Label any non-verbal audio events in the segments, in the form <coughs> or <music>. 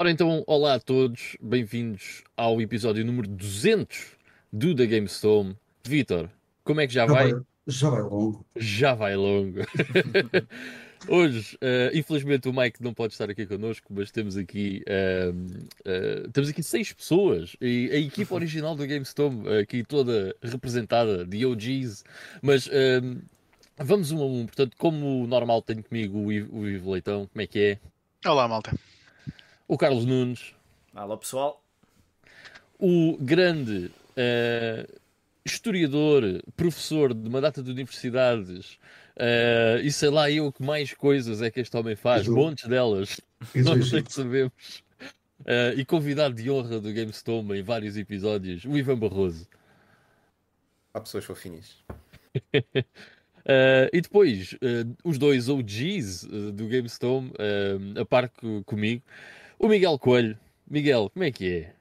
Ora então, olá a todos, bem-vindos ao episódio número 200 do The Game Stone. Vitor, como é que já, Já vai? vai, já vai longo. Já vai longo. <laughs> Hoje, eh, infelizmente, o Mike não pode estar aqui connosco, mas temos aqui, ehm, eh, temos aqui seis pessoas e a equipa original do GameStone aqui toda representada, de OGs. Mas ehm, vamos um a um. Portanto, como normal, tenho comigo o Ivo, o Ivo Leitão. Como é que é? Olá, malta. O Carlos Nunes. Alô pessoal, o grande eh, historiador, professor de uma data de universidades, eh, e sei lá eu que mais coisas é que este homem faz, Edu. montes delas, E do nós nem Egito. sabemos. Eh, e convidado de honra do GameStone em vários episódios, o Ivan Barroso. Há pessoas fofinhas. <laughs> Eh, e depois, eh, os dois OGs eh, do GameStone, eh, a par co- comigo, o Miguel Coelho. Miguel, como é que é?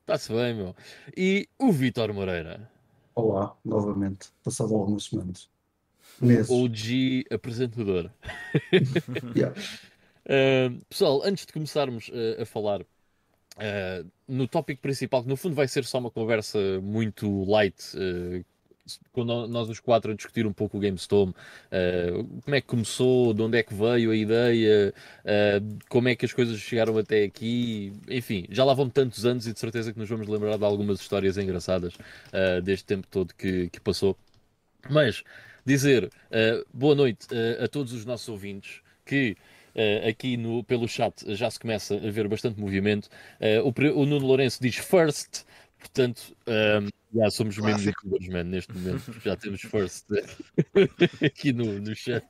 Está-se bem, meu. E o Vítor Moreira. Olá, novamente. Passado algumas semanas. Meses. OG apresentador. <laughs> Yeah. Uh, pessoal, antes de começarmos uh, a falar uh, no tópico principal, que no fundo vai ser só uma conversa muito light, no- nós os quatro a discutir um pouco o GameStone, uh, como é que começou, de onde é que veio a ideia, uh, como é que as coisas chegaram até aqui, enfim, já lá vão tantos anos e de certeza que nos vamos lembrar de algumas histórias engraçadas uh, deste tempo todo que, que passou. Mas dizer boa noite a todos os nossos ouvintes que uh, aqui no, pelo chat já se começa a ver bastante movimento. Uh, o, o Nuno Lourenço diz first, portanto, um, já somos mesmo youtubers, man, neste momento. <laughs> Já temos first <laughs> aqui no, no chat.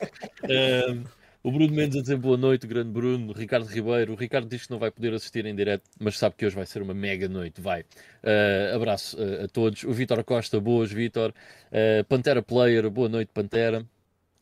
Um, o Bruno Mendes a dizer boa noite, grande Bruno, Ricardo Ribeiro. O Ricardo diz que não vai poder assistir em direto, mas sabe que hoje vai ser uma mega noite. Vai. Uh, abraço uh, a todos. O Vítor Costa, boas, Vítor. Uh, Pantera Player, boa noite, Pantera.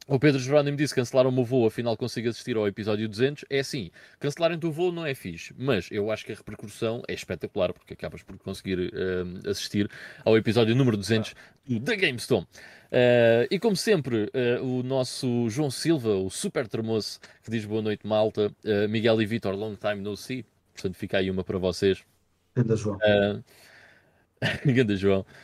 O Pedro Jerónimo disse cancelaram o meu voo, afinal consigo assistir ao episódio 200. É assim, cancelarem o voo não é fixe, mas eu acho que a repercussão é espetacular, porque acabas por conseguir uh, assistir ao episódio número 200 do The GameStone. Uh, e como sempre, uh, o nosso João Silva, o super termoço, que diz boa noite, malta. Uh, Miguel e Vitor, long time no see. Portanto, fica aí uma para vocês. Ainda João. Uh, Ganda João. <laughs>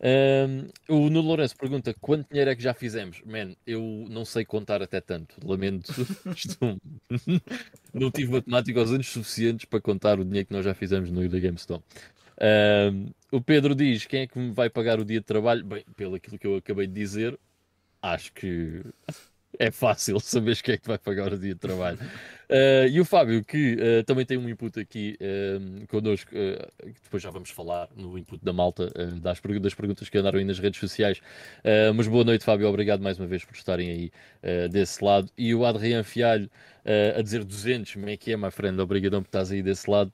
Um, o Nuno Lourenço pergunta quanto dinheiro é que já fizemos? Man, eu não sei contar até tanto. Lamento. <laughs> Estou- <laughs> não tive matemática aos anos suficientes para contar o dinheiro que nós já fizemos no The GameStone. Um, o Pedro diz: quem é que me vai pagar o dia de trabalho? Bem, pelo aquilo que eu acabei de dizer, acho que é fácil <laughs> saber quem é que vai pagar o dia de trabalho. Uh, e o Fábio, que uh, também tem um input aqui um, connosco, uh, depois já vamos falar no input da malta, uh, das, das perguntas que andaram aí nas redes sociais. Uh, mas boa noite, Fábio, obrigado mais uma vez por estarem aí uh, desse lado. E o Adriano Fialho uh, a dizer 200, como é que é, my friend? Obrigadão por estás aí desse lado.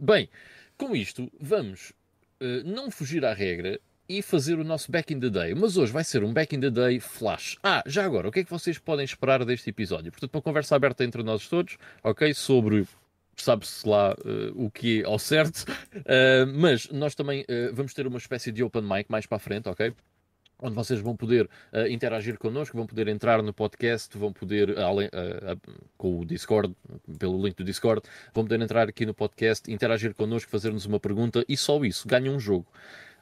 Bem, com isto, vamos uh, não fugir à regra e fazer o nosso Back in the Day. Mas hoje vai ser um Back in the Day flash. Ah, já agora, o que é que vocês podem esperar deste episódio? Portanto, uma conversa aberta entre nós todos, ok? Sobre. Sabe-se lá eh, o que é ao certo, <laughs> Eh, mas nós também eh, vamos ter uma espécie de open mic mais para a frente, ok? onde vocês vão poder eh, interagir connosco, vão poder entrar no podcast, vão poder, eh, eh, com o Discord, pelo link do Discord, vão poder entrar aqui no podcast, interagir connosco, fazer-nos uma pergunta e só isso, ganham um jogo.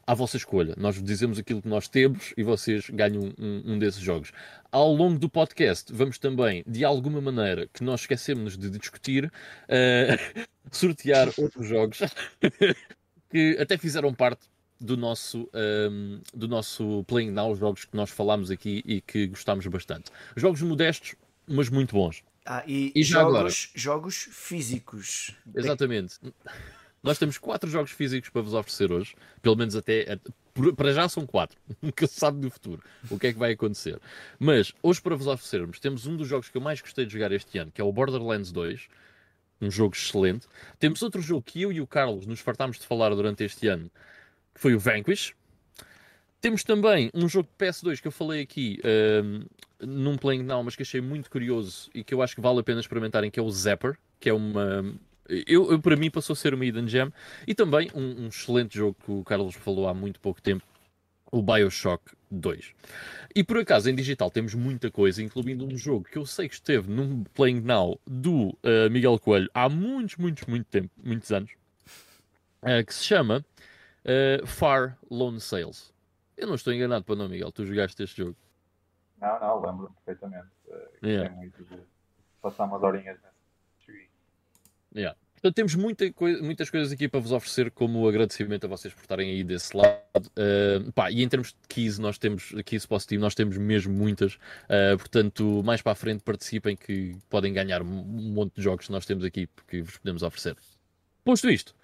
À vossa escolha. Nós dizemos aquilo que nós temos e vocês ganham um, um desses jogos. Ao longo do podcast, vamos também, de alguma maneira, que nós esquecemos de discutir, eh, <laughs> sortear outros jogos <laughs> que até fizeram parte do nosso, um, do nosso Playing Now, os jogos que nós falámos aqui e que gostámos bastante. Jogos modestos, mas muito bons. Ah, e, E jogos, jogos físicos. Exatamente. Nós temos quatro jogos físicos para vos oferecer hoje, pelo menos até. Para já são quatro, <laughs> nunca se sabe do futuro o que é que vai acontecer. Mas hoje, para vos oferecermos, temos um dos jogos que eu mais gostei de jogar este ano, que é o Borderlands 2, um jogo excelente. Temos outro jogo que eu e o Carlos nos fartámos de falar durante este ano, que foi o Vanquish. Temos também um jogo de PS2 que eu falei aqui ahm, num Playing Now, mas que achei muito curioso e que eu acho que vale a pena experimentarem, que é o Zapper, que é uma. Eu, eu, para mim passou a ser uma Hidden Gem. E também um, um excelente jogo que o Carlos falou há muito pouco tempo, o Bioshock 2. E por acaso em digital temos muita coisa, incluindo um jogo que eu sei que esteve num Playing Now do uh, Miguel Coelho há muitos, muitos, muito tempo, muitos anos, uh, que se chama uh, Far Lone Sales. Eu não estou enganado para não, Miguel, tu jogaste este jogo. Não, não, lembro-me perfeitamente. Uh, Yeah. De passar umas horinhas. Yeah. Portanto, temos muita coi- muitas coisas aqui para vos oferecer como agradecimento a vocês por estarem aí desse lado. Uh, pá, e em termos de keys, nós temos keys positivo, nós temos mesmo muitas. Uh, portanto, mais para a frente participem que podem ganhar um monte de jogos que nós temos aqui que vos podemos oferecer. Posto isto,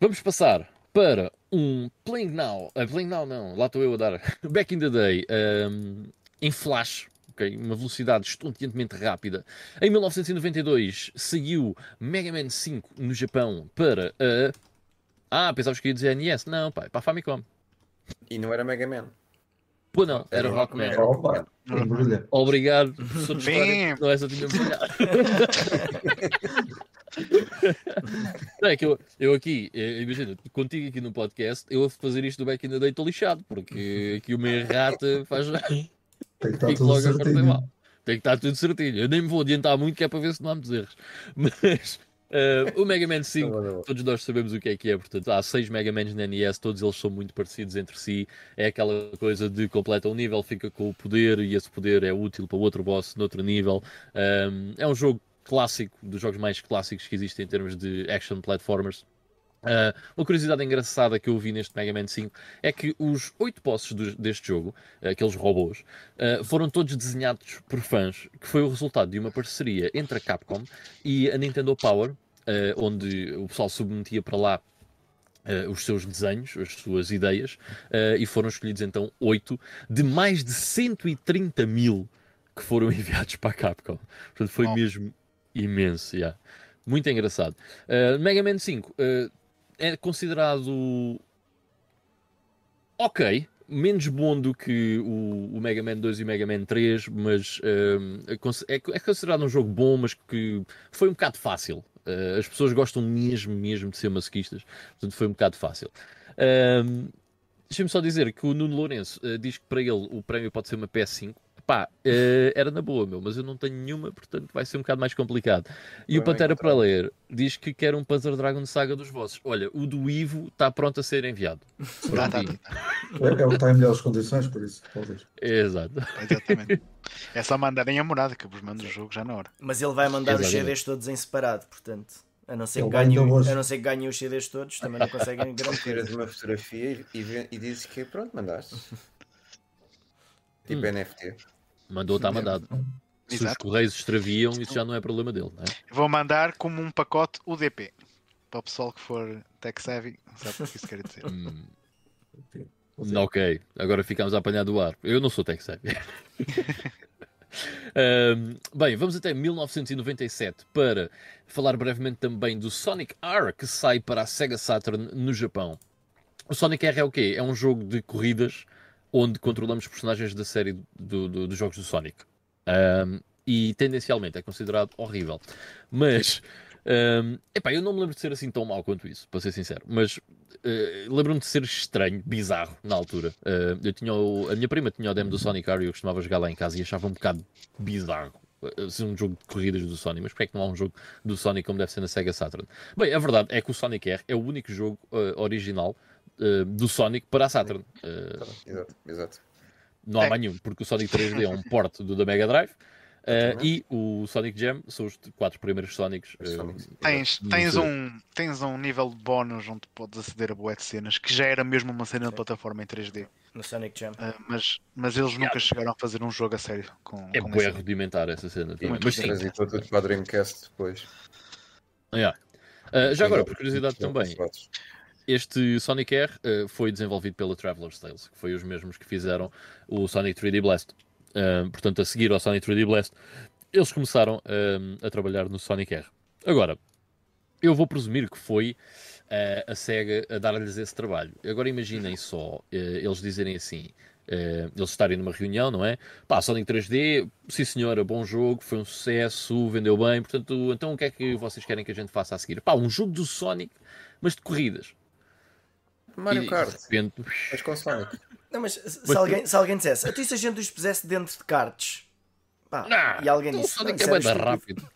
vamos passar para um Playing Now. Uh, playing Now não, lá estou eu a dar. <laughs> Back in the Day, um, em flash. Ok? Uma velocidade estonteantemente rápida. Em 1992 saiu Mega Man 5 no Japão para a. Ah, pensavas que ia dizer NES? Não, pai, para a Famicom. E não era Mega Man. Pô, não, era Era Rockman. Rockman. Opa, embrulha. Obrigado, professor de história. Bem. Não, essa tinha. <laughs> Não, é que eu, eu aqui, eh, imagina, contigo aqui no podcast, eu a fazer isto do back in the day estou lixado, porque aqui uma errata faz. Tem que estar Fico tudo certinho. Tem que estar tudo certinho. Eu nem me vou adiantar muito, que é para ver se não há muitos erros. <laughs> Mas eh, o Mega Man 5 Não, não. todos nós sabemos o que é que é, portanto, há seis Mega Mans na NES, todos eles são muito parecidos entre si. É aquela coisa de completa um nível, fica com o poder e esse poder é útil para outro boss noutro nível. Um, é um jogo clássico, dos jogos mais clássicos que existem em termos de action platformers. Uh, uma curiosidade engraçada que eu vi neste Mega Man 5 é que os oito bosses do- deste jogo, aqueles robôs, uh, foram todos desenhados por fãs, que foi o resultado de uma parceria entre a Capcom e a Nintendo Power, uh, onde o pessoal submetia para lá uh, os seus desenhos, as suas ideias, uh, e foram escolhidos então oito de mais de 130 mil que foram <laughs> enviados para a Capcom. Portanto, foi mesmo imenso. yeah. Muito engraçado. Uh, Mega Man 5 uh, é considerado ok. Menos bom do que o, o Mega Man 2 e o Mega Man 3, mas um, é é, é considerado um jogo bom, mas que foi um bocado fácil. Uh, as pessoas gostam mesmo, mesmo de ser masoquistas, portanto foi um bocado fácil. Um, Deixa-me só dizer que o Nuno Lourenço uh, diz que para ele o prémio pode ser uma PS5. Pá, uh, era na boa, meu, mas eu não tenho nenhuma, portanto vai ser um bocado mais complicado. E o Bem Pantera para ler diz que quer um Panzer Dragon Saga dos vossos. Olha, o do Ivo está pronto a ser enviado. <laughs> Tá, tá. É, é o que está em melhores condições, por isso, talvez. Exato. Exatamente. <laughs> É só mandarem a morada que eu vos mando o jogo já na hora. Mas ele vai mandar os. CDs todos em separado, portanto. A não ser que ganhe, a não ser que ganhe os CDs todos, também não conseguem <laughs> grande Tiras uma fotografia e, e dizes que pronto, mandaste. Tipo Hum. NFT. Mandou, está mandado. Se os Exato. correios extraviam, isso já não é problema dele, não é? Vou mandar como um pacote UDP. Para o pessoal que for tech savvy, sabe o que isso quer dizer. <laughs> Hum, ok, agora ficamos a apanhar do ar. Eu não sou tech savvy. <laughs> Ahm, bem, vamos até 1997 para falar brevemente também do Sonic R que sai para a Sega Saturn no Japão. O Sonic R é o quê? É um jogo de corridas onde controlamos personagens da série do- do- dos jogos do Sonic. Ahm, e tendencialmente é considerado horrível. Mas ahm, epá, eu não me lembro de ser assim tão mau quanto isso, para ser sincero. Mas eh, lembro-me de ser estranho, bizarro na altura. Eh, eu tinha o- a minha prima tinha o demo do Sonic R e eu costumava jogar lá em casa e achava um bocado bizarro. eh, Ser um jogo de corridas do Sonic, mas porquê é que não há um jogo do Sonic como deve ser na Sega Saturn? Bem, a verdade é que o Sonic R é o único jogo eh, original eh, do Sonic para a Saturn. Eh, Exato, exato. não há É. mais nenhum, porque o Sonic 3D é um port do da Mega Drive eh, e o Sonic Jam são os quatro primeiros Sonics. Os Sonics. Tens, tens, um, tens um nível de bónus onde podes aceder a boé de cenas que já era mesmo uma cena de plataforma em 3D. No Sonic Jam. Ah, mas, mas eles nunca chegaram a fazer um jogo a sério com, é com bué rudimentar essa cena. também. Muito Mas sim, Mas tudo para a Dreamcast depois. yeah. Já agora, por curiosidade também, fotos. Este Sonic R eh, foi desenvolvido pela Traveler's Tales, que foi os mesmos que fizeram o Sonic 3D Blast. Ah, portanto, a seguir ao Sonic 3D Blast, eles começaram ah, a trabalhar no Sonic R. Agora, eu vou presumir que foi ah, a SEGA a dar-lhes esse trabalho. Agora imaginem só eh, eles dizerem assim. eh, eles estarem numa reunião, não é? Pá, Sonic 3D, sim senhora, bom jogo, foi um sucesso, vendeu bem, portanto, então o que é que vocês querem que a gente faça a seguir? Pá, um jogo do Sonic, mas de corridas. Mario Kart, repente, mas com Sonic. Não, mas se, Mas- alguém, se alguém dissesse, até se a gente os pusesse dentro de cartes. Pá, Não, e alguém o disse, não, Sonic isso é bem estúpido. rápido.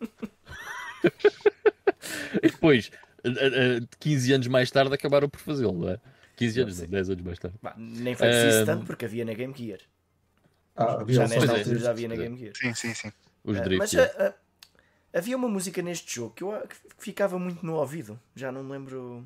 <laughs> e depois, a- a- a- 15 anos mais tarde, acabaram por fazê-lo, não é? 15 anos, não, 10 anos mais tarde. Pá, nem foi preciso Ahm, tanto porque havia na Game Gear. Ah, Já nesta Pois é. Altura já havia na Game Gear. Sim, sim, sim. Os drifts. mas é. ah, ah, havia uma música neste jogo que eu que ficava muito no ouvido. Já não me lembro.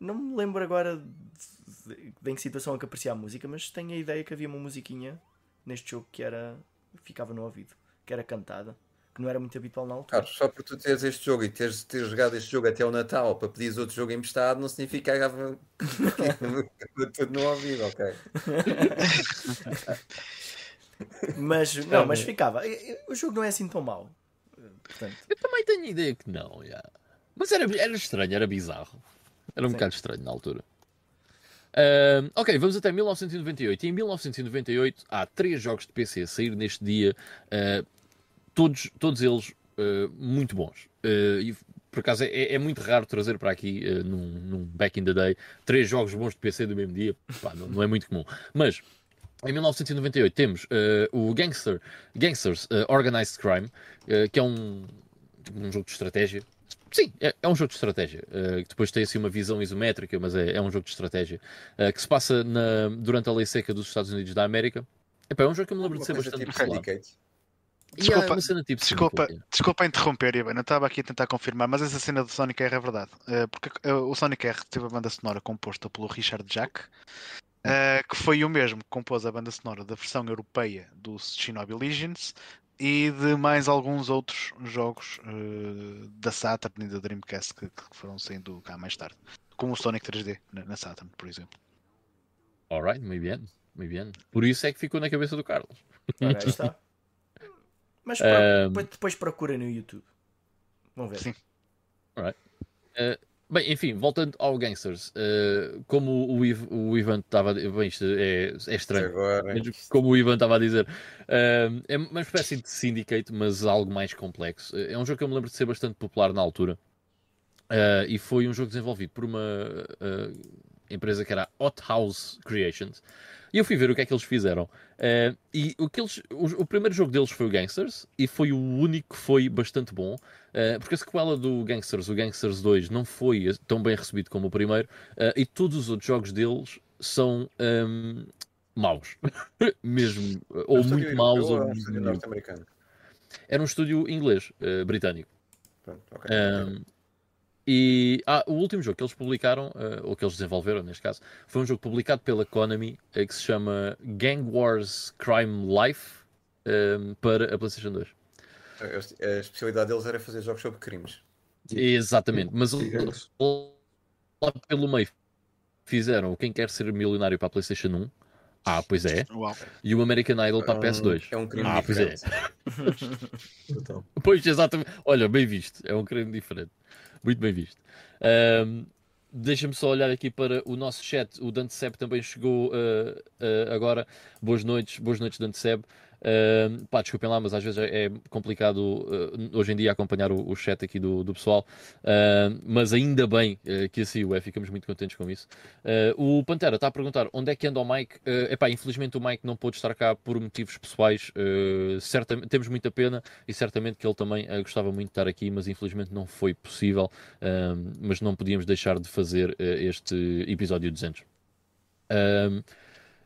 Não me lembro agora de, de- de em que situação é que aparecia a música, mas tenho a ideia que havia uma musiquinha neste jogo que era. ficava no ouvido, que era cantada, que não era muito habitual na altura. Carlos, só por tu teres este jogo e teres, teres jogado este jogo até o Natal para pedires outro jogo emprestado, não significa que estava <laughs> tudo no ouvido, ok? <laughs> Mas não, mas ficava. O jogo não é assim tão mau. Portanto, Eu também tenho ideia que não, já. Mas era, era estranho, era bizarro. Era um Sim. bocado estranho na altura. Ahm, ok, vamos até 1998. E em 1998 há três jogos de PC a sair neste dia, ah, todos, todos eles ah, muito bons. Ah, e por acaso é, é muito raro trazer para aqui, num, num back in the day, três jogos bons de PC do mesmo dia. Pá, não, não é muito comum. Mas em 1998 temos o Gangster, Gangsters Organized Crime, que é um, tipo, um jogo de estratégia. Sim, é, é um jogo de estratégia. uh, que depois tem assim uma visão isométrica, mas é, é um jogo de estratégia. uh, que se passa na- durante a lei seca dos Estados Unidos da América. Epá, é um jogo que eu me lembro de ser bastante tipo Desculpa, é uma cena tipo Desculpa, desculpa interromper, Ivan. Eu estava aqui a tentar confirmar, mas essa cena do Sonic R é verdade. Eh, porque o Sonic R teve a banda sonora composta pelo Richard Jack, eh, que foi o mesmo que compôs a banda sonora da versão europeia do Shinobi Legions e de mais alguns outros jogos eh, da Saturn e da Dreamcast que, que foram saindo cá mais tarde. Como o Sonic 3D na, na Saturn, por exemplo. Alright, muito bem, muito bem. Por isso é que ficou na cabeça do Carlos. ora, <laughs> está. Mas Ahm. depois, procura no YouTube. Vamos ver. Sim. Bem, enfim, voltando ao Gangsters, uh, como o, o Ivan estava a dizer, bem, isto é, é estranho, Agora, Mas como o Ivan estava a dizer, uh, é uma espécie de Syndicate, mas algo mais complexo. Uh, É um jogo que eu me lembro de ser bastante popular na altura. Uh, e foi um jogo desenvolvido por uma empresa que era a Hot House Creations. E eu fui ver o que é que eles fizeram. E o, que eles, o, o primeiro jogo deles foi o Gangsters, e foi o único que foi bastante bom. Uh, porque a sequela do Gangsters, o Gangsters 2, não foi tão bem recebido como o primeiro. uh, e todos os outros jogos deles são um, maus. <laughs> Mesmo. um Ou muito maus. Ou ou um medíocres. norte-americano. Era um estúdio inglês, uh, britânico. Pronto. Um, e ah, o último jogo que eles publicaram, uh, ou que eles desenvolveram neste caso, foi um jogo publicado pela Konami uh, que se chama Gang Wars Crime Life um, para a PlayStation 2. A especialidade deles era fazer jogos sobre crimes. Exatamente, mas lá pelo meio fizeram o Quem Quer Ser Milionário para a PlayStation 1. Ah, pois é. Uau. E o American Idol para a É um- PS2. É um crime Ah, pois é. diferente. Brutal. <laughs> Pois, exatamente. Olha, bem visto. É um creme diferente. Muito bem visto. Ahm, Deixa-me só olhar aqui para o nosso chat. O Dante Seb também chegou ah, ah, agora. Boas noites, boas noites, Dante Seb. Ahm, pá, desculpem lá, mas às vezes é é complicado ah, hoje em dia acompanhar o, o chat aqui do, do pessoal. Ahm, mas ainda bem ah, que assim o é, ficamos muito contentes com isso. Ah, o Pantera está a perguntar onde é que anda o Mike. Uh, epá, infelizmente o Mike não pôde estar cá por motivos pessoais. Uh, certamente, temos muita pena e certamente que ele também uh, gostava muito de estar aqui, mas infelizmente não foi possível. Mas não podíamos deixar de fazer uh, este episódio 200. Um,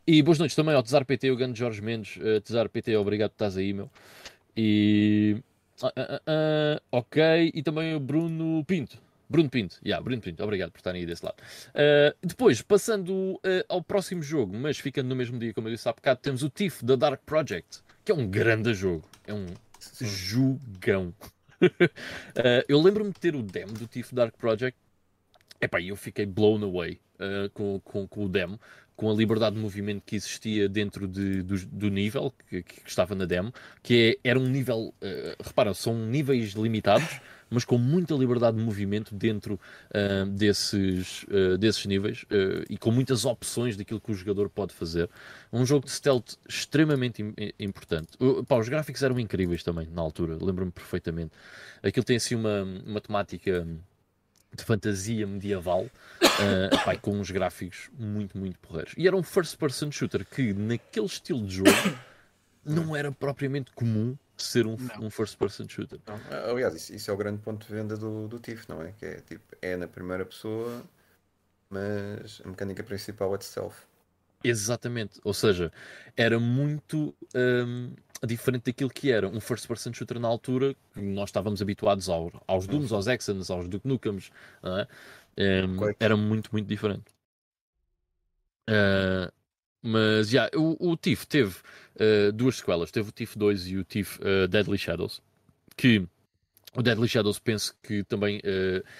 e boas noites também ao Tesar PT, o grande Jorge Mendes. Uh, Tesar PT, obrigado por estás aí, meu. E. ah, ah, ok, e também o Bruno Pinto. Bruno Pinto, yeah, Bruno Pinto, obrigado por estarem aí desse lado. Uh, depois, passando uh, ao próximo jogo, mas ficando no mesmo dia, como eu disse há bocado, temos o Thief da Dark Project, que é um grande jogo, é um jogão. Uh, <laughs> eu lembro-me de ter o demo do Thief Dark Project, epá, eu fiquei blown away uh, com, com, com o demo, com a liberdade de movimento que existia dentro de- do, do nível que, que estava na demo, que é- era um nível, uh, repara, são níveis limitados, mas com muita liberdade de movimento dentro uh, desses, uh, desses níveis e com muitas opções daquilo que o jogador pode fazer. Um jogo de stealth extremamente im- im- importante. Pá, os gráficos eram incríveis também na altura, lembro-me perfeitamente. Aquilo tem assim uma, uma temática de fantasia medieval, uh, pá, com uns gráficos muito, muito porreiros. E era um first-person shooter que, naquele estilo de jogo, não era propriamente comum ser um, um first-person shooter. Não, aliás, isso, isso é o grande ponto de venda do, do TIFF, não é? Que é tipo, é na primeira pessoa, mas a mecânica principal é de stealth. Exatamente, ou seja, era muito hum, diferente daquilo que era um first-person shooter na altura, que nós estávamos habituados ao- aos Dooms, aos Exons, aos Duke Nukems, é? Quake. era muito, muito diferente. Ah, mas, já, o, o TIFF teve ah, duas sequelas, teve o TIFF 2 e o TIFF ah, Deadly Shadows, que o Deadly Shadows penso que também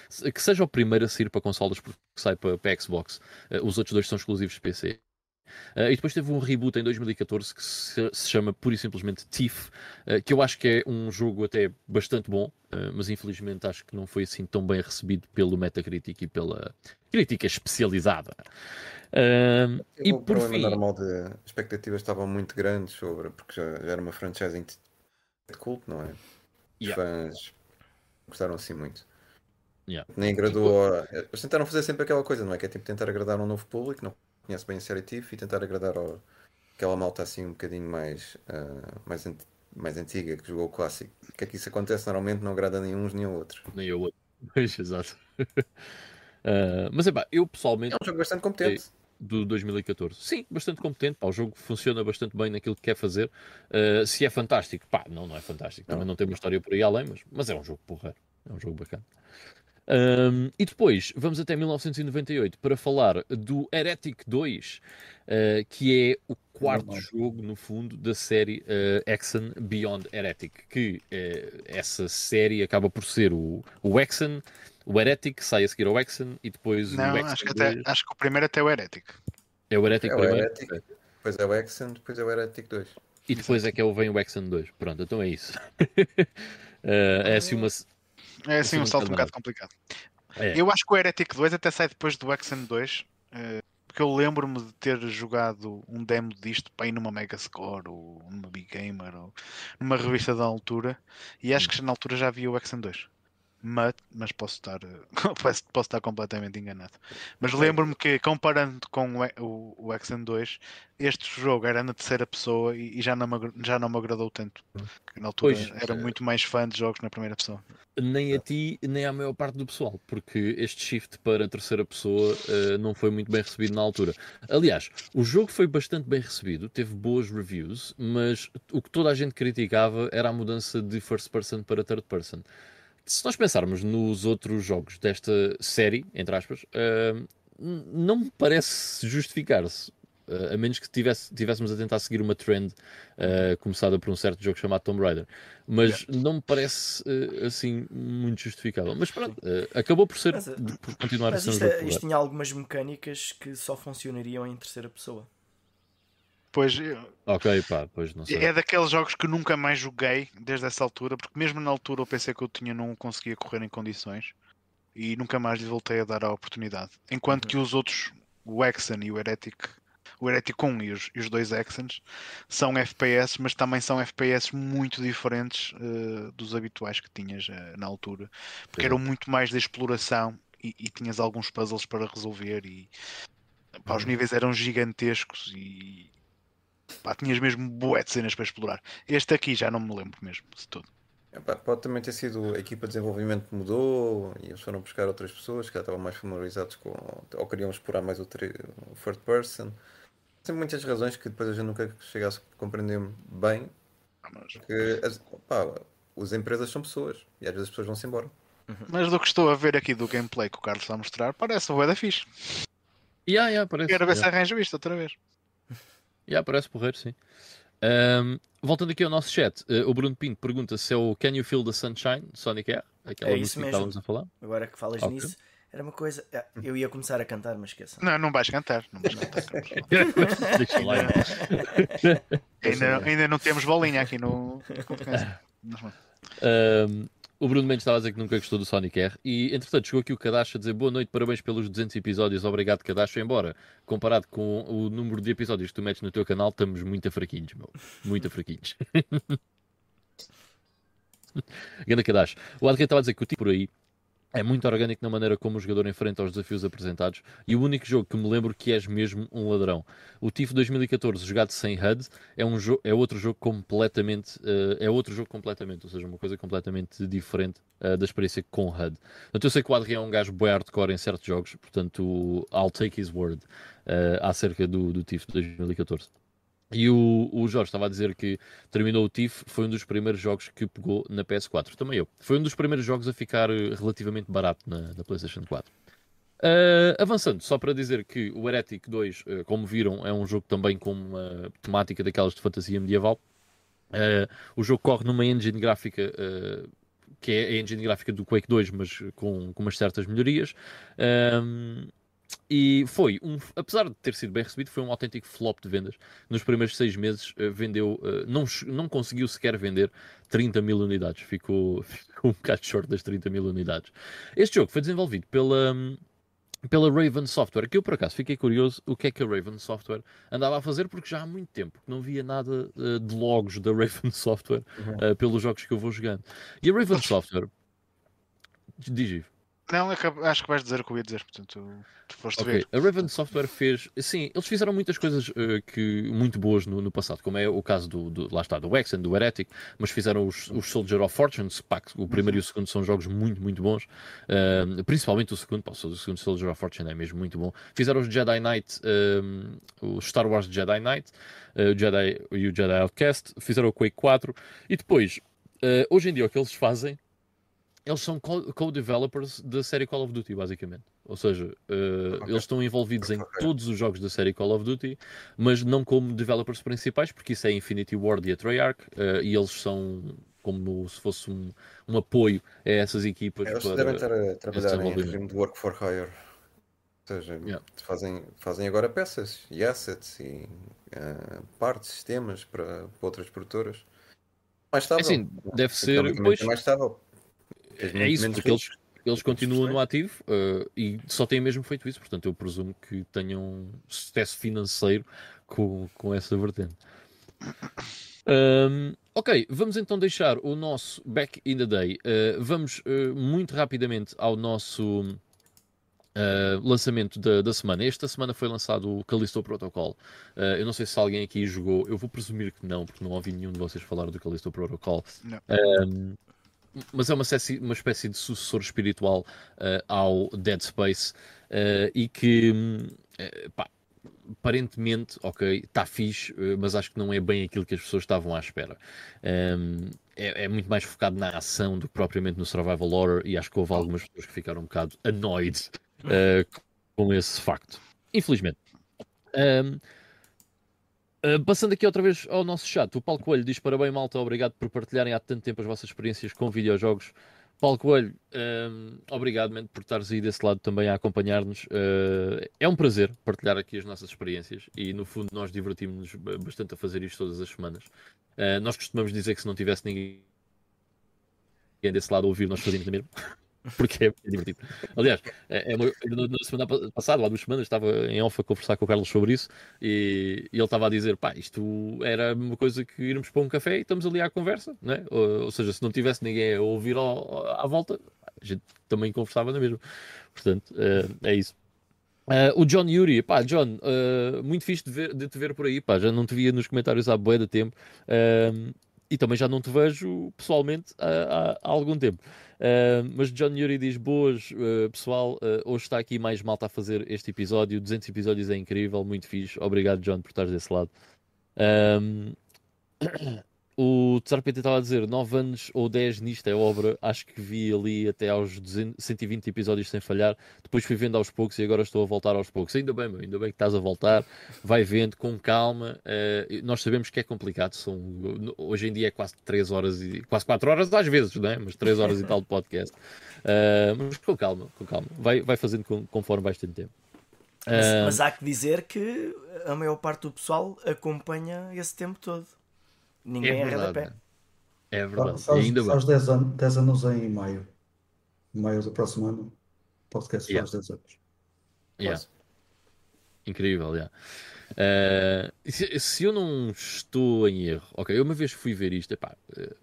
se- que seja o primeiro a sair para consolas porque sai para, para Xbox. Ah, os outros dois são exclusivos de PC. Uh, e depois teve um reboot em 2014 que se, se chama pura e simplesmente Thief, uh, que eu acho que é um jogo até bastante bom, uh, mas infelizmente acho que não foi assim tão bem recebido pelo Metacritic e pela crítica especializada. Uh, e por fim, normal de as expectativas estavam muito grandes sobre, porque já, já era uma franchise de culto, não é? Os Yeah. fãs gostaram assim muito. Yeah. Nem agradou. a- Eles tentaram fazer sempre aquela coisa, não é? Que é tipo tentar agradar um novo público, não conhece bem a série TIFF e tentar agradar ao, aquela malta assim um bocadinho mais, ah, mais, ant- mais antiga que jogou o clássico. Que é que isso acontece normalmente, não agrada nem uns nem a outros. nem eu outro. <laughs> Exato. Uh, <laughs> mas é pá, eu pessoalmente É um jogo bastante competente. do 2014. Sim, bastante competente. Pá, o jogo funciona bastante bem naquilo que quer fazer. Uh, se é fantástico, pá, não, não é fantástico. Também não tem uma história por aí além, mas, mas é um jogo porreiro. É um jogo bacana. Um, e depois vamos até 1998 para falar do Heretic 2, uh, que é o quarto Normal. jogo, no fundo, da série uh, Exon Beyond Heretic. Que uh, essa série acaba por ser o, o o Heretic, sai a seguir ao Exon, e depois Não, o acho que, até, 2. acho que o primeiro até é o Heretic. É o Heretic É primeiro? Heretic. Depois é o Exen, depois é o Heretic 2. E depois é que é o vem o Exxon 2. Pronto, então é isso. Eh, <laughs> é assim uma. É assim um salto um bocado complicado. É. Eu acho que o Heretic 2 até sai depois do Exen 2. eh, porque eu lembro-me de ter jogado um demo disto para ir numa Megascore ou numa Big Gamer ou numa revista da altura e acho que na altura já havia o Exen 2. Mas, mas posso, estar, <laughs> posso, posso estar completamente enganado. Mas lembro-me que comparando com o, o, o Exen 2, este jogo era na terceira pessoa e, e já, não me, já não me agradou tanto. Na altura Pois, era eh, muito mais fã de jogos na primeira pessoa. Nem a ti, nem à maior parte do pessoal, porque este shift para a terceira pessoa eh, não foi muito bem recebido na altura. Aliás, o jogo foi bastante bem recebido, teve boas reviews, mas o que toda a gente criticava era a mudança de first person para third person. Se nós pensarmos nos outros jogos desta série, entre aspas, n- não me parece justificar-se. Eh, a menos que tivesse, tivéssemos a tentar seguir uma trend eh, começada por um certo jogo chamado Tomb Raider. Mas não me parece eh, assim muito justificável. Mas pronto, acabou por ser Mas, por continuar a Mas ser um isto, jogo é- isto tinha algumas mecânicas que só funcionariam em terceira pessoa. Pois eu- Ok, pá, pois não sei. É daqueles jogos que nunca mais joguei desde essa altura, porque mesmo na altura o PC que eu tinha não conseguia correr em condições e nunca mais lhe voltei a dar a oportunidade. Enquanto que os outros, o Exen e o Heretic, o Heretic 1 e os, e os dois Exens, são FPS, mas também são FPS muito diferentes eh, dos habituais que tinhas eh, na altura, porque eram muito mais de exploração e, e tinhas alguns puzzles para resolver e pá, os níveis eram gigantescos e Pá, tinhas mesmo bué de cenas para explorar. Este aqui já não me lembro mesmo de tudo. Epá, pode também ter sido a equipa de desenvolvimento mudou e eles foram buscar outras pessoas que já estavam mais familiarizados com ou queriam explorar mais o, tri- o third person. Tem muitas razões que depois a gente nunca chegasse a compreender bem Ah, Mas, que as, pá, as empresas são pessoas e às vezes as pessoas vão-se embora. mas do que estou a ver aqui do gameplay que o Carlos está a mostrar, parece o bué da fixe. Yeah, yeah, parece, Quero ver se yeah. arranjo isto outra vez. Yeah, parece porreiro, sim. Ahm, voltando aqui ao nosso chat, eh, o Bruno Pinto pergunta se é o Can You Feel the Sunshine, Sonic Air, aquela É música isso que mesmo. estávamos a falar. Agora que falas Ok. nisso, era uma coisa. ah, Eu ia começar a cantar, mas esqueça. Não, não vais cantar. Não vais cantar. <laughs> Deixa lá. <laughs> ainda, ainda não temos bolinha aqui no. Bom. <laughs> Um, o Bruno Mendes estava a dizer que nunca gostou do Sonic R. E entretanto chegou aqui o Kadash a dizer boa noite, parabéns pelos 200 episódios, obrigado Kadash, embora. Comparado com o número de episódios que tu metes no teu canal estamos muito fraquinhos, meu, muito fraquinhos. <laughs> Ganda Kadash, o Adrien estava a dizer que o tipo por aí É muito orgânico na maneira como o jogador enfrenta os desafios apresentados e o único jogo que me lembro que és mesmo um ladrão. O TIF 2014 jogado sem HUD é, um jo é outro jogo completamente uh, é outro jogo completamente, ou seja, uma coisa completamente diferente uh, da experiência com HUD. Portanto, eu sei que o Adrien é um gajo boi hardcore em certos jogos, portanto, I'll take his word uh, acerca do, do TIF 2014. E o, o, Jorge estava a dizer que terminou o TIF, foi um dos primeiros jogos que pegou na PS4. Também eu. Foi um dos primeiros jogos a ficar eh, relativamente barato na, na PlayStation 4. Uh, eh, avançando, só para dizer que o Heretic 2, uh, eh, como viram, é um jogo também com uma temática daquelas de fantasia medieval. Uh, o jogo corre numa engine gráfica que é a engine gráfica do Quake 2, mas com, com umas certas melhorias. Um, e foi, um, apesar de ter sido bem recebido, foi um autêntico flop de vendas. Nos primeiros seis meses uh, vendeu, uh, não, não conseguiu sequer vender 30 mil unidades, ficou, <laughs> ficou um bocado short das 30 mil unidades. Este jogo foi desenvolvido pela, pela Raven Software, que eu por acaso fiquei curioso o que é que a Raven Software andava a fazer, porque já há muito tempo que não via nada uh, de logos da <laughs> Raven Software uhum. pelos jogos que eu vou jogando. E a Raven Software. Diz, não, acho que vais dizer o que eu ia dizer, portanto, tu foste okay. ver. A Raven Software fez, sim, eles fizeram muitas coisas uh, que, muito boas no, no, passado, como é o caso do, do lá está, do Exen, do Heretic, mas fizeram os, os Soldier of Fortune, o primeiro uhum. e o segundo são jogos muito, muito bons, uh, principalmente o segundo, pá, o segundo Soldier of Fortune é mesmo muito bom. Fizeram os Jedi Knight, uh, o Star Wars Jedi Knight, o Jedi e o Jedi Outcast, fizeram o Quake 4, e depois, hoje em dia o que eles fazem eles são co-developers da série Call of Duty, basicamente. Ou seja, uh, okay. eles estão envolvidos em okay. todos os jogos da série Call of Duty, mas não como developers principais, porque isso é Infinity Ward e a Treyarch, uh, e eles são como se fosse um, um apoio a essas equipas. É, eles para devem estar a trabalhar em regime de work for hire. Ou seja, yeah. fazem, fazem agora peças e assets e uh, partes, sistemas para, para outras produtoras. Mais estável. Assim, deve ser. Pois, mais estável é isso, porque eles, eles continuam no ativo uh, e só têm mesmo feito isso, portanto eu presumo que tenham sucesso financeiro com, com essa vertente. Um, ok, vamos então deixar o nosso Back in the Day. Uh, vamos uh, muito rapidamente ao nosso lançamento da, da, semana. Esta semana foi lançado o Callisto Protocol. eu não sei se alguém aqui jogou, eu vou presumir que não, porque não ouvi nenhum de vocês falar do Callisto Protocol. Um, mas é uma espécie, uma espécie de sucessor espiritual uh, ao Dead Space uh, e que uh, pá, aparentemente, ok, está fixe, mas acho que não é bem aquilo que as pessoas estavam à espera. Um, é, é, muito mais focado na ação do que propriamente no survival horror e acho que houve algumas pessoas que ficaram um bocado annoyed com esse facto. Infelizmente. Um, Uh, passando aqui outra vez ao nosso chat, o Paulo Coelho diz parabéns, malta, obrigado por partilharem há tanto tempo as vossas experiências com videojogos. Paulo Coelho, uh, obrigado man, por estares aí desse lado também a acompanhar-nos. Uh, é um prazer partilhar aqui as nossas experiências e, no fundo, nós divertimos-nos bastante a fazer isto todas as semanas. nós costumamos dizer que se não tivesse ninguém desse lado a ouvir, nós fazíamos mesmo. <laughs> <laughs> porque é divertido. Aliás, é, é na semana passada, há duas semanas, estava em off a conversar com o Carlos sobre isso e, e ele estava a dizer: pá, isto era uma coisa que irmos para um café e estamos ali à conversa, né? ou, ou seja, se não tivesse ninguém a ouvir ao, à volta, a gente também conversava na mesma. Portanto, é, é isso. Uh, o John Yuri, pá, John, uh, muito fixe de, ver, de, te ver por aí, pá, já não te via nos comentários há bué de tempo uh, e também já não te vejo pessoalmente há, há, algum tempo. Uh, mas John Yuri diz: Boas, uh, pessoal. Uh, hoje está aqui mais malta a fazer este episódio. 200 episódios é incrível, muito fixe. Obrigado, John, por estar desse lado. Um, O Tsarpeta estava a dizer 9 anos ou 10 nisto é obra. Acho que vi ali até aos 200, 120 episódios sem falhar. Depois fui vendo aos poucos e agora estou a voltar aos poucos. Ainda bem, meu, ainda bem que estás a voltar. Vai vendo com calma. Uh, nós sabemos que é complicado. São, hoje em dia é quase 3 horas e quase 4 horas às vezes, não é? mas 3 horas e tal de podcast. Uh, mas com calma, com calma. Vai, vai fazendo conforme vais tendo tempo. Mas, uh, mas há que dizer que a maior parte do pessoal acompanha esse tempo todo. Ninguém é verdade. pé. É verdade. Faz, ainda faz 10, anos, 10 anos em maio. Em maio do próximo ano. Podcast yeah. faz 10 anos. Yeah. Incrível, yeah. Uh, se, se, eu não estou em erro, ok, eu uma vez fui ver isto, epá, uh,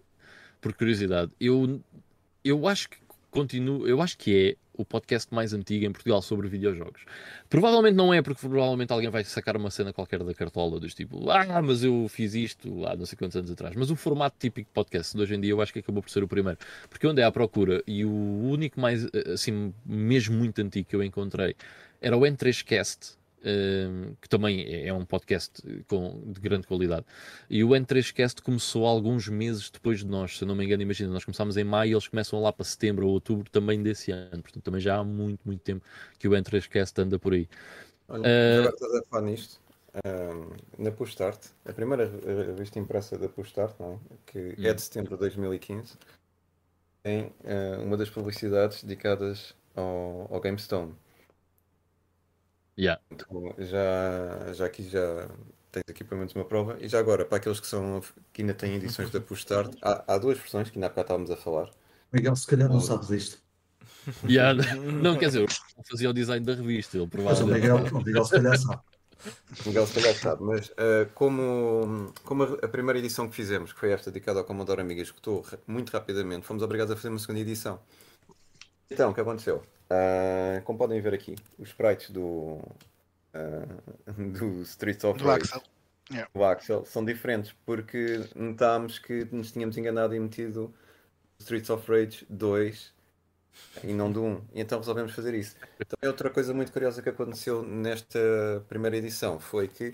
por curiosidade, eu, eu acho que continua, eu acho que é o podcast mais antigo em Portugal sobre videojogos. Provavelmente não é, porque provavelmente alguém vai sacar uma cena qualquer da cartola, dos tipo, ah, mas eu fiz isto há não sei quantos anos atrás. Mas o formato típico de podcast de hoje em dia eu acho que acabou por ser o primeiro. Porque onde é à procura, e o único mais, eh, assim, mesmo muito antigo que eu encontrei, era o N3Cast, que também é, é um podcast com, de grande qualidade. E o N3Cast começou alguns meses depois de nós, se eu não me engano, imagina, nós começámos em maio e eles começam lá para setembro ou outubro também desse ano. Portanto, também já há muito, muito tempo que o N3Cast anda por aí. Olha, agora estás a falar nisto. na Push-Start, a primeira re- revista impressa da Push-Start, não é? que é de setembro de 2015, tem ah, uma das publicidades dedicadas ao, ao GameStone. Yeah. Então, já, já aqui já tens aqui pelo menos uma prova. E já agora, para aqueles que, são, que ainda têm edições da Push-Start, há, há duas versões que ainda há bocado estávamos a falar. Miguel, se calhar não sabes disto. Yeah. <laughs> Não, quer dizer, eu fazia o design da revista, ele Mas o provavelmente. Miguel, o Miguel se calhar sabe. <laughs> O Miguel se calhar sabe, mas ah, como, como a, a primeira edição que fizemos, que foi esta dedicada ao Commodore Amiga, escutou muito rapidamente, fomos obrigados a fazer uma segunda edição. Então, o que aconteceu? Ah, como podem ver aqui, os sprites do, ah, <laughs> do Streets of Do Rage, Axel. do Axel são diferentes, porque notámos que nos tínhamos enganado e metido Streets of Rage 2 e não do 1. E então resolvemos fazer isso. Também outra coisa muito curiosa que aconteceu nesta primeira edição foi que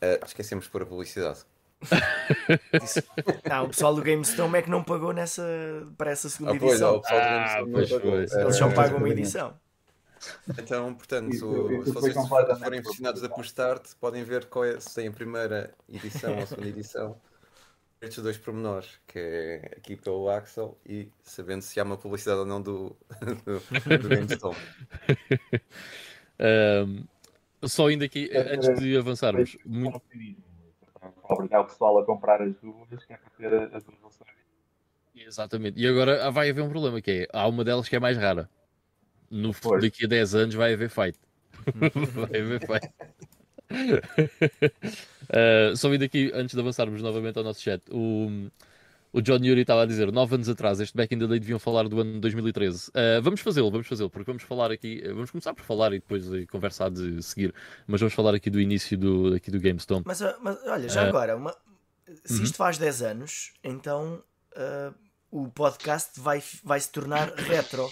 ah, esquecemos de pôr a publicidade. Não, o pessoal do GameStone é que não pagou nessa, para essa segunda Ah, pois, edição. Ah, pois foi. Ah, Eles só pagam uma edição. Então, portanto, Isso- isso se vocês forem aficionados da Push-Start, podem ver qual é, se tem a primeira edição ou a segunda edição. Estes dois pormenores, que é aqui pelo Axel e sabendo se há uma publicidade ou não do, do, do GameStone. <laughs> Um, só ainda aqui, antes de avançarmos, muito, Para obrigar o pessoal a comprar as duas, que é para ter as duas versões. Exatamente. E agora vai haver um problema, que é, há uma delas que é mais rara. No, fu- Pois. daqui a 10 anos vai haver fight. <laughs> vai haver fight. Uh, <laughs> só vindo aqui, antes de avançarmos novamente ao nosso chat, o, o John Yuri estava a dizer, 9 anos atrás, este Back in the Day deviam falar do ano 2013. Uh, vamos fazê-lo, vamos fazê-lo, porque vamos falar aqui, uh, vamos começar por falar e depois a conversa há de seguir, mas vamos falar aqui do início do, aqui do GameStone. Mas, ah, mas, olha, já Ah. agora, uma- se Uhum. isto faz 10 anos, então ah, o podcast vai, vai se tornar retro.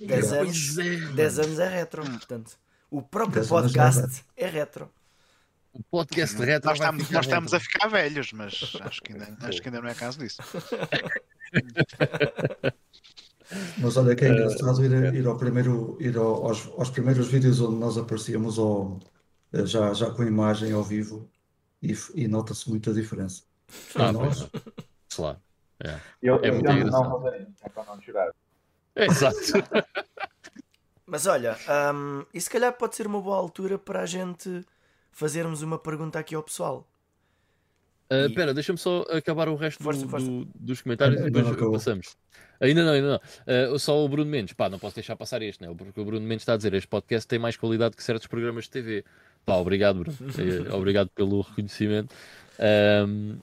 10 anos, Pois é, 10 anos é retro, portanto. O próprio 10 anos é podcast é retro. O podcast retro Nós estamos, nós estamos a ficar velhos, mas acho que ainda, acho que ainda não é caso disso. <laughs> Mas olha que é engraçado ir, ir ao primeiro, ir ao- aos, aos primeiros vídeos onde nós aparecíamos ao- já, já com imagem ao vivo e, e nota-se muita diferença. Ah, nós, é. Claro. É. Eu, É eu muito engraçado. é para não chorar. É, Exato. <laughs> Mas olha, hum, e se calhar pode ser uma boa altura para a gente fazermos uma pergunta aqui ao pessoal. Ah, E- Espera, deixa-me só acabar o resto Força, do- força. do- dos comentários e depois não passamos. Ainda não, ainda não. Ah, só o Bruno Mendes. Pá, não posso deixar passar este, né? Porque o Bruno Mendes está a dizer este podcast tem mais qualidade que certos programas de TV. Pá, obrigado, Bruno. <laughs> Eh, obrigado pelo reconhecimento. Ahm,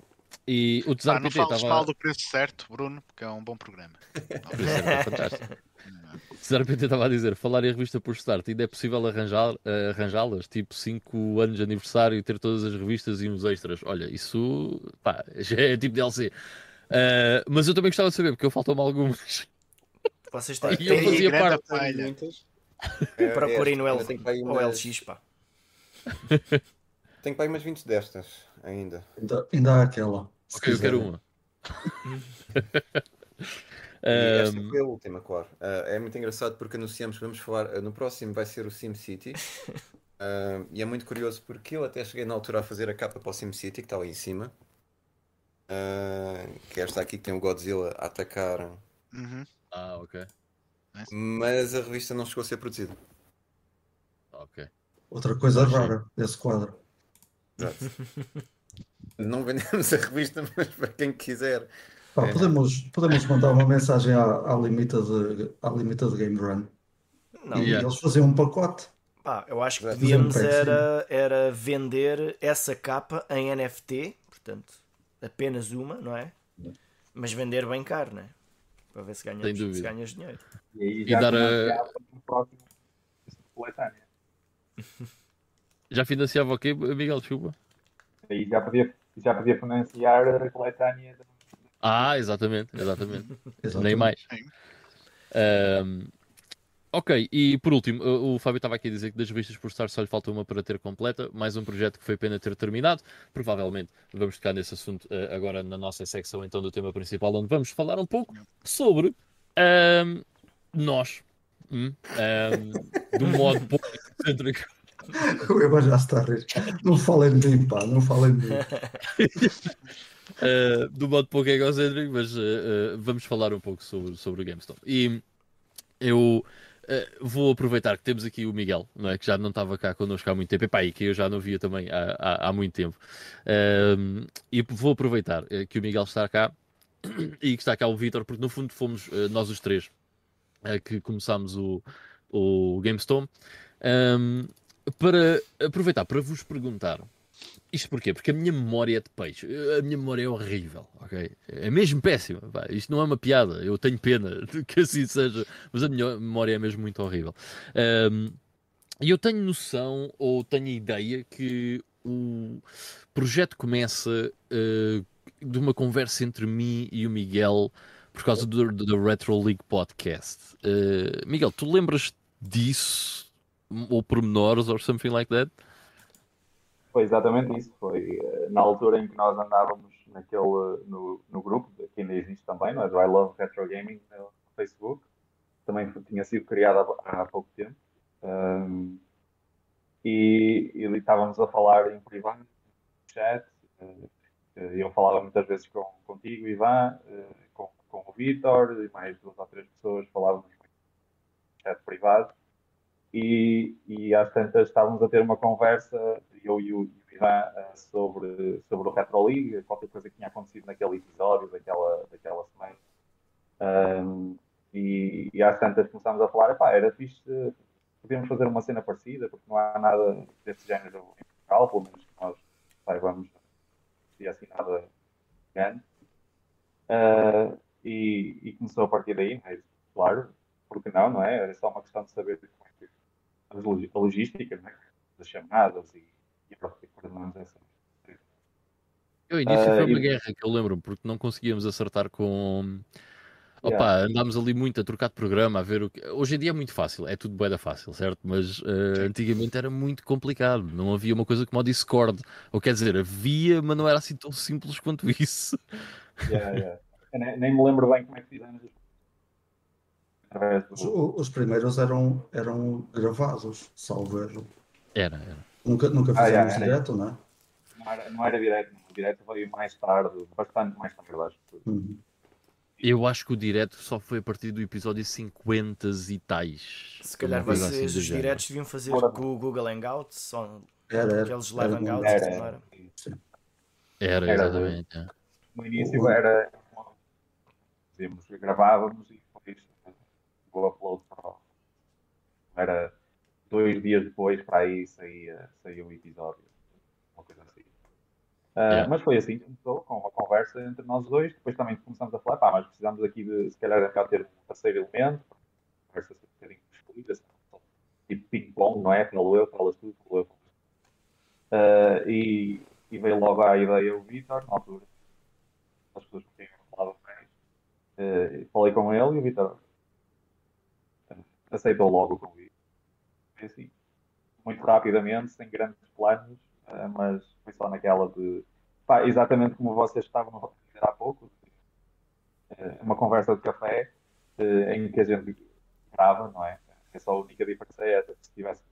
e o Pá, Tesar não PT estava. mal do preço certo, Bruno, porque é um bom programa. Isso é que é fantástico. <laughs> <laughs> Cesar PT estava a dizer, falar em revista por start, ainda é possível arranjar, eh, arranjá-las, tipo 5 anos de aniversário e ter todas as revistas e uns extras. Olha, isso pá, <laughs> já é tipo DLC. Eh, mas eu também gostava de saber, porque eu faltam-me algumas. <laughs> Vocês têm, E eu fazia parte. Muitas. É, procurem no é, L, ainda tenho para aí ou umas- LX, pá. Tenho para aí umas 20 destas ainda. ainda, ainda há aquela. Ok, eu quero uma. E esta foi a última, claro. Ah, é muito engraçado porque anunciamos que vamos falar. ah, no próximo vai ser o SimCity. <laughs> Ah, e é muito curioso porque eu até cheguei na altura a fazer a capa para o SimCity, que está ali em cima. Que é esta aqui que tem o Godzilla a atacar. Uhum. ah, ok. Mas a revista não chegou a ser produzida. Ok. Outra coisa rara desse quadro. Exato. não vendemos a revista, <laughs> mas para quem quiser. Pá, É. podemos, podemos mandar uma mensagem à, à Limited, à Limited Game Run Não, e Yeah. eles faziam um pacote. pá, eu acho que podíamos era, era vender essa capa em NFT, portanto, apenas uma, não é? Mas vender bem caro, não é? Para ver se ganhas, se ganhas dinheiro. E aí E dar a- próximo coletânea. <laughs> Já financiava o quê, Miguel? Desculpa. Aí já podia, já podia financiar a coletânea. de- Ah, exatamente, exatamente. Exatamente. Nem mais. Ahm, ok, e por último, o, o Fábio estava aqui a dizer que das revistas por Star só lhe falta uma para ter completa, mais um projeto que foi pena ter terminado. Provavelmente vamos tocar nesse assunto eh, agora na nossa secção então do tema principal, onde vamos falar um pouco sobre ahm, nós. Hum, ahm, do modo <laughs> pouco excêntrico. O Eva já está a rir. Não falem de mim, pá, não falem de mim. <laughs> Uh, do modo pouco egocêntrico, mas uh, uh, vamos falar um pouco sobre, sobre o GameStop. E eu vou aproveitar que temos aqui o Miguel, não é? que já não estava cá connosco há muito tempo, Epá, e que eu já não via também há, há, há muito tempo. E vou aproveitar que o Miguel está cá e que está cá o Vitor, porque no fundo fomos nós os três que começámos o, o GameStop. Um, para aproveitar para vos perguntar isto porquê? Porque a minha memória é de peixe. A minha memória é horrível, ok? É mesmo péssima. pá. Isto não é uma piada. Eu tenho pena <laughs> que assim seja, mas a minha memória é mesmo muito horrível. E eu tenho noção, ou tenho ideia, que o projeto começa eh, de uma conversa entre mim e o Miguel por causa do, do, Retro League Podcast. Eh, Miguel, tu lembras disso? Ou pormenores, or something like that? Foi exatamente isso. Foi eh, na altura em que nós andávamos naquele, no, no grupo, que ainda existe também, não é? I Love Retro Gaming no Facebook. Também tinha sido criado há, há pouco tempo. Ahm, e, e estávamos a falar em privado, no chat. eh, eh, eu falava muitas vezes com, contigo, Ivan, eh, com, com o Vitor e mais duas ou três pessoas falávamos no chat privado e, e às tantas estávamos a ter uma conversa, eu e o, Ivan, eh, sobre, sobre o Retro League, qualquer coisa que tinha acontecido naquele episódio, daquela, daquela semana. Ahm, e, e às tantas começámos a falar, era fixe, podíamos fazer uma cena parecida, porque não há nada desse género em Portugal, pelo menos que nós saibamos, havia assim nada grande. Ah, e, e começou a partir daí, mas, claro, porque não, não é? É só uma questão de saber como é que a logística, é? das chamadas e, e pronto, e coordenamos essa. O início Ah, foi uma e- guerra que eu lembro, porque não conseguíamos acertar com. Opa, Yeah. andámos ali muito a trocar de programa, a ver o que. Hoje em dia é muito fácil, é tudo bué fácil, certo? Mas eh, antigamente era muito complicado, não havia uma coisa como o Discord. Ou quer dizer, havia, mas não era assim tão simples quanto <laughs> isso. Yeah, yeah. Nem, nem me lembro bem como é que fizemos através Os, do. os primeiros eram, eram gravados, salvo erro. Era, era. Nunca, nunca Ah, fizemos yeah, era. direto, não é? Não era, não era direto, não. o direto veio mais tarde, bastante mais tarde, eu acho. Uhum. Eu acho que o direto só foi a partir do episódio 50 e tais. Se calhar coisa vocês, assim os diretos, deviam fazer Ora. com o Google Hangouts, só Era, era. aqueles live Era hangouts, Era, era? Era, Era. exatamente. é. No início era. Fazíamos, gravávamos e depois o upload para o. Era dois dias depois para aí saía, saía o episódio. Uma coisa assim. Ah, Yeah. Mas foi assim que começou, com uma conversa entre nós dois. Depois também começamos a falar, pá, mas precisamos aqui de, se calhar, cá ter um terceiro elemento, conversa assim um bocadinho fluida, assim, tipo ping-pong, não é? Falo eu, falas tu, falo eu. Ah, e, e veio logo a ideia o Vitor, na altura, as pessoas quem eu falava mais. Eh, falei com ele e o Vitor eh, aceitou logo o convite. Assim, muito rapidamente, sem grandes planos, eh, mas foi só naquela de. Pá, exatamente como vocês estavam a dizer há pouco, eh, uma conversa de café eh, em que a gente grava, não é? É só a única diferença é essa, se tivesse,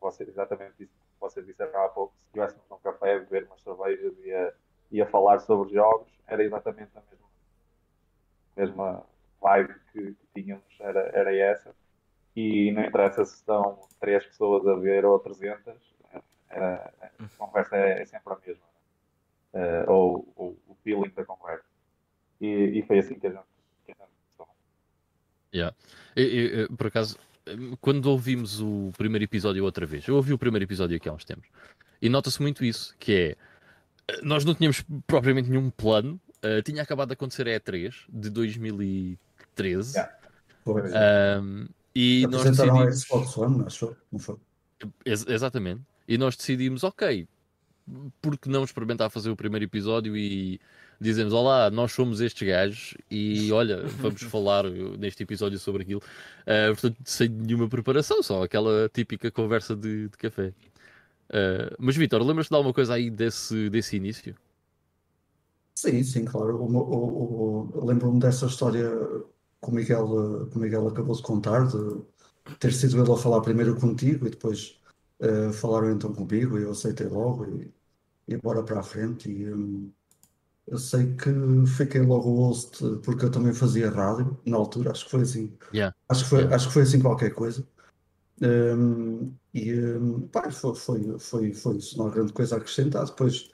vocês, exatamente isso que vocês disseram há pouco, se estivéssemos num café a beber umas cervejas e a, e a falar sobre jogos, era exatamente a mesma, mesma vibe que, que tínhamos, era, era essa. E não interessa se estão três pessoas a ver ou 300, era, a conversa é, é sempre a mesma. Eh, ou, ou o feeling da conversa. E, e foi assim que a gente, que a gente começou. Yeah. Eu- eu, por acaso, quando ouvimos o primeiro episódio outra vez, eu ouvi o primeiro episódio aqui há uns tempos, e nota-se muito isso, que é, nós não tínhamos propriamente nenhum plano, eh, tinha acabado de acontecer a E3 de 13. Yeah. Foi. E nós a decidimos. Xbox One, acho, não foi? Ex- exatamente. E nós decidimos, ok, por que não experimentar fazer o primeiro episódio e dizemos, olá, nós somos estes gajos e <laughs> olha, vamos falar neste episódio sobre aquilo. Ah, portanto, sem nenhuma preparação, só aquela típica conversa de, de café. Ah, mas Vitor, lembras-te de alguma coisa aí desse, desse início? Sim, sim, claro. Lembro-me dessa história que o Miguel, eh, que o Miguel acabou de contar, de ter sido ele a falar primeiro contigo e depois eh, falaram então comigo e eu aceitei logo e, e bora para a frente. E, hum, eu sei que fiquei logo host porque eu também fazia rádio na altura, acho que foi assim. Yeah. Acho que foi, Yeah. acho que foi assim qualquer coisa. Hum, e hum, pá, foi, foi, foi, foi isso, não há grande coisa a acrescentar. Depois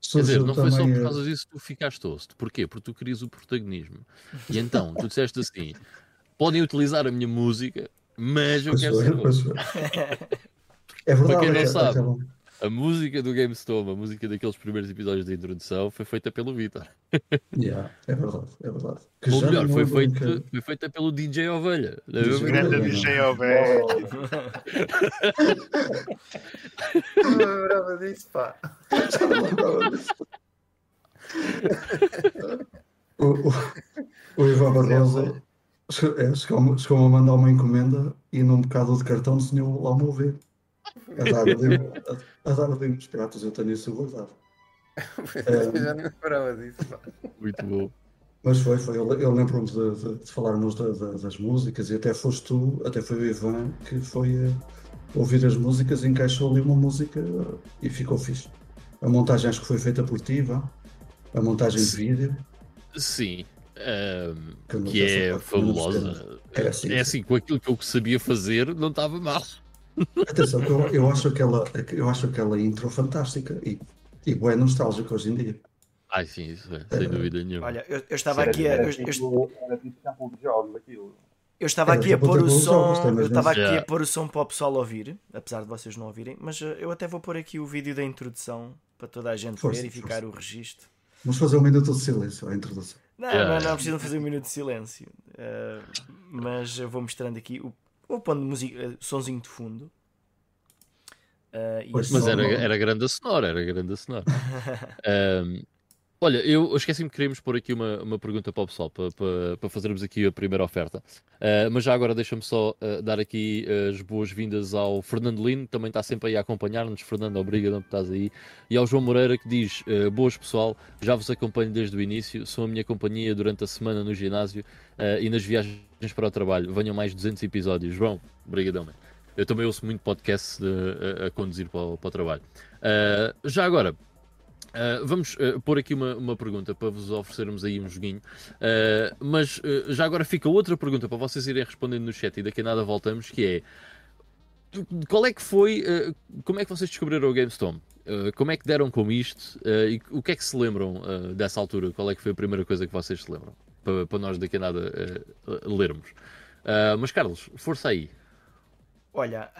Quer dizer, não foi só por causa disso que tu ficaste host. Porquê? Porque tu querias o protagonismo. E então, tu disseste assim: podem utilizar a minha música, mas eu Pois quero ser. <laughs> É verdade, Para quem não é- sabe. A música do GameStone, a música daqueles primeiros episódios de introdução, foi feita pelo Vitor. Yeah, é verdade, é verdade. Que Ou melhor, foi, que- foi feita pelo DJ Ovelha. É DJ mesmo? Grande Ovelha. DJ Ovelha. Eu <laughs> não lembrava disso, pá. Já não lembrava disso. O, o, o Ivan Barroso che- é, chegou-me chegou-me a mandar uma encomenda e num bocado de cartão desenhou lá o meu ver. A dar ali, ali uns pratos, eu tenho isso guardado. Eu já não lembrava disso. Muito bom. Mas foi, foi. Eu, eu lembro-me de, de, de falarmos da- da- das músicas e até foste tu, até foi o Ivan que foi eh, ouvir as músicas, encaixou ali uma música e ficou fixe. A montagem acho que foi feita por ti, Ivan. A montagem de vídeo. Sim. ahm, Que que é fabulosa. É assim, É assim, com aquilo que eu sabia fazer, não estava mal. Atenção, eu, eu, acho aquela, eu acho aquela intro fantástica e, e bem nostálgica hoje em dia. Ai, sim, isso é, sem dúvida nenhuma. Olha, eu, eu estava aqui a, era, eu, eu- tipo, era tipo campo de jogos aquilo. eu estava aqui a tipo pôr o som, eu estava aqui a pôr o som para o pessoal ouvir, apesar de vocês não ouvirem, mas eh, eu até vou pôr aqui o vídeo da introdução para toda a gente Força, ver e ficar o registro. Vamos fazer um minuto de silêncio à introdução. Não, Yeah. não, não precisam fazer um minuto de silêncio. Eh, mas eu vou mostrando aqui o, vou pondo música, eh, sonzinho de fundo. E Pois, Mas som- era, era grande a sonora, era grande a sonora. <laughs> Ahm, olha, eu esqueci-me que queríamos pôr aqui uma, uma pergunta para o pessoal, para, para, para fazermos aqui a primeira oferta. Ah, mas já agora deixa-me só ah, dar aqui as boas-vindas ao Fernando Lino, também está sempre aí a acompanhar-nos. Fernando, obrigado por estás aí. E ao João Moreira, que diz: ah, Boas pessoal, já vos acompanho desde o início, sou a minha companhia durante a semana no ginásio e nas viagens para o trabalho. Venham mais 200 episódios. João, obrigadão. Eu também ouço muito podcast de- a, a conduzir para o, para o trabalho. Já agora, ah, vamos ah, pôr aqui uma, uma pergunta para vos oferecermos aí um joguinho. Ah, mas já agora fica outra pergunta para vocês irem respondendo no chat e daqui a nada voltamos, que é qual é que foi, como é que vocês descobriram o GameStorm? Como é que deram com isto? E o que é que se lembram dessa altura? Qual é que foi a primeira coisa que vocês se lembram? Para, para nós daqui a nada lermos. Mas Carlos, força aí. Olha,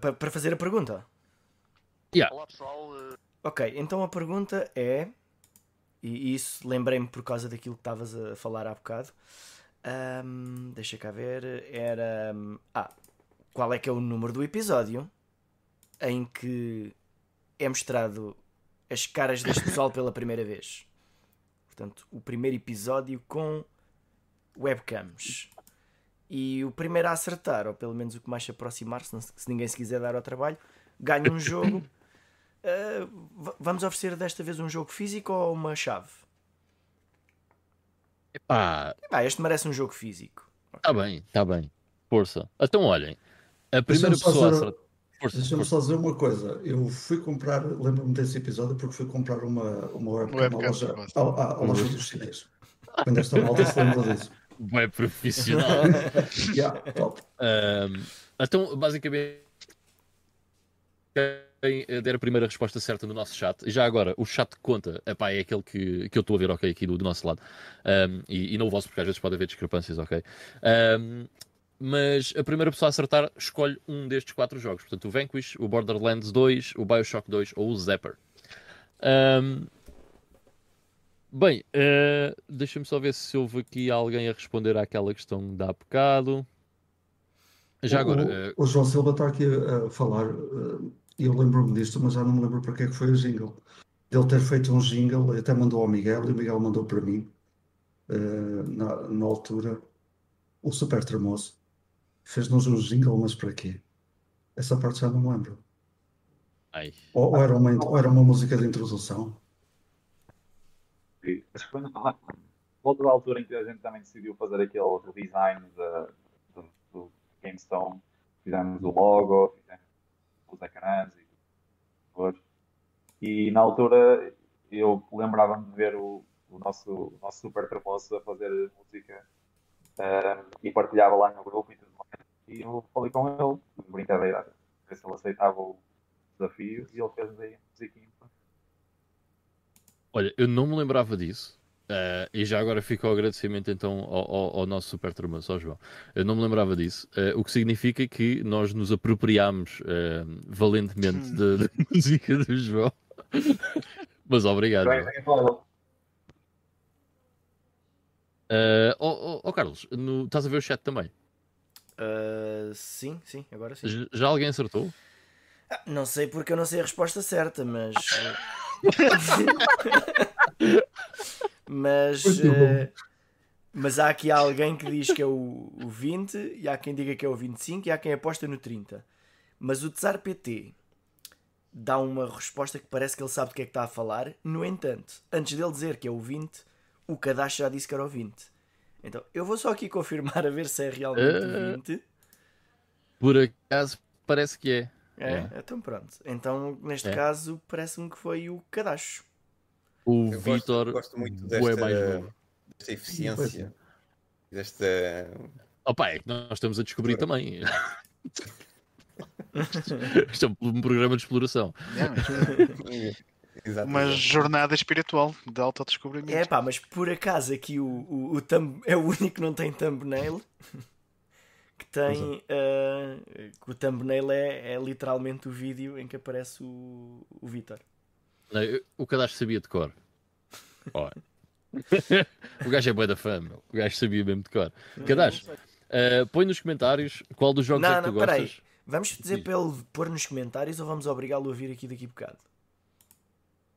pa- para fazer a pergunta. Olá pessoal, eh, Ok, então a pergunta é, e isso lembrei-me por causa daquilo que estavas a falar há bocado. Ahm, deixa cá ver. Era. Ah, qual é que é o número do episódio em que é mostrado as caras deste pessoal pela primeira vez? Portanto, o primeiro episódio com webcams. E o primeiro a acertar, ou pelo menos o que mais se aproximar, se, não- se ninguém se quiser dar ao trabalho, ganha um jogo. <laughs> Uh, va- vamos oferecer desta vez um jogo físico ou uma chave? Epá, Ah, este merece um jogo físico. Está bem, está bem. Força. Então, olhem, a primeira pessoa. Força, Deixa-me só dizer uma coisa. Eu fui comprar, lembro-me desse episódio porque fui comprar uma, uma webcam, Webcam, à loja, à, à, à loja dos chineses. Quando esta malta se lembra disso. <laughs> Bem profissional. <laughs> Yeah, top. Ahm, então, basicamente, quem der a primeira resposta certa no nosso chat, e já agora, o chat que conta, epá, é aquele que, que eu estou a ver, ok, aqui do, do nosso lado, Ahm, e, e não o vosso, porque às vezes pode haver discrepâncias, ok? Ahm, mas a primeira pessoa a acertar escolhe um destes quatro jogos, portanto, o Vanquish, o Borderlands 2, o Bioshock 2 ou o Zapper. Ahm, bem, uh, deixa-me só ver se houve aqui alguém a responder àquela questão da há bocado. Já agora. O, uh... o João Silva está aqui a, a falar, uh, eu lembro-me disto, mas já não me lembro para que é que foi o jingle. Dele ter feito um jingle, até mandou ao Miguel e o Miguel mandou para mim, na, na altura, o Super Tremoso. Fez-nos um jingle, mas para quê? Essa parte já não me lembro. Ou, ou, era uma, ou era uma música de introdução? Outra altura em que a gente também decidiu fazer aquele redesign de, de, do GameStone. Fizemos o logo, fizemos os ecrãs e. E na altura eu lembrava-me de ver o, o, nosso, o nosso super tremoso a fazer música uh, e partilhava lá no grupo e tudo mais. E eu falei com ele, brincadeira, ver se ele aceitava o desafio e ele fez aí a musiquinha. Olha, eu não me lembrava disso. Uh, e já agora fica o agradecimento então ao, ao, ao nosso super turma, só João. Eu não me lembrava disso, uh, o que significa que nós nos apropriámos uh, valentemente da, da, <laughs> música do João. Mas obrigado. Uh, oh, oh, oh, Carlos, no, estás a ver o chat também? Uh, sim, sim, agora sim. Já, já alguém acertou? Ah, não sei porque eu não sei a resposta certa, mas. <laughs> <laughs> mas. Uh, mas há aqui alguém que diz que é o, o 20, e há quem diga que é o 25, e há quem aposta no 30. Mas o Tsar PT dá uma resposta que parece que ele sabe do que é que está a falar. No entanto, antes dele dizer que é o 20, o cadastro já disse que era o 20. Então, eu vou só aqui confirmar a ver se é realmente uh, o 20. Por acaso, parece que é. É, é. então pronto. Então, neste é. caso, parece-me que foi o cadastro. O Vitor gosto, muito desta, desta eficiência. Desta. Opa, é que nós estamos a descobrir também. <laughs> Isto é um programa de exploração. É, <laughs> Uma jornada espiritual de autodescobrimento. É pá, mas por acaso aqui o, o, o thumb, é o único que não tem thumbnail. <laughs> Que tem. Uh, o thumbnail é, é literalmente o vídeo em que aparece o, o Vitor. O cadastro sabia de cor. <laughs> o gajo é boa da fã, meu. O gajo sabia mesmo de cor. Cadastro, uh, põe nos comentários qual dos jogos não, é que tu não, gostas. Peraí. Vamos dizer para ele pôr nos comentários ou vamos obrigá-lo a vir aqui daqui a bocado?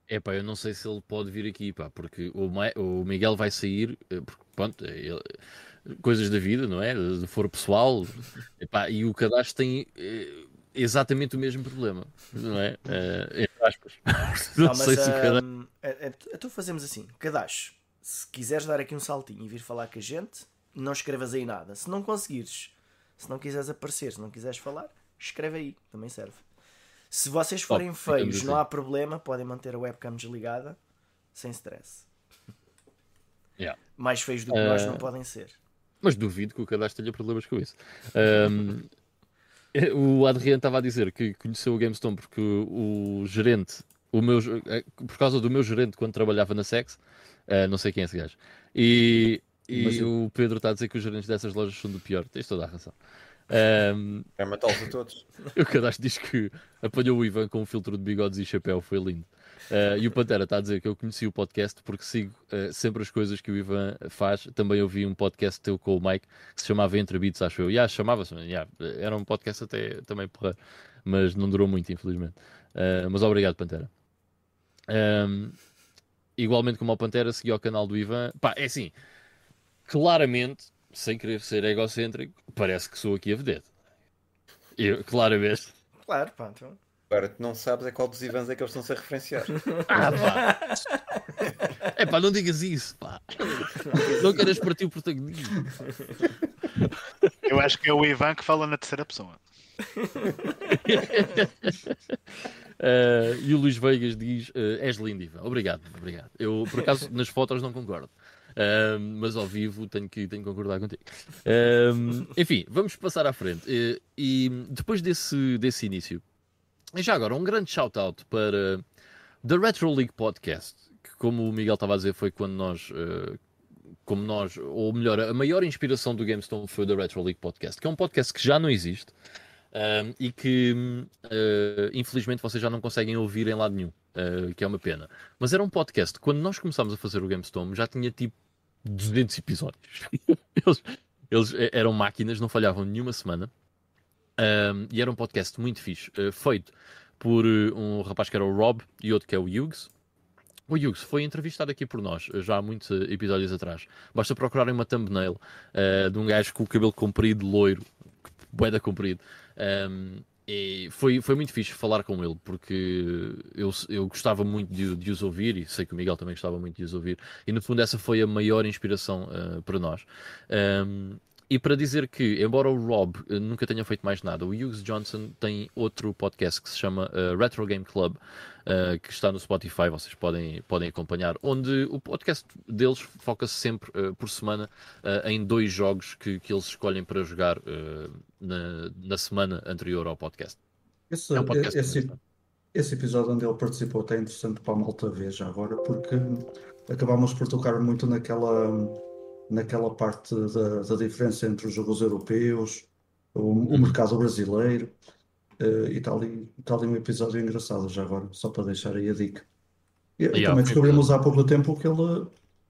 É pá, eu não sei se ele pode vir aqui, pá, porque o, Ma o Miguel vai sair, eh, porque, pronto, é ele, coisas da vida, não é? De foro pessoal, <laughs> epá, e o cadastro tem é, exatamente o mesmo problema, não é? é entre aspas. Não, <laughs> não sei se. Um, é, é, então fazemos assim: cadastro, se quiseres dar aqui um saltinho e vir falar com a gente, não escrevas aí nada. Se não conseguires, se não quiseres aparecer, se não quiseres falar, escreve aí, também serve. Se vocês forem oh, feios, não há problema, podem manter a webcam desligada, sem stress. Yeah. Mais feios do que uh... nós não podem ser. Mas duvido que o cadastro tenha problemas com isso. Um, <laughs> <laughs> o Adriano estava a dizer que conheceu o GameStone porque o gerente, o meu, eh, por causa do meu gerente quando trabalhava na Sex, uh, não sei quem é esse gajo. E, e o Pedro está a dizer que os gerentes dessas lojas são do pior. Tens toda a razão. Um, é matá-los a todos. O cadastro diz que apanhou o Ivan com um filtro de bigodes e chapéu, foi lindo. Uh, e o Pantera está a dizer que eu conheci o podcast porque sigo uh, sempre as coisas que o Ivan faz. Também ouvi um podcast teu com o Mike que se chamava Entre Beats, acho eu. Yeah, chamava-se, yeah, era um podcast até também porra, mas não durou muito, infelizmente. Uh, mas obrigado, Pantera. Um, igualmente como o Pantera, segui o canal do Ivan. Pá, é assim, claramente sem querer ser egocêntrico, parece que sou aqui a vedete. Eu, claramente. Claro, pá, então. Agora, tu não sabes é qual dos Ivans é que eles estão-se a referenciar. <laughs> Ah, pá. É pá, não digas isso, pá. Não queres partir o protagonismo. Eu acho que é o Ivan que fala na terceira pessoa. Uh, <laughs> e o Luís Veigas diz: uh, És lindo, Ivan. Obrigado, obrigado. Eu, por acaso, nas fotos não concordo mas ao vivo tenho que, tenho que concordar contigo. enfim, vamos passar à frente. E, e, depois desse, desse início, e já agora, um grande shout-out para The Retro League Podcast, que, como o Miguel estava a dizer, foi quando nós. Uh, como nós, ou melhor, a maior inspiração do GameStone foi o The Retro League Podcast, que é um podcast que já não existe. Um, e que uh, infelizmente vocês já não conseguem ouvir em lado nenhum, que é uma pena. Mas era um podcast, quando nós começámos a fazer o GameStorm, já tinha tipo 200 episódios. <laughs> eles, eles, eram máquinas, não falhavam nenhuma semana. Um, e era um podcast muito fixe, uh, feito por um rapaz que era o Rob e outro que é o Hughes. O Hughes foi entrevistado aqui por nós já há muitos episódios atrás. Basta procurarem uma thumbnail uh, de um gajo com o cabelo comprido, loiro, boeda comprido. Um, e foi, foi muito fixe falar com ele, porque eu, eu gostava muito de, de os ouvir e sei que o Miguel também gostava muito de os ouvir. E no fundo, essa foi a maior inspiração uh, para nós. Um, e para dizer que, embora o Rob uh, nunca tenha feito mais nada, o Hughes Johnson tem outro podcast que se chama uh, Retro Game Club, uh, que está no Spotify, vocês podem, podem acompanhar, onde o podcast deles foca-se sempre por semana em dois jogos que, que eles escolhem para jogar na, na semana anterior ao podcast. Esse, é um podcast esse, esse, episódio onde ele participou até é interessante para a malta ver já agora, porque acabámos por tocar muito naquela naquela parte da, da diferença entre os jogos europeus, o, o uhum. mercado brasileiro, uh, e está ali, está ali um episódio engraçado já agora, só para deixar aí a dica. E, yeah, também descobrimos há pouco tempo que ele,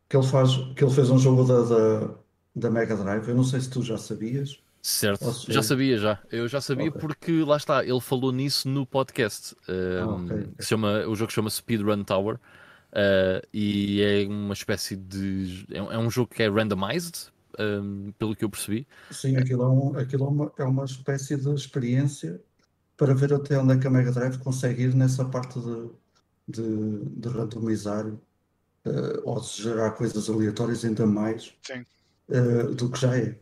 que ele, faz, que ele fez um jogo da, da, da Mega Drive, eu não sei se tu já sabias. Certo, se... já sabia já. Eu já sabia okay. porque lá está, ele falou nisso no podcast. Um, ah, okay. que se chama, o jogo chama Speedrun Tower. Uh, e é uma espécie de. É, é um jogo que é randomized, um, pelo que eu percebi. Sim, aquilo, é, um, aquilo é, uma, é uma espécie de experiência para ver até onde é que a Mega Drive consegue ir nessa parte de, de, de randomizar uh, ou de gerar coisas aleatórias ainda mais uh, do que já é.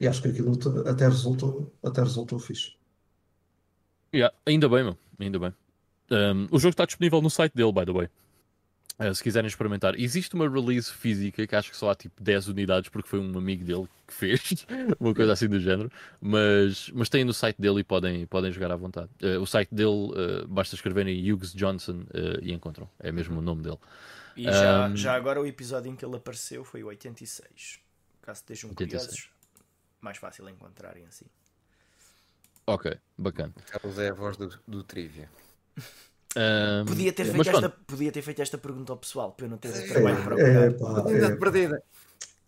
E acho que aquilo até resultou, até resultou fixe. Yeah, ainda bem, meu. Ainda bem. Um, o jogo está disponível no site dele, by the way. Uh, se quiserem experimentar, existe uma release física que acho que só há tipo 10 unidades porque foi um amigo dele que fez, <laughs> uma coisa assim do género, mas, mas tem no site dele e podem, podem jogar à vontade. Uh, o site dele, uh, basta escreverem Hughes Johnson e encontram, é mesmo o nome dele. E já, um, já agora o episódio em que ele apareceu foi o 86. Caso estejam 86. curiosos, mais fácil encontrarem assim. Ok, bacana. Carlos é a voz do, do Trivia. <laughs> Um, podia, ter feito esta, podia ter feito esta pergunta ao pessoal para eu não ter é, trabalho para é, é, perdida.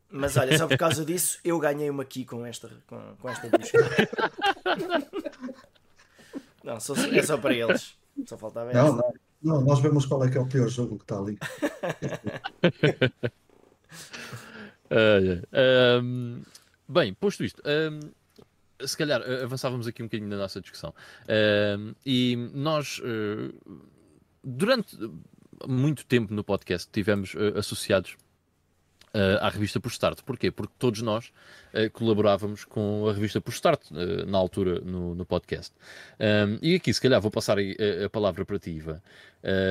Mas olha, só por causa disso eu ganhei uma aqui com esta, com, com esta busca. <laughs> não, só, é só para eles. Só faltava não, não, não, nós vemos qual é que é o pior jogo que está ali. <laughs> <laughs> uh, um, bem, posto isto, um, se calhar eh, avançávamos aqui um bocadinho na nossa discussão. Uh, e nós, uh, durante muito tempo no podcast, tivemos uh, associados à revista Por Start. Porquê? Porque todos nós colaborávamos com a revista Por Start na altura no, no podcast. Um, e aqui, se calhar, vou passar a, a palavra para ti, Ivan.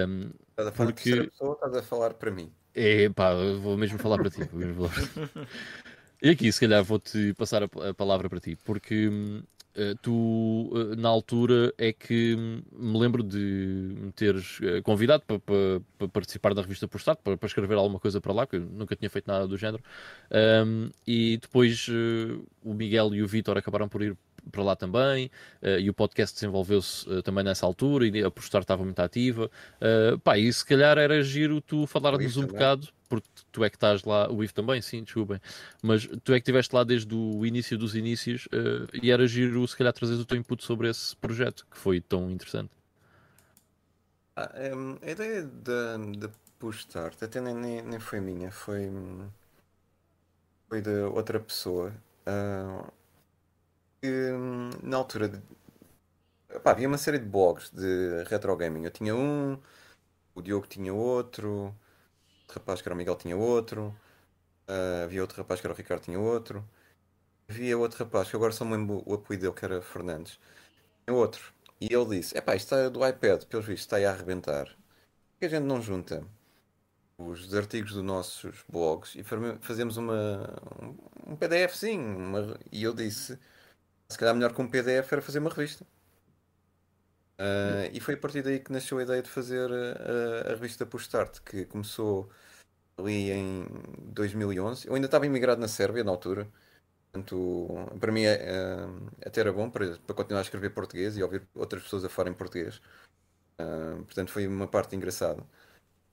Um, estás a falar porque... pessoa ou estás a falar para mim? É, pá, vou mesmo falar para ti. <laughs> E aqui, se calhar, vou-te passar a, a, palavra para ti, porque uh, tu, uh, na altura, é que me lembro de me teres uh, convidado para, para, para, participar da revista Por para, para, escrever alguma coisa para lá, que eu nunca tinha feito nada do género. Um, e depois o Miguel e o Vitor acabaram por ir para lá também, uh, e o podcast desenvolveu-se uh, também nessa altura, e a postar estava muito ativa. Uh, pá, e se calhar era giro tu falar-nos um bocado, porque tu é que estás lá, o Ivo também, sim, desculpem, mas tu é que estiveste lá desde o início dos inícios, e era giro se calhar trazeres o teu input sobre esse projeto, que foi tão interessante. Ah, um, a ideia de, Start até nem, nem, foi minha, foi, foi de outra pessoa. Uh, que na altura de... Havia uma série de blogs de retro gaming. Eu tinha um, o Diogo tinha outro, rapaz que era o Miguel tinha outro, uh, havia outro rapaz que era o Ricardo tinha outro, havia outro rapaz que agora só me lembro o apoio dele que era Fernandes, tinha outro. E ele disse: Epá, isto está do iPad, pelos vistos, está aí a arrebentar. Que a gente não junta os artigos dos nossos blogs e fazemos uma, um PDF sim? Uma... E eu disse se calhar melhor que um PDF era fazer uma revista. Uh, e foi a partir daí que nasceu a ideia de fazer a, a, revista Push Start, que começou ali em 2011. Eu ainda estava imigrado na Sérvia na altura. Portanto, para mim é, até era bom para, para continuar a escrever português e ouvir outras pessoas a falar em português. Uh, portanto, foi uma parte engraçada.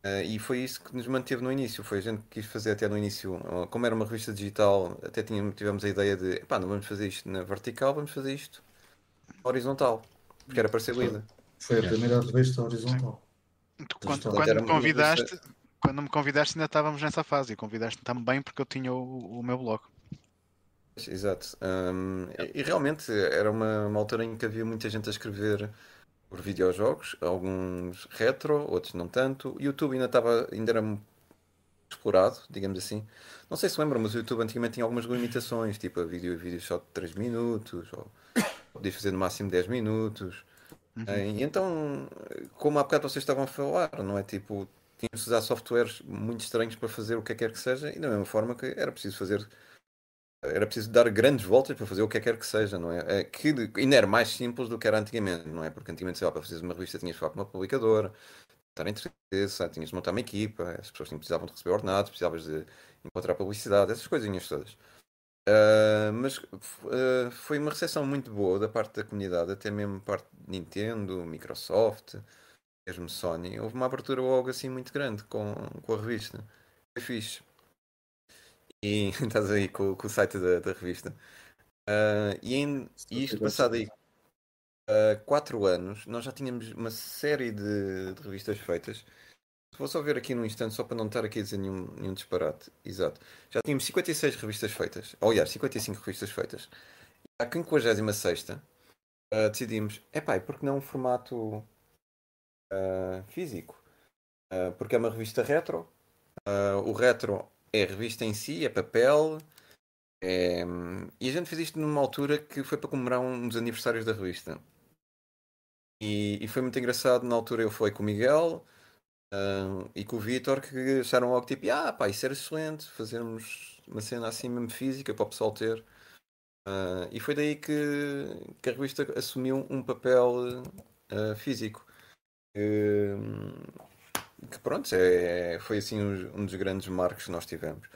Uh, e foi isso que nos manteve no início. Foi a gente que quis fazer até no início. Uh, como era uma revista digital, até tínhamos, tivemos a ideia de pá, não vamos fazer isto na vertical, vamos fazer isto horizontal. Porque era para ser lida. Foi a primeira revista horizontal. Quando, Então, quando era me convidaste, quando me convidaste ainda estávamos nessa fase e convidaste-me também porque eu tinha o, o meu blog. Exato. Um, e, e realmente era uma, uma altura em que havia muita gente a escrever por videojogos, alguns retro, outros não tanto. O YouTube ainda estava, ainda era explorado, digamos assim. Não sei se lembram, mas o YouTube antigamente tinha algumas limitações, tipo a vídeo, vídeo só de 3 minutos, ou podias fazer no máximo 10 minutos. Eh, E então, como há bocado vocês estavam a falar, não é? Tipo, tínhamos de usar softwares muito estranhos para fazer o que quer que seja, e da mesma forma que era preciso fazer era preciso dar grandes voltas para fazer o que quer que seja, não é? É Que ainda era mais simples do que era antigamente, não é? Porque antigamente, sei lá, para fazeres uma revista tinhas de falar com uma publicadora, estar interesse, tinhas de montar uma equipa, as pessoas precisavam de receber ordenados, precisavas de encontrar publicidade, essas coisinhas todas. Ah, mas ah, foi uma recepção muito boa da parte da comunidade, até mesmo parte de Nintendo, Microsoft, mesmo Sony. Houve uma abertura logo assim muito grande com, com a revista. Foi fixe. E <laughs> estás aí com, com o site da, da revista. Ah, e, em- e isto passado aí ah, quatro anos, nós já tínhamos uma série de, de revistas feitas. Vou só ver aqui num instante, só para não estar aqui a dizer nenhum, nenhum disparate. Exato. Já tínhamos 56 revistas feitas. Ou, aliás, 55 revistas feitas. E à 56 ah, decidimos, epá, e por que não um formato ah, físico? Ah, porque é uma revista retro. Ah, o retro é revista em si, é papel. é- E a gente fez isto numa altura que foi para comemorar um dos aniversários da revista. E, e foi muito engraçado. Na altura eu falei com o Miguel ah, e com o Vitor que acharam logo tipo, ah, pá, isso era excelente, fazermos uma cena assim mesmo física para o pessoal ter. Ah, e foi daí que, que a revista assumiu um papel ah, físico. Que, pronto, é, foi assim um, um dos grandes marcos que nós tivemos.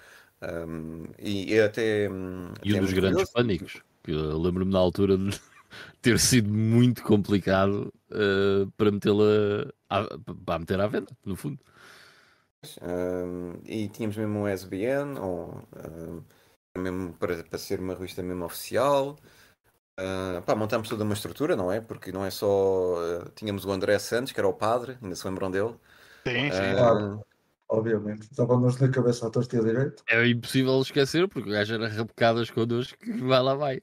Um, e, e até, E até um dos grandes curioso. pânicos. lembro-me na altura de <laughs> ter sido muito complicado eh, para metê-la para meter à venda, no fundo. Um, e tínhamos mesmo um SBN, ou, um, mesmo para, para ser uma revista mesmo oficial. Uh, pá, montámos toda uma estrutura, não é? Porque não é só. uh, tínhamos o André Santos, que era o padre, ainda se lembram dele. Sim, sim. Uh, Claro. Obviamente. Estávamos na cabeça à torta e à direita. É impossível esquecer, porque o gajo era rabocadas connosco que vai lá vai.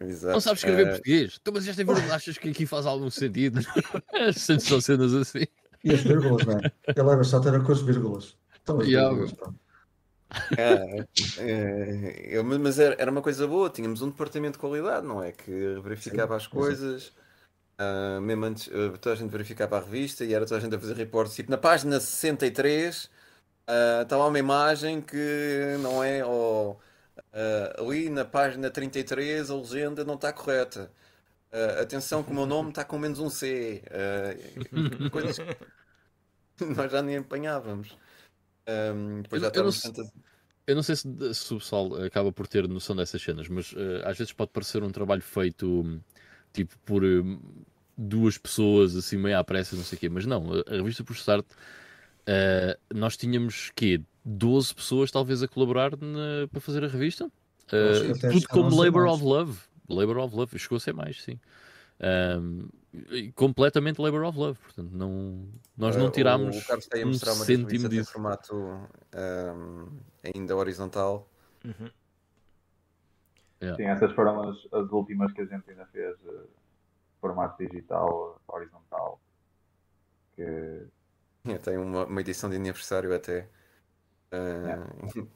Exato. Não sabes escrever Uh, português? Então, mas esta vírgula achas que aqui faz algum sentido? <laughs> São cenas assim. E as vírgulas, não é? Ele era chato, era com as vírgulas. Então, as Yeah, vírgulas. É, é, eu- mas era, era uma coisa boa, tínhamos um departamento de qualidade, não é? Que verificava as coisas, ah, mesmo antes, ah, toda a gente verificava a revista e era toda a gente a fazer reportes. Tipo, na página 63 ah, está lá uma imagem que não é, ou ah, ali na página 33 a legenda não está correta. Ah, atenção que o meu nome está com menos um C. Ah, <laughs> coisas que <laughs> nós já nem apanhávamos. Ah, depois já Eu- eu não tantas. Eu não sei se, se o pessoal acaba por ter noção dessas cenas, mas às vezes pode parecer um trabalho feito hum, tipo por hum, duas pessoas assim meio à pressa, não sei o quê, mas não, a, revista por Start nós tínhamos quê? 12 pessoas talvez a colaborar na- para fazer a revista. Eh, até tudo como Labor mais. of Love. Labor of Love, chegou a ser mais, sim. E completamente Labor of Love, portanto, não, nós não Uh, tirámos O, o Carlos está a um mostrar uma das cêntimo disso. formato um, ainda horizontal. Uhum. Sim, essas foram as, as últimas que a gente ainda fez, eh, formato digital, horizontal. Que Tem uma, uma edição de aniversário até. Uh,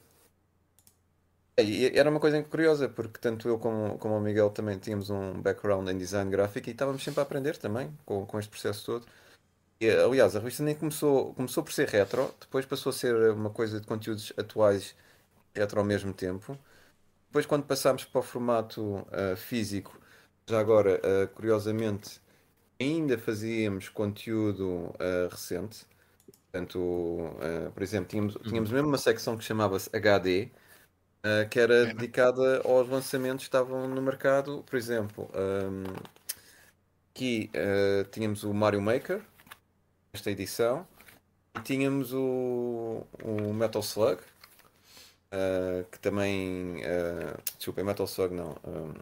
<laughs> e era uma coisa curiosa, porque tanto eu como, como o Miguel também tínhamos um background em design gráfico e estávamos sempre a aprender também com, com este processo todo. E, aliás, a revista nem começou, começou por ser retro, depois passou a ser uma coisa de conteúdos atuais retro ao mesmo tempo. Depois, quando passámos para o formato ah, físico, já agora, ah, curiosamente, ainda fazíamos conteúdo ah, recente. Portanto, ah, por exemplo, tínhamos, tínhamos mesmo uma secção que chamava-se HD, uh, que era Pena. dedicada aos lançamentos que estavam no mercado. Por exemplo, um, aqui uh, tínhamos o Mario Maker, esta edição, e tínhamos o, o Metal Slug, uh, que também. Uh, desculpa, Metal Slug não. um,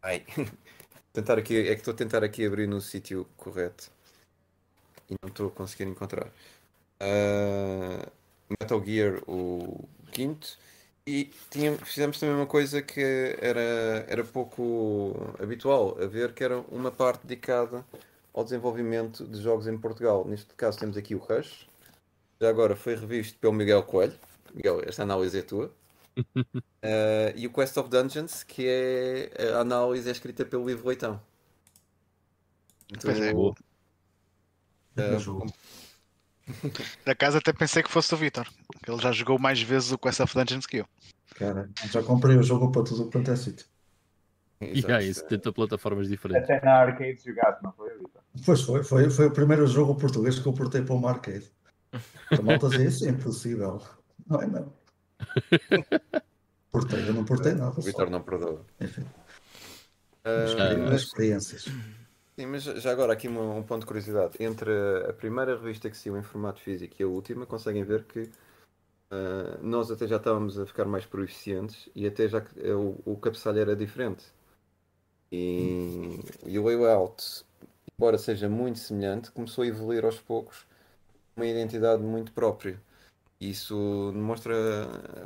ai, <laughs> tentar aqui, é que estou a tentar aqui abrir no sítio correto e não estou a conseguir encontrar. Uh, Metal Gear, o quinto. E tinha, fizemos também uma coisa que era, era pouco habitual a ver, que era uma parte dedicada ao desenvolvimento de jogos em Portugal. Neste caso temos aqui o Rush. Já agora foi revisto pelo Miguel Coelho. Miguel, esta análise é tua. Uh, <laughs> e o Quest of Dungeons, que é a análise é escrita pelo Ivo Leitão. Pois é. Boa. uh, jogo. <laughs> Da casa até pensei que fosse o Vitor. Ele já jogou mais vezes o Quest of Dungeons que eu. Cara, já comprei o jogo para tudo quanto é sítio. E há isso, 70 plataformas diferentes. Até na arcade jogaste, não foi, Vitor? Pois foi, foi, foi o primeiro jogo português que eu portei para uma arcade. <laughs> A malta dizia isso é impossível. Não é não. Portei, eu não portei nada. O. Vitor não perdoa. Enfim, Uh, Já- as experiências. Sim, mas já agora aqui um, um ponto de curiosidade. Entre a, primeira revista que saiu em formato físico e a última, conseguem ver que ah, nós até já estávamos a ficar mais proficientes e até já eh, o, o cabeçalho era diferente. E, e o layout, embora seja muito semelhante, começou a evoluir aos poucos uma identidade muito própria. Isso demonstra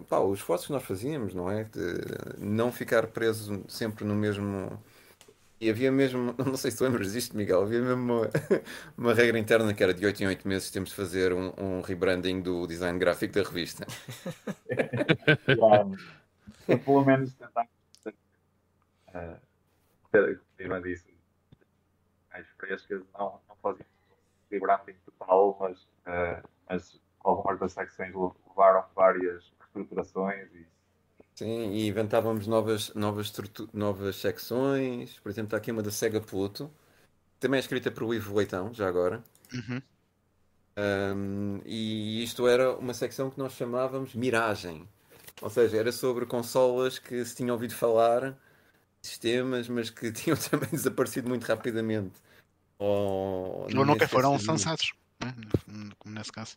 pá, os esforços que nós fazíamos, não é? De não ficar preso sempre no mesmo. E havia mesmo, não sei se tu lembras disto, Miguel, havia mesmo uma, uma regra interna que era de 8 em 8 meses temos de fazer um, um rebranding do design gráfico da revista. Claro. Pelo menos tentar uh, disse, mais frescas, não, não fazia um rebranding total, mas, uh, mas algumas das secções levaram várias reestruturações e Sim, e inventávamos novas, novas, novas secções. Por exemplo, está aqui uma da Sega Pluto, também é escrita por Ivo Leitão, já agora. Uhum. Um, e isto era uma secção que nós chamávamos Miragem. Ou seja, era sobre consolas que se tinham ouvido falar, sistemas, mas que <laughs> tinham também desaparecido muito rapidamente. Ou, Ou nunca foram lançados. né? Como nesse caso.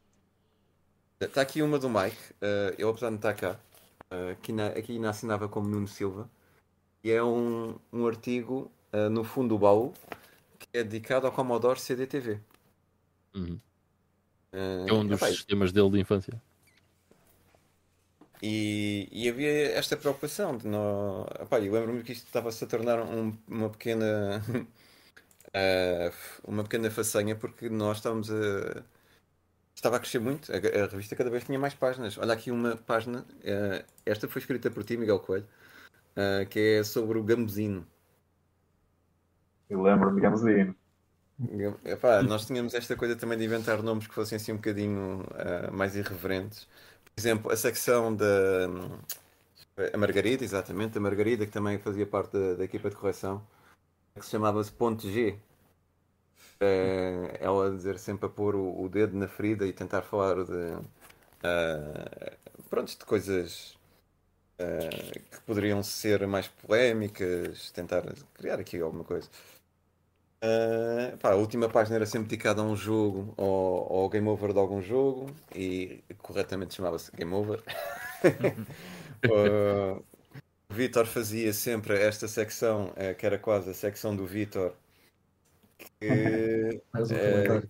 Está aqui uma do Mike, eh, ele apesar de não estar cá, eh, aqui, na, aqui ainda assinava como Nuno Silva, e é um, um artigo eh, no fundo do baú que é dedicado ao Commodore CDTV. Uhum. Eh, É um dos epá, sistemas dele de infância. E, e havia esta preocupação de não. Epá, eu lembro-me que isto estava-se a tornar um- uma pequena. <laughs> uma pequena façanha porque nós estávamos a. Estava a crescer muito, a, a revista cada vez tinha mais páginas. Olha aqui uma página, eh, esta foi escrita por ti, Miguel Coelho, eh, que é sobre o Gambuzino. eu lembro-me, assim, Epá, nós tínhamos esta coisa também de inventar nomes que fossem assim um bocadinho ah, mais irreverentes. Por exemplo, a secção da a Margarida, exatamente, a Margarida, que também fazia parte da, da equipa de correção, que se chamava-se Ponto G. Eh, ela dizer sempre a pôr o, o dedo na ferida e tentar falar de ah, pronto, de coisas ah, que poderiam ser mais polémicas, tentar criar aqui alguma coisa. Uh, pá, a última página era sempre dedicada a um jogo ou ao game over de algum jogo e corretamente chamava-se Game Over. Uh, <laughs> o Vitor fazia sempre esta secção, eh, que era quase a secção do Vitor, que, um Eh,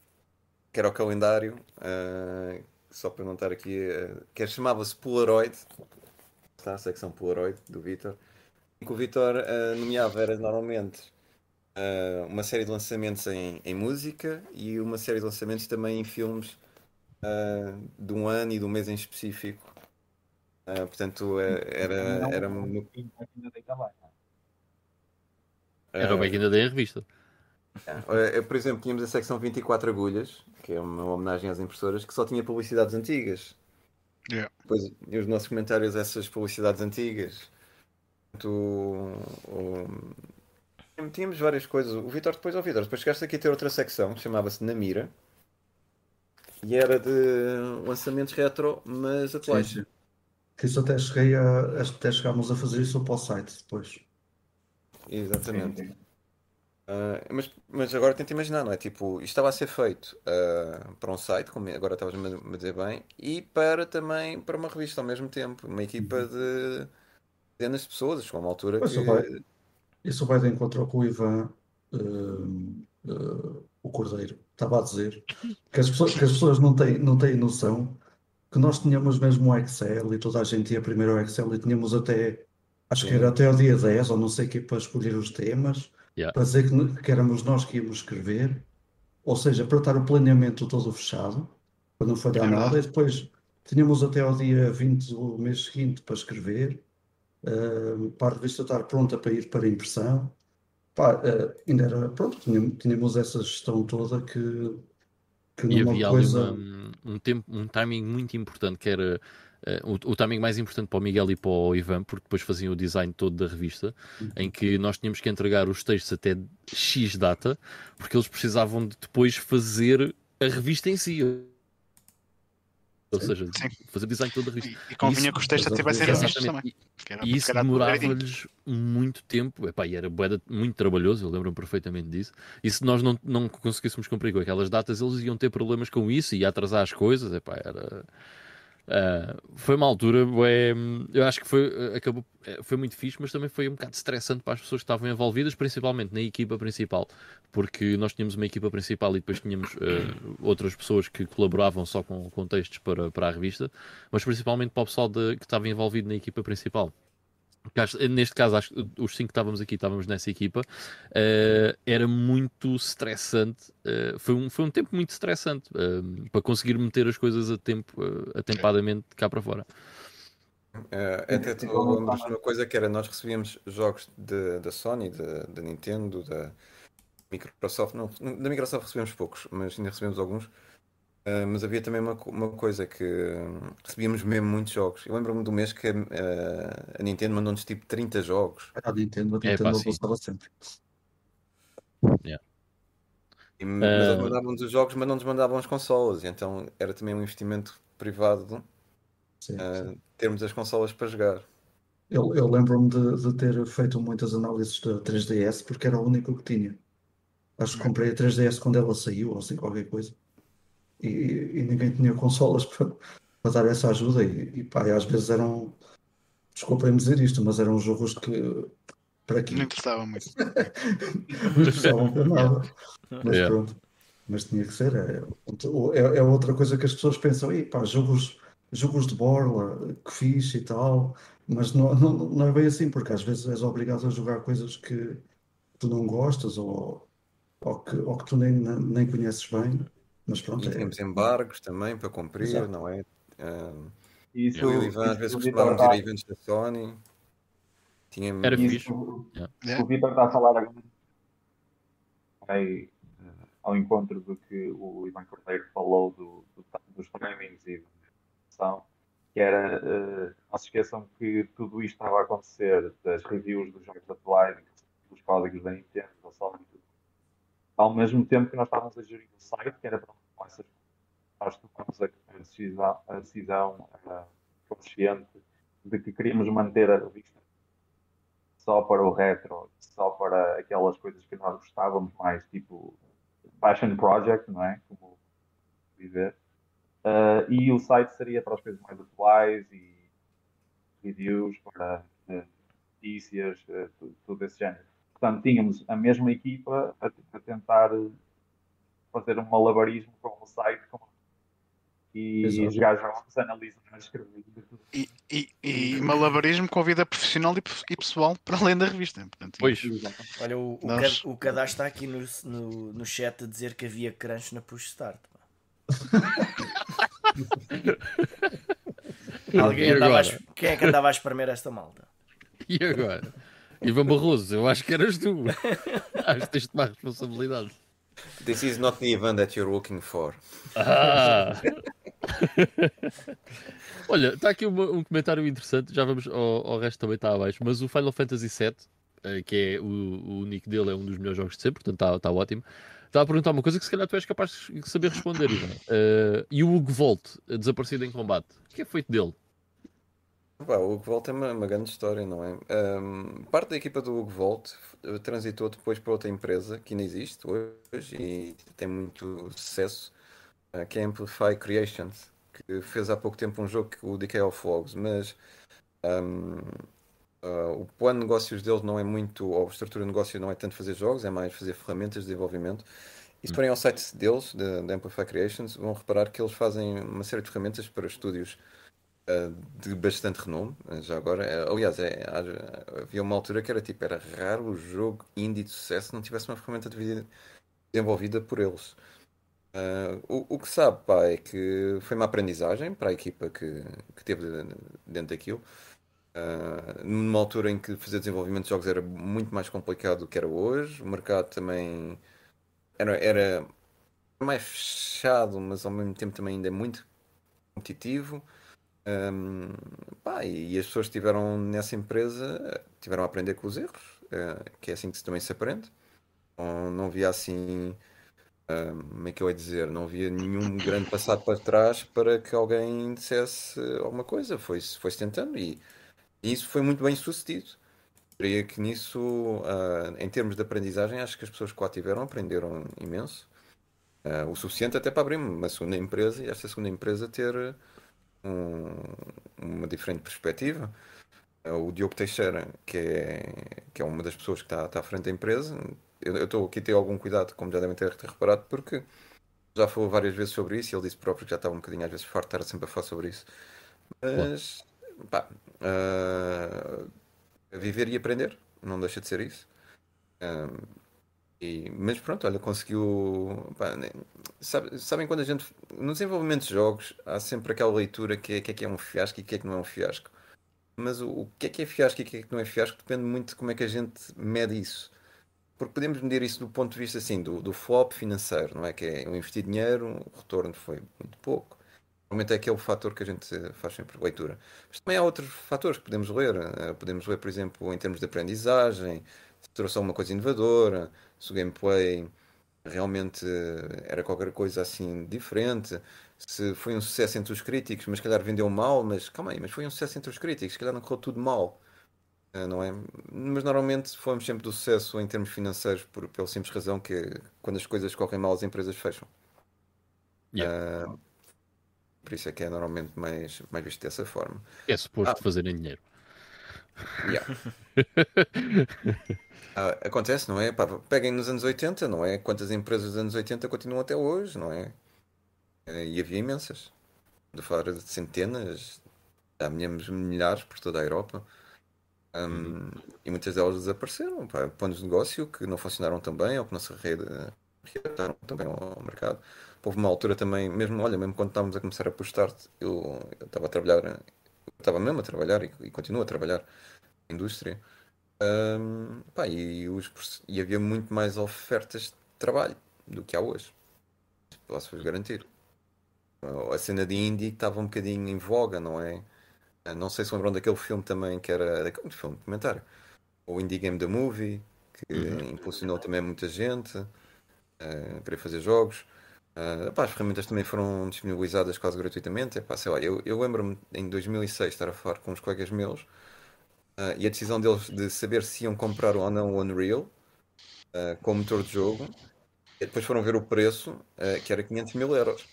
que era o calendário, uh, só estar aqui, uh, que chamava-se Polaroid, está a secção Polaroid do Vitor, em que o Vitor uh, nomeava era normalmente uh, uma série de lançamentos em, em música e uma série de lançamentos também em filmes uh, de um ano e de um mês em específico. Uh, portanto, eh, era, era, um é? Era o uh, bem que ainda dei a revista. <laughs> Eh, Por exemplo, tínhamos a secção 24 agulhas, que é uma homenagem às impressoras, que só tinha publicidades antigas. Yeah. Depois, e os nossos comentários a essas publicidades antigas. O- tínhamos várias coisas. O Vitor depois, ao Vitor, depois chegaste aqui a ter outra secção, que chamava-se Na Mira, e era de lançamentos retro, mas atuais. Sim, sim. que isso até cheguei a, até chegámos a fazer isso para o site depois. Exatamente. Sim, sim. Ah, mas, mas agora tenta imaginar, não é? Tipo, isto estava a ser feito ah, para um site, como agora estavas-me a dizer bem, e para também para uma revista ao mesmo tempo. Uma equipa de dezenas de pessoas, chegou a uma altura Pois, que. vai. Isso vai de encontro que o Ivan, eh, o Cordeiro, estava a dizer, que as pessoas, que as pessoas não têm, não têm noção que nós tínhamos mesmo o Excel e toda a gente ia primeiro ao Excel e tínhamos até, acho que era até o dia 10 ou não sei o que, para escolher os temas, Yeah. para dizer que, que éramos nós que íamos escrever, ou seja, para estar o planeamento todo fechado, para não falhar É nada, e depois tínhamos até ao dia 20 do mês seguinte para escrever, eh, para a revista estar pronta para ir para a impressão. Pá, eh, ainda era, pronto, tínhamos, tínhamos essa gestão toda que, que E havia coisa. ali uma- um, tempo, um timing muito importante, que era eh, o, o timing mais importante para o Miguel e para o Ivan, porque depois faziam o design todo da revista, em que nós tínhamos que entregar os textos até X data, porque eles precisavam de depois fazer a revista em si. Ou seja, Sim. fazer o design todo da revista. E, e convinha que os textos tivessem Exatamente. também. E isso demorava-lhes muito tempo, Epá, e era muito trabalhoso, eu lembro-me perfeitamente disso. E se nós não, não conseguíssemos cumprir com aquelas datas, eles iam ter problemas com isso e ia atrasar as coisas. Epá, era, ah, foi uma altura, bué, eu acho que foi, acabou, eh, foi muito fixe, mas também foi um bocado estressante para as pessoas que estavam envolvidas, principalmente na equipa principal, porque nós tínhamos uma equipa principal e depois tínhamos ah, outras pessoas que colaboravam só com, com textos para, para a revista, mas principalmente para o pessoal de- que estava envolvido na equipa principal. Neste caso, acho os cinco que estávamos aqui, estávamos nessa equipa, eh, era muito estressante. eh, foi, um, foi um tempo muito estressante eh, para conseguir meter as coisas a tempo, atempadamente cá para fora. Até tu uma coisa que era, nós recebíamos jogos de- da Sony, da da Nintendo, da Microsoft, não, da Microsoft recebemos poucos, mas ainda recebemos alguns. Eh, mas havia também uma, uma coisa que hum, recebíamos mesmo muitos jogos. Eu lembro-me do mês que eh, a Nintendo mandou-nos tipo 30 jogos. A Nintendo, a É, Nintendo pá, sim. avançava sempre. E, mas eles Eh, mandavam-nos os jogos, mas não nos mandavam as consolas. E então era também um investimento privado Sim, sim. termos as consolas para jogar. Eu, eu lembro-me de, de ter feito muitas análises da 3DS porque era o único que tinha. Acho que comprei a 3DS quando ela saiu, ou assim, qualquer coisa. E, e ninguém tinha consolas para, para dar essa ajuda. E, e pá, e às vezes eram. Desculpem-me dizer isto, mas eram jogos que. Para quê? Não interessava <laughs> muito. Não precisavam para nada. Mas Yeah. pronto. Mas tinha que ser. É, é, é outra coisa que as pessoas pensam, "Ih, pá, jogos, jogos de borla, que fixe e tal. Mas não, não, não é bem assim, porque às vezes és obrigado a jogar coisas que tu não gostas ou, ou, que, ou que tu nem, nem conheces bem. Mas pronto, E é, tínhamos embargos também para cumprir, Exato. não é? E Isso, eu e o Ivan às isso vezes costumávamos ir a eventos da Sony. Tinha... Era isso fixe. que o- Yeah. o Vitor está a falar agora vai eh, ao encontro do que o Ivan Cordeiro falou do, do- dos timings e da produção, que era, eh, não se esqueçam que tudo isto estava a acontecer das reviews dos jogos atuais, dos códigos da Nintendo, da Sony. Ao mesmo tempo que nós estávamos a gerir o site, que era para essas nós tomamos a decisão, eh, consciente de que queríamos manter a revista só para o retro, só para aquelas coisas que nós gostávamos mais, tipo Passion Project, não é? Como dizer. Ah, e o site seria para as coisas mais atuais e reviews, para eh, notícias, eh, tudo, tudo desse género. Portanto, tínhamos a mesma equipa a, a tentar eh, fazer um malabarismo com o site com, e Exato. jogar jogos, analisar, escrever tudo. E, e, e malabarismo com a vida profissional e, pe- e pessoal para além da revista. Portanto, Pois, Olha, o, Nós- o Cadastro está aqui no, no, no chat a dizer que havia crunch na push start. <laughs> Alguém andava a, quem é que andava a espremer esta malta? E agora? Ivan Barroso, eu acho que eras tu. <laughs> acho que tens de tomar responsabilidade. This is not the event that you're looking for. Ah! <laughs> Olha, está aqui uma- um comentário interessante, já vamos ao, ao resto também está abaixo, mas o Final Fantasy VII, eh, que é o, o nick dele, é um dos melhores jogos de sempre, portanto está está ótimo. Está a perguntar uma coisa que se calhar tu és capaz de saber responder, Ivan. Eh, e o Hugo Volt, eh, desaparecido em combate, o que é feito dele? Pá, o Hugo Volt é uma, uma grande história, não é? Ahm, parte da equipa do Hugo Volt eh, transitou depois para outra empresa que ainda existe hoje e tem muito sucesso, eh, que é a Amplify Creations, que fez há pouco tempo um jogo, que- o Decay of Logs, mas ahm, ah, o plano de negócios deles não é muito, ou a estrutura de negócio não é tanto fazer jogos, é mais fazer ferramentas de desenvolvimento. E se forem ao site deles, da da Amplify Creations, vão reparar que eles fazem uma série de ferramentas para estúdios uh, de bastante renome, uh, já agora. Uh, aliás, é, havia uma altura que era tipo, era raro o jogo indie de sucesso não tivesse uma ferramenta de vida desenvolvida por eles. Uh, o, o que sabe, pá, é que foi uma aprendizagem para a equipa que, que teve dentro daquilo. Uh, numa altura em que fazer desenvolvimento de jogos era muito mais complicado do que era hoje, o mercado também era, era mais fechado, mas ao mesmo tempo também ainda é muito competitivo. Um, pá, e, as pessoas que estiveram nessa empresa tiveram a aprender com os erros, uh, que é assim que também se aprende. Não, não havia assim, um, como é que eu ia dizer, não havia nenhum grande passado para trás para que alguém dissesse alguma coisa. Foi-se foi-se tentando e, e isso foi muito bem sucedido. Creio que nisso, uh, em termos de aprendizagem, acho que as pessoas que lá tiveram aprenderam imenso. Uh, o suficiente até para abrir uma segunda empresa e esta segunda empresa ter um- uma diferente perspectiva. Uh, o Diogo Teixeira, que é, que é uma das pessoas que está, está à frente da empresa, eu estou aqui a ter algum cuidado, como já devem ter, ter reparado, porque já falou várias vezes sobre isso e ele disse próprio que já estava um bocadinho às vezes farto de estar sempre a falar sobre isso. Mas, pá, uh, viver e aprender, não deixa de ser isso. Um, e- mas pronto, olha, conseguiu. pá, né, sabe- sabem quando a gente. No desenvolvimento de jogos, há sempre aquela leitura que é, que é que é um fiasco e que é que não é um fiasco. Mas o, o que é que é fiasco e que é que não é fiasco depende muito de como é que a gente mede isso. Porque podemos medir isso do ponto de vista assim, do, do flop financeiro, não é? Que é eu investi dinheiro, o retorno foi muito pouco. Realmente é aquele fator que a gente faz sempre leitura. Mas também há outros fatores que podemos ler. Eh, Podemos ler, por exemplo, em termos de aprendizagem, se trouxe alguma coisa inovadora, se o gameplay realmente era qualquer coisa assim diferente, se foi um sucesso entre os críticos, mas se calhar vendeu mal, mas calma aí, mas foi um sucesso entre os críticos, se calhar não correu tudo mal, eh, não é? Mas normalmente fomos sempre do sucesso em termos financeiros por, pela simples razão que quando as coisas correm mal as empresas fecham. Yeah. Ah, por isso é que é normalmente mais, mais visto dessa forma. É suposto Ah. fazerem dinheiro. Yeah. <laughs> Ah, acontece, não é? Pá, peguem nos anos 80, não é? Quantas empresas dos anos 80 continuam até hoje, não é? Eh, E havia imensas. De falar de centenas, tínhamos milhares por toda a Europa. Ahm, E muitas delas desapareceram. Pá, planos de negócio que não funcionaram tão bem ou que não se re- readaptaram também ao mercado. Houve uma altura também, mesmo, olha, mesmo quando estávamos a começar a postar, eu eu estava a trabalhar, estava mesmo a trabalhar e, e continuo a trabalhar na indústria. Ahm, pá, e, os e havia muito mais ofertas de trabalho do que há hoje. Posso-vos garantir. A cena de indie estava um bocadinho em voga, não é? Ah, Não sei se lembram daquele filme também que era daquele filme documentário, o Indie Game The Movie, que impulsionou também muita gente a querer fazer jogos. Ah, pá, as ferramentas também foram disponibilizadas quase gratuitamente. Epá, sei lá, eu, eu lembro-me em 2006 estar a falar com uns colegas meus ah, e a decisão deles de saber se iam comprar ou não o Unreal ah, como motor de jogo. E depois foram ver o preço, ah, que era 500 mil euros.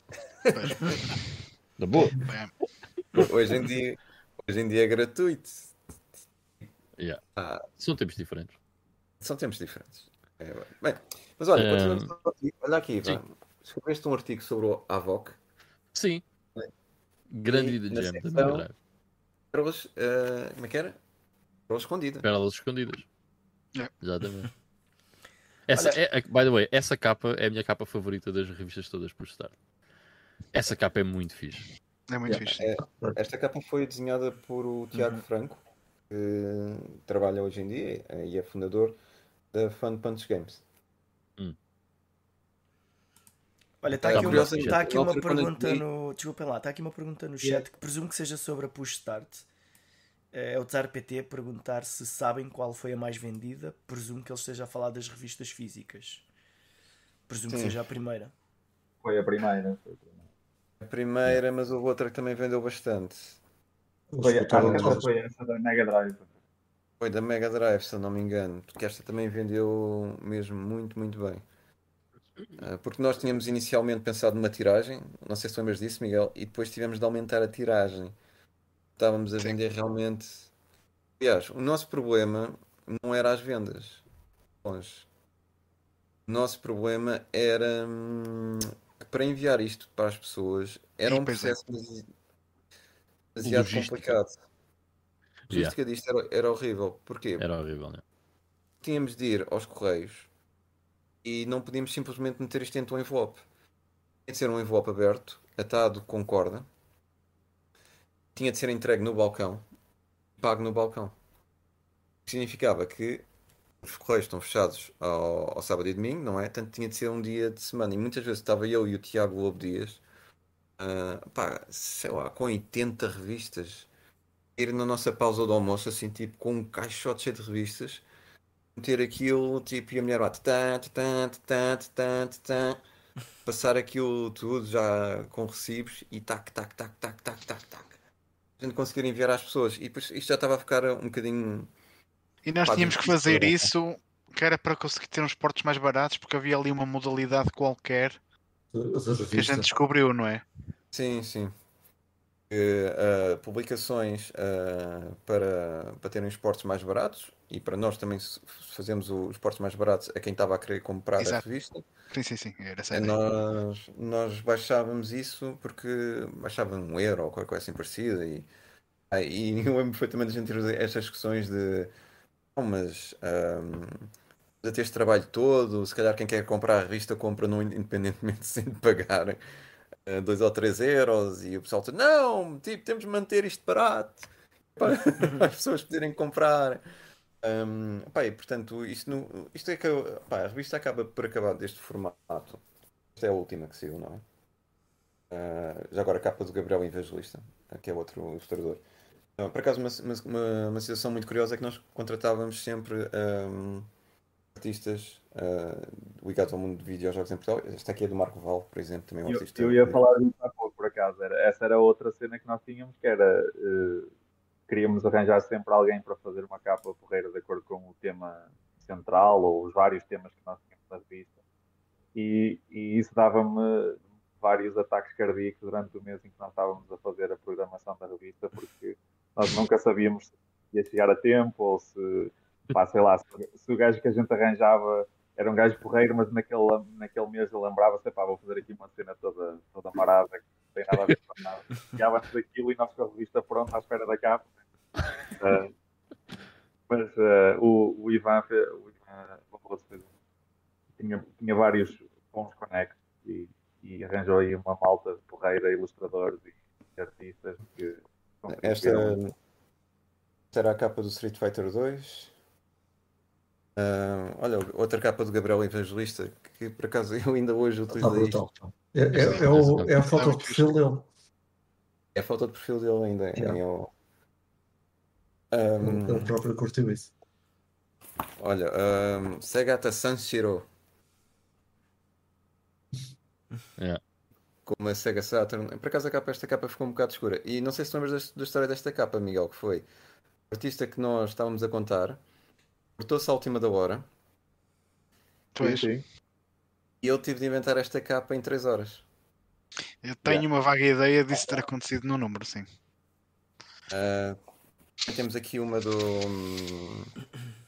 <laughs> Na boa. Hoje em dia, hoje em dia é gratuito. Yeah. Ah, São tempos diferentes. são tempos diferentes. É, bem, mas olha, com artigo, olha aqui. Escreveste um artigo sobre o AVOC. Sim. Grande E ida na de da Mega Drive. Pérolas, eh, como é que era? Pérolas escondidas. Pérolas escondidas. É. Exatamente. <laughs> Essa é, by the way, essa capa é a minha capa favorita das revistas todas por estar. Essa capa é muito fixe. é muito Yeah, fixe. é, esta capa foi desenhada por o Tiago Franco, que trabalha hoje em dia eh, e é fundador da Fun Punch Games. Olha, está Tá aqui, uma, tá aqui uma eu pergunta no. Desculpem lá, está aqui uma pergunta no chat que presumo que seja sobre a Push Start. É o Tsar PT a perguntar se sabem qual foi a mais vendida. Presumo que ele esteja a falar das revistas físicas. Presumo que Sim. seja a primeira. Foi a primeira. Foi a primeira. A primeira, mas houve outra que também vendeu bastante. Foi, que essa foi essa da Mega Drive. Foi da Mega Drive, se eu não me engano, porque esta também vendeu mesmo muito, muito bem. Uh, porque nós tínhamos inicialmente pensado numa tiragem, não sei se lembras disso, Miguel, e depois tivemos de aumentar a tiragem. Estávamos a vender realmente. Aliás, o nosso problema não era as vendas. Longe. O nosso problema era hum, que para enviar isto para as pessoas era Sim, um é. processo demasi- demasiado complicado. A Yeah. logística disto era, era horrível. Porquê? Era horrível, né? tínhamos de ir aos correios e não podíamos simplesmente meter isto dentro de um envelope. Tinha de ser um envelope aberto, atado com corda, tinha de ser entregue no balcão pago no balcão. O que significava que os correios estão fechados ao, ao sábado e domingo, não é? Tanto tinha de ser um dia de semana. E muitas vezes estava eu e o Tiago Lobo Dias, ah, pá, sei lá, com 80 revistas, ir na nossa pausa do almoço, assim, tipo, com um caixote cheio de revistas meter aquilo, tipo, e a mulher lá, tatã, tatã, tatã, tatã, tatã, passar aquilo tudo já com recibos e tac, tac, tac, tac, tac, tac, tac. A gente conseguir enviar às pessoas. E depois isto já estava a ficar um bocadinho. E nós tínhamos que fazer né? isso que era para conseguir ter uns portos mais baratos, porque havia ali uma modalidade qualquer que a gente descobriu, não é? Sim, sim. Ah, publicações ah, para, para terem os portos mais baratos e para nós também fazemos os portos mais baratos a quem estava a querer comprar a Exato. revista. Sim, sim, sim. Era essa a É. Nós, nós baixávamos isso porque baixava um euro ou qualquer coisa assim parecida e, ah, e <laughs> eu lembro perfeitamente a gente ter estas discussões de "Não, mas ahm, a ter este trabalho todo, se calhar quem quer comprar a revista compra não, <laughs> independentemente sem pagar 2 ou 3 euros e o pessoal diz, não, tipo, temos de manter isto barato <laughs> para as pessoas poderem comprar. Ahm, pá, e, portanto, isto, no- isto é que pá, a revista acaba por acabar deste formato. Esta é a última que saiu, não é? Ah, já agora a capa do Gabriel Evangelista, que é outro ilustrador. Ah, por acaso, uma, uma, uma- situação muito curiosa é que nós contratávamos sempre ahm, artistas ah, ligados ao mundo de videojogos em Portugal. Esta aqui é do Marco Val, por exemplo, também é um Eu, artista. eu ia falar disso há pouco, por acaso. Era, essa era outra cena que nós tínhamos, que era eh, queríamos arranjar sempre alguém para fazer uma capa porreira de acordo com o tema central ou os vários temas que nós tínhamos na revista. E, e isso dava-me vários ataques cardíacos durante o mês em que nós estávamos a fazer a programação da revista, porque nós nunca sabíamos se ia chegar a tempo ou se, pá, sei lá, se, se o gajo que a gente arranjava era um gajo porreiro, mas naquele, naquele mês eu lembrava-se, pá, vou fazer aqui uma cena toda, toda marada, que não tem nada a ver com nada. Chegava-nos daquilo e nós com a revista pronta à espera da capa. Ah, mas ah, o, o Ivan, fe- o Ivan Barroso fez- tinha, tinha vários bons conectos e, e arranjou aí uma malta porreira, ilustradores e artistas que Esta, era a capa do Street Fighter 2. Ah, olha, outra capa do Gabriel Evangelista, que por acaso <laughs> eu ainda hoje utilizei brutal. É, é, é, o, é a foto de perfil dele. É a foto de perfil dele ainda. Yeah. é o- Ahm, Ele próprio curtiu isso. olha, ahm, Segata Sanshiro. Yeah. Como a Sega Saturn. Por acaso a capa, esta capa ficou um bocado escura. E não sei se lembras deste- da história desta capa, Miguel, que foi o artista que nós estávamos a contar, cortou-se à última da hora Pois, Sim, sim. e eu tive de inventar esta capa em 3 horas. eu tenho uma vaga ideia disso ter acontecido no número, sim. Ah, temos aqui uma do hum,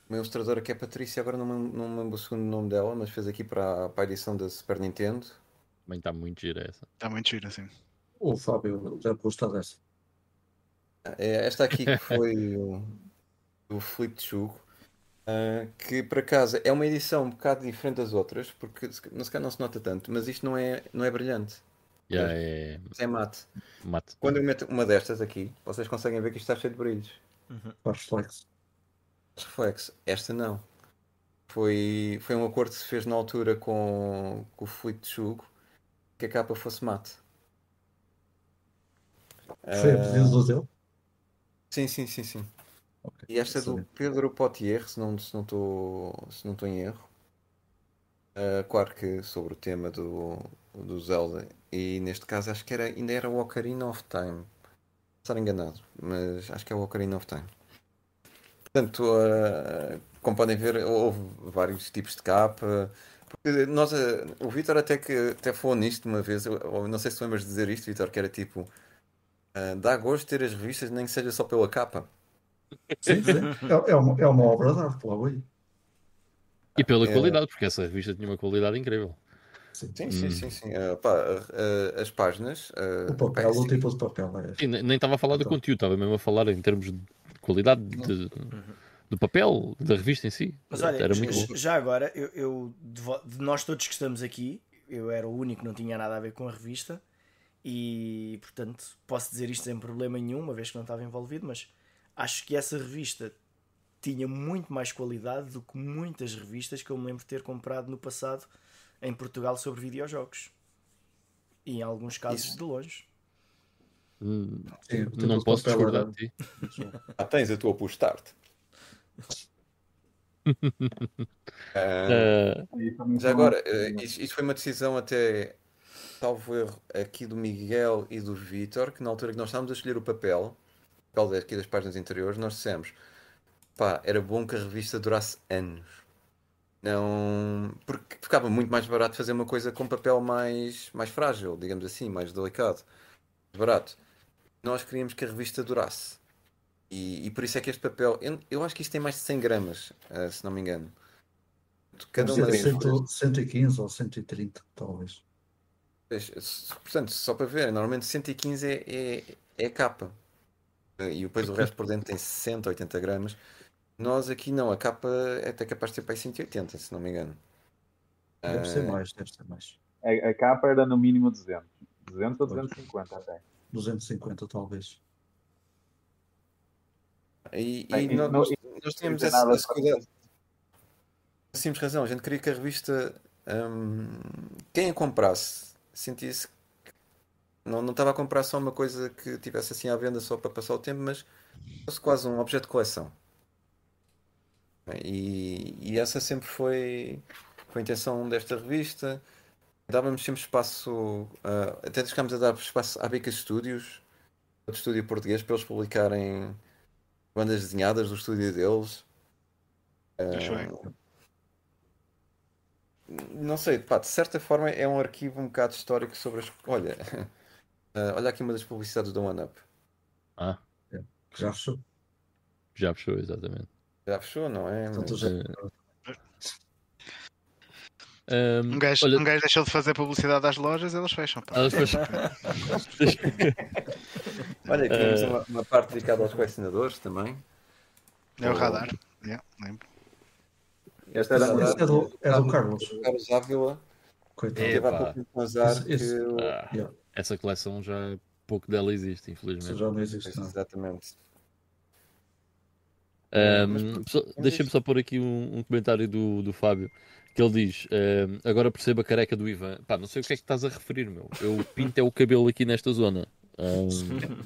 uma ilustradora que é Patrícia, agora não me, não me lembro o segundo nome dela, mas fez aqui para, a- para a edição da Super Nintendo. Também está muito gira essa. Está muito giro, assim. O Fábio já gosta dessa. É esta aqui que foi o, o Filipe de Chugo, ah, que por acaso é uma edição um bocado diferente das outras, porque se não se calhar não se nota tanto, mas isto não é, não é brilhante, Já é isto é mate. mate. Quando eu meto uma destas aqui, vocês conseguem ver que isto está cheio de brilhos. Faz reflexo. reflexo. Esta não. Foi, foi um acordo que se fez na altura com, com o Filipe de Chugo que a capa fosse mate. Foi a Ah, pedido dele? sim, sim, sim, sim. Ok, E esta é do. Pedro Potier, se não estou se não em erro. Ah, claro que sobre o tema do, do Zelda. E neste caso acho que era, ainda era o Ocarina of Time. estar enganado, mas acho que é o Ocarina of Time. Portanto, uh, como podem ver, houve vários tipos de capa. Nós, uh, o Vitor até que até falou nisto uma vez, eu, não sei se lembras de dizer isto, Vitor, que era tipo uh, dá gosto ter as revistas, nem que seja só pela capa. Sim, sim. <laughs> É, é, uma, é uma obra de arte, logo aí. E pela É. qualidade, porque essa revista tinha uma qualidade incrível. Sim. Sim, sim, Hum. sim, sim. Uh, pá, uh, as páginas. uh, O papel, o tipo de papel é. Sim, nem estava a falar do Então. conteúdo, estava mesmo a falar em termos de qualidade de- do papel, da revista em si. Mas olha, Era muito já, bom. já agora, eu, eu- de nós todos que estamos aqui, eu era o único que não tinha nada a ver com a revista e, portanto, posso dizer isto sem problema nenhum, uma vez que não estava envolvido, mas acho que essa revista tinha muito mais qualidade do que muitas revistas que eu me lembro de ter comprado no passado em Portugal sobre videojogos. E em alguns casos Isso. de longe. Hum, Sim, Não posso discordar de ti. Ah, tens a tua postarte. <laughs> Ah, também Já são- agora, eh, isto, isto foi uma decisão até, salvo erro, aqui do Miguel e do Vitor, que na altura que nós estávamos a escolher o papel, o papel aqui das páginas interiores, nós dissemos, pá, era bom que a revista durasse anos. Não, porque ficava muito mais barato fazer uma coisa com papel mais, mais frágil, digamos assim, mais delicado, mais barato. Nós queríamos que a revista durasse. E, e por isso é que este papel, eu, eu acho que isto tem mais de 100 gramas, eh, se não me engano. Cada uma cento- 115 ou 130, talvez. Portanto, só para ver, normalmente 115 é, é, é a capa. E depois o resto por dentro tem 60, 80 gramas. Nós aqui não, a capa é até capaz de ter para aí 180, se não me engano. Deve ser Ah, mais, deve ser mais. A, a capa era no mínimo 200. 200 ou 250 até. 250, talvez. E, Bem, e e nós, não- nós tínhamos essa, essa cuidado. Tínhamos razão, a gente queria que a revista, hum, quem a comprasse, sentisse que não, não estava a comprar só uma coisa que tivesse assim à venda só para passar o tempo, mas fosse quase um objeto de coleção. E, e essa sempre foi, foi a intenção desta revista. Dávamos sempre espaço, ah, até chegámos a dar espaço à Beca Studios, outro estúdio português, para eles publicarem bandas desenhadas do estúdio deles. Ah, não sei, pá, de certa forma é um arquivo um bocado histórico sobre as. Olha, ah, olha aqui uma das publicidades do One Up. ah, Que já fechou. já fechou, exatamente. Já fechou, não é? Mas- já- Ahm, Um gajo, olha, um gajo deixou de fazer publicidade às lojas, elas fecham. pá. elas fecham. <laughs> Olha, temos Ah. uma, uma parte dedicada aos colecionadores também. É o radar. Yeah, lembro. Esta era Esse é do, é do Carlos. Carlos Ávila Coitado. É. teve há Epá. pouco tempo um azar Esse- esse- que Ah, Yeah. Essa coleção já pouco dela existe, Isso infelizmente. já não existe. Não. Exatamente. Ahm, só- Deixa-me só pôr aqui um, um comentário do, do Fábio que ele diz: ahm, Agora percebo a careca do Ivan. Pá, não sei o que é que estás a referir, meu. Eu <laughs> pinto é o cabelo aqui nesta zona, Ahm,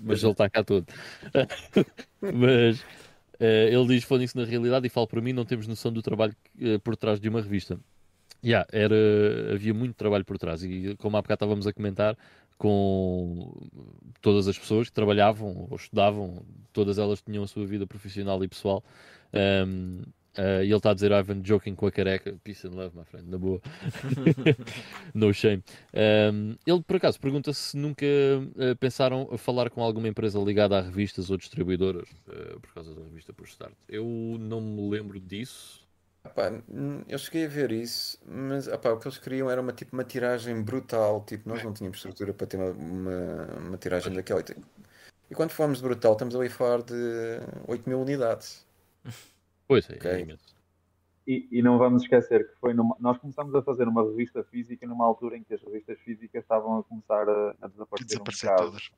mas ele está cá todo. <laughs> mas eh, ele diz: Falem-se na realidade e falo para mim, não temos noção do trabalho por trás de uma revista. Yeah, era, havia muito trabalho por trás e como há bocado estávamos a comentar com todas as pessoas que trabalhavam ou estudavam, todas elas tinham a sua vida profissional e pessoal. Um, uh, e ele está a dizer Ivan joking com a careca, peace and love, my friend, na boa, <laughs> no shame. Um, ele por acaso pergunta se nunca uh, pensaram a falar com alguma empresa ligada a revistas ou distribuidoras uh, por causa da revista Push Start. Eu não me lembro disso. Epá, eu cheguei a ver isso, mas epá, o que eles queriam era uma, tipo, uma tiragem brutal. Tipo, nós não tínhamos estrutura para ter uma, uma, uma tiragem daquela. E, e quando falamos de brutal, estamos ali a falar de 8 mil unidades. Pois é, Ok. é imenso. E, e não vamos esquecer que foi numa, nós começamos a fazer uma revista física numa altura em que as revistas físicas estavam a começar a, a desaparecer. Desaparecer um bocado. todas.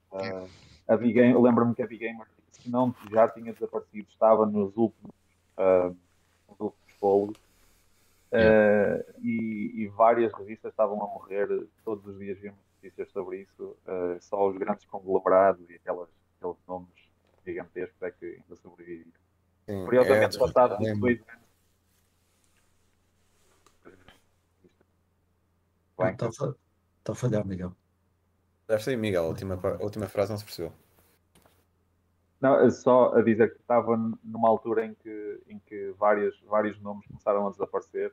Ah, a Big Game, eu lembro-me que a Big Gamer, se não já tinha desaparecido, estava nos últimos, ah, nos últimos polos. Ah, e, e várias revistas estavam a morrer, todos os dias víamos notícias sobre isso. ah, só os grandes conglomerados e aquelas, aqueles nomes gigantescos é que ainda sobreviviam. Sim, Curiosamente, é, passados lembro. dois anos. Bem, Está a, está a falhar, Miguel. Deve ser Miguel, a última, a última frase não se percebeu. Não, só a dizer que estava numa altura em que, em que vários, vários nomes começaram a desaparecer.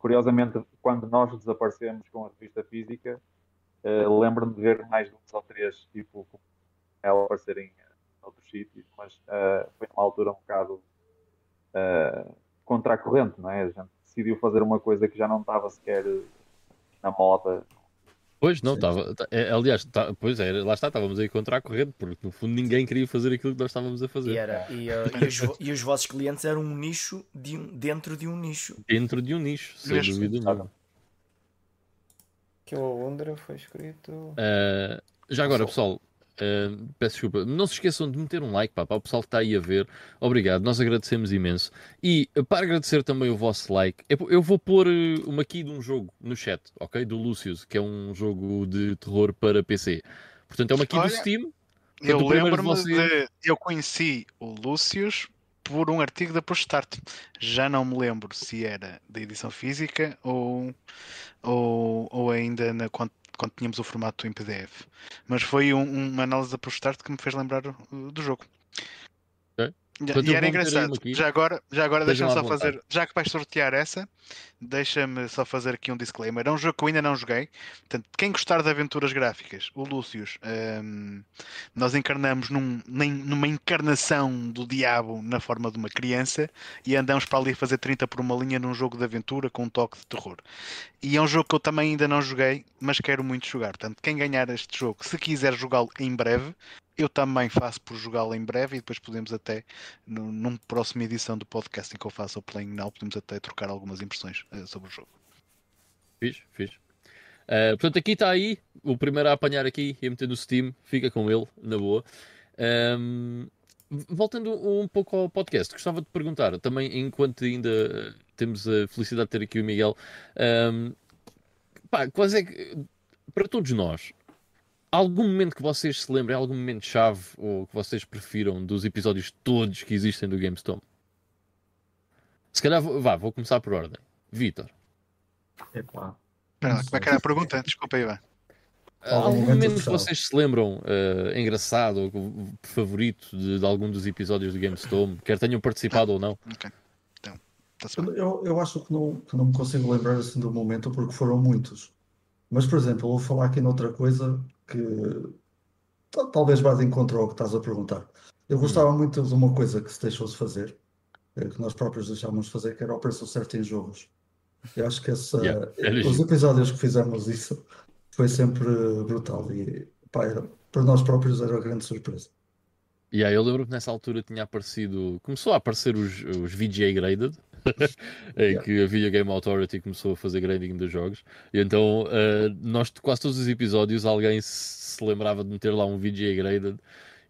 Curiosamente, quando nós desaparecemos com a revista física, uh, lembro-me de ver mais dois ou três, tipo, ela aparecerem em outros sítios, mas uh, foi uma altura um bocado uh, contra a corrente, não é? A gente decidiu fazer uma coisa que já não estava sequer na moda, Pois, não, estava. É, aliás, tá, pois é, lá está, estávamos aí contra a corrente, porque no fundo ninguém queria fazer aquilo que nós estávamos a fazer. E, era, e, uh, <laughs> e, os, e os, vossos clientes eram um nicho de um, dentro de um nicho. Dentro de um nicho, sem Mesmo. dúvida nenhuma. Que o Londra foi escrito. Uh, já agora, pessoal, Uh, peço desculpa. Não se esqueçam de meter um like pá, para o pessoal que está aí a ver. Obrigado, nós agradecemos imenso. E para agradecer também o vosso like, eu, vou pôr uh, uma aqui de um jogo no chat, ok? Do Lucius, que é um jogo de terror para PC. Portanto, é uma aqui Olha, do Steam. Eu lembro-me vocês... de. Eu conheci o Lucius por um artigo da Poststart. Já não me lembro se era da edição física ou, ou, ou ainda na, quando tínhamos o formato em PDF. Mas foi um, uma análise da ProStart que me fez lembrar do jogo. E era engraçado. Já agora, já agora deixa-me só fazer, já que vais sortear essa, deixa-me só fazer aqui um disclaimer. É um jogo que eu ainda não joguei. Portanto, quem gostar de aventuras gráficas, o Lúcius, um, nós encarnamos num, numa encarnação do diabo na forma de uma criança e andamos para ali a fazer 30 por uma linha num jogo de aventura com um toque de terror. E é um jogo que eu também ainda não joguei, mas quero muito jogar. Portanto, quem ganhar este jogo, se quiser jogá-lo em breve, eu também faço por jogá-lo em breve e depois podemos até, numa próxima edição do podcast em que eu faço o Playing Now, podemos até trocar algumas impressões uh, sobre o jogo. Fiz, fiz. Uh, portanto, aqui está aí, o primeiro a apanhar aqui e a meter no Steam, fica com ele, na boa. Um, voltando um pouco ao podcast, gostava de perguntar, também enquanto ainda temos a felicidade de ter aqui o Miguel, um, pá, quase é que, para todos nós, algum momento que vocês se lembrem, algum momento chave ou que vocês prefiram dos episódios todos que existem do GameStone? Se calhar, vá, vou começar por ordem. Vitor. Epá. Espera como é que era a pergunta? Desculpa aí, vai. Algum momento que vocês se lembram uh, engraçado ou favorito de, de, algum dos episódios do GameStone, quer tenham participado ou não? Ok. Então, eu, eu acho que não, que não me consigo lembrar assim do momento porque foram muitos. Mas, por exemplo, eu vou falar aqui noutra coisa que talvez vá de encontro ao que estás a perguntar. Eu gostava hum. muito de uma coisa que se deixou-se fazer, eh, que nós próprios deixámos de fazer, que era o preço certo em jogos. Eu acho que essa, yeah, os episódios que fizemos isso foi sempre brutal e pá, era, para nós próprios era uma grande surpresa. E yeah, eu lembro que nessa altura tinha aparecido, começou a aparecer os, os VGA Graded, <laughs> em que a Video Game Authority começou a fazer grading dos jogos. E então, uh, nós, quase todos os episódios, alguém se lembrava de meter lá um VGA Graded.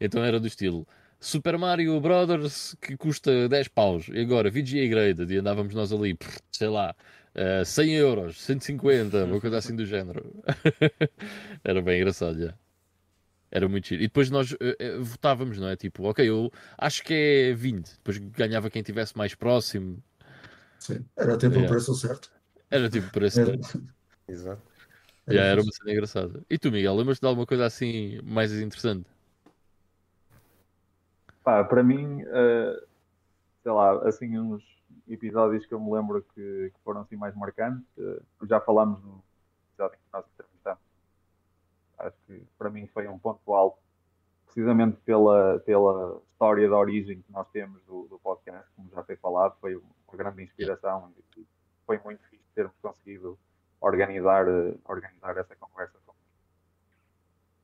Então era do estilo Super Mario Brothers que custa 10 paus. E agora VGA Graded. E andávamos nós ali, sei lá, uh, 100 euros, 150, uma coisa assim do género. <laughs> era bem engraçado, já. Era muito giro. E depois nós uh, uh, votávamos, não é? Tipo, ok, eu acho que é 20. Depois ganhava quem estivesse mais próximo. Sim, era tipo yeah. o preço certo. Era tipo o preço certo. <laughs> Exato. Yeah, era uma cena engraçada. E tu, Miguel, lembras-te de alguma coisa assim mais interessante? Pá, para mim, uh, sei lá, assim uns episódios que eu me lembro que, que foram assim mais marcantes. Uh, já falámos no episódio que nós entrevistamos. Acho que para mim foi um ponto alto, precisamente pela, pela história da origem que nós temos do, do podcast, como já foi falado, foi uma grande inspiração e foi muito fixe termos conseguido organizar, organizar essa conversa.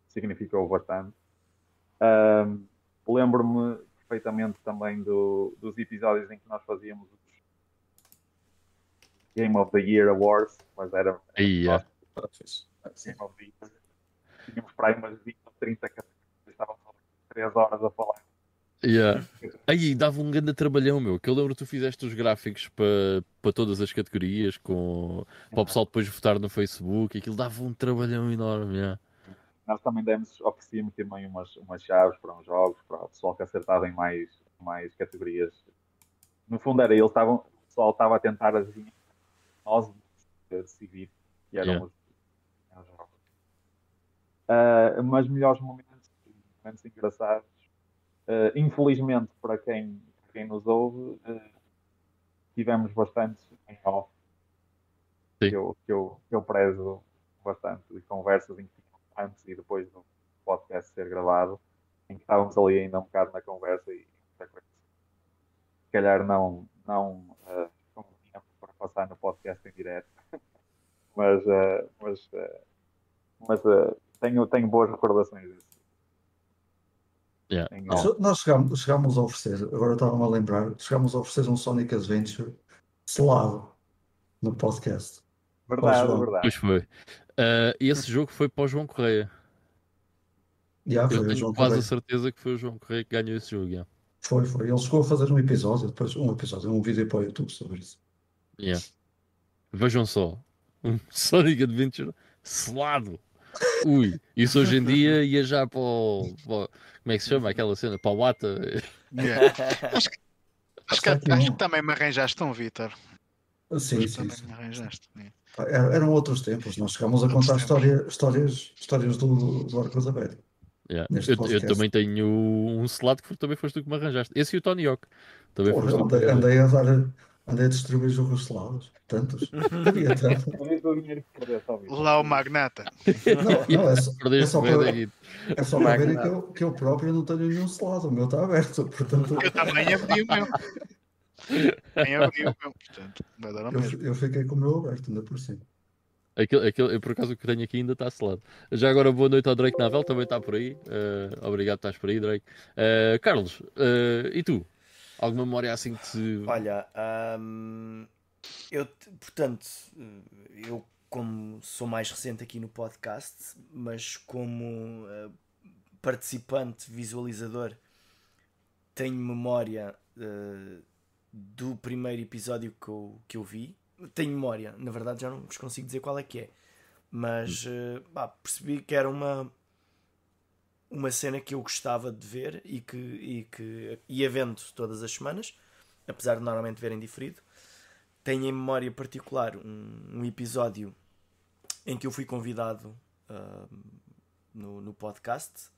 Significou bastante. Um, Lembro-me perfeitamente também do, dos episódios em que nós fazíamos os Game of the Year Awards, mas era. Yeah. Game of the Year. Tínhamos para aí umas 20 ou 30 estávamos 3 horas a falar Yeah. Aí dava um grande trabalhão, meu. Que eu lembro que tu fizeste os gráficos para, para todas as categorias, com, para o pessoal depois votar no Facebook. Aquilo dava um trabalhão enorme. Yeah. Nós também demos, oferecíamos também umas, umas chaves para uns jogos, para o pessoal que acertava em mais, mais categorias. No fundo, era eles estavam, o pessoal estava a tentar adivinhar nós decidir que eram yeah. os, os jogos. Uh, mas melhores momentos, momentos engraçados. Uh, infelizmente, para quem, para quem nos ouve, uh, tivemos bastantes em off que eu, que, eu, que eu prezo bastante de conversas em que antes e depois do podcast ser gravado, em que estávamos ali ainda um bocado na conversa e se calhar não, não uh, com tempo para passar no podcast em direto, <laughs> mas, uh, mas, uh, mas uh, tenho, tenho boas recordações disso. Yeah. Nós chegámos, chegámos a oferecer, agora estava-me a lembrar, chegámos a oferecer um Sonic Adventure selado no podcast. Verdade, verdade. Pois foi. Uh, esse jogo foi para o João Correia. Yeah, Eu tenho João quase a Correia. certeza que foi o João Correia que ganhou esse jogo. Yeah. Foi, foi. Ele chegou a fazer um episódio, depois um episódio, um vídeo para o YouTube sobre isso. Yeah. Vejam só, um <laughs> Sonic Adventure selado. Ui, isso hoje em dia ia já para o, para Como é que se chama aquela cena? Para o Wata. Yeah. <laughs> acho que, acho, que, acho que também me arranjaste um, Vitor. Sim, que sim, também sim. me arranjaste. yeah. Er- Eram outros tempos, nós chegámos a contar história, histórias, histórias do, do Arcos Aberto. Yeah. Neste Eu, eu podcast. também tenho um selado que também foste tu que me arranjaste. Esse e o Tony Hawk. Também Porra, andei, andei a dar, andei a distribuir jogos selados, tantos. <laughs> Havia tanto. Por isso o dinheiro que perdeu, só vi. Lá o Magnata. Não, não, é só, <laughs> é só para, é só para verem que eu, que eu próprio não tenho nenhum selado, o meu está aberto. Portanto, Eu também abri o meu. Também abri o meu. Portanto, vai dar eu, eu fiquei com o meu aberto, ainda por cima. Aquele, aquele, eu, por acaso o que tenho aqui ainda está selado. Já agora boa noite ao Drake Navel, também está por aí. Eh, obrigado por estás por aí, Drake. Eh, Carlos, eh, e tu? Alguma memória assim que te. Olha, hum, eu, portanto, eu como sou mais recente aqui no podcast, mas como eh, participante, visualizador, tenho memória eh, do primeiro episódio que eu, que eu vi. Tenho memória, na verdade já não vos consigo dizer qual é que é, mas eh, pá, percebi que era uma uma cena que eu gostava de ver e que, e que ia vendo todas as semanas, apesar de normalmente verem diferido. Tenho em memória particular um, um episódio em que eu fui convidado ah, no, no podcast.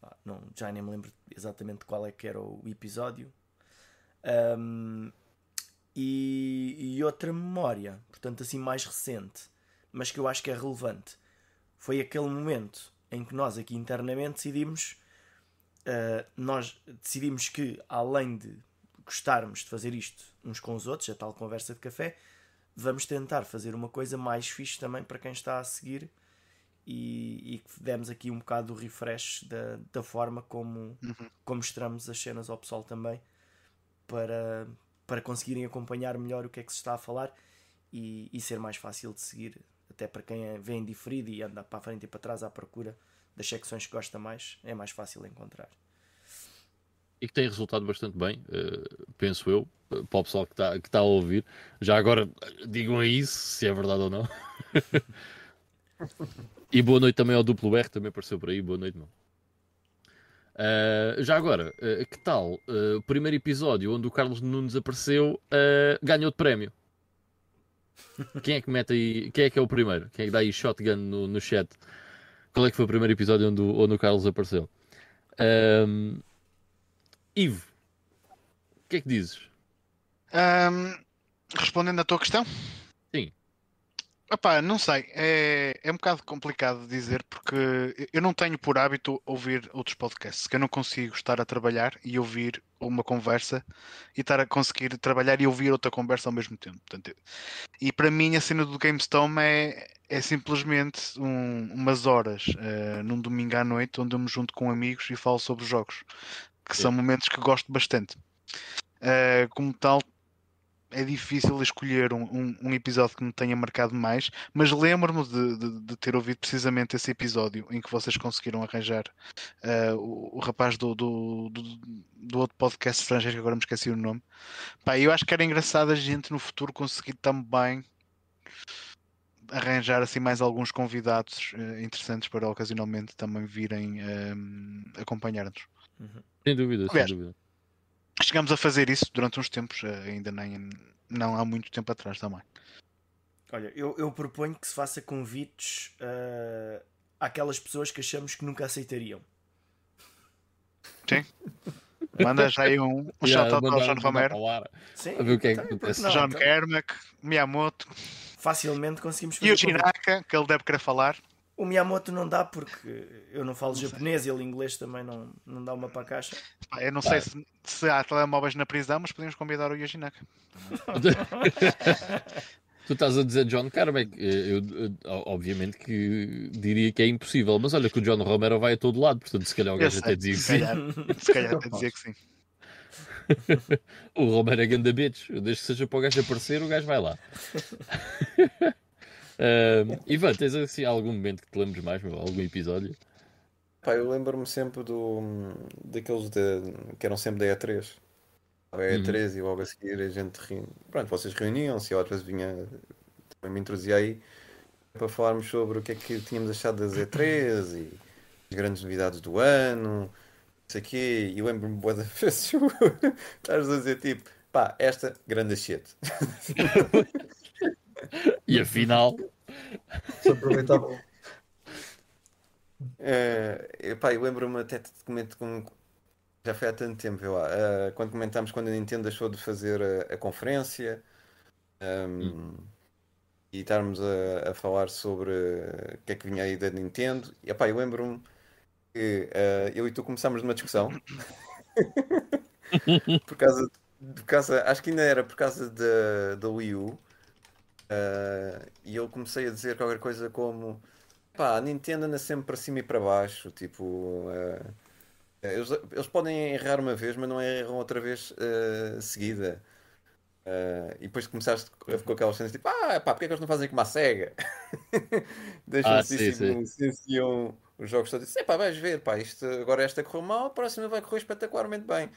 Ah, não, já nem me lembro exatamente qual é que era o episódio. Ahm, e, e outra memória, portanto assim mais recente, mas que eu acho que é relevante, foi aquele momento em que nós aqui internamente decidimos uh, nós decidimos que além de gostarmos de fazer isto uns com os outros, a tal conversa de café, vamos tentar fazer uma coisa mais fixe também para quem está a seguir e, e que demos aqui um bocado do refresh da, da forma como, como mostramos as cenas ao pessoal também para, para conseguirem acompanhar melhor o que é que se está a falar e, e ser mais fácil de seguir até para quem é, vem diferido e anda para a frente e para trás à procura das secções que gosta mais, é mais fácil encontrar. E que tem resultado bastante bem, eh, penso eu, para o pessoal que está que tá a ouvir. Já agora digam aí se é verdade ou não. <laughs> e boa noite também ao duplo R, também apareceu por aí. Boa noite, meu. Eh, já agora, eh, que tal eh, o primeiro episódio onde o Carlos Nunes apareceu ganhou de prémio? Quem é que mete aí? Quem é que é o primeiro? Quem é que dá aí shotgun no, no chat? Qual é que foi o primeiro episódio onde, onde o Carlos apareceu? Ahm, Ivo, o que é que dizes? Ahm, respondendo à tua questão? Epá, não sei, é, é um bocado complicado de dizer porque eu não tenho por hábito ouvir outros podcasts, que eu não consigo estar a trabalhar e ouvir uma conversa e estar a conseguir trabalhar e ouvir outra conversa ao mesmo tempo. Portanto, e para mim a cena do GameStone é, é simplesmente um- umas horas eh, num domingo à noite onde eu me junto com amigos e falo sobre os jogos, que são momentos que gosto bastante. Eh, como tal, é difícil escolher um, um- um episódio que me tenha marcado mais, mas lembro-me de, de- de ter ouvido precisamente esse episódio em que vocês conseguiram arranjar eh, o, o rapaz do, do, do- do outro podcast estrangeiro, que agora me esqueci o nome. Pá, eu acho que era engraçado a gente no futuro conseguir também arranjar assim mais alguns convidados eh, interessantes para ocasionalmente também virem ehm, acompanhar-nos. Sem dúvida, Aliás, sem dúvida. Chegamos a fazer isso durante uns tempos, eh, ainda nem não há muito tempo atrás também. Olha, eu, eu proponho que se faça convites uh, àquelas pessoas que achamos que nunca aceitariam. Sim. Manda já aí um, um <laughs> Yeah, shout-out ao João Romero. Sim, A ver o que é que então, acontece. John Então, Kermack, Miyamoto Facilmente conseguimos e fazer. o Shinaka, que ele deve querer falar. O Miyamoto não dá porque eu não falo japonês e ele inglês também não, não dá uma para a caixa. Eu não sei se, se há telemóveis na prisão, mas podemos convidar o Yoshinaka. <laughs> Tu estás a dizer John Carmack. Eu, eu- obviamente que diria que é impossível, mas olha que o John Romero vai a todo lado, portanto, se calhar o gajo até dizia que se sim. calhar, se calhar até dizia que sim. <laughs> O Romero é ganda bitch. Desde que seja para o gajo aparecer, o gajo vai lá. <laughs> Um, Ivan, tens assim algum momento que te lembres mais, meu? algum episódio? Pá, eu lembro-me sempre do, daqueles de, que eram sempre da E3. A E3 e logo a seguir a gente reúne. Pronto, vocês reuniam-se e vezes vinha, também me introduzia aí para falarmos sobre o que é que tínhamos achado das E3 e as grandes novidades do ano, não sei o quê. E lembro-me boa da vez estás a dizer tipo, pá, esta grande shit. <laughs> <laughs> E afinal, Se aproveitavam. <laughs> Eh, epá, eu lembro-me até de comento com. Já foi há tanto tempo, eu eh, quando comentámos quando a Nintendo deixou de fazer a, a conferência ehm, e estarmos a, a falar sobre eh, o que é que vinha aí da Nintendo. E epá, eu lembro-me que eh, eu e tu começámos numa discussão <laughs> por causa, por causa, acho que ainda era por causa da, da Wii U. eh, e eu comecei a dizer qualquer coisa como Pá, a Nintendo anda sempre para cima e para baixo, tipo, eh, eles, eles podem errar uma vez, mas não erram outra vez eh, seguida. Eh, e depois começaste com aquelas cenas tipo, ah, pá, porque é que eles não fazem como a SEGA? <laughs> Deixam Ah, assim, sim, tipo, licenciam os jogos todos. Pá, vais ver, pá, isto, agora esta correu mal, a próxima vai correr espetacularmente bem.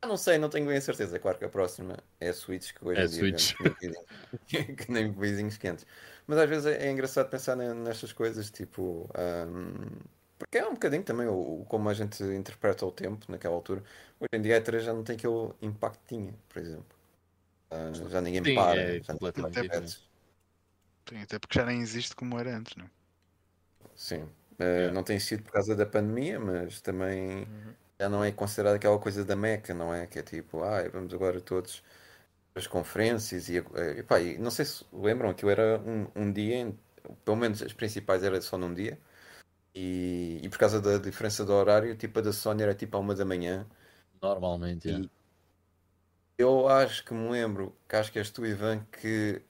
Ah, não sei, não tenho bem a certeza. Claro que a próxima é a Switch, que hoje É em dia Switch. vemos que nem- <laughs> que nem vizinhos quentes. Mas às vezes é, é engraçado pensar ne- nestas coisas, tipo. ahm, porque é um bocadinho também o, o- como a gente interpreta o tempo naquela altura. Hoje em dia a E3 já não tem aquele impacto que tinha, por exemplo. Ah, já ninguém Sim, para. é já completamente tem diferente. Sim, até porque já nem existe como era antes, não é? Sim. Yeah. Não tem sido por causa da pandemia, mas também já não é considerado aquela coisa da Meca, não é? Que é tipo, ah, vamos agora todos as conferências e, eh, epá, e não sei se lembram, aquilo era um, um dia, pelo menos as principais era só num dia, e, e por causa da diferença do horário, tipo a da Sony era tipo à uma da manhã. Normalmente, é. E eu acho que me lembro, que acho que és tu, Ivan, que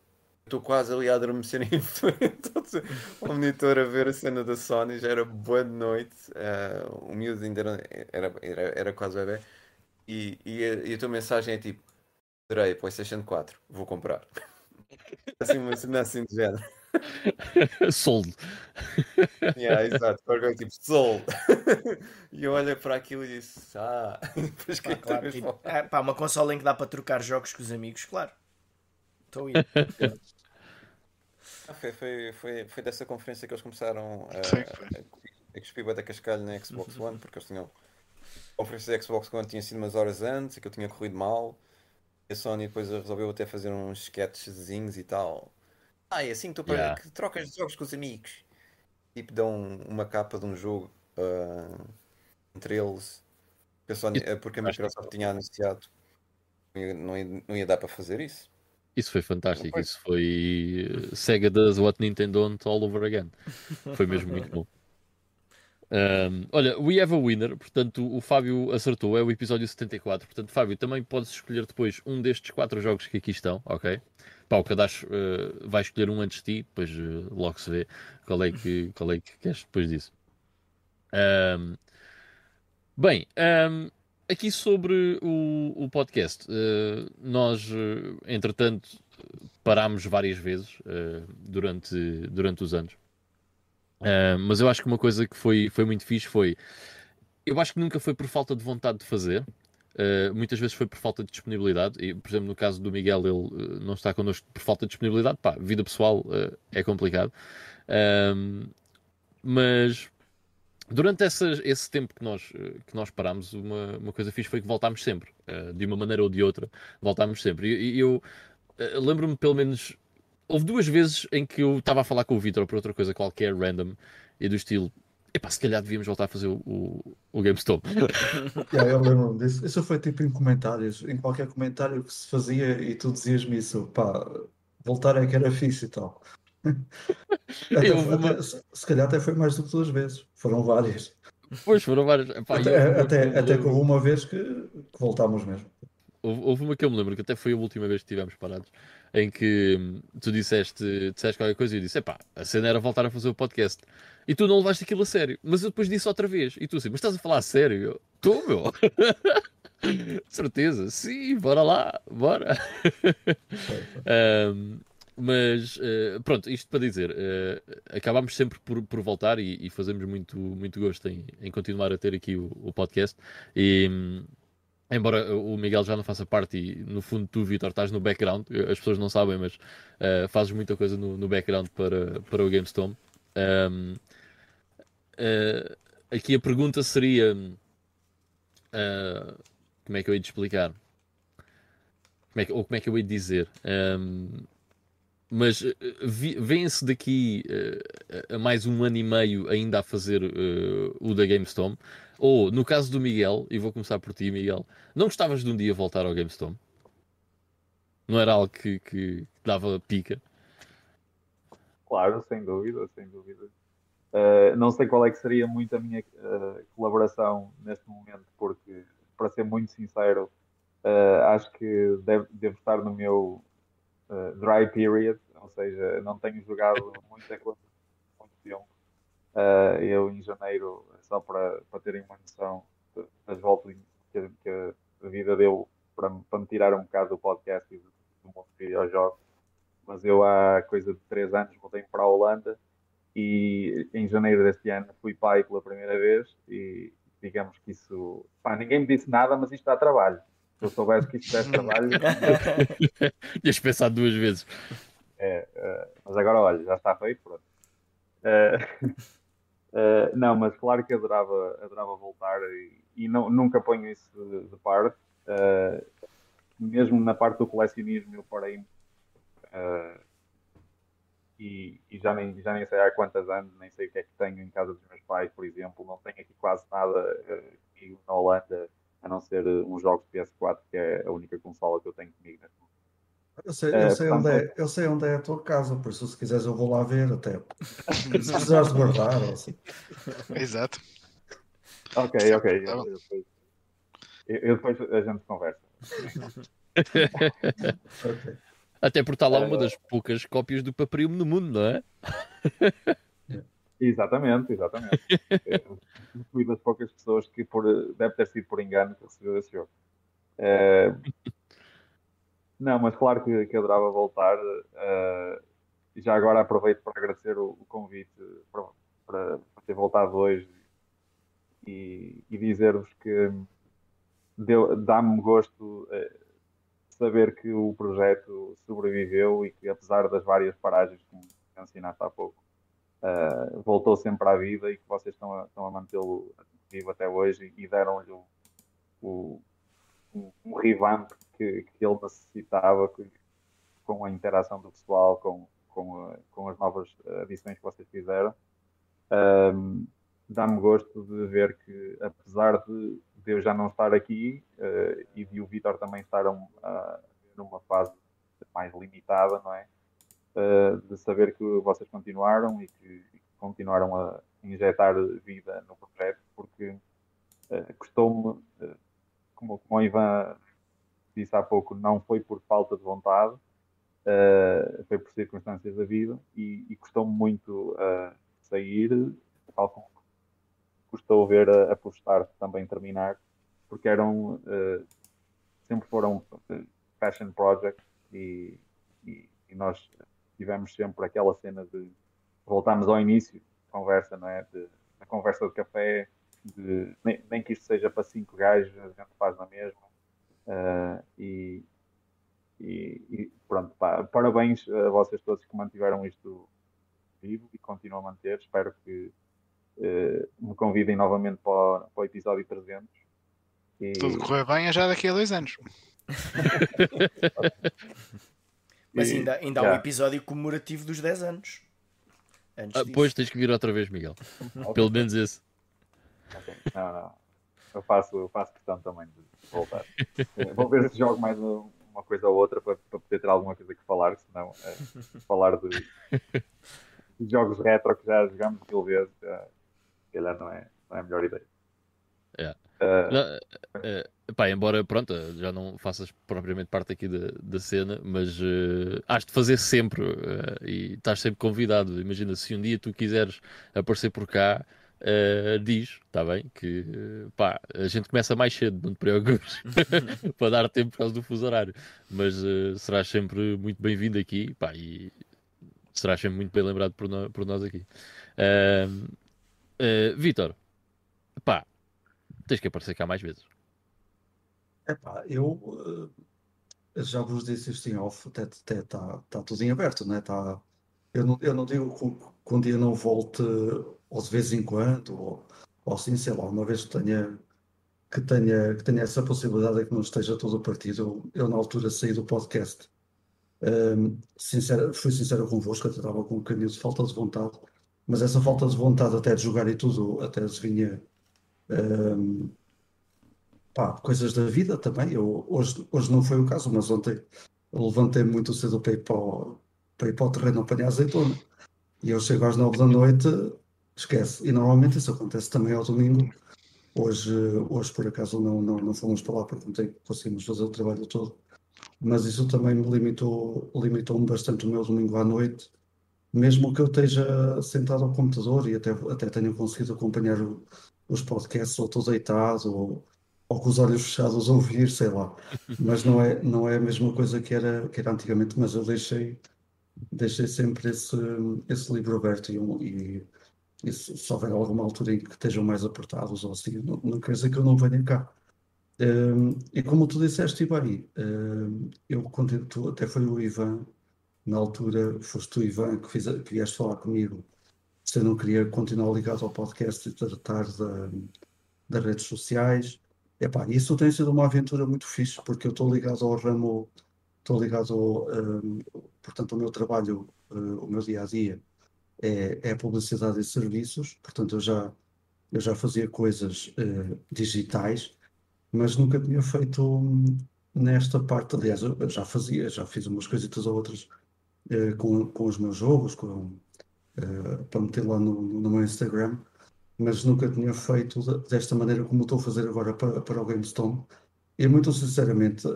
estou quase ali a adormecer em frente ao monitor a ver a cena da Sony, já era boa de noite, eh, o miúdo ainda era, era, era, era quase bebê, e, e, a, e a tua mensagem é tipo, adorei, PlayStation 4, vou comprar. <laughs> Assim, uma cena assim de género. <laughs> Sold. Yeah, exato, qualquer tipo, sold. <laughs> E eu olho para aquilo e disse, ah, depois que é claro, tipo, ah, pá, uma consola em que dá para trocar jogos com os amigos, claro. Estou aí. Ah, Foi, foi, foi, foi dessa conferência que eles começaram a, Sim, a, a cuspir da cascalho na Xbox One, porque eles tinham. A conferência da Xbox One tinha sido umas horas antes, aquilo tinha corrido mal. E a Sony depois resolveu até fazer uns sketchzinhos e tal. Ah, é assim que tu para Yeah. que trocas de jogos com os amigos. Tipo, dão uma capa de um jogo ah, entre eles. Porque a, Sony, eh, porque a Microsoft tinha anunciado. Não ia, não ia, não ia dar para fazer isso. Isso foi fantástico. Foi. Isso foi eh, Sega does what Nintendo don't all over again. Foi mesmo muito bom. Um, olha, we have a winner, portanto o Fábio acertou, é o episódio 74. Portanto, Fábio, também podes escolher depois um destes quatro jogos que aqui estão, ok? Pá, o Cadastro eh, vai escolher um antes de ti, depois eh, logo se vê qual é que, qual é que queres depois disso. Um, bem, um, aqui sobre o, o podcast, eh, nós, eh, entretanto, parámos várias vezes eh, durante, durante os anos. Uh, mas eu acho que uma coisa que foi, foi muito fixe foi. Eu acho que nunca foi por falta de vontade de fazer. Uh, muitas vezes foi por falta de disponibilidade. E, por exemplo, no caso do Miguel, ele uh, não está connosco por falta de disponibilidade. Pá, vida pessoal uh, é complicado. Mas durante esse tempo que nós, uh, que nós parámos, uma, uma coisa fixe foi que voltámos sempre. Uh, de uma maneira ou de outra, voltámos sempre. E, e eu uh, lembro-me, pelo menos, Houve duas vezes em que eu estava a falar com o Vitor por outra coisa qualquer, random, e do estilo, epá, se calhar devíamos voltar a fazer o, o, o GameStop. <laughs> Yeah, eu lembro-me disso. Isso foi tipo em comentários, em qualquer comentário que se fazia e tu dizias-me isso, pá, voltar é que era fixe e tal. <laughs> Até, Eu até- se se calhar até foi mais do que duas vezes, foram várias. Pois foram várias. Epá, Até, uma até, que eu até que lembro- houve uma vez que, que voltámos mesmo. Houve, houve uma que eu me lembro, que até foi a última vez que estivemos parados, em que hum, tu disseste, disseste qualquer coisa e eu disse: epá, a cena era voltar a fazer o podcast. E tu não levaste aquilo a sério. Mas eu depois disse outra vez. E tu assim, mas estás a falar a sério? Eu, Estou, meu. <laughs> Certeza. Sim, bora lá, bora. Ahm, <laughs> mas eh, pronto, isto para dizer, eh, acabámos sempre por, por voltar e, e fazemos muito, muito gosto em, em continuar a ter aqui o, o podcast. E embora o Miguel já não faça parte, e no fundo tu, Vitor, estás no background, as pessoas não sabem, mas eh, fazes muita coisa no, no background para, para o GameStorm. Ahm, eh, aqui a pergunta seria: ah, como é que eu hei de explicar? Como é que, ou como é que eu de dizer? Ahm, mas eh, vêem-se daqui eh, a mais um ano e meio ainda a fazer eh, o da GameStorm? Ou, no caso do Miguel, e vou começar por ti, Miguel, não gostavas de um dia voltar ao GameStorm? Não era algo que, que dava pica? Claro, sem dúvida, sem dúvida. Uh, não sei qual é que seria muito a minha uh, colaboração neste momento, porque, para ser muito sincero, uh, acho que deve- devo estar no meu uh, dry period, ou seja, não tenho jogado muita coisa há muito tempo. Uh, eu, em janeiro, só para, para terem uma noção das voltas que, que a vida deu para, me- para me tirar um bocado do podcast e do, do mundo de videojogos, mas eu há coisa de três anos voltei para a Holanda e em janeiro deste ano fui pai pela primeira vez e digamos que isso pá, ninguém me disse nada, mas isto dá trabalho. Se eu soubesse que isto desse <laughs> trabalho, <laughs> Tinhas pensado duas vezes. É, é, mas agora olha, já está feito, pronto. É, <laughs> é, não, mas claro que adorava, adorava voltar e, e não, nunca ponho isso de, de parte. É, mesmo na parte do colecionismo eu parei e, e já, nem, já nem sei há quantos anos, nem sei o que é que tenho em casa dos meus pais, por exemplo, não tenho aqui quase nada comigo na Holanda, a não ser uns jogos de PS4, que é a única consola que eu tenho comigo neste. Eu sei, É, eu, sei onde é, eu sei onde é a tua casa, por isso se quiseres eu vou lá ver até. <laughs> Se precisares de guardar ou assim. Exato. Ok, ok. Tá Eu, bom. eu depois, eu- eu depois a gente conversa. <laughs> Ok. Até porque está lá uma Eh, das poucas cópias do Paparium no mundo, não é? <laughs> Exatamente, exatamente. Fui das poucas pessoas que por, deve ter sido por engano que recebeu esse jogo. Eh, não, mas claro que, que adorava voltar. e já agora aproveito para agradecer o, o convite para, para, ter voltado hoje e, e dizer-vos que dá-me gosto eh, saber que o projeto sobreviveu e que apesar das várias paragens, como mencionaste há pouco, Uh, voltou sempre à vida e que vocês estão a, estão a mantê-lo vivo até hoje e, e deram-lhe o, o, um, revamp que, que ele necessitava com a interação do pessoal, com, com, a- com as novas adições que vocês fizeram. Um, Dá-me gosto de ver que, apesar de, de eu já não estar aqui uh, e de o Vitor também estar um, uh, numa fase mais limitada, não é? uh, de saber que vocês continuaram e que, continuaram a injetar vida no projeto, porque uh, custou-me, como, como o Ivan disse há pouco, não foi por falta de vontade, uh, foi por circunstâncias da vida e, e custou-me muito uh, sair, tal como custou ver a, a postar também terminar, porque eram uh, sempre foram passion projects e, e, e nós tivemos sempre aquela cena de voltarmos ao início da conversa, não é? De, a conversa de café, de, nem, nem que isto seja para cinco gajos, a gente faz na mesma. Uh, e, e, e pronto, pá, parabéns a vocês todos que mantiveram isto vivo e continuam a manter. Espero que uh, me convidem novamente para o, para o episódio 300. E, Tudo correr bem é já daqui a dois anos. <laughs> Mas ainda, ainda há um episódio comemorativo dos 10 anos. Antes Ah, pois tens que vir outra vez, Miguel. <laughs> Pelo menos esse. Ok. Não, não. Eu faço, eu faço questão também de voltar. Eh, Vou ver se jogo mais um- uma coisa ou outra para, para poder ter alguma coisa que falar, senão eh, falar de, de jogos retro que já jogamos mil vezes, já, se calhar não é, não é a melhor ideia. É. Eh, Não, eh, pá, embora, pronto, já não faças propriamente parte aqui da, da cena, mas eh, has de fazer sempre eh, e estás sempre convidado. Imagina, se um dia tu quiseres aparecer por cá, eh, diz, está bem? Que pá, a gente começa mais cedo, não te preocupes, <laughs> para dar tempo por causa do fuso horário. Mas eh, serás sempre muito bem-vindo aqui, pá, e serás sempre muito bem lembrado por, nó- por nós aqui. Ahm, eh, Vítor, pá, tens que aparecer cá mais vezes. Epá, eu já vos disse isto em off, até está tá tudo em aberto, né? Tá, eu, não, eu não digo que um dia não volte ou de vez em quando, ou, ou assim, sei lá, uma vez que tenha, que tenha, que tenha essa possibilidade de que não esteja todo partido, eu, na altura saí do podcast. Ahm, sincero, fui sincero convosco, até estava com um bocadinho de falta de vontade, mas essa falta de vontade até de jogar e tudo, até se vinha. ahm, pá, coisas da vida também. Eu, hoje, hoje não foi o caso, mas ontem levantei muito cedo para ir para o, para ir para o terreno apanhar azeitona. E eu chego às nove da noite, esquece. E normalmente isso acontece também ao domingo. Hoje, hoje por acaso, não, não, não fomos para lá porque não tem- conseguimos fazer o trabalho todo. Mas isso também me limitou, limitou-me bastante o meu domingo à noite. Mesmo que eu esteja sentado ao computador e até, até tenha conseguido acompanhar o- os podcasts, ou estou deitado, ou, ou com os olhos fechados a ouvir, sei lá. Mas não é, não é a mesma coisa que era, que era antigamente, mas eu deixei, deixei sempre esse, esse livro aberto e, e, e se, houver alguma altura em que estejam mais apertados ou assim, não, não quer dizer que eu não venha cá. Hum, e como tu disseste, e bem, hum, eu continuo, tu- até foi o Ivan, na altura, foste tu, Ivan, que, fiz, que vieste falar comigo se eu não queria continuar ligado ao podcast e tratar da, das redes sociais. Epá, isso tem sido uma aventura muito fixe, porque eu estou ligado ao ramo, estou ligado, ao, hum, portanto, o meu trabalho, eh, o meu dia a dia é, é publicidade e serviços, portanto, eu já, eu já fazia coisas eh, digitais, mas nunca tinha feito hum, nesta parte. Aliás, eu já fazia, já fiz umas coisitas ou outras eh, com, com os meus jogos, com, eh, para meter lá no, no meu Instagram, mas nunca tinha feito de- desta maneira como estou a fazer agora para, para o GameStone. E muito sinceramente,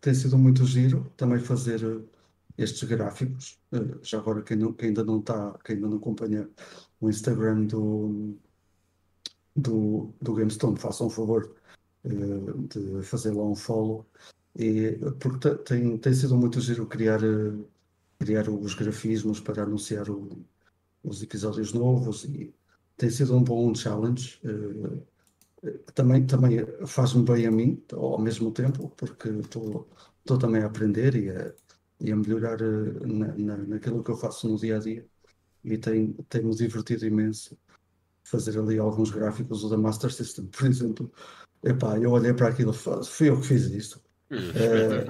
tem sido muito giro também fazer estes gráficos. Eh, já agora, quem, não- quem ainda não está, quem ainda não acompanha o Instagram do, do, do GameStone, façam um favor eh, de fazer lá um follow. E, porque te- tem, tem sido muito giro criar, eh, criar os grafismos para anunciar o- os episódios novos e tem sido um bom challenge. também, também faz-me bem a mim, ao mesmo tempo, porque estou também a aprender e a, e a melhorar eh, na, na, naquilo que eu faço no dia a dia. E tem, tem-me divertido imenso fazer ali alguns gráficos da Master System, <laughs> por exemplo. Epá, eu olhei para aquilo, fui eu que fiz isto. É,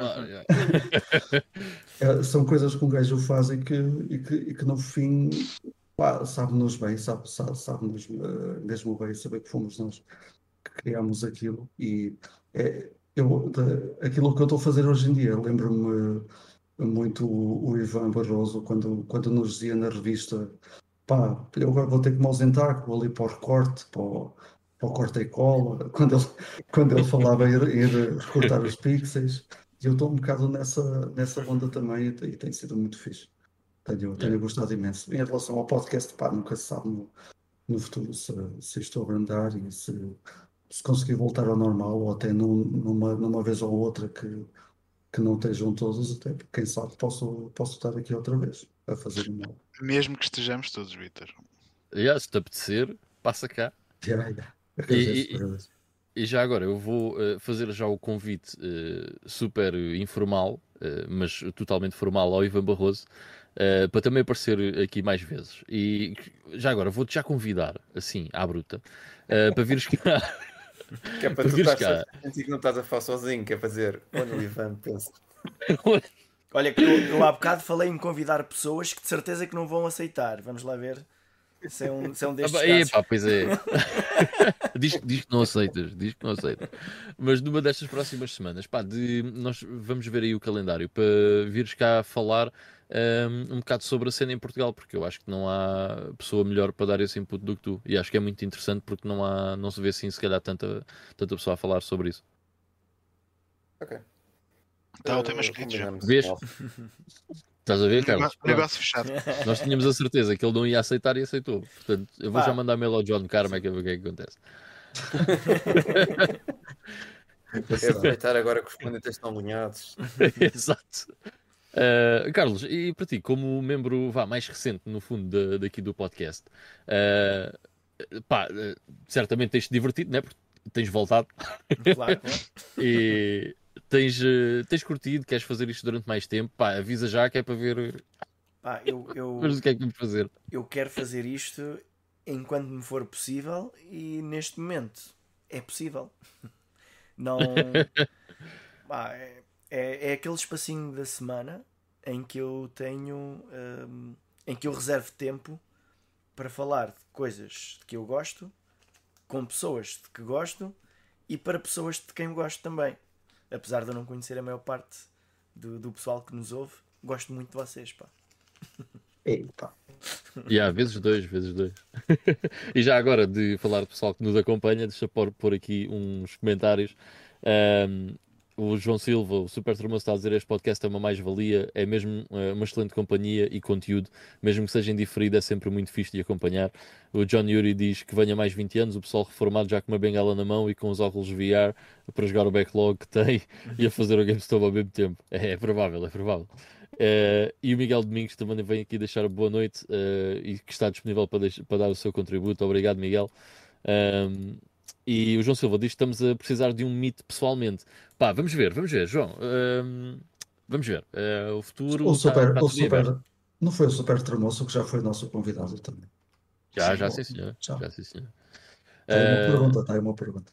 <laughs> são coisas que um gajo faz e que, e que, e que no fim sabe-nos bem, sabe, sabe, sabe-nos eh, mesmo bem saber que fomos nós que criámos aquilo e é, eu, de- aquilo que eu estou a fazer hoje em dia, lembro-me muito o, o Ivan Barroso quando, quando nos dizia na revista pá, eu agora vou ter que me ausentar, que vou ali para o recorte, para o, para o corte e cola, <laughs> quando ele, quando ele falava ir, ir recortar os pixels, e eu estou um bocado nessa, nessa onda também e, tem- e tem sido muito fixe. Tenho, tenho gostado imenso. Em relação ao podcast, pá, nunca se sabe no, no futuro se, se isto abrandar e se, se conseguir voltar ao normal, ou até num- numa, numa vez ou outra que, que não estejam todos, até porque quem sabe posso, posso estar aqui outra vez a fazer uma. Mesmo que estejamos todos, Vitor. Yeah, se te apetecer, passa cá. Yeah, yeah. E- e-. E já agora eu vou eh, fazer já o convite eh, super informal, eh, mas totalmente formal ao Ivan Barroso, para também aparecer aqui mais vezes. E já agora vou-te já convidar, assim, à bruta, para vires cá. Que é para Tu tu estás a sentir que não estás a falar sozinho, que é para dizer, olha o Ivan, pensa. <laughs> Olha, que eu, eu há bocado falei em convidar pessoas que de certeza que não vão aceitar. Vamos lá ver se é um, se é um destes Ah, casos. epá, pois é. <laughs> diz, diz que não aceitas, diz que não aceitas. Mas numa destas próximas semanas, pá, de, nós vamos ver aí o calendário para vires cá falar um, um bocado sobre a cena em Portugal, porque eu acho que não há pessoa melhor para dar esse input do que tu. E acho que é muito interessante porque não, há, não se vê assim, se calhar, tanta, tanta pessoa a falar sobre isso. Ok. Está o tema Eh, escrito já. combinamos. Vês? Estás a ver, Carlos? Negócio, fechado. Nós tínhamos a certeza que ele não ia aceitar e aceitou. Portanto, eu vou já mandar mail ao John Carmack a ver o que é que acontece. <laughs> <laughs> É aproveitar agora que os planetas estão alinhados. <laughs> Exato. Uh, Carlos, e para ti, como membro vá, mais recente, no fundo, da- daqui do podcast, uh, pá, uh, certamente tens-te divertido, né? Porque tens voltado Claro, <laughs> e tens, tens curtido, queres fazer isto durante mais tempo, pá, avisa já que é para ver Pá, eu, eu, <laughs> mas o que é que vamos fazer. eu quero fazer isto enquanto me for possível e neste momento é possível. <laughs> Não. Pá, é, é, é aquele espacinho da semana em que eu tenho. hum, em que eu reservo tempo para falar de coisas de que eu gosto, com pessoas de que gosto e para pessoas de quem eu gosto também. Apesar de eu não conhecer a maior parte do, do pessoal que nos ouve, gosto muito de vocês, pá. Eita. E há vezes dois, vezes dois. <laughs> e já agora de falar do pessoal que nos acompanha, deixa pôr, pôr aqui uns comentários. Ahm, o João Silva, o Super Tremoso, está a dizer este podcast é uma mais-valia, é mesmo eh, uma excelente companhia e conteúdo, mesmo que seja indiferido, é sempre muito fixe de acompanhar. O John Yuri diz que venha mais 20 anos, o pessoal reformado já com uma bengala na mão e com os óculos VR para jogar o backlog que tem <laughs> e a fazer o GameStop ao mesmo tempo. É, é provável, é provável. Eh, e o Miguel Domingos também vem aqui deixar boa noite eh, e que está disponível para, para dar o seu contributo. Obrigado, Miguel. Ahm, e o João Silva diz que estamos a precisar de um meet pessoalmente. Pá, vamos ver, vamos ver, João. ahm, vamos ver. Eh, o futuro. O está- super, está o super, não foi o Super Tremoço que já foi nosso convidado também. Já, Sim, já, bom, sim, senhor. já. Já, sim, senhor. Está aí uma Ah, pergunta, está aí uma pergunta.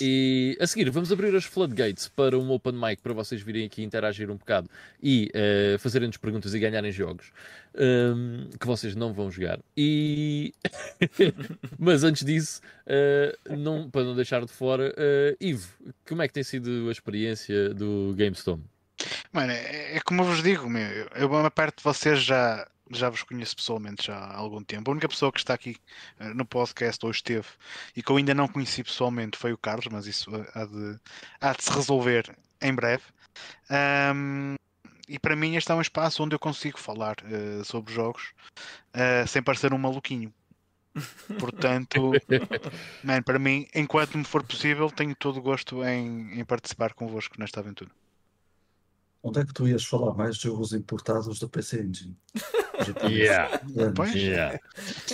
E a seguir, vamos abrir as floodgates para um open mic para vocês virem aqui interagir um bocado e eh, fazerem-nos perguntas e ganharem jogos hum, que vocês não vão jogar. E <laughs> mas antes disso, eh, não, para não deixar de fora, eh, Ivo, como é que tem sido a experiência do GameStone? Mano, é, é como eu vos digo, meu, eu, eu, uma parte de vocês já, já vos conheço pessoalmente já há algum tempo. A única pessoa que está aqui eh, no podcast ou esteve e que eu ainda não conheci pessoalmente foi o Carlos, mas isso eh, há de, há de se resolver em breve. Ahm, e para mim este é um espaço onde eu consigo falar eh, sobre jogos eh, sem parecer um maluquinho. Portanto, <laughs> man, para mim, enquanto me for possível, tenho todo o gosto em, em participar convosco nesta aventura. Onde é que tu ias falar mais de jogos importados do PC Engine? <laughs> Yeah. Pois. Yeah.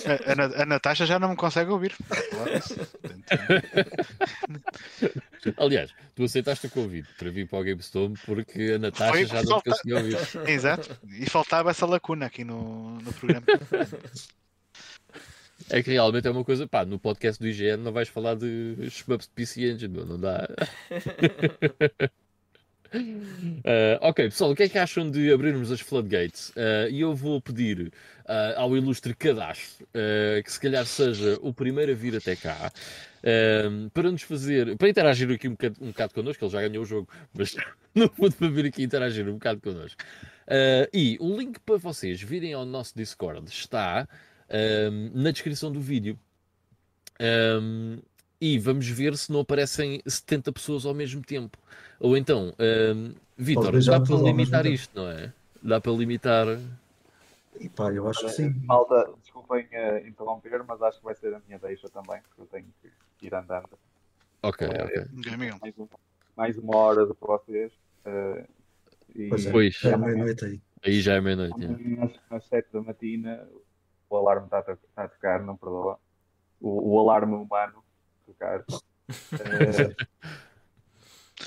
A, a Na- a Natasha já não me consegue ouvir. <laughs> Aliás, tu aceitaste o convite para vir para o GameStone porque a Natasha Foi já não te falta- conseguia ouvir. <laughs> Exato. E faltava essa lacuna aqui no, no programa. É que realmente é uma coisa, pá, no podcast do IGN não vais falar de shmups de PC Engine, meu, não dá. Ah, ok, pessoal, o que é que acham de abrirmos as floodgates? Ah, E eu vou pedir ah, ao ilustre cadastro que se calhar seja o primeiro a vir até cá para nos fazer, para interagir aqui um bocado, um bocado connosco, ele já ganhou o jogo, mas <laughs> no fundo para vir aqui interagir um bocado connosco. E o link para vocês virem ao nosso Discord está na descrição do vídeo. Ahm, e vamos ver se não aparecem 70 pessoas ao mesmo tempo. Ou então, ahm, Vitor, dá para limitar tempo. isto, não é? Dá para limitar. E pá, eu acho que sim. Malta, desculpem eh, interromper, mas acho que vai ser a minha deixa também, porque eu tenho que ir andando. Ok, É, ok. Miguel. Mais, um- mais uma hora de vocês. eh, e Pois é, Pois. é meia-noite aí. Aí já é meia-noite. é. às, às 7 da matina, o alarme está a, a tocar, não perdoa. O, o alarme humano tocar. <laughs> Eh,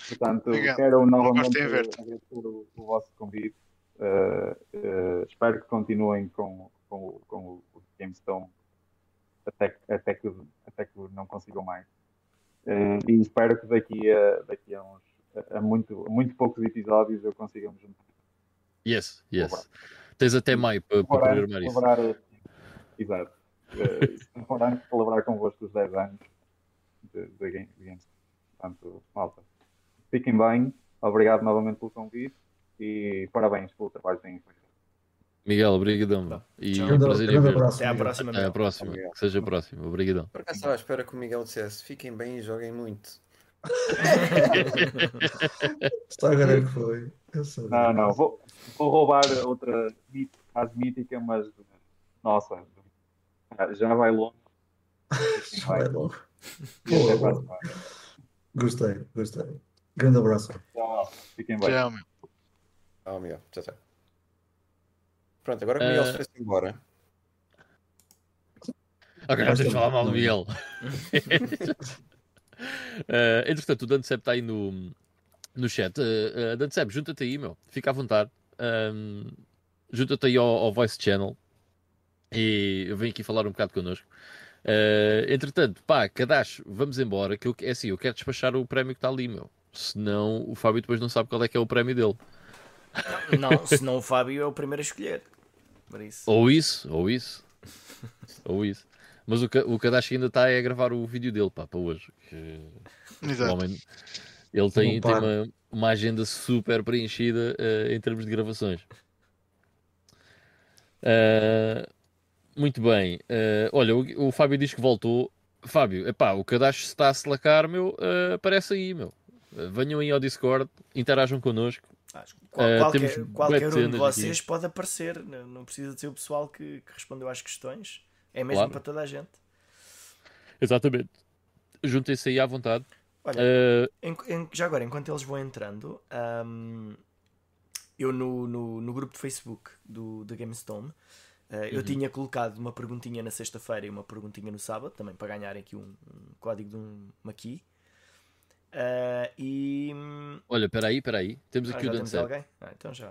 portanto, Obrigado. quero novamente agradecer o, o vosso convite. Eh, eh, espero que continuem com, com, o- com o o GameStone até, que- até, que, até que não consigam mais. Eh, e espero que daqui a, daqui a uns a muito, a muito poucos episódios eu consiga me juntar Yes, yes. Tens até maio para, para programar isso. celebrar, Exato. Se não for antes, celebrar convosco os 10 anos de Games. Portanto, malta, fiquem bem. Obrigado novamente pelo convite e parabéns pelo trabalho que têm feito. Miguel, obrigadão. E Tchau. um prazer em ver. Até à próxima. Até à próxima. Obrigado. Que seja a próxima. Obrigadão. Por acaso estava à espera que o Miguel dissesse fiquem bem e joguem muito. <laughs> Está agora é que foi. Não, não, vou, vou roubar outra frase mítica, mas nossa, já vai longe. <laughs> Já vai logo. <laughs> Boa, boa. Gostei, gostei. Grande abraço. Tchau. Fiquem bem. Tchau, meu. Ah, Miguel, já está. Pronto, agora que o Miguel Ah. se foi embora. Ok, não tens de falar mal do Miguel. <laughs> Eh, entretanto, o Dancep está aí no, no chat. Uh, Dancep, junta-te aí, meu. Fica à vontade. Ahm, junta-te aí ao, ao Voice Channel e eu venho aqui falar um bocado connosco. Eh, entretanto, pá, Cadacho, vamos embora. Que eu, é assim, eu quero despachar o prémio que está ali, meu. Senão o Fábio depois não sabe qual é que é o prémio dele. Não, senão o Fábio é o primeiro a escolher. Por isso. Ou isso, ou isso. <laughs> ou isso. Mas o, o Kadashi ainda está a gravar o vídeo dele, pá, para hoje. Que Exato. homem, ele tem, tem uma, uma agenda super preenchida eh, em termos de gravações. Eh, muito bem. Eh, olha, o, o Fábio diz que voltou. Fábio, epá, o Kadashi está a se lacar, meu. eh, aparece aí, meu. Eh, venham aí ao Discord, interajam connosco. Qual- qualquer, qualquer um de vocês aqui. pode aparecer, não, não precisa de ser o pessoal que, que respondeu às questões, é mesmo Claro. para toda a gente. Exatamente. Juntem-se aí à vontade. Olha, em- em- já agora, enquanto eles vão entrando, ahm, eu no, no, no grupo de Facebook do, da GameStone, eu Uhum. tinha colocado uma perguntinha na sexta-feira e uma perguntinha no sábado, também para ganharem aqui um, um código de um, uma key. Ah, e. hum, olha, espera aí, espera aí. Temos ah, aqui já o Dancep. alguém? Ah, então já,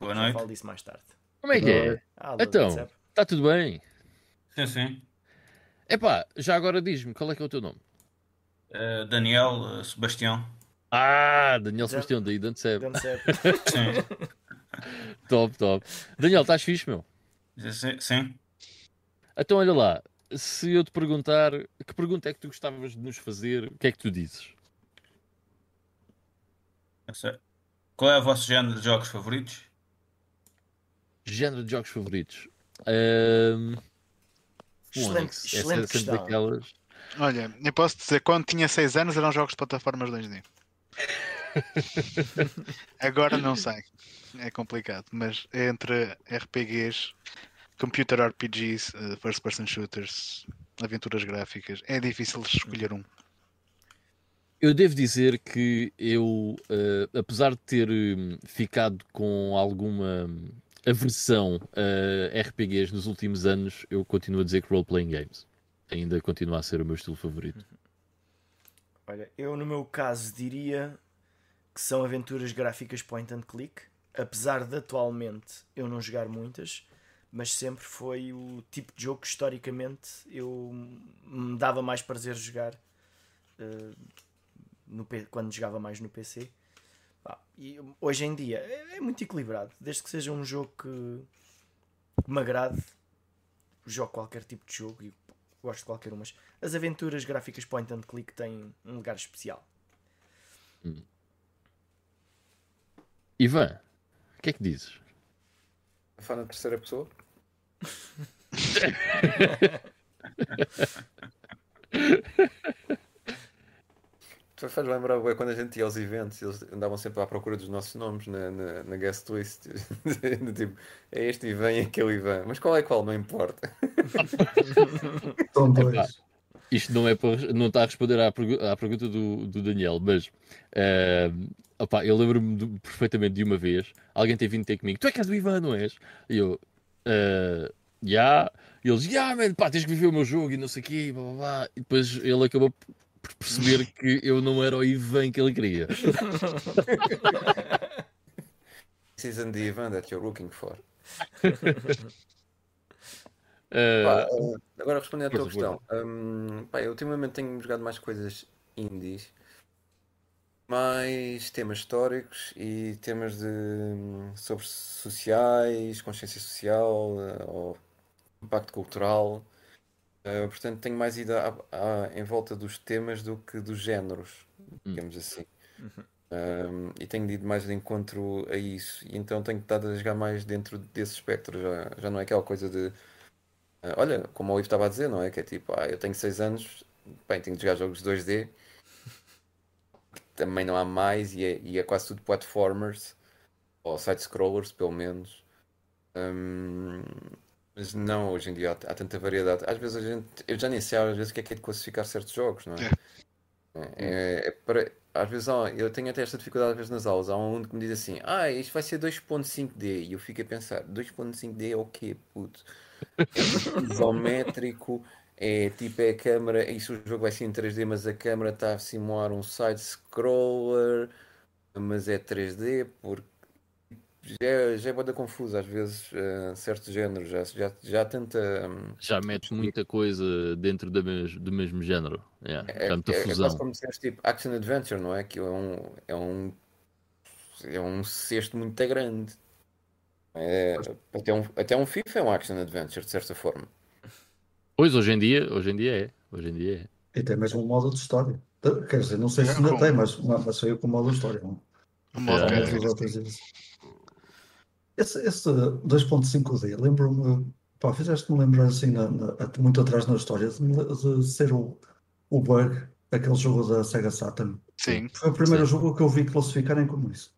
Boa já noite. falo disso mais tarde. Como é que é? Ah, Então. Está tudo bem? Sim, sim. Epá, já agora diz-me qual é que é o teu nome? Eh, Daniel, eh, Sebastião. Ah, Daniel Sebastião, daí Dancep. Dancep. <laughs> Sim. <laughs> <laughs> Top, top. Daniel, estás fixe, meu? sim, sim. Então olha lá, se eu te perguntar que pergunta é que tu gostavas de nos fazer, o que é que tu dizes? Qual é o vosso género de jogos favoritos? Género de jogos favoritos? Ahm, Excelente. Essa é excelente questão. daquelas. Olha, eu posso dizer, quando tinha 6 anos eram jogos de plataformas 2D. <laughs> Agora não sei. É complicado. Mas é entre RPGs, computer RPGs, eh, first person shooters, aventuras gráficas, é difícil escolher um. Eu devo dizer que eu, eh, apesar de ter hum, ficado com alguma hum, aversão a RPGs nos últimos anos, eu continuo a dizer que role-playing games ainda continua a ser o meu estilo favorito. Olha, eu no meu caso diria que são aventuras gráficas point and click, apesar de atualmente eu não jogar muitas, mas sempre foi o tipo de jogo que historicamente eu me dava mais prazer jogar eh, no quando jogava mais no PC. Pá, e hoje em dia é, é muito equilibrado, desde que seja um jogo que, me agrade, jogo qualquer tipo de jogo e gosto de qualquer um, mas as aventuras gráficas point and click têm um lugar especial. Ivan, o que é que dizes? Fã na terceira pessoa? <laughs> Tu faz lembrar quando a gente ia aos eventos, eles andavam sempre à procura dos nossos nomes na, na, na guest list. <laughs> tipo, é este Ivan e aquele Ivan. Mas qual é qual? Não importa. <laughs> São dois. Isto não é para, não está a responder à, pergu- à pergunta do, do Daniel, mas eh, opá, eu lembro-me de- perfeitamente de uma vez alguém ter vindo ter comigo, tu é que és do Ivan, não és? E eu, eh, já, e eles, já, man, pá, tens que viver o meu jogo e não sei o quê, blá, blá, blá. E depois ele acabou por perceber <laughs> que eu não era o Ivan que ele queria. <laughs> Season the Ivan that you're looking for. Eh, <laughs> Pá, eh, agora respondendo à tua questão. hum, pá, eu ultimamente tenho jogado mais coisas indies. Mais temas históricos e temas de sobre sociais, consciência social eh, ou impacto cultural. Eh, portanto, tenho mais ido à- à- em volta dos temas do que dos géneros, digamos assim. Um, e tenho ido mais de encontro a isso. E então tenho estado a jogar mais dentro desse espectro. Já, já não é aquela coisa de. ah, olha, como o Ivo estava a dizer, não é? Que é tipo, ah, eu tenho 6 anos, bem, tenho de jogar jogos 2D. Também não há mais e é, e é quase tudo platformers ou side-scrollers, pelo menos. Um, mas não, hoje em dia há, há tanta variedade. Às vezes a gente, eu já nem sei às vezes o que é que é de classificar certos jogos, não é? É, é para, às vezes há- eu tenho até esta dificuldade às vezes nas aulas. Há um aluno que me diz assim: Ah, isto vai ser 2.5D. E eu fico a pensar: 2.5D é o quê, puto? É isométrico, é tipo é a câmera. Isso o jogo vai ser em 3D, mas a câmera está a simular um side-scroller, mas é 3D, porque já, é- já é bada confuso às vezes eh, certos géneros. Já, já, já há tanta. hum, Já mete muita coisa dentro da mes- do mesmo género. Yeah, É, é- é fusão. como se fosse tipo Action Adventure, não é? Que é um, é um, é um cesto muito grande. É, até, um, até um FIFA é um Action Adventure, de certa forma. Pois, hoje em dia, hoje em dia é. Hoje em dia é. E tem mesmo um modo de história. Quer dizer, não sei se É, ainda tem, mas, mas saiu com o modo de história. O modo É, dizem. Esse, esse 2.5D, lembro-me, pá, fizeste-me lembrar assim, na- na- muito atrás na história, de, de ser o, o Bug, aquele jogo da Sega Saturn. Sim. Foi o primeiro Sim. jogo que eu vi classificarem como isso.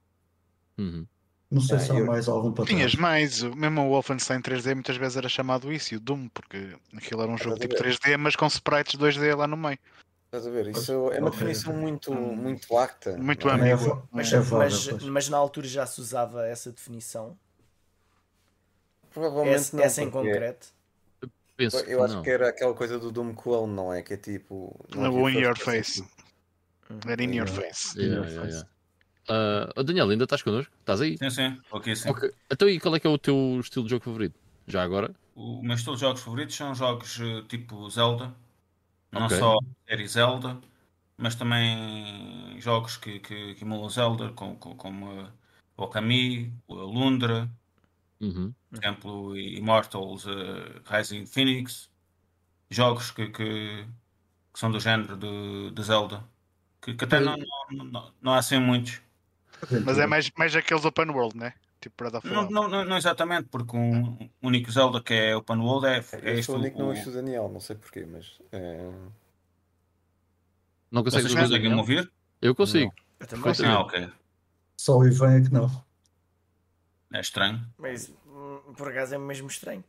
Uhum. Não sei Ah, se há eu- mais algum para Tinhas mais, mesmo o Wolfenstein 3D muitas vezes era chamado isso, e o Doom, porque aquilo era um jogo tipo ver. 3D, mas com sprites 2D lá no meio. Estás a ver? Isso é uma definição muito, muito lacta. Muito é? É, Mas, é mas, pois. mas na altura já se usava essa definição, Provavelmente essa, não, essa em concreto. Penso eu que acho não. que era aquela coisa do Doom Clone, não é? Que é tipo. não in your face. Era in your Yeah. face. Yeah, Yeah, yeah, oh, Daniel, ainda estás connosco? Estás aí? Sim, sim, aqui sim. Ok. Então, e qual é que é o teu estilo de jogo favorito? Já agora? O meu estilo de jogos favoritos são jogos eh, tipo Zelda, não Ok. só série Zelda, mas também jogos que, que, que emulam Zelda, como, como, o Okami, o Alundra, Uhum. por exemplo, Immortals, eh, Rising Phoenix, jogos que, que, que são do género de, de Zelda, que, que até não, não, não, não há assim muitos. Mas é mais, mais aqueles open world, né? Tipo Não, não, não, não exatamente, porque um único Zelda que é Open World é, é Eu este o único que não o- ouço o Daniel, não sei porquê, mas. é, Não consegues Vocês conseguem Daniel? ouvir? Eu consigo. Eu também. Perfeitamente. Ah, ok. Só o Ivan é que não. É estranho. Mas hum, por acaso é mesmo estranho.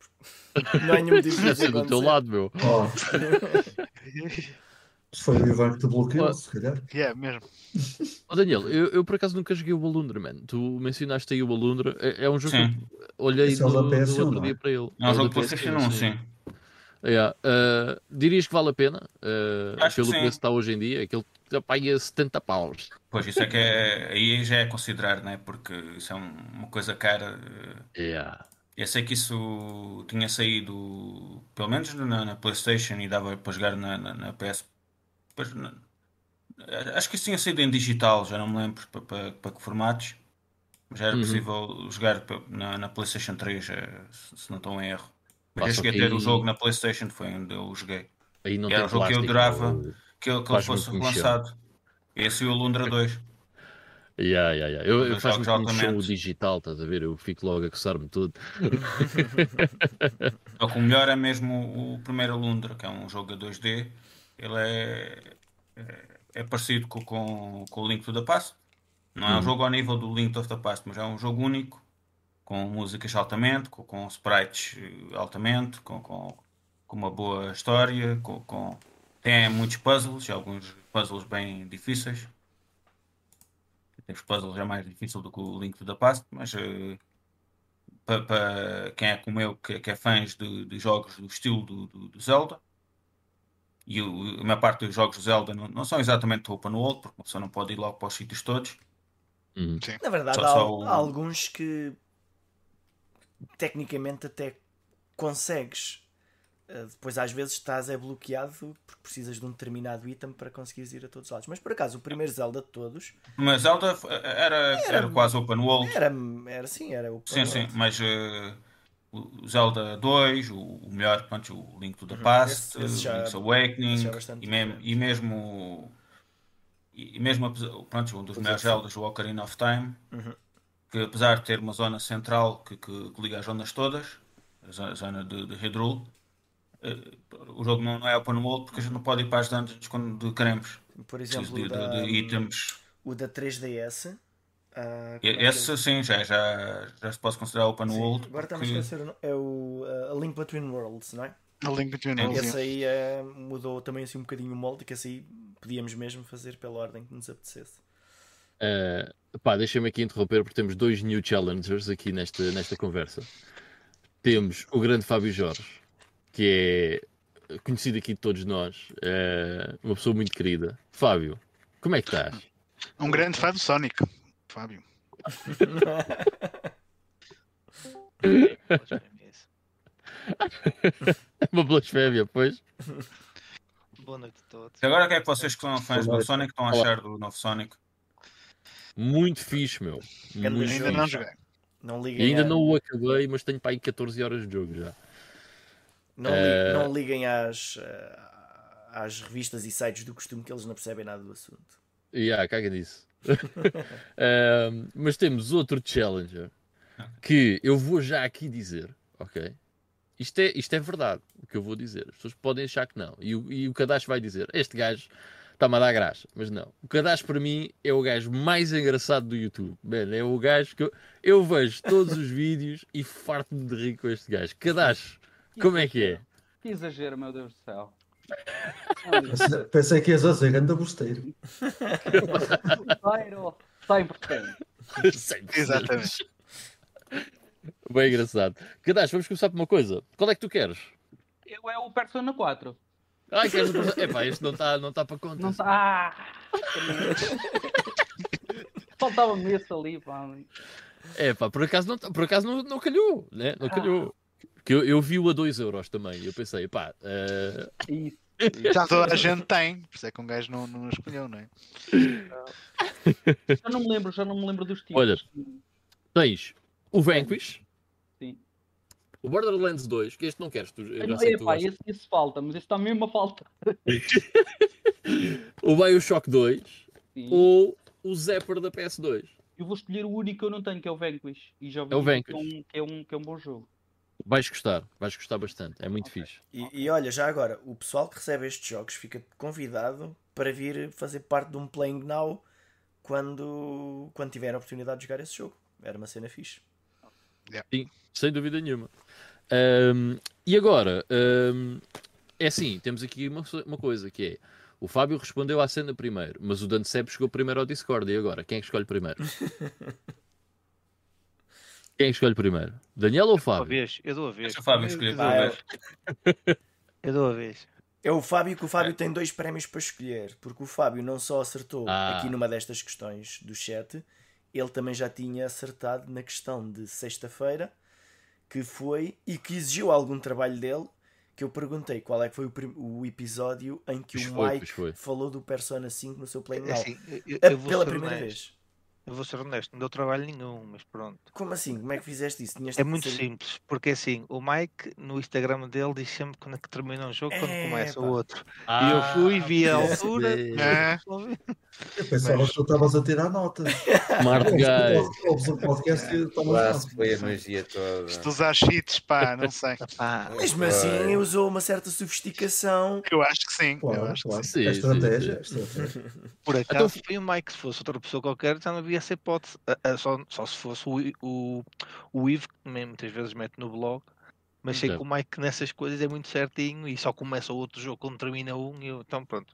<laughs> Não há nenhum motivo Deve ser do teu lado, meu. Oh, <laughs> foi o Ivan que te bloqueou, Oh. se calhar. Yeah, mesmo. Oh, Daniel, eu, eu por acaso nunca joguei o Alundra, man. Tu mencionaste aí o Alundra. É, é um jogo Sim. que olhei Esse é o no, da no PS1, outro não é? dia para ele. É um jogo PlayStation 1, sim. Yeah. Uh, dirias que vale a pena? Uh, Acho que pelo sim. preço que está hoje em dia? Aquele que paga 70 paus. Pois isso é que é. Aí já é considerar, né? Porque isso é um- uma coisa cara. eh, Yeah. Eu sei que isso tinha saído, pelo menos na, na PlayStation, e dava para jogar na, na, na PS. Depois, na- acho que isso tinha saído em digital, já não me lembro para, para, para que formatos. Mas já era Uhum. possível jogar na, na PlayStation 3, eh, se não estou em erro. Mas eu cheguei a ter o jogo na PlayStation, foi onde eu joguei. Aí não Era um jogo que eu adorava. ou- Que, ele- que ele fosse relançado. Esse e o Lundra 2. Yeah, yeah, yeah. Eu, eu faço um show digital, estás a ver? Eu fico logo a coçar-me tudo. <laughs> O melhor é mesmo o, o primeiro Lundra, que é um jogo a 2D. Ele é, é, é parecido com, com, com o Link to the Past. Não é um Uhum. jogo ao nível do Link to the Past, mas é um jogo único, com músicas altamente, com, com sprites eh, altamente, com, com, com uma boa história, com, com- tem muitos puzzles, alguns puzzles bem difíceis. Temos puzzles já mais difícil do que o Link to the Past, mas eh, para, para quem é como eu, que, que é fãs de, de jogos do estilo do, do- do Zelda, e o- a maior parte dos jogos do Zelda não, não são exatamente open world, porque uma pessoa não pode ir logo para os sítios todos. Uhum. Na verdade, Só- há, só o- há alguns que tecnicamente até consegues Uh, depois às vezes estás é bloqueado porque precisas de um determinado item para conseguires ir a todos os lados. Mas por acaso, o primeiro Zelda de todos Mas Zelda f- era, Era- era quase open world. era, era assim, era o Sim, sim, mas eh, o Zelda 2, o, melhor, pronto, o Link to the Past, Uhum. Esse- esse já- Link's Awakening, é bastante e, mesmo, diferente. e mesmo, e mesmo pronto, um dos O melhores. Zeldas, o Ocarina of Time, Uhum. que apesar de ter uma zona central que, que- que liga as zonas todas, a zo- a zona de, de Hyrule, eh, o jogo não, não é open world porque a gente não pode ir para as dungeons quando queremos. Por exemplo, de, o de- da, de itens. o da 3DS. Ah, E- como é Esse sim, já, já, já se pode considerar open Sim, world. Agora está-me a esquecer. É o uh, A Link Between Worlds, não é? A Link Between Sim. Worlds. Esse aí eh, mudou também assim um bocadinho o molde, que esse aí podíamos mesmo fazer pela ordem que nos apetecesse. Uh, pá, deixa-me aqui interromper porque temos dois new challengers aqui nesta, nesta conversa. Temos o grande Fábio Jorge, que é conhecido aqui de todos nós, é uma pessoa muito querida. Fábio, como é que estás? Um grande fã do Sonic, Fábio. <laughs> Uma blasfémia, pois? Boa noite a todos. E agora o que é que vocês que são fãs do. Sonic estão a achar do novo Sonic? Muito fixe, meu. Muito. Ainda não fixe. joguei. Não liguem, ainda a- não o acabei, mas tenho para aí 14 horas de jogo já. não, li- Eh, não liguem às, eh, às revistas e sites do costume que eles não percebem nada do assunto. E ah, caga nisso. <laughs> Ahm, mas temos outro challenger que eu vou já aqui dizer, ok? Isto é, isto é verdade, o que eu vou dizer. As pessoas podem achar que não. E o, e o Kadash vai dizer: Este gajo está-me a dar graça. Mas não. O Kadash, para mim, é o gajo mais engraçado do YouTube. Man, é o gajo que eu, eu vejo todos os vídeos e farto-me de rir com este gajo. Kadash, como é que é? Que exagero, meu Deus do céu. Pensei- que ias a dizer ganda bosteiro. Zero, 100%. 100%. Exatamente. Bem engraçado. Kadash, vamos começar por uma coisa. Qual é que tu queres? Eu é o Persona 4. Ai, queres o Epá, este não está não tá para conta. Não tá. Ah! Faltava-me esse ali, pá. É pá, por acaso não, tá- por acaso não, não calhou, né? Não calhou. Que eu, eu vi-o a 2 euros também. e Eu pensei, pá, eh, Isso. Já toda a gente tem, por isso é que um gajo não, não escolheu, não é? Já não me lembro, já não me lembro dos tipos. Olha. tens o Vanquish, Sim. o Borderlands 2, que este não queres, tu, eu já sei que tu gostas. esse, esse falta, mas esse está mesmo a falta. <laughs> O Bioshock 2 Sim. ou o Zapper da PS2. Eu vou escolher o único que eu não tenho, que é o Vanquish. E já É o dizer que Vanquish. um, que, é um, que é um bom jogo. Vais gostar, vais gostar bastante, é muito Ok. fixe. E, e olha, já agora, o pessoal que recebe estes jogos fica convidado para vir fazer parte de um Playing Now quando, quando tiver a oportunidade de jogar esse jogo. Era uma cena fixe. Sem dúvida nenhuma. Ahm, e agora, ahm, é assim, temos aqui uma, uma coisa que é o Fábio respondeu à cena primeiro, mas o Dante Seb chegou primeiro ao Discord. E agora, quem é que escolhe primeiro? <laughs> quem é que escolhe primeiro? Daniel ou Fábio? vez, eu dou a vez. Deixa o Fábio escolher Ah, por é, vez. Eu dou a vez. é o Fábio que o Fábio tem dois prémios para escolher, porque o Fábio não só acertou Ah. aqui numa destas questões do chat, ele também já tinha acertado na questão de sexta-feira, que foi e que exigiu algum trabalho dele. Que eu perguntei qual é que foi o, o episódio em que Pois o foi, Mike foi. falou do Persona 5 no seu Play É assim, eu, É eu pela primeira honesto. vez. Eu vou ser honesto, não deu trabalho nenhum, mas pronto. Como assim? Como é que fizeste isso? Tinhas É muito ser- simples, porque assim, o Mike no Instagram dele diz sempre quando é que termina um jogo, quando começa o outro. e eu fui, vi a altura. sei. <laughs> É, Eu pensava que tu estavas a tirar notas. Smart guy. Podcast a se foi a magia toda. se tu usar cheats, pá, não sei. <laughs> Pá, Mesmo assim, usou uma certa sofisticação. Eu acho que sim. eu Claro, acho que claro. sim. É Sim, estratégia. sim, é estratégia. por acaso Então- foi o Mike, se fosse outra pessoa qualquer, já não havia essa hipótese. Ah, ah, Só, só se fosse o, o, o Ivo, que muitas vezes mete no blog. Mas sei que o Mike nessas coisas é muito certinho e só começa o outro jogo quando termina um e eu, então pronto.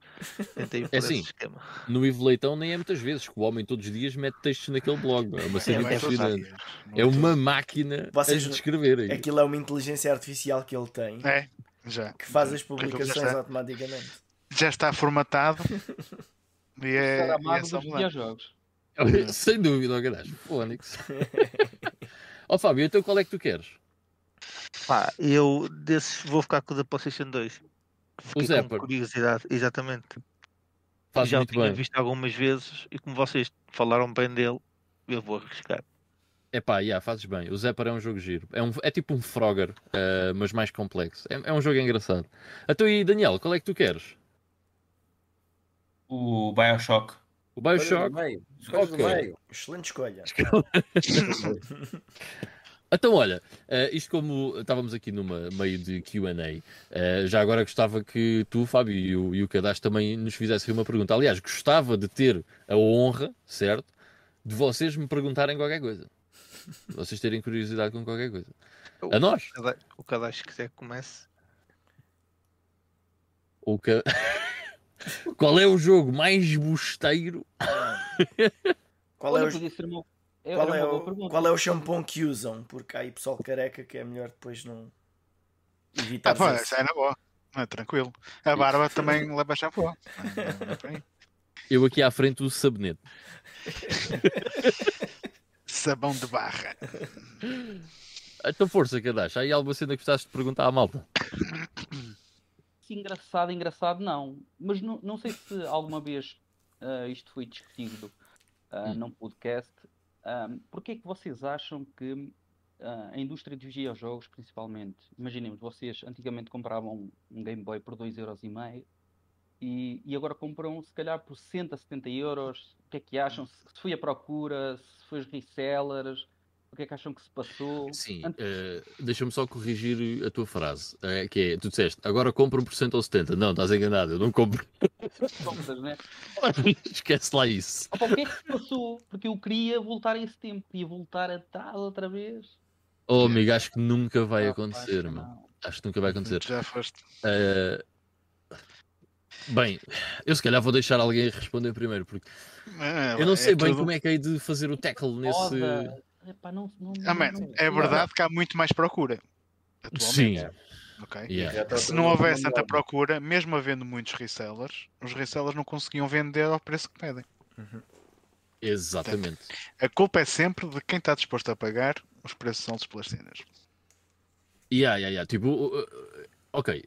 Tentei <laughs> por assim, esse esquema. No Ivo Leitão nem é muitas vezes, que o homem todos os dias mete textos naquele blog. É uma É, cena mas impressionante. todos- É uma máquina Vocês- a descrever aí. Aquilo é uma inteligência artificial que ele tem É, já. que faz as publicações já está, automaticamente. já está formatado. <laughs> E é, e é só videojogos. Sem dúvida, ó Fónix. <laughs> Ó Fábio, então qual é que tu queres? Pá, eu desses vou ficar com o da PlayStation 2. Fiquei com Zapper. curiosidade, exatamente. Faz Já o muito tinha bem. visto algumas vezes e como vocês falaram bem dele, eu vou arriscar. Epá, yeah, fazes bem. O Zapper é um jogo giro. É, um, é tipo um Frogger, eh, mas mais complexo. É, é um jogo engraçado. Então e Daniel, qual é que tu queres? O Bioshock. O do Bioshock? meio. Escolhas do Ok. meio. Excelente escolha. Então, olha, eh, isto como estávamos aqui numa meio de QA, eh, já agora gostava que tu, Fábio, e o, e o Cadastro também nos fizessem uma pergunta. Aliás, gostava de ter a honra, certo, de vocês me perguntarem qualquer coisa. Vocês terem curiosidade com qualquer coisa. A nós? O Cada- O cadastro quiser que comece. Ou <laughs> que... Qual é o jogo mais bosteiro? <laughs> Qual é, o, uma, era qual, é o, qual é o shampoo que usam? Porque há aí pessoal careca que é melhor depois não evitar Ah, pô, isso. é na boa. É tranquilo. A barba <laughs> também leva shampoo. É. Eu aqui à frente uso sabonete. <laughs> Sabão de barra. Então força, Cadastro. Há aí alguma cena que gostaste de perguntar à malta? <coughs> Se engraçado, engraçado não. Mas não, não sei se alguma vez ah, isto foi discutido Hum. num podcast. Ah, Porquê é que vocês acham que ah, a indústria dos videojogos, principalmente, imaginemos, vocês antigamente compravam um Game Boy por 2,5€ e, e agora compram se calhar por 60, 70 euros. O que é que acham? Se, se foi a procura, se foi os resellers, o que é que acham que se passou? Sim, Antes- eh, deixa-me só corrigir a tua frase. eh, que é, tu disseste, agora compro um por cento ou 70. Não, estás enganado, eu não compro. <laughs> Compras, né? <laughs> Esquece lá isso. Opa, o que é que se passou? Porque eu queria voltar a esse tempo, queria voltar atrás outra vez. Oh, amigo, acho que nunca vai Ah, acontecer, acho que mano. não. Acho que nunca vai acontecer. Já foste. Eh, Bem, eu se calhar vou deixar alguém responder primeiro, porque É, eu não é sei bem tudo- como é que hei de fazer o tackle nesse. Epá, não, não, Ah, man, não- é verdade que há muito mais procura. Sim, Atualmente. Ok? yeah. Se não houvesse tanta procura, mesmo havendo muitos resellers, os resellers não conseguiam vender ao preço que pedem. exatamente. A culpa é sempre de quem está disposto a pagar os preços altos pelas cenas. Yeah, yeah, yeah. Tipo, ok.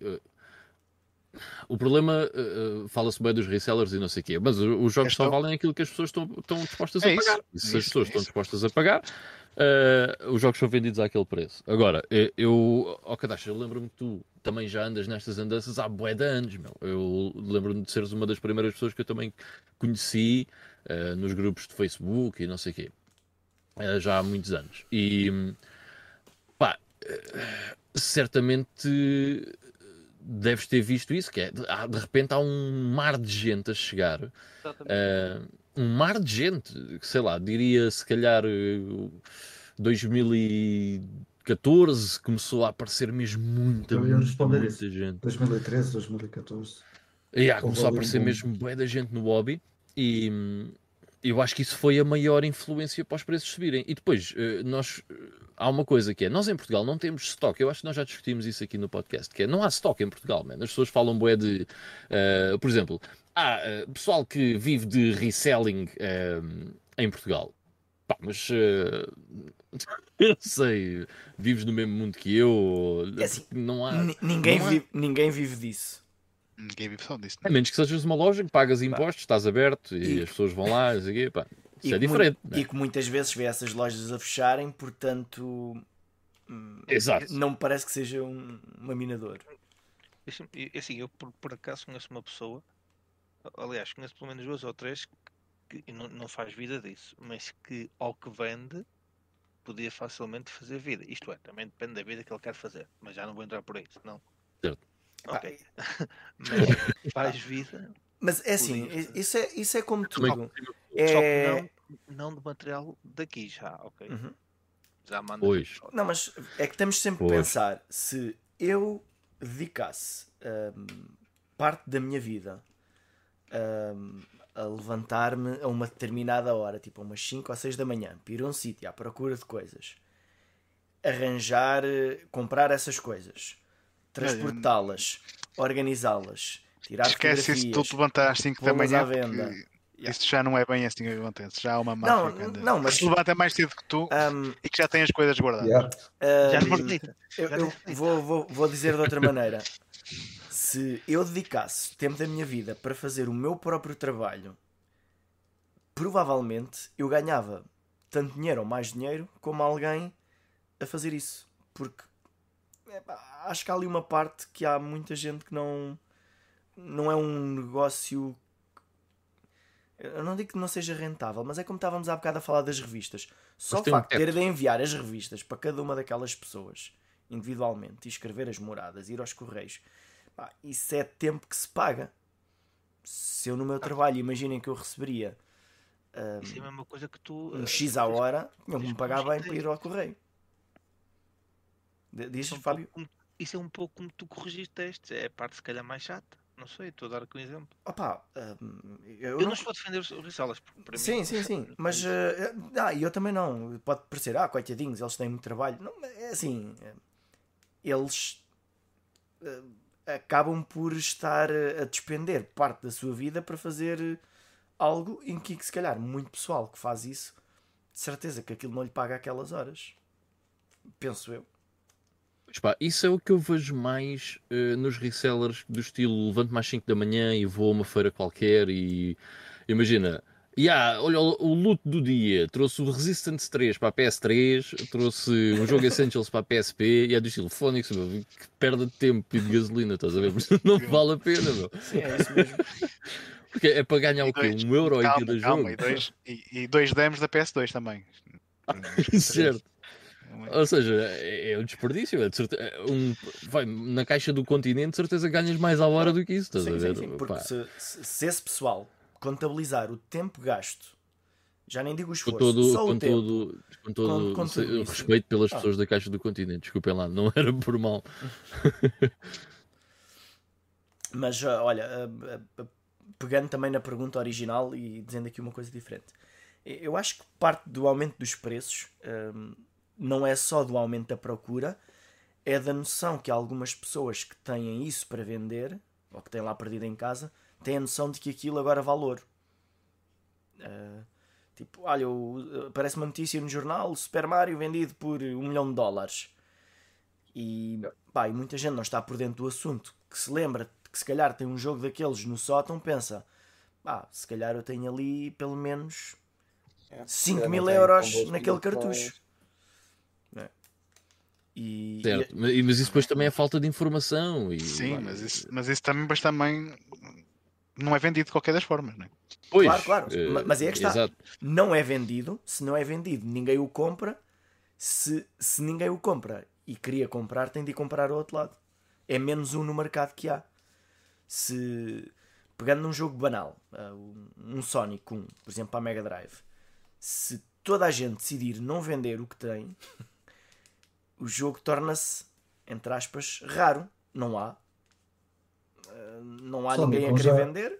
O problema, uh, fala-se bem dos resellers e não sei o quê, mas os jogos só Estou- valem aquilo que as pessoas estão, estão dispostas É a isso, pagar. E se isso, as pessoas é estão isso. dispostas a pagar, uh, os jogos são vendidos àquele preço. Agora, eu, ó Cadastro, eu lembro-me que tu também já andas nestas andanças há bué de anos, meu. Eu lembro-me de seres uma das primeiras pessoas que eu também conheci uh, nos grupos de Facebook e não sei o quê. Já há muitos anos. E, pá, certamente deves ter visto isso, que é, de, repente há um mar de gente a chegar, eh, um mar de gente, que sei lá, diria se calhar eh, 2014 começou a aparecer mesmo muita, muita, muita isso. gente. 2013, 2014. Yeah, começou a um aparecer mesmo bué da gente no hobby e hum, eu acho que isso foi a maior influência para os preços subirem. E depois, eh, nós eh, há uma coisa que é, nós em Portugal não temos stock, eu acho que nós já discutimos isso aqui no podcast, que é, não há stock em Portugal, man. as pessoas falam bué de, eh, por exemplo, há eh, pessoal que vive de reselling eh, em Portugal. Pá, mas <laughs> eu sei, vives no mesmo mundo que eu, É assim, não há. Ni- ninguém, não há- vive, ninguém vive disso. Ninguém vive só disso. A menos que sejas uma loja que pagas impostos, estás aberto e, E- as pessoas vão lá, não sei o quê, pá. E Isso é diferente. né? E que muitas vezes vê essas lojas a fecharem, portanto. hum, Exato. Não me parece que seja um, uma minadora. E- Assim, eu por, por acaso conheço uma pessoa, aliás, conheço pelo menos duas ou três que e não, não faz vida disso, mas que ao que vende podia facilmente fazer vida. Isto é, também depende da vida que ele quer fazer, mas já não vou entrar por aí, senão. Certo. Ok. <laughs> mas faz vida, Mas é assim, Podia. isso é, isso é como tudo. só que É... não, não de material daqui já, ok? Uhum. Já manda. Pois. Não, mas é que temos sempre Pois. pensar se eu dedicasse hum, parte da minha vida hum, a levantar-me a uma determinada hora, tipo umas 5 ou 6 da manhã, para ir a um sítio à procura de coisas, arranjar, eh, comprar essas coisas, transportá-las, organizá-las, tirar Esquece isso de tu fotografias, te levantar às 5 da manhã. à venda. porque Isto já não é bem assim que acontece. Já há uma Não, máfia que anda- não, mas- que se levanta mais cedo que tu Ahm, e que já tem as coisas guardadas. Yeah. Já não eu, eu vou, vou, vou dizer de outra maneira. Se eu dedicasse tempo da minha vida para fazer o meu próprio trabalho, provavelmente eu ganhava tanto dinheiro ou mais dinheiro como alguém a fazer isso. Porque epá, acho que há ali uma parte que há muita gente que não, não é um negócio. Eu não digo que não seja rentável, mas é como estávamos há bocado a falar das revistas. Só Mas o um facto de ter de enviar as revistas para cada uma daquelas pessoas individualmente e escrever as moradas, ir aos correios, pá, isso é tempo que se paga. Se eu no meu trabalho, imaginem que eu receberia ah, Isso é a mesma coisa que tu. um eh, X à hora, que me pagar bem para ir ao correio. Diz, Isso é um Fábio? pouco como- Isso é um pouco como tu corrigir testes. É a parte, se calhar, mais chata. Não sei, estou a dar aqui um exemplo. Opa, ah, eu, Eu, não- não estou a defender os risalas. Para Sim, mim, sim, sim. Mas eh, ah, eu também não. Pode parecer, ah, coitadinhos, eles têm muito trabalho. Não, é assim, eh, eles eh, acabam por estar a despender parte da sua vida para fazer algo em que, se calhar, muito pessoal que faz isso, de certeza que aquilo não lhe paga aquelas horas. Penso eu. Pá, isso é o que eu vejo mais eh, nos resellers do estilo levanto-me às 5 da manhã e vou a uma feira qualquer e imagina, yeah, olha o, o loot do dia, trouxe o Resistance 3 para a PS3, trouxe um jogo <laughs> Essentials para a PSP e é do estilo Phonics, meu, que perda de tempo e de gasolina, estás a ver? Não vale a pena, meu. Sim, é isso mesmo. <laughs> Porque é para ganhar E o quê? dois- Um euro em calma, cada calma, jogo. E dois, e, e dois demos da PS2 também. <laughs> certo. Ou seja, é, é um desperdício. É de certe- é um, vai, na caixa do continente, de certeza ganhas mais à hora do que isso. Estás a Sim, ver? sim, sim, porque se, se- se esse pessoal contabilizar o tempo gasto, já nem digo o com esforço, todo, só o com tempo. todo, com todo com- com isso. respeito pelas Ah. pessoas da caixa do continente. Desculpem lá, não <laughs> era por mal. <laughs> Mas ah, olha, ah, ah, pegando também na pergunta original e dizendo aqui uma coisa diferente, eu acho que parte do aumento dos preços ahm, não é só do aumento da procura, é da noção que algumas pessoas que têm isso para vender, ou que têm lá perdido em casa, têm a noção de que aquilo agora vale ouro. Ah, tipo, olha, aparece uma notícia no jornal: Super Mario vendido por um milhão de dólares. E, pá, e muita gente não está por dentro do assunto, que se lembra que se calhar tem um jogo daqueles no sótão, pensa, pá, se calhar eu tenho ali pelo menos É, 5 já mil euros naquele cartucho. E, Certo. Mas, mas isso depois também é falta de informação. E, Sim, mas isso, mas isso também, mas também não é vendido de qualquer das formas, não é? Pois, Claro, claro. eh, Ma- mas é que está. Exato. não é vendido, se não é vendido, ninguém o compra. Se, se ninguém o compra e queria comprar, tem de ir comprar ao outro lado. É menos um no mercado que há. Se pegando num jogo banal, um- um Sonic 1, por exemplo, para a Mega Drive, se toda a gente decidir não vender o que tem, o jogo torna-se, entre aspas, raro. Não há. Ah, não há Sonic ninguém a 1 querer já- vender.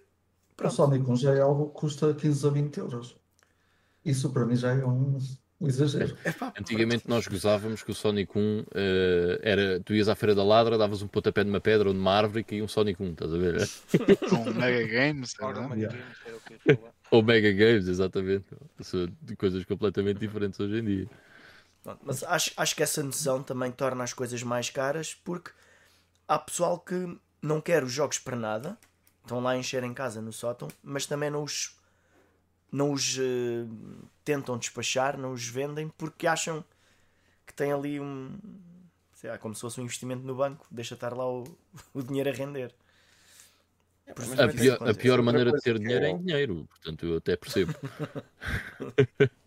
O Pronto. Sonic 1 já é algo que custa 15 a 20 euros. Isso para mim já é um, um exagero. Epá, Antigamente nós gozávamos que o Sonic 1 eh, era. Tu ias à Feira da Ladra, davas um pontapé numa pedra ou numa árvore e caía um Sonic 1, estás a ver? <laughs> Com Mega Games, é Ora, verdade? mas Yeah. games era o que eu ia falar. Ou Mega Games, exatamente. São coisas completamente diferentes hoje em dia. Pronto, mas acho, acho que essa noção também torna as coisas mais caras porque há pessoal que não quer os jogos para nada, estão lá a encher em casa no sótão, mas também não os, não os eh, tentam despachar, não os vendem porque acham que tem ali um. Sei lá, como se fosse um investimento no banco, deixa estar lá o, <laughs> o dinheiro a render. A é que pior, a pior maneira de ter dinheiro é eu- em dinheiro, portanto eu até percebo. <laughs>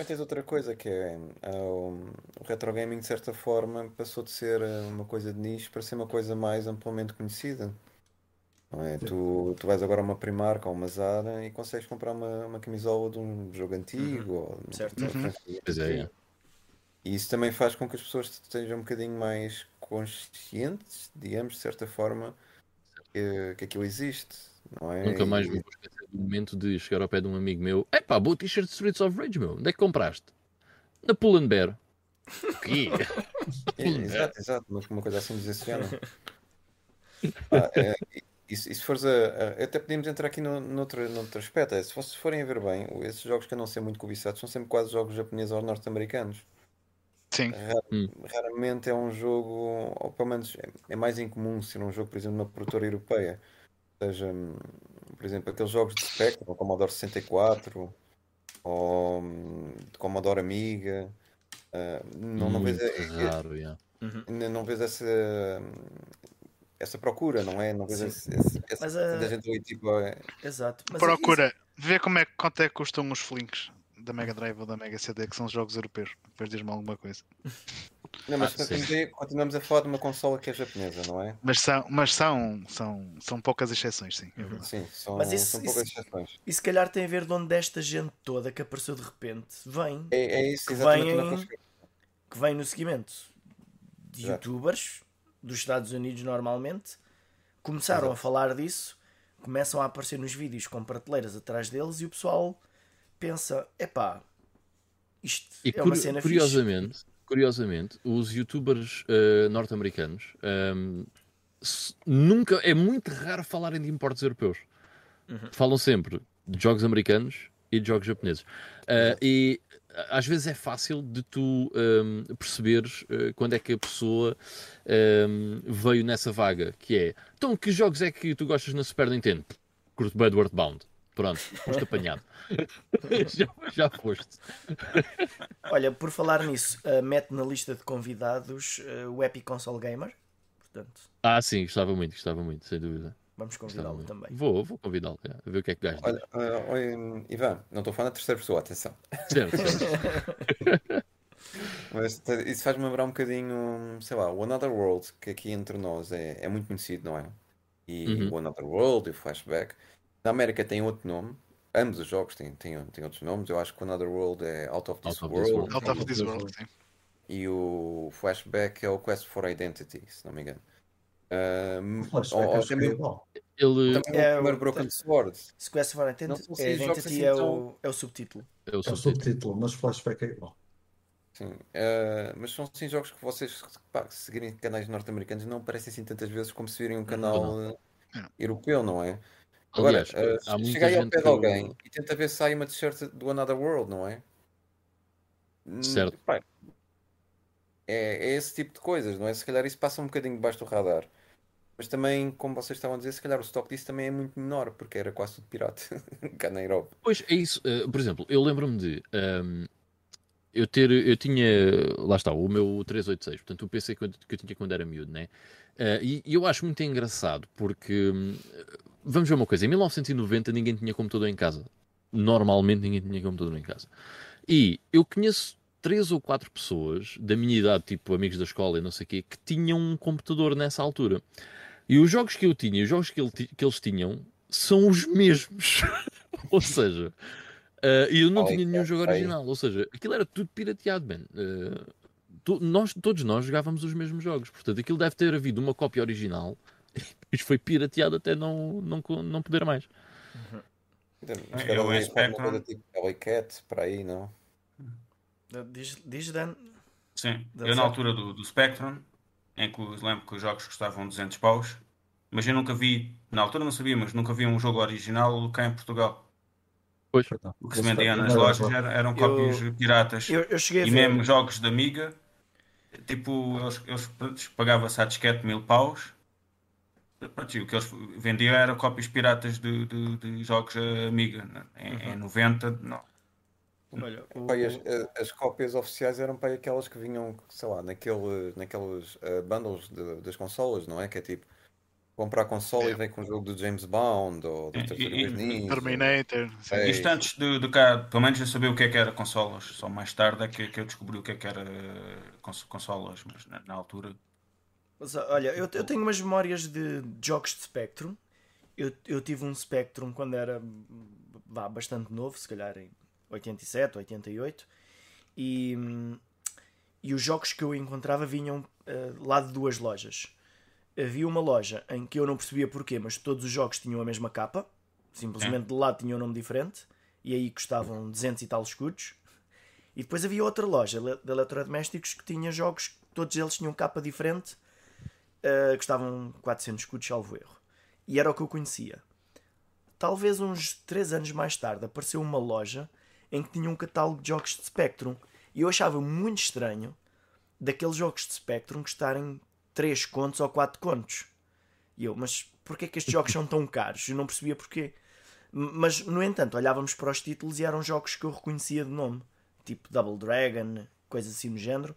Mas tens outra coisa que é ah, o, retro gaming de certa forma passou de ser ah, uma coisa de nicho para ser uma coisa mais amplamente conhecida. Não é? Tu, tu vais agora a uma Primark ou uma Zara e consegues comprar uma, uma camisola de um jogo antigo ou de Certo. uma Uhum. Pois é, é. E isso também faz com que as pessoas estejam um bocadinho mais conscientes, digamos, de certa forma, que, que aquilo existe. Não é? Nunca mais me vou esquecer do momento de chegar ao pé de um amigo meu. Epá, boa t-shirt de Streets of Rage, meu. Onde é que compraste? Na Pull Bear. O quê? <laughs> É, exato, exato, mas uma coisa assim desse género. <laughs> Pá, é, e- se, e se fores a, a- Até podíamos entrar aqui no, noutro, noutro aspecto. É, se vocês forem a ver bem, esses jogos que andam a ser muito cobiçados são sempre quase jogos japoneses ou norte-americanos. Sim. Ra- Hum. Raramente é um jogo, ou pelo menos é, é mais incomum ser um jogo, por exemplo, de uma produtora europeia. Ou seja, hum, por exemplo, aqueles jogos de Spectrum, Commodore 64, ou hum, de Commodore Amiga. ah, não, não vês, raro, yeah. não, não vês essa, essa procura, não é? Não vês esse, esse, essa, Mas, da ah, gente ali, tipo, é- Exato. Mas Procura, vê como é, quanto é que custam os flinks da Mega Drive ou da Mega CD, que são os jogos europeus. Depois diz-me alguma coisa. <laughs> Não, mas Ah, continuamos a- continuamos a falar de uma consola que é japonesa, não é? Mas são, mas são, são, são poucas exceções, sim. é verdade. Sim, são, Mas isso- são poucas isso- exceções. E se calhar tem a ver de onde esta gente toda que apareceu de repente vem, É, é isso, Que vêm- o que eu escrevo. que vem no seguimento de Exato. youtubers dos Estados Unidos normalmente, começaram a Exato. falar disso, começam a aparecer nos vídeos com prateleiras atrás deles e o pessoal pensa, epá, isto E é uma cena fixe. Curiosamente, os youtubers eh, norte-americanos ehm, s- nunca é muito raro falarem de importes europeus. Uhum. Falam sempre de jogos americanos e de jogos japoneses. Eh, e às vezes é fácil de tu ehm, perceberes eh, quando é que a pessoa ehm, veio nessa vaga, que é então que jogos é que tu gostas na Super Nintendo? Curto Bad Bound. Pronto, foste apanhado. <laughs> já, já foste. Olha, por falar nisso, uh, mete na lista de convidados uh, o Epic Console Gamer, portanto, Ah, sim, gostava muito, gostava muito, sem dúvida. vamos convidá-lo também. Vou, vou convidá-lo, é, a ver o que é que diz. Olha, ah, oi, Ivan, não estou falando da terceira pessoa, atenção. Certo, certo. <laughs> Mas isso faz-me lembrar um bocadinho, sei lá, o Another World, que aqui entre nós é, é muito conhecido, não é? E Uhum. o Another World e o Flashback. Na América tem outro nome. Ambos os jogos têm, têm, têm outros nomes. Eu acho que o Another World é Out of This Out of This World. World. Out of this world, sim. E o Flashback é o Quest for Identity, se não me engano. O flashback ou- ou que é também- igual. Ele também É o primeiro o- Broken Sword. Se Quest for Identity, Não jogos Identity assim é, o, é o subtítulo. é o É o subtítulo. subtítulo, mas flashback é igual. Sim, ah, mas são sim jogos que vocês, pá, se seguirem canais norte-americanos, não aparecem assim tantas vezes como se virem um canal ah, Não. europeu, não é? Agora, Aliás, há muita chega aí ao pé de eu- alguém e tenta ver se sai uma t-shirt do Another World, não é? Hum, Certo. pá, é, é esse tipo de coisas, não é? Se calhar isso passa um bocadinho debaixo do radar. Mas também, como vocês estavam a dizer, se calhar o estoque disso também é muito menor, porque era quase tudo pirata <laughs> cá na Europa. Pois é isso. eh, por exemplo, eu lembro-me de ehm, eu ter, eu tinha, lá está, o meu 386, portanto o PC que eu, que eu tinha quando era miúdo, né? Eh, e, e eu acho muito engraçado porque, hum, vamos ver uma coisa, em 1990 ninguém tinha computador em casa. Normalmente ninguém tinha computador em casa. E eu conheço três ou quatro pessoas da minha idade, tipo amigos da escola e não sei o quê, que tinham um computador nessa altura. E os jogos que eu tinha e os jogos que, ele que eles tinham são os mesmos. <laughs> ou seja, eh, e eu não Ai, tinha nenhum jogo original. Ou seja, aquilo era tudo pirateado, man. Eh, to- nós, todos nós jogávamos os mesmos jogos. Portanto, aquilo deve ter havido uma cópia original <laughs> e depois foi pirateado até não, não, não poder mais. É, se calhar o ali faz uma Spectrum. coisa tipo Cat, para aí, não? Diz, diz Dan. Sim, Dá eu na altura do, do Spectrum, em que lembro que os jogos custavam 200 paus, mas eu nunca vi, na altura não sabia, mas nunca vi um jogo original cá em Portugal. Pois. O que se vendia nas lojas eram Eu- cópias piratas. Eu, eu cheguei a E ver. mesmo jogos da Amiga, tipo, eles, eles pronto, pagava-se à disquete mil paus. Pronto, e o que eles vendiam eram cópias piratas de, de- de jogos eh, Amiga. né? Em, em 90, não. Olha, o- as, a- as cópias oficiais eram para aquelas que vinham, sei lá, naquele, naqueles uh, bundles de- das consolas, não é? Que é tipo, comprar console e vem com o jogo do James Bond ou do E- Tartarugas e- Ninja. Terminator. sim. É Isto antes de, de cá, pelo menos eu sabia o que é que era consolas. Só mais tarde é que, que eu descobri o que é que era eh, cons- consolas, mas na, na altura. Mas, olha, eu, eu tenho umas memórias de jogos de Spectrum. Eu, eu tive um Spectrum quando era vá, bastante novo, se calhar em 87, 88. E, hum, e os jogos que eu encontrava vinham eh, lá de duas lojas. Havia uma loja em que eu não percebia porquê, mas todos os jogos tinham a mesma capa. Simplesmente de lado tinham um nome diferente. E aí custavam 200 e tal escudos. E depois havia outra loja de eletrodomésticos que tinha jogos, todos eles tinham capa diferente, uh, custavam 400 escudos, salvo erro. e era o que eu conhecia. Talvez uns 3 anos mais tarde apareceu uma loja em que tinha um catálogo de jogos de Spectrum e eu achava muito estranho daqueles jogos de Spectrum custarem 3 contos ou 4 contos. E eu, mas porquê que estes jogos são tão caros? Eu não percebia porquê. Mas, no entanto, olhávamos para os títulos e eram jogos que eu reconhecia de nome, tipo Double Dragon, coisas assim no género,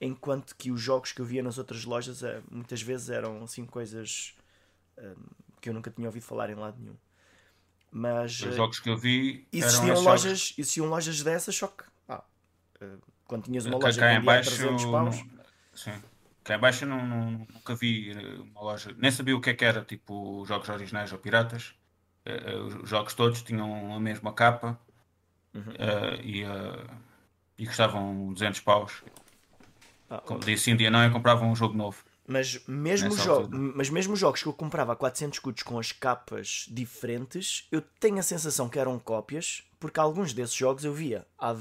enquanto que os jogos que eu via nas outras lojas eh, muitas vezes eram assim coisas eh, que eu nunca tinha ouvido falar em lado nenhum. Mas Os eh, jogos que eu vi existiam lojas, jogos existiam lojas dessas, só que eh, quando tinhas uma loja que vendia a baixo 300 paus, não- sim. Cá em baixo não, não- nunca vi eh, uma loja, nem sabia o que é que era, tipo jogos originais ou piratas. Eh, Os jogos todos tinham a mesma capa Uhum. eh, e, eh, e custavam 200 paus. Ah, Como disse um dia não, eu comprava um jogo novo. Mas mesmo, jo mas mesmo os jogos que eu comprava a 400 escudos com as capas diferentes, eu tenho a sensação que eram cópias, porque alguns desses jogos eu via. à-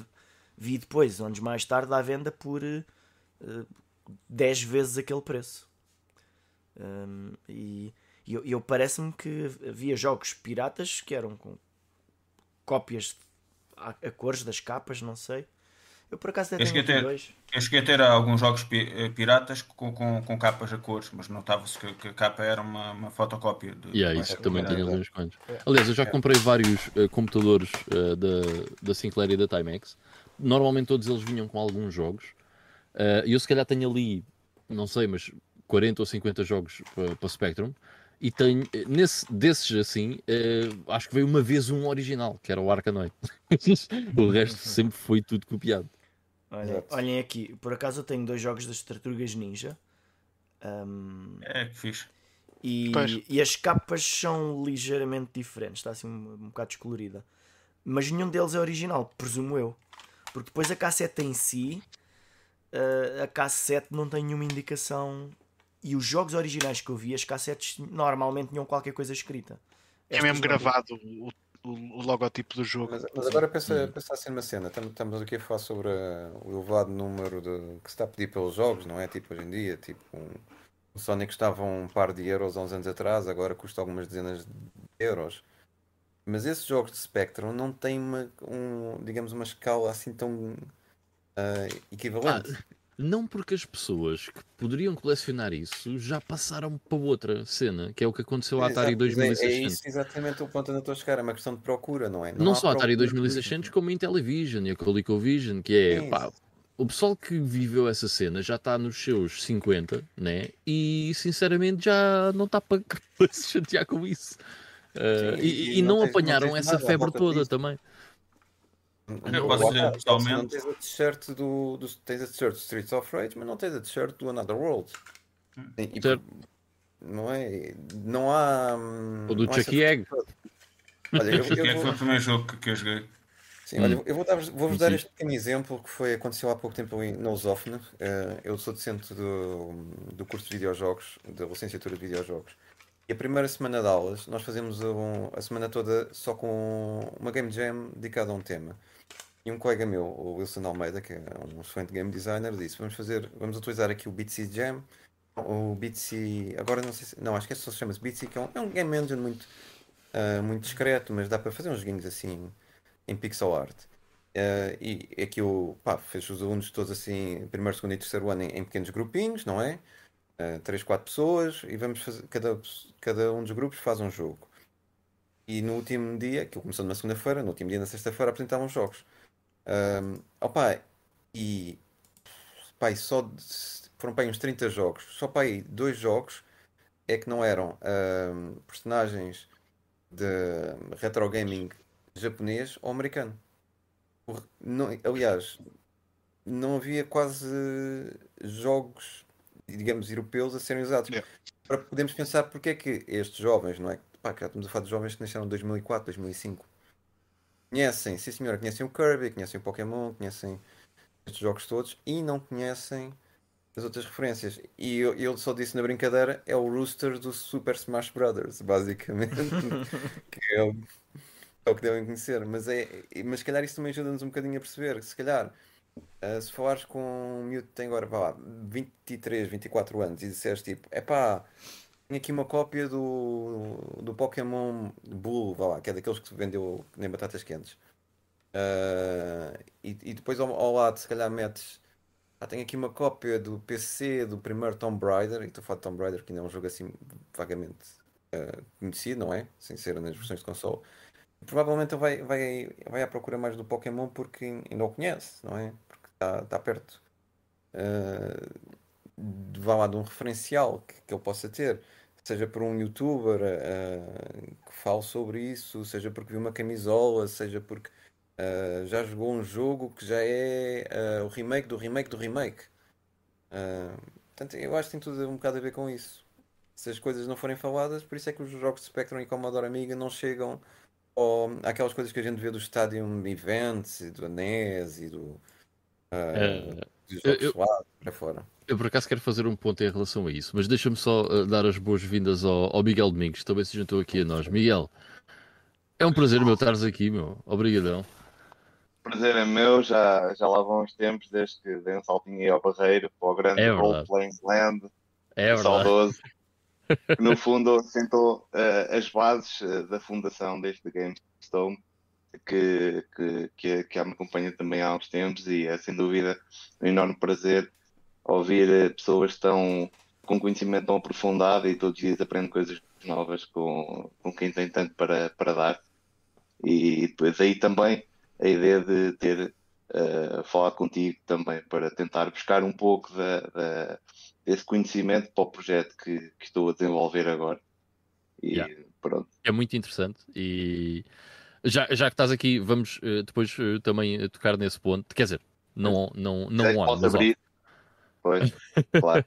Vi depois, anos mais tarde, à venda por eh, 10 vezes aquele preço. Hum, e eu, eu parece-me que havia jogos piratas que eram com cópias a, a cores das capas, não sei. Eu por acaso até Eu tenho ter- dois. Eu cheguei a ter alguns jogos eh, piratas com, com, com capas a cores, mas notava-se que, que a capa era uma, uma fotocópia. De, E é de isso, também época. tenho ali uns quantos. Aliás, eu já comprei vários eh, computadores eh, da, da Sinclair e da Timex. Normalmente todos eles vinham com alguns jogos. Eh, E eu se calhar tenho ali, não sei, mas 40 ou 50 jogos para Spectrum. E tenho, nesse, desses assim, eh, acho que veio uma vez um original, que era o Arkanoid. <laughs> o resto sempre foi tudo copiado. Olhem, Exato. olhem aqui, por acaso eu tenho dois jogos das Tartarugas Ninja. Ahm, É, que fixe. e, e as capas são ligeiramente diferentes, está assim um, um bocado descolorida. Mas nenhum deles é original, presumo eu. Porque depois a cassete em si, ah, a cassete não tem nenhuma indicação. E os jogos originais que eu vi, as cassetes normalmente tinham qualquer coisa escrita. É mesmo gravado o, o, o logotipo do jogo. Mas, mas agora pensa, pensa assim numa cena, estamos, estamos aqui a falar sobre uh, o elevado número de, que se está a pedir pelos jogos, não é? Tipo hoje em dia, tipo um, o Sonic custava um par de euros há uns anos atrás, agora custa algumas dezenas de euros. Mas esses jogos de Spectrum não têm uma, um, digamos, uma escala assim tão uh, equivalente. Não porque as pessoas que poderiam colecionar isso já passaram para outra cena, que é o que aconteceu à Atari Exato, mas é- É, 2600. isso exatamente o ponto onde eu estou a chegar, é uma questão de procura, não é? Não, há só a Atari procura. 2600, como a Intellivision e a ColecoVision, que é, Sim. pá, o pessoal que viveu essa cena já está nos seus 50, né? E sinceramente já não está para <laughs> se chatear com isso. Uh, Sim, e, e e não não, tens- não apanharam essa nada febre toda também. Eu posso dizer pessoalmente- Não tens a t-shirt do, do. Tens a t-shirt Streets of Rage, mas não tens a t-shirt do Another World. E- e- não é? Não há. hum, Ou do essa- Egg. Olha, eu, Que é eu foi o primeiro jogo que, que eu joguei. sim, olha, Hum. eu vou dar, vou-vos dar este pequeno exemplo que foi, aconteceu há pouco tempo em Nosofne. eu sou docente do, do curso de videojogos, da licenciatura de videojogos. E a primeira semana de aulas, nós fazemos um- a semana toda só com uma game jam dedicada a um tema. E um colega meu, o Wilson Almeida, que é um excelente game designer, disse: Vamos fazer, vamos utilizar aqui o Bitsy Jam. O Bitsy, agora não sei se, não, acho que é só se chama-se Bitsy, que é um, é um game engine muito, ah, muito discreto, mas dá para fazer uns joguinhos assim em pixel art. Ah, e aquilo, pá, fez os alunos todos assim, primeiro, segundo e terceiro ano, em, em pequenos grupinhos, não é? Uh, três, quatro pessoas e vamos fazer, cada, cada um dos grupos faz um jogo. E no último dia, que começou na segunda-feira, no último dia, na sexta-feira, apresentavam os jogos. Um, opa, e, pá, e só foram para aí uns 30 jogos, só para aí dois jogos é que não eram um, personagens de retro gaming japonês ou americano. Não- aliás, não havia quase jogos, digamos, europeus a serem usados. Yeah. Para podermos pensar porque é que estes jovens, não é? Pá, já estamos a falar de jovens que nasceram em 2004, 2005. Conhecem, sim senhora, conhecem o Kirby, conhecem o Pokémon, conhecem estes jogos todos e não conhecem as outras referências. E eu- ele só disse na brincadeira, é o Rooster do Super Smash Brothers, basicamente. <laughs> que é o, é o que devem conhecer. Mas, é, mas se calhar isso também ajuda-nos um bocadinho a perceber. Se calhar, ah, se falares com um miúdo que tem agora lá, 23, 24 anos e disseres tipo, é pá, Tenho aqui uma cópia do, do Pokémon Bull, vá lá, que é daqueles que vendeu nem batatas quentes. Ah, e, e depois ao, ao lado, se calhar, metes. Ah, tenho aqui uma cópia do PC do primeiro Tomb Raider, e estou a falar de Tomb Raider, que ainda é um jogo assim vagamente ah, conhecido, não é? Sem ser nas versões de console. Provavelmente vai, vai, vai à procura mais do Pokémon porque ainda o conhece, não é? Porque está está perto. De- vá lá de um referencial que, que possa ter, seja por um youtuber ah, que fale sobre isso, seja porque viu uma camisola, seja porque ah, já jogou um jogo que já é ah, o remake do remake do remake. Portanto, eu acho que tem tudo um bocado a ver com isso. Se as coisas não forem faladas, por isso é que os jogos de Spectrum e Commodore Amiga não chegam ao, àquelas coisas que a gente vê do Stadium Events e do NES e do. Dos eu- para fora. Eu por acaso quero fazer um ponto em relação a isso, mas deixa-me só uh, dar as boas-vindas ao, ao Miguel Domingos, que também se juntou aqui a nós. Miguel, é um prazer meu estares aqui, meu. Obrigadão. prazer é meu, já, já lá vão os tempos desde que dei um saltinho aí ao Barreiro para o grande É. Playing Land, É verdade. saudoso, <laughs> que no fundo sentou eh, as bases eh, da fundação deste GameStone, que, que, que, me acompanha também há uns tempos e é sem dúvida um enorme prazer ouvir eh, pessoas tão com conhecimento tão aprofundado e todos os dias aprendo coisas novas com, com quem tem tanto para, para dar. E depois aí também a ideia de ter uh, falado contigo também para tentar buscar um pouco da, da- desse conhecimento para o projeto que, que estou a desenvolver agora. E Yeah. pronto. É muito interessante e já, já que estás aqui, vamos uh, depois uh, também uh, tocar nesse ponto. Quer dizer, não, não, não posso mas off. abrir. Pois, <laughs> claro.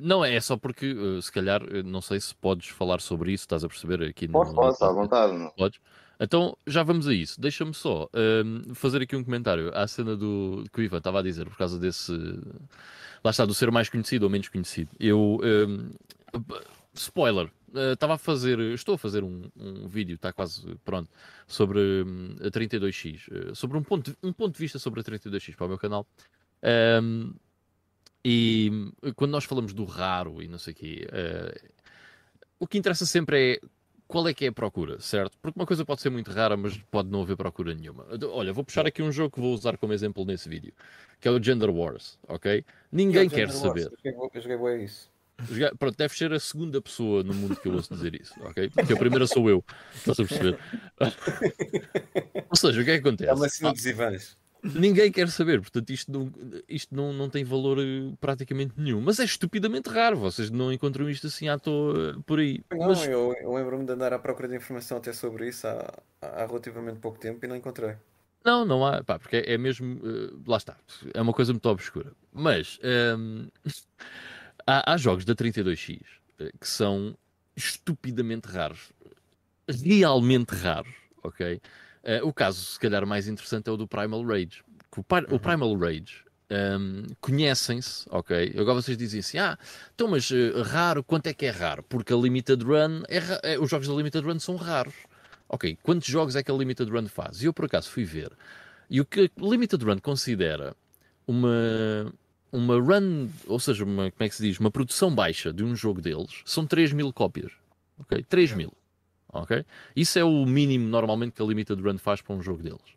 Não, é só porque, se calhar, não sei se podes falar sobre isso, estás a perceber aqui. Posso, no posso, à vontade. Não? Podes? Então, já vamos a isso. Deixa-me só um, fazer aqui um comentário à cena do que o Ivan estava a dizer, por causa desse. Lá está, do ser mais conhecido ou menos conhecido. Eu. um, spoiler. Uh, Estava a fazer, estou a fazer um, um vídeo, está quase pronto, sobre hum, a 32X, uh, sobre um ponto, um ponto de vista sobre a 32X para o meu canal. Um, e hum, quando nós falamos do raro e não sei o quê, uh, o que interessa sempre é qual é que é a procura, certo? Porque uma coisa pode ser muito rara, mas pode não haver procura nenhuma. Olha, vou puxar aqui um jogo que vou usar como exemplo nesse vídeo, que é o Gender Wars, ok? Ninguém quer Wars, saber. Eu joguei, eu joguei isso. Jogar- Pronto, deve ser a segunda pessoa no mundo que eu ouço dizer isso, ok? Porque a primeira sou eu, estás a perceber? Ou seja, o que é que acontece? É uma cena dos Ivans. Ninguém quer saber, portanto, isto não, isto não, não tem valor eh, praticamente nenhum. Mas é estupidamente raro, vocês não encontram isto assim à toa por aí. Não, Mas, eu, eu lembro-me de andar à procura de informação até sobre isso há, há relativamente pouco tempo e não encontrei. Não, não há, pá, porque é, é mesmo, eh, lá está, é uma coisa muito obscura. Mas ehm, <laughs> há, há jogos da 32X eh, que são estupidamente raros, realmente raros, ok? Eh, o caso, se calhar, mais interessante é o do Primal Rage. O, o Primal Rage ehm, conhecem-se, ok? Agora vocês dizem assim, ah, então, mas eh, raro, quanto é que é raro? Porque a Limited Run, é é- os jogos da Limited Run são raros. Ok, quantos jogos é que a Limited Run faz? E eu por acaso fui ver. E o que a Limited Run considera uma, uma run, ou seja, uma, como é que se diz? Uma produção baixa de um jogo deles são 3 mil cópias. Ok? 3 mil. Ok? Isso é o mínimo normalmente que a Limited Run faz para um jogo deles.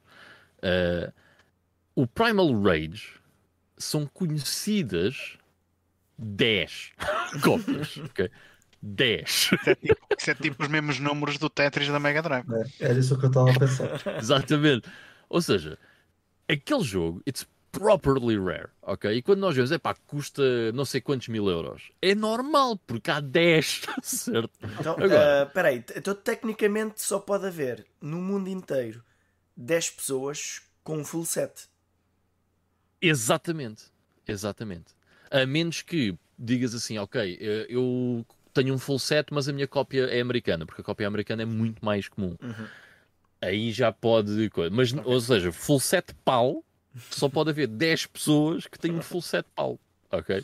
Ah, o Primal Rage são conhecidas 10 <laughs> cópias. Ok? 10. Isso é, tipo, isso é tipo os mesmos números do Tetris da Mega Drive. É, era isso que eu estava a pensar. <laughs> Exatamente. Ou seja, aquele jogo, it's properly rare, ok? E quando nós vemos, é pá, custa não sei quantos mil euros. É normal, porque há 10, <laughs> certo? Então, Agora. ah, peraí, então tecnicamente só pode haver no mundo inteiro 10 pessoas com um full set. Exatamente. Exatamente. A menos que digas assim, ok, eh, eu tenho um full set, mas a minha cópia é americana, porque a cópia americana é muito mais comum. Uhum. Aí já pode. Mas, ou seja, full set pau, só pode haver 10 pessoas que têm um full set pau. Ok?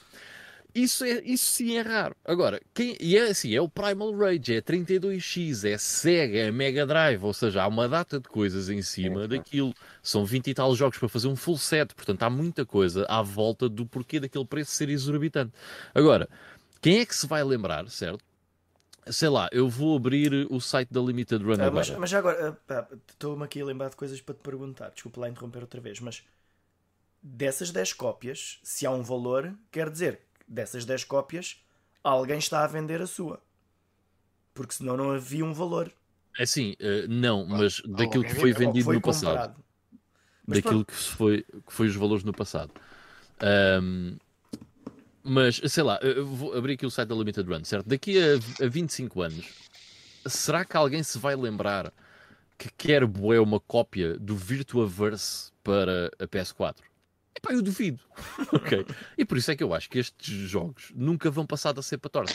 Isso, é, isso sim é raro. Agora, quem, e é assim, é o Primal Rage, é 32X, é Sega, é Mega Drive, ou seja, há uma data de coisas em cima daquilo. São 20 e tal jogos para fazer um full set, portanto há muita coisa à volta do porquê daquele preço ser exorbitante. Agora, Quem é que se vai lembrar, certo? Sei lá, eu vou abrir o site da Limited Run Ah, agora. mas, mas já agora, ah, estou-me aqui a lembrar de coisas para te perguntar. Desculpa lá interromper outra vez, mas dessas 10 cópias, se há um valor, quer dizer que dessas 10 cópias, alguém está a vender a sua. Porque senão não havia um valor. É assim, eh, não, mas daquilo que foi vendido foi no passado. daquilo que, foi, que foi os valores no passado. Ahm, mas, sei lá, eu vou abrir aqui o site da Limited Run, certo? Daqui a, a 25 anos, será que alguém se vai lembrar que quer bué uma cópia do Virtuaverse para a PS4? Epá, eu duvido. <laughs> ok. E por isso é que eu acho que estes jogos nunca vão passar da cepa torta.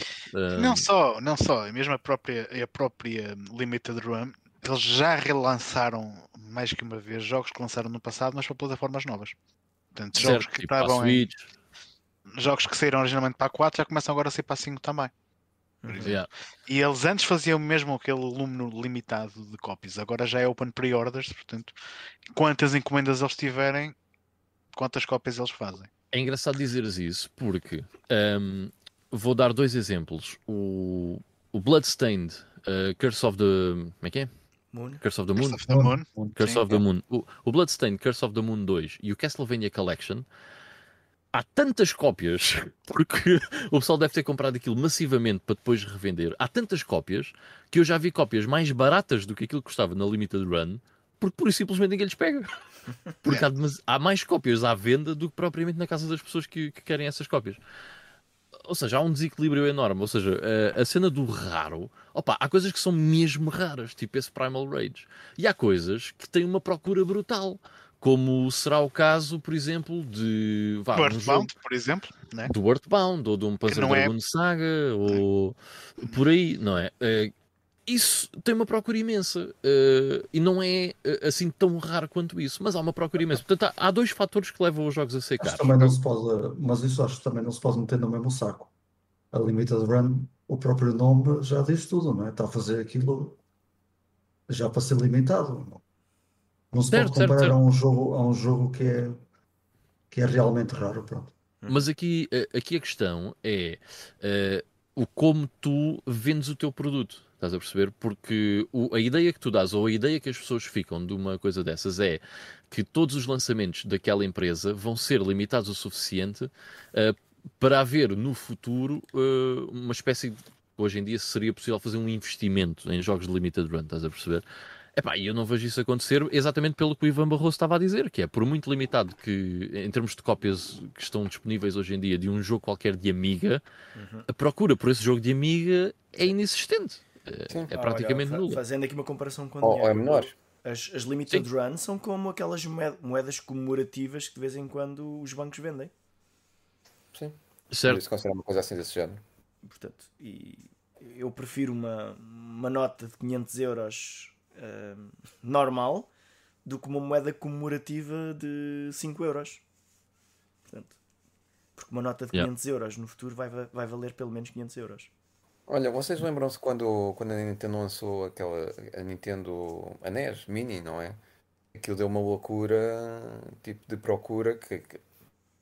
Não só, não só, mesmo a própria, a própria Limited Run, eles já relançaram mais que uma vez jogos que lançaram no passado, mas para plataformas novas. Portanto, jogos certo, que tipo, estavam em, jogos que saíram originalmente para a 4 já começam agora a ser para a 5 também. exemplo. Yeah. E eles antes faziam mesmo aquele número limitado de cópias, agora já é open pre-orders, portanto, quantas encomendas eles tiverem, quantas cópias eles fazem. É engraçado dizeres isso porque ahm, vou dar dois exemplos. O, o Bloodstained uh, Curse of the. Como é que é? Moon. Curse of the Moon. Curse of the Moon. Curse Sim. of the Moon. O, o Bloodstained Curse of the Moon 2 e o Castlevania Collection. Há tantas cópias, <laughs> porque o pessoal deve ter comprado aquilo massivamente para depois revender. Há tantas cópias que eu já vi cópias mais baratas do que aquilo que custava na Limited Run, porque pura e simplesmente ninguém lhes pega. Porque há, há mais cópias à venda do que propriamente na casa das pessoas que, que querem essas cópias. Ou seja, há um desequilíbrio enorme. Ou seja, a, a cena do raro, opa, há coisas que são mesmo raras, tipo esse Primal Rage. E há coisas que têm uma procura brutal. Como será o caso, por exemplo, de vá, Do um jogo Earthbound, por exemplo, né? do Earthbound ou de um Panzer não é- Saga ou por aí, não é? Eh, isso tem uma procura imensa eh, e não é eh, assim tão raro quanto isso, mas há uma procura imensa. Portanto, há, há dois fatores que levam os jogos a ser caros. também não se pode, mas isso acho que também não se pode meter no mesmo saco. A Limited Run, o próprio nome já diz tudo, não é? Está a fazer aquilo já para ser limitado. Não, não se Certo, pode certo, comparar certo. a um jogo, a um jogo que é, que é realmente raro, pronto. Mas aqui, eh, aqui a questão é eh, o como tu vendes o teu produto. Estás a perceber? Porque o- a ideia que tu dás, ou a ideia que as pessoas ficam de uma coisa dessas é que todos os lançamentos daquela empresa vão ser limitados o suficiente eh, para haver no futuro eh, uma espécie de. Hoje em dia seria possível fazer um investimento em jogos de limited run, estás a perceber? Epá, e eu não vejo isso acontecer exatamente pelo que o Ivan Barroso estava a dizer, que é por muito limitado que, em termos de cópias que estão disponíveis hoje em dia de um jogo qualquer de Amiga, a procura por esse jogo de Amiga é inexistente. É, Sim. é Ah, praticamente olha, fa- nulo. Fazendo aqui uma comparação com Ou, ou é menor. As, as limited runs são como aquelas moed- moedas comemorativas que de vez em quando os bancos vendem. Sim. Por Certo? isso considero uma coisa assim desse género. Portanto, e eu prefiro uma, uma nota de 500 euros ahm, normal do que uma moeda comemorativa de 5 euros. Portanto, porque uma nota de Yeah. 500 euros no futuro vai, va- vai valer pelo menos 500 euros. Olha, vocês lembram-se quando, quando a Nintendo lançou aquela a Nintendo a NES Mini, não é? Aquilo deu uma loucura tipo de procura que, que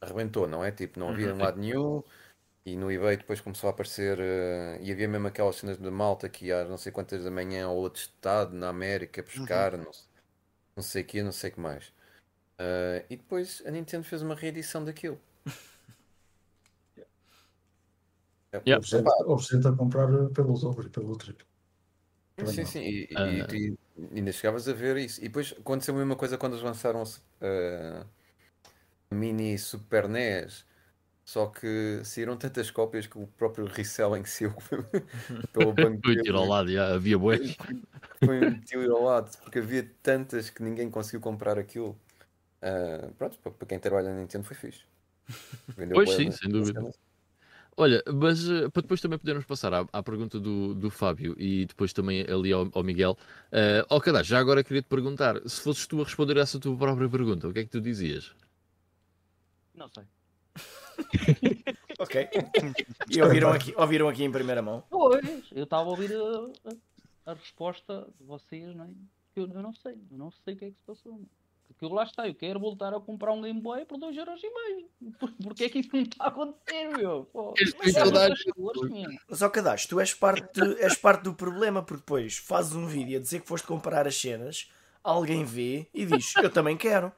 arrebentou, não é? Tipo, não havia em lado nenhum e no eBay depois começou a aparecer eh, e havia mesmo aquelas cenas de malta que ia às não sei quantas da manhã ao outro estado na América pescar, não, não sei o que, não sei o que mais. Ah, e depois a Nintendo fez uma reedição daquilo. É, houve gente a comprar pelo dobro e pelo triplo. Sim, sim, e, e- Ah. e- e ainda chegavas a ver isso. E depois aconteceu a mesma coisa quando eles lançaram uh, mini Super NES. Só que saíram tantas cópias que o próprio reselling <laughs> saiu pelo <laughs> banco Foi tiro ao lado, já, havia bué. Foi um tiro ao lado, porque havia tantas que ninguém conseguiu comprar aquilo. Ah, pronto, para quem trabalha na Nintendo foi fixe. Vendeu Pois sim, sem dúvida. Olha, mas eh, para depois também podermos passar à, à pergunta do, do Fábio e depois também ali ao, ao Miguel. Uh, oh, já agora queria te perguntar: se fosses tu a responder essa tua própria pergunta, o que é que tu dizias? Não sei. <laughs> Ok. E ouviram aqui, ouviram aqui em primeira mão. Pois, eu estava a ouvir a, a- a resposta de vocês, não é? Eu, eu não sei, eu não sei o que é que se passou. meu. Porque eu lá está, eu quero voltar a comprar um Game Boy por 2,5€. Por, porque é que isso não está a acontecer, meu? Pô, mas é. Mas ó Cadastro, tu és parte, és parte do problema, porque depois fazes um vídeo a dizer que foste comprar as cenas, alguém vê e diz, eu também quero.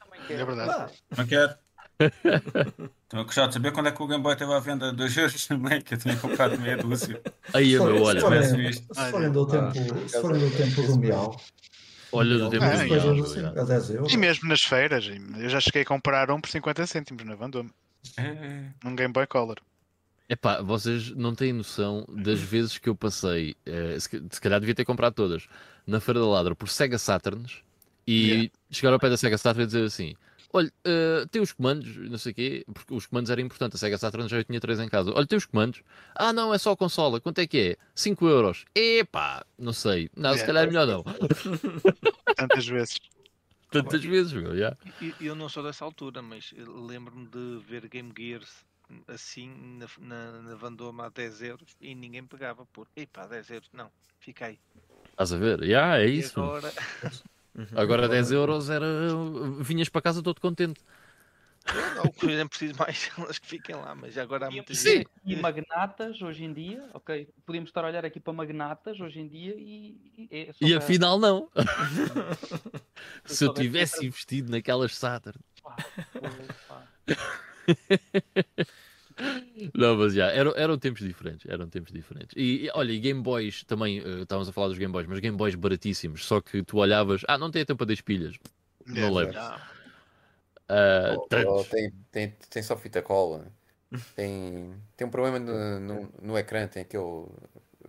Também É quero. verdade. Ah, Não quero. Estou a gostar de saber quando é que o Game Boy esteve à venda 2 euros meio, que eu tinha comprado meia dúzia. Aí, meu, olha, se forem- do tempo, se forem do tempo do Miau, tempo do e Miau, coisas já. a 10 euros. Mesmo nas feiras, eu já cheguei a comprar um por 50 cêntimos na Vandome. É, Um Game Boy Color. Epá, vocês não têm noção das <laughs> vezes que eu passei, eh, se, se calhar devia ter comprado todas, na Feira da Ladra por Sega Saturns e Yeah. chegaram ao pé da Sega Saturn e dizer assim: Olha, eh, tem os comandos, não sei o quê, porque os comandos eram importantes, a Sega Saturn já eu tinha três em casa. Olha, tem os comandos. Ah, não, é só a consola. Quanto é que é? 5 euros. Epá, não sei. Não, se Yeah. calhar é melhor não. <laughs> Tantas vezes. Tantas vezes, meu, já. E- Eu não sou dessa altura, mas lembro-me de ver Game Gears assim na, na, na Vandoma a 10 euros e ninguém pegava por epá, 10 euros, não, fica aí. Estás a ver? Já, é E isso. agora, <laughs> Agora 10 euros era. Vinhas para casa todo contente. eu não, eu nem preciso mais <laughs> elas que fiquem lá, mas agora há muita Sim. gente. E magnatas hoje em dia, ok, podemos estar a olhar aqui para magnatas hoje em dia e, e é E para- afinal, não. <laughs> Se eu tivesse investido naquelas Saturn. Pá, pá. <laughs> Não, mas já, eram, eram tempos diferentes, eram tempos diferentes. E, e, olha, e Game Boys também, eh, estávamos a falar dos Game Boys, mas Game Boys baratíssimos, só que tu olhavas, ah, não tem a tampa das pilhas, não Yeah. lembro. Tantos. tem, tem, tem só fita cola. Tem, tem um problema no, no, no ecrã, tem aquele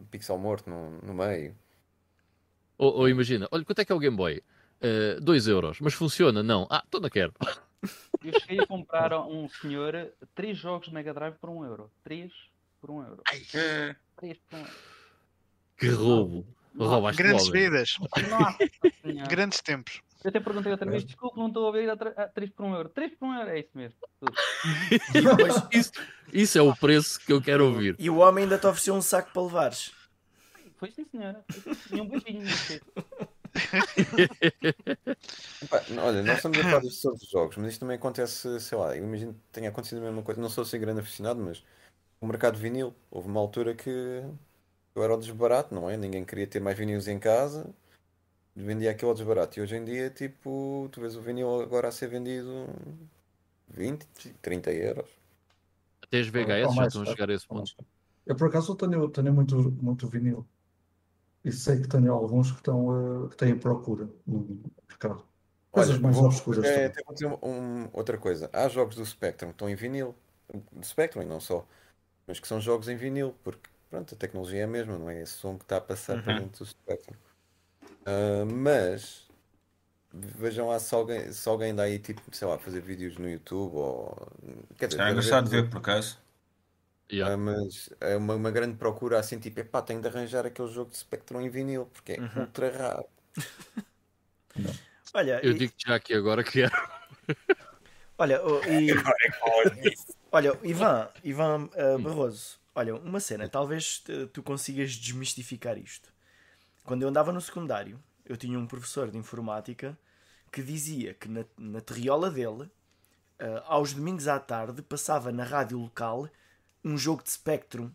pixel morto no, no meio. Ou, ou imagina, olha, quanto é que é o Game Boy? 2 euros, mas funciona? Não. Ah, então não quero. <laughs> Eu cheguei a comprar a um senhor três jogos de Mega Drive por um euro. Três por um euro. é, Três por um euro. Que roubo. Roubaste Grandes vidas, Nossa grandes tempos. Eu até perguntei outra vez, desculpe, não estou a ver a tra- a 3 por 1 euro. 3 por 1 euro, é isso mesmo. E, <laughs> Isso, isso é o preço que eu quero ouvir. e o homem ainda te ofereceu um saco para levares. Foi sim, senhora. E um beijinho. Olha, nós estamos a falar <laughs> sobre os jogos, mas isto também acontece, sei lá, imagino que tenha acontecido a mesma coisa. Não sou assim grande aficionado, mas o mercado de vinil, houve uma altura que eu era o desbarato, não é? Ninguém queria ter mais vinis em casa, vendia aquilo ao desbarato. E hoje em dia, tipo, tu vês o vinil agora a ser vendido 20, 30 euros. Até as VHS já mais estão a chegar a esse ponto. Eu por acaso tenho, tenho muito, muito vinil. E sei que tenho alguns que, estão, eh, que têm procura no mercado. Coisas Olha, mais vou- obscuras é, vou dizer um- outra coisa. Há jogos do Spectrum que estão em vinil, do Spectrum e não só, mas que são jogos em vinil, porque pronto, a tecnologia é a mesma, não é esse som que está a passar para Uhum. dentro do Spectrum. Ah, mas vejam lá se alguém, se alguém dá aí tipo, sei lá, fazer vídeos no YouTube ou quer dizer, Era deve engraçado ver, por acaso. Yeah. ah, mas é uma, uma grande procura assim, tipo, epá, tenho de arranjar aquele jogo de Spectrum em vinil, porque é Uhum. ultra raro. Olha, Eu e- digo já aqui agora que é. <laughs> olha, oh, e, <laughs> olha, Ivan, Ivan uh, Barroso, olha, uma cena, talvez uh, tu consigas desmistificar isto. Quando eu andava no secundário, eu tinha um professor de informática que dizia que na, na terriola dele, uh, aos domingos à tarde, passava na rádio local um jogo de Spectrum.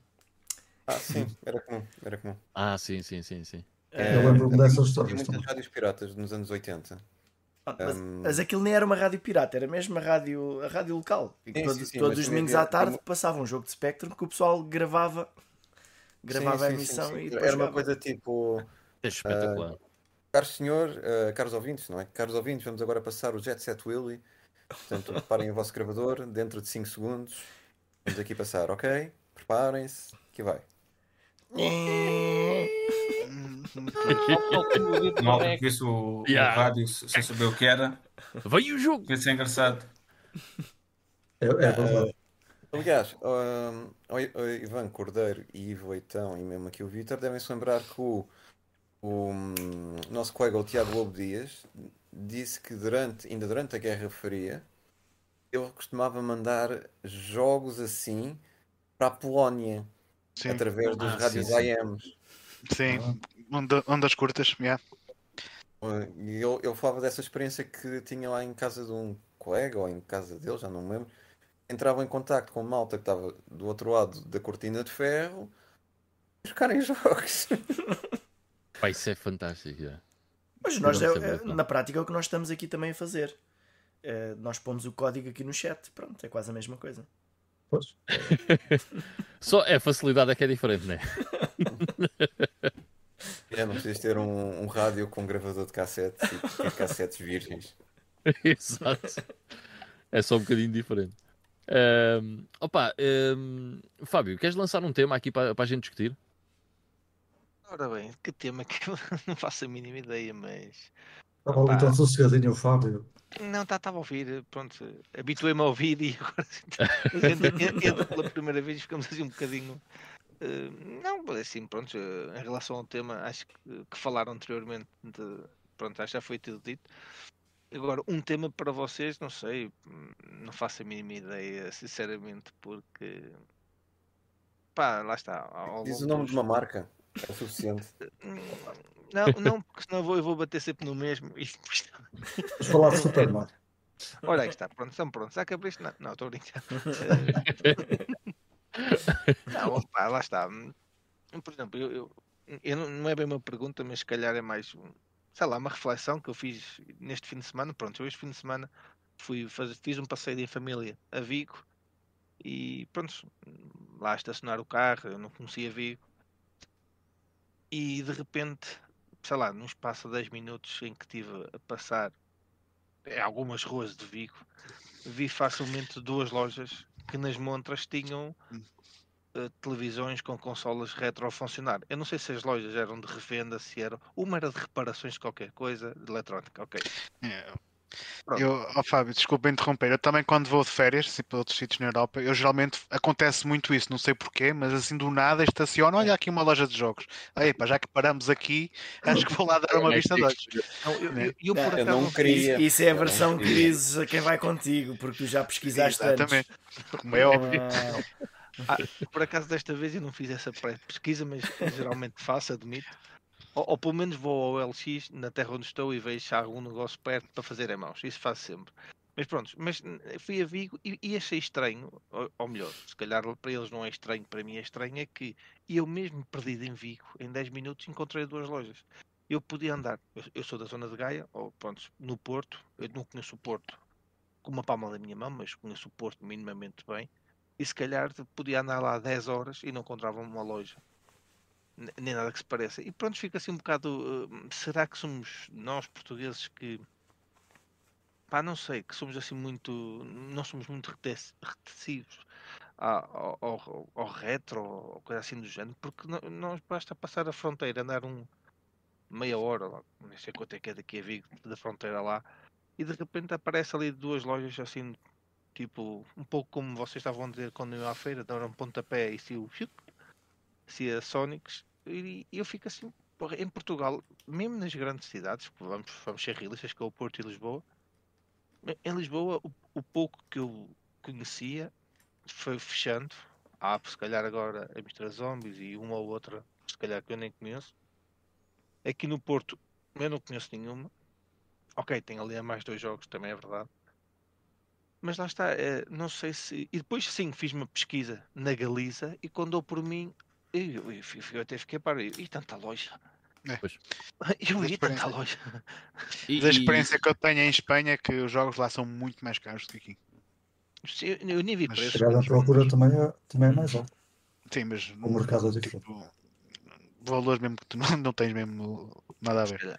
Ah, sim, era comum, era comum. Ah, sim, sim, sim, sim. É, Eu lembro-me dessas Havia histórias muitas rádios piratas nos anos 80. Ah, Mas, mas aquilo nem era uma rádio pirata, era mesmo a rádio, a rádio local. E Sim, todo- sim, sim, todos os domingos à tarde havia- passava um jogo de Spectrum que o pessoal gravava, gravava a Sim, sim, sim, emissão sim. e Era uma jogava. coisa tipo, É espetacular. caros senhor, eh, caros ouvintes, não é? Caros ouvintes, vamos agora passar o Jet Set Willy. Portanto, preparem o vosso gravador, dentro de 5 segundos. Vamos aqui passar, ok? Preparem-se, que vai. <laughs> Que o Mal que visse o, o Yeah. rádio se- sem saber o que era, Veio o jogo! devia ser engraçado. É, é verdade. Aliás, hum, o o Ivan Cordeiro e Ivo Leitão e mesmo aqui o Vitor devem-se lembrar que o, o hum, nosso colega, o Tiago Lobo Dias, disse que durante, ainda durante a Guerra Fria, ele costumava mandar jogos assim para a Polónia, Sim, através dos Ah, sim, rádios sim. AMs. sim. Onda- ondas curtas, yeah. E ele, ele falava dessa experiência que tinha lá em casa de um colega ou em casa dele, já não me lembro. Entrava em contacto com malta que estava do outro lado da cortina de ferro e jogarem jogos. Isso é fantástico. já. Mas nós, é- é na prática, é o que nós estamos aqui também a fazer. É, nós pomos o código aqui no chat, pronto, é quase a mesma coisa. Pois. <laughs> Só é a facilidade é que é diferente, né? <laughs> É, não precisas ter um, um rádio com gravador de cassete e ter cassetes virgens. <laughs> Exato. É só um bocadinho diferente. Ahm, opa, ahm, Fábio, queres lançar um tema aqui para, para a gente discutir? Ora bem, que tema que eu não faço a mínima ideia, mas. Estava ali Opa. tão sossegadinho o Fábio. Não, estava a ouvir, pronto, habituei-me a ouvir e agora <laughs> entra pela primeira vez e ficamos assim um bocadinho. eh, não, assim, pronto, eh, em relação ao tema, acho que, que falaram anteriormente, de, pronto, acho que já foi tudo dito. Agora, um tema para vocês, não sei, não faço a mínima ideia, sinceramente, porque. Pá, lá está. Diz o nome dos- de uma marca, é o suficiente. Não, não, porque senão eu vou, eu vou bater sempre no mesmo. E depois- Vamos falar de Super Mario. Olha, aí está, pronto, estão prontos. Já acabei isto? Não, não, estou a brincar. <laughs> não, opá, lá está. Por exemplo, eu, eu, eu não, é bem uma pergunta, mas se calhar é mais, um- sei lá, uma reflexão que eu fiz neste fim de semana. Pronto, eu este fim de semana fui fazer, fiz um passeio em família a Vigo e pronto, lá estacionar o carro, eu não conhecia Vigo. E de repente, sei lá, num espaço de 10 minutos em que estive a passar em algumas ruas de Vigo, vi facilmente duas lojas que nas montras tinham eh, televisões com consolas retro a funcionar. Eu não sei se as lojas eram de revenda, se eram. Uma era de reparações de qualquer coisa, de eletrónica, ok. É, Pronto. Eu, ó Fábio, desculpa interromper. Eu também, quando vou de férias, assim, para outros sítios na Europa, eu geralmente acontece muito isso, não sei porquê, mas assim do nada estaciono. Olha aqui uma loja de jogos. Aí, pá, já que paramos aqui, <laughs> acho que vou lá dar uma É vista de olhos. Eu, acaso não queria. Isso, isso é a versão queria. crises a quem vai contigo, porque tu já pesquisaste antes. Exatamente. Como é óbvio. Ah, Ah, por acaso desta vez eu não fiz essa pré-pesquisa, mas geralmente faço, admito. Ou, ou pelo menos vou ao LX na terra onde estou e vejo se há algum negócio perto para fazer em mãos. Isso faço sempre. Mas pronto, mas fui a Vigo e, e achei estranho, ou, ou melhor, se calhar para eles não é estranho, para mim é estranho, é que eu mesmo perdido em Vigo, em 10 minutos encontrei duas lojas. Eu podia andar, eu, eu sou da zona de Gaia, ou pronto, no Porto, eu não conheço o Porto com uma palma da minha mão, mas conheço o Porto minimamente bem e se calhar podia andar lá 10 horas e não encontrava uma loja. Nem nada que se pareça. E pronto, fica assim um bocado. uh, será que somos nós portugueses que. Pá, não sei, que somos assim muito. Não somos muito rete- retecivos a- ao, ao, ao retro ou coisa assim do género, porque no- nós basta passar a fronteira, andar um meia hora, não sei quanto é que é daqui a Vigo, da fronteira lá, e de repente aparece ali duas lojas assim tipo, um pouco como vocês estavam a dizer quando eu ia à feira, deram um pontapé e se o se a Sonics, e eu fico assim, em Portugal, mesmo nas grandes cidades, vamos, vamos ser realistas, que é o Porto e Lisboa, em- em Lisboa, o, o pouco que eu conhecia foi fechando. Há, se calhar, agora a Mistura Zombies e uma ou outra, se calhar que eu nem conheço. Aqui no Porto, eu não conheço nenhuma. Ok, tem ali a mais dois jogos, também é verdade. Mas lá está, eh, não sei se. E depois sim, fiz uma pesquisa na Galiza e quando dou por mim, eu, eu, eu, eu até fiquei para e tanta loja. É. Pois. <laughs> Eu vi tanta loja. E, Da e- experiência que eu tenho em Espanha é que os jogos lá são muito mais caros do que aqui. Sim, Eu, nem vi Mas. Se calhar a mas- procura também é, também é mais alta. Sim, mas O mercado é diferente. tipo, valores mesmo que tu não, não tens mesmo nada a ver.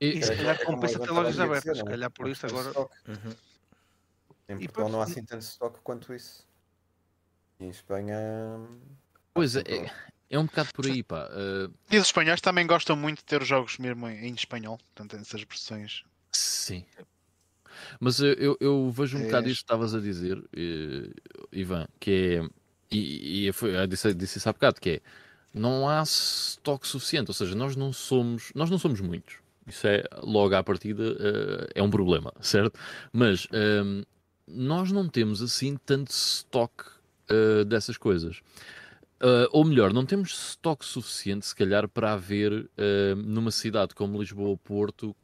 e- E se calhar é compensa ter lojas abertas. Se é? calhar por isso agora. uhum. Em E Portugal não há assim tanto estoque quanto isso. E em Espanha. Pois é, sempre é, é um bocado por aí, pá. Uh, E os espanhóis também gostam muito de ter os jogos mesmo em, espanhol, portanto, essas versões. sim. Mas eu, eu, eu vejo um É bocado isso que estavas a dizer, eh, Ivan, que é. E, e foi, eu disse, disse isso há bocado, que é. Não há estoque suficiente, ou seja, nós não somos, nós não somos muitos. Isso é, logo à partida, eh, é um problema, <laughs> certo? Mas ehm, nós não temos assim tanto estoque eh, dessas coisas. Uh, ou melhor, não temos estoque suficiente, se calhar, para haver uh, numa cidade como Lisboa ou Porto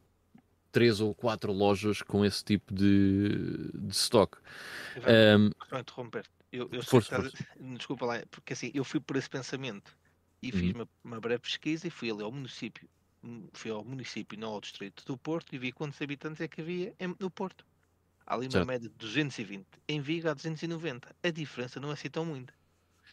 três ou quatro lojas com esse tipo de, de estoque. Ivan, Vou interromper. Eu, eu Força, estás- Desculpa lá, porque assim, eu fui por esse pensamento e fiz uma, uma breve pesquisa e fui ali ao município, hum, fui ao município, não ao distrito do Porto e vi quantos habitantes é que havia em- no Porto. Há ali uma Certo. média de 220, em Vigo há 290. A diferença não é assim tão muita.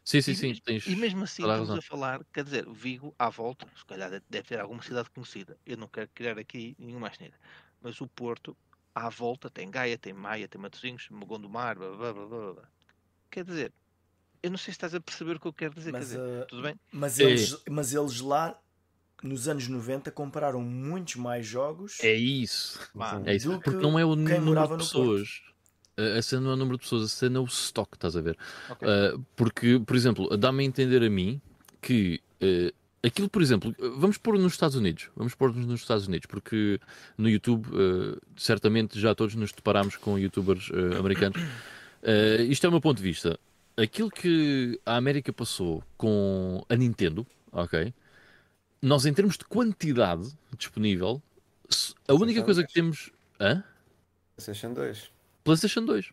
Sim, sim, E sim, mesmo- tens E mesmo assim estamos razão. a falar, quer dizer, Vigo à volta, se calhar de- deve ter alguma cidade conhecida. Eu não quero criar aqui nenhuma asneira. Mas o Porto, à volta, tem Gaia, tem Maia, tem Matosinhos, Gondomar, blá, blá, blá, blá, blá. Quer dizer, eu não sei se estás a perceber o que eu quero dizer. quer Mas, dizer, uh, tudo bem? Mas É. eles, mas eles lá, nos anos 90, compraram muitos mais jogos. É isso. É isso. Porque que não é o número de pessoas. A cena não é o número de pessoas, a cena é o stock, estás a ver? Ok. Uh, porque, por exemplo, dá-me a entender a mim que uh, aquilo, por exemplo, vamos pôr nos Estados Unidos, vamos pôr nos Estados Unidos, porque no YouTube, uh, certamente já todos nos deparamos com youtubers americanos. Isto é o meu ponto de vista. Aquilo que a América passou com a Nintendo, ok? Nós, em termos de quantidade disponível, a única coisa que temos. Hã? PlayStation 2. PlayStation 2.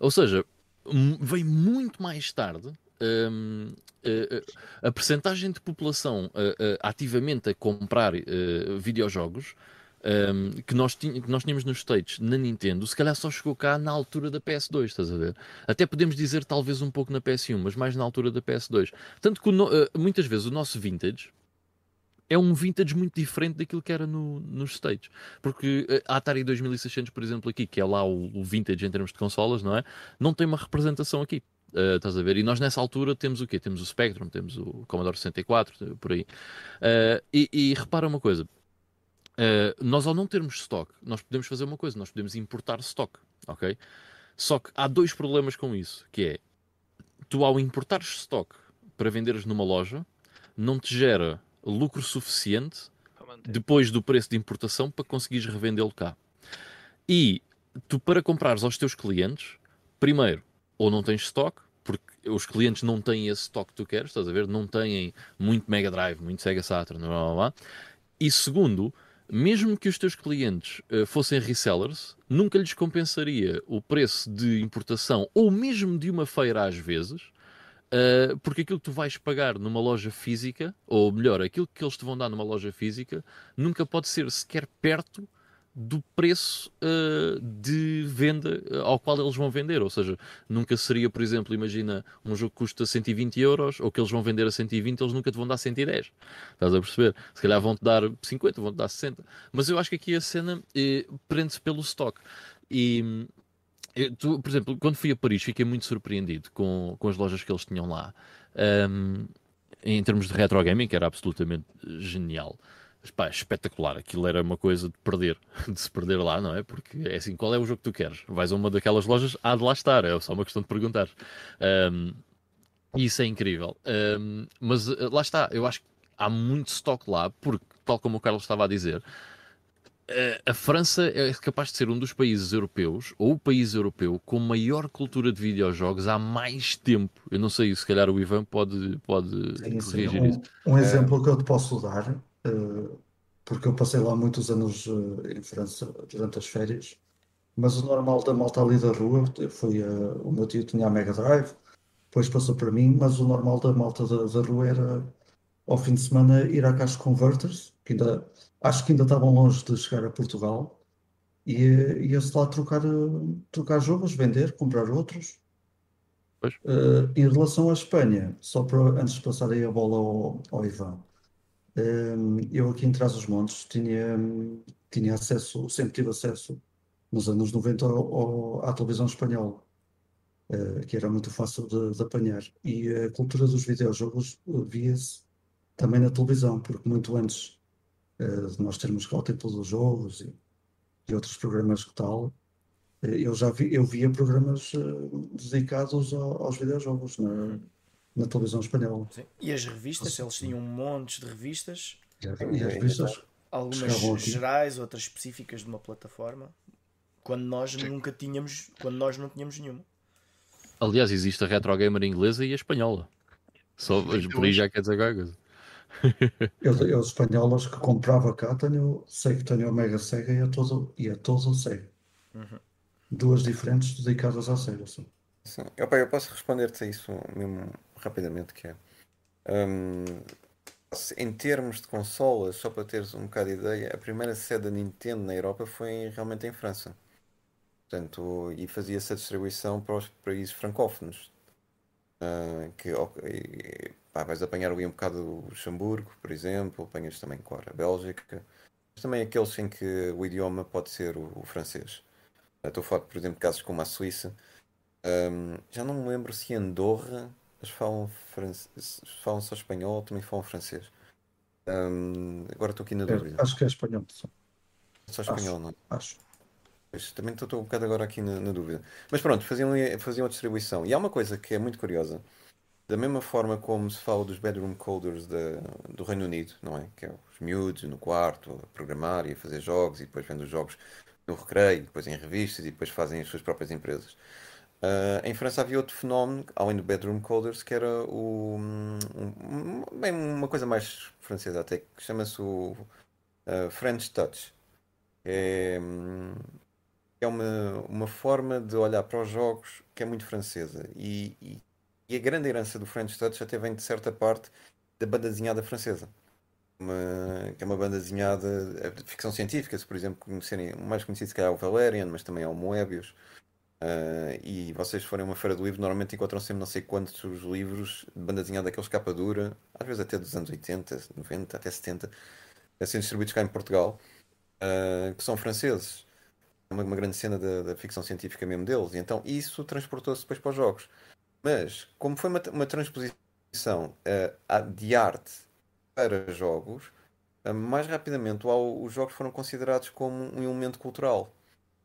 Ou seja, m- veio muito mais tarde. hum, eh, eh, a percentagem de população eh, eh, ativamente a comprar eh, videojogos hum, que, nós que nós tínhamos nos States na Nintendo, se calhar só chegou cá na altura da PS2, estás a ver? Até podemos dizer talvez um pouco na PS1, mas mais na altura da PS2. Tanto que muitas vezes o nosso vintage é um vintage muito diferente daquilo que era no, nos States. Porque eh, a Atari 2600, por exemplo, aqui, que é lá o, o vintage em termos de consolas, não é? Não tem uma representação aqui. Eh, estás a ver? E nós nessa altura temos o quê? Temos o Spectrum, temos o Commodore 64, por aí. Eh, e, e repara uma coisa. Eh, nós ao não termos stock, nós podemos fazer uma coisa, nós podemos importar stock, ok? Só que há dois problemas com isso, que é, tu ao importares stock para venderes numa loja, não te gera lucro suficiente depois do preço de importação para conseguires revendê-lo cá. E tu, para comprares aos teus clientes, primeiro, ou não tens stock, porque os clientes não têm esse stock que tu queres, estás a ver? Não têm muito Mega Drive, muito Sega Saturn, blá, blá, blá. E segundo, mesmo que os teus clientes eh, fossem resellers, nunca lhes compensaria o preço de importação, ou mesmo de uma feira às vezes, Uh, porque aquilo que tu vais pagar numa loja física, ou melhor, aquilo que eles te vão dar numa loja física, nunca pode ser sequer perto do preço uh, de venda uh, ao qual eles vão vender. Ou seja, nunca seria, por exemplo, imagina um jogo que custa 120 euros, ou que eles vão vender a 120, eles nunca te vão dar 110. Estás a perceber? Se calhar vão-te dar 50, vão-te dar 60. Mas eu acho que aqui a cena eh, prende-se pelo stock. E. Tu, por exemplo, quando fui a Paris, fiquei muito surpreendido com, com as lojas que eles tinham lá. Um, em termos de retro gaming, que era absolutamente genial. Pá, espetacular. Aquilo era uma coisa de perder, <laughs> de se perder lá, não é? Porque é assim, qual é o jogo que tu queres? Vais a uma daquelas lojas, há de lá estar, é só uma questão de perguntar. Um, isso é incrível. Um, mas uh, lá está, eu acho que há muito stock lá, porque, tal como o Carlos estava a dizer, eh, a França é capaz de ser um dos países europeus, ou o país europeu, com maior cultura de videojogos há mais tempo. Eu não sei, se calhar o Ivan pode, pode Sim, sim. corrigir isso. Um, um exemplo que eu te posso dar, eh, porque eu passei lá muitos anos eh, em França durante as férias, mas o normal da malta ali da rua foi eh, o meu tio tinha a Mega Drive, depois passou para mim, mas o normal da malta da, da rua era ao fim de semana ir à Cash Converters, que ainda acho que ainda estavam longe de chegar a Portugal, e eh, ia-se lá trocar, eh, trocar jogos, vender, comprar outros. Eh, em relação à Espanha, só para antes de passar aí a bola ao, ao Ivan, eh, eu aqui em Trás-os-Montes tinha, tinha acesso, sempre tive acesso nos anos 90 ao- ao- à televisão espanhola, eh, que era muito fácil de, de apanhar. E a cultura dos videojogos eh, via-se também na televisão, porque muito antes eh, nós termos cá o Tempo dos Jogos e, e outros programas que tal, eh, eu já vi, eu via programas eh, dedicados ao- aos videojogos na, na televisão espanhola. Sim. E as revistas, eles tinham um monte de revistas, E as- e as revistas algumas gerais, outras específicas de uma plataforma, quando nós nunca tínhamos, quando nós não tínhamos nenhuma. Aliás, existe a retro gamer inglesa e a espanhola. Só os Bri já quer dizer qualquer coisa. Eu, eu espanholas que comprava cá, tenho, sei que tenho a Mega Sega e a todo, e a todo Sega. Uhum. Duas diferentes dedicadas à Sega. Só. Sim. Opa, eu posso responder-te a isso mesmo rapidamente, que é... se- em termos de consolas, só para teres um bocado de ideia, a primeira sede da Nintendo na Europa foi realmente em França. Portanto, e fazia-se a distribuição para os países francófonos. Ah, que pá, vais apanhar ali um bocado o Luxemburgo, por exemplo, apanhas também, claro, a Bélgica, mas também aqueles em que o idioma pode ser o, o francês. Estou a falar, por exemplo, de casos como a Suíça. Ahm, já não me lembro se em Andorra eles falam, se falam só espanhol ou também falam francês. Ahm, agora estou aqui na É, dúvida. acho que é espanhol. Só, Só espanhol, não é? acho. Pois, também estou um bocado agora aqui na, na dúvida. Mas pronto, faziam, faziam a distribuição. E há uma coisa que é muito curiosa. Da mesma forma como se fala dos bedroom coders da- do Reino Unido, não é? Que é os miúdos no quarto a programar e a fazer jogos e depois vendo os jogos no recreio, depois em revistas e depois fazem as suas próprias empresas. Ah, em França havia outro fenómeno, além do bedroom coders, que era o, um- bem, uma coisa mais francesa até, que chama-se o ah, French Touch. É, é uma, uma forma de olhar para os jogos que é muito francesa. E, e, e a grande herança do French Touch até vem de certa parte da banda desenhada francesa. Uma, que é uma banda desenhada eh, de ficção científica, se por exemplo conhecerem, o mais conhecido se calhar é o Valerian, mas também é o Moebius. Ah, e vocês forem a uma feira de livro, normalmente encontram sempre não sei quantos livros de banda desenhada daqueles capa dura, às vezes até dos anos 80, 90, até 70, a serem distribuídos cá em Portugal, ah, que são franceses é uma, uma grande cena da, da ficção científica mesmo deles. E então isso transportou-se depois para os jogos. Mas, como foi uma, uma transposição eh, a- de arte para jogos, eh, mais rapidamente os jogos foram considerados como um elemento cultural.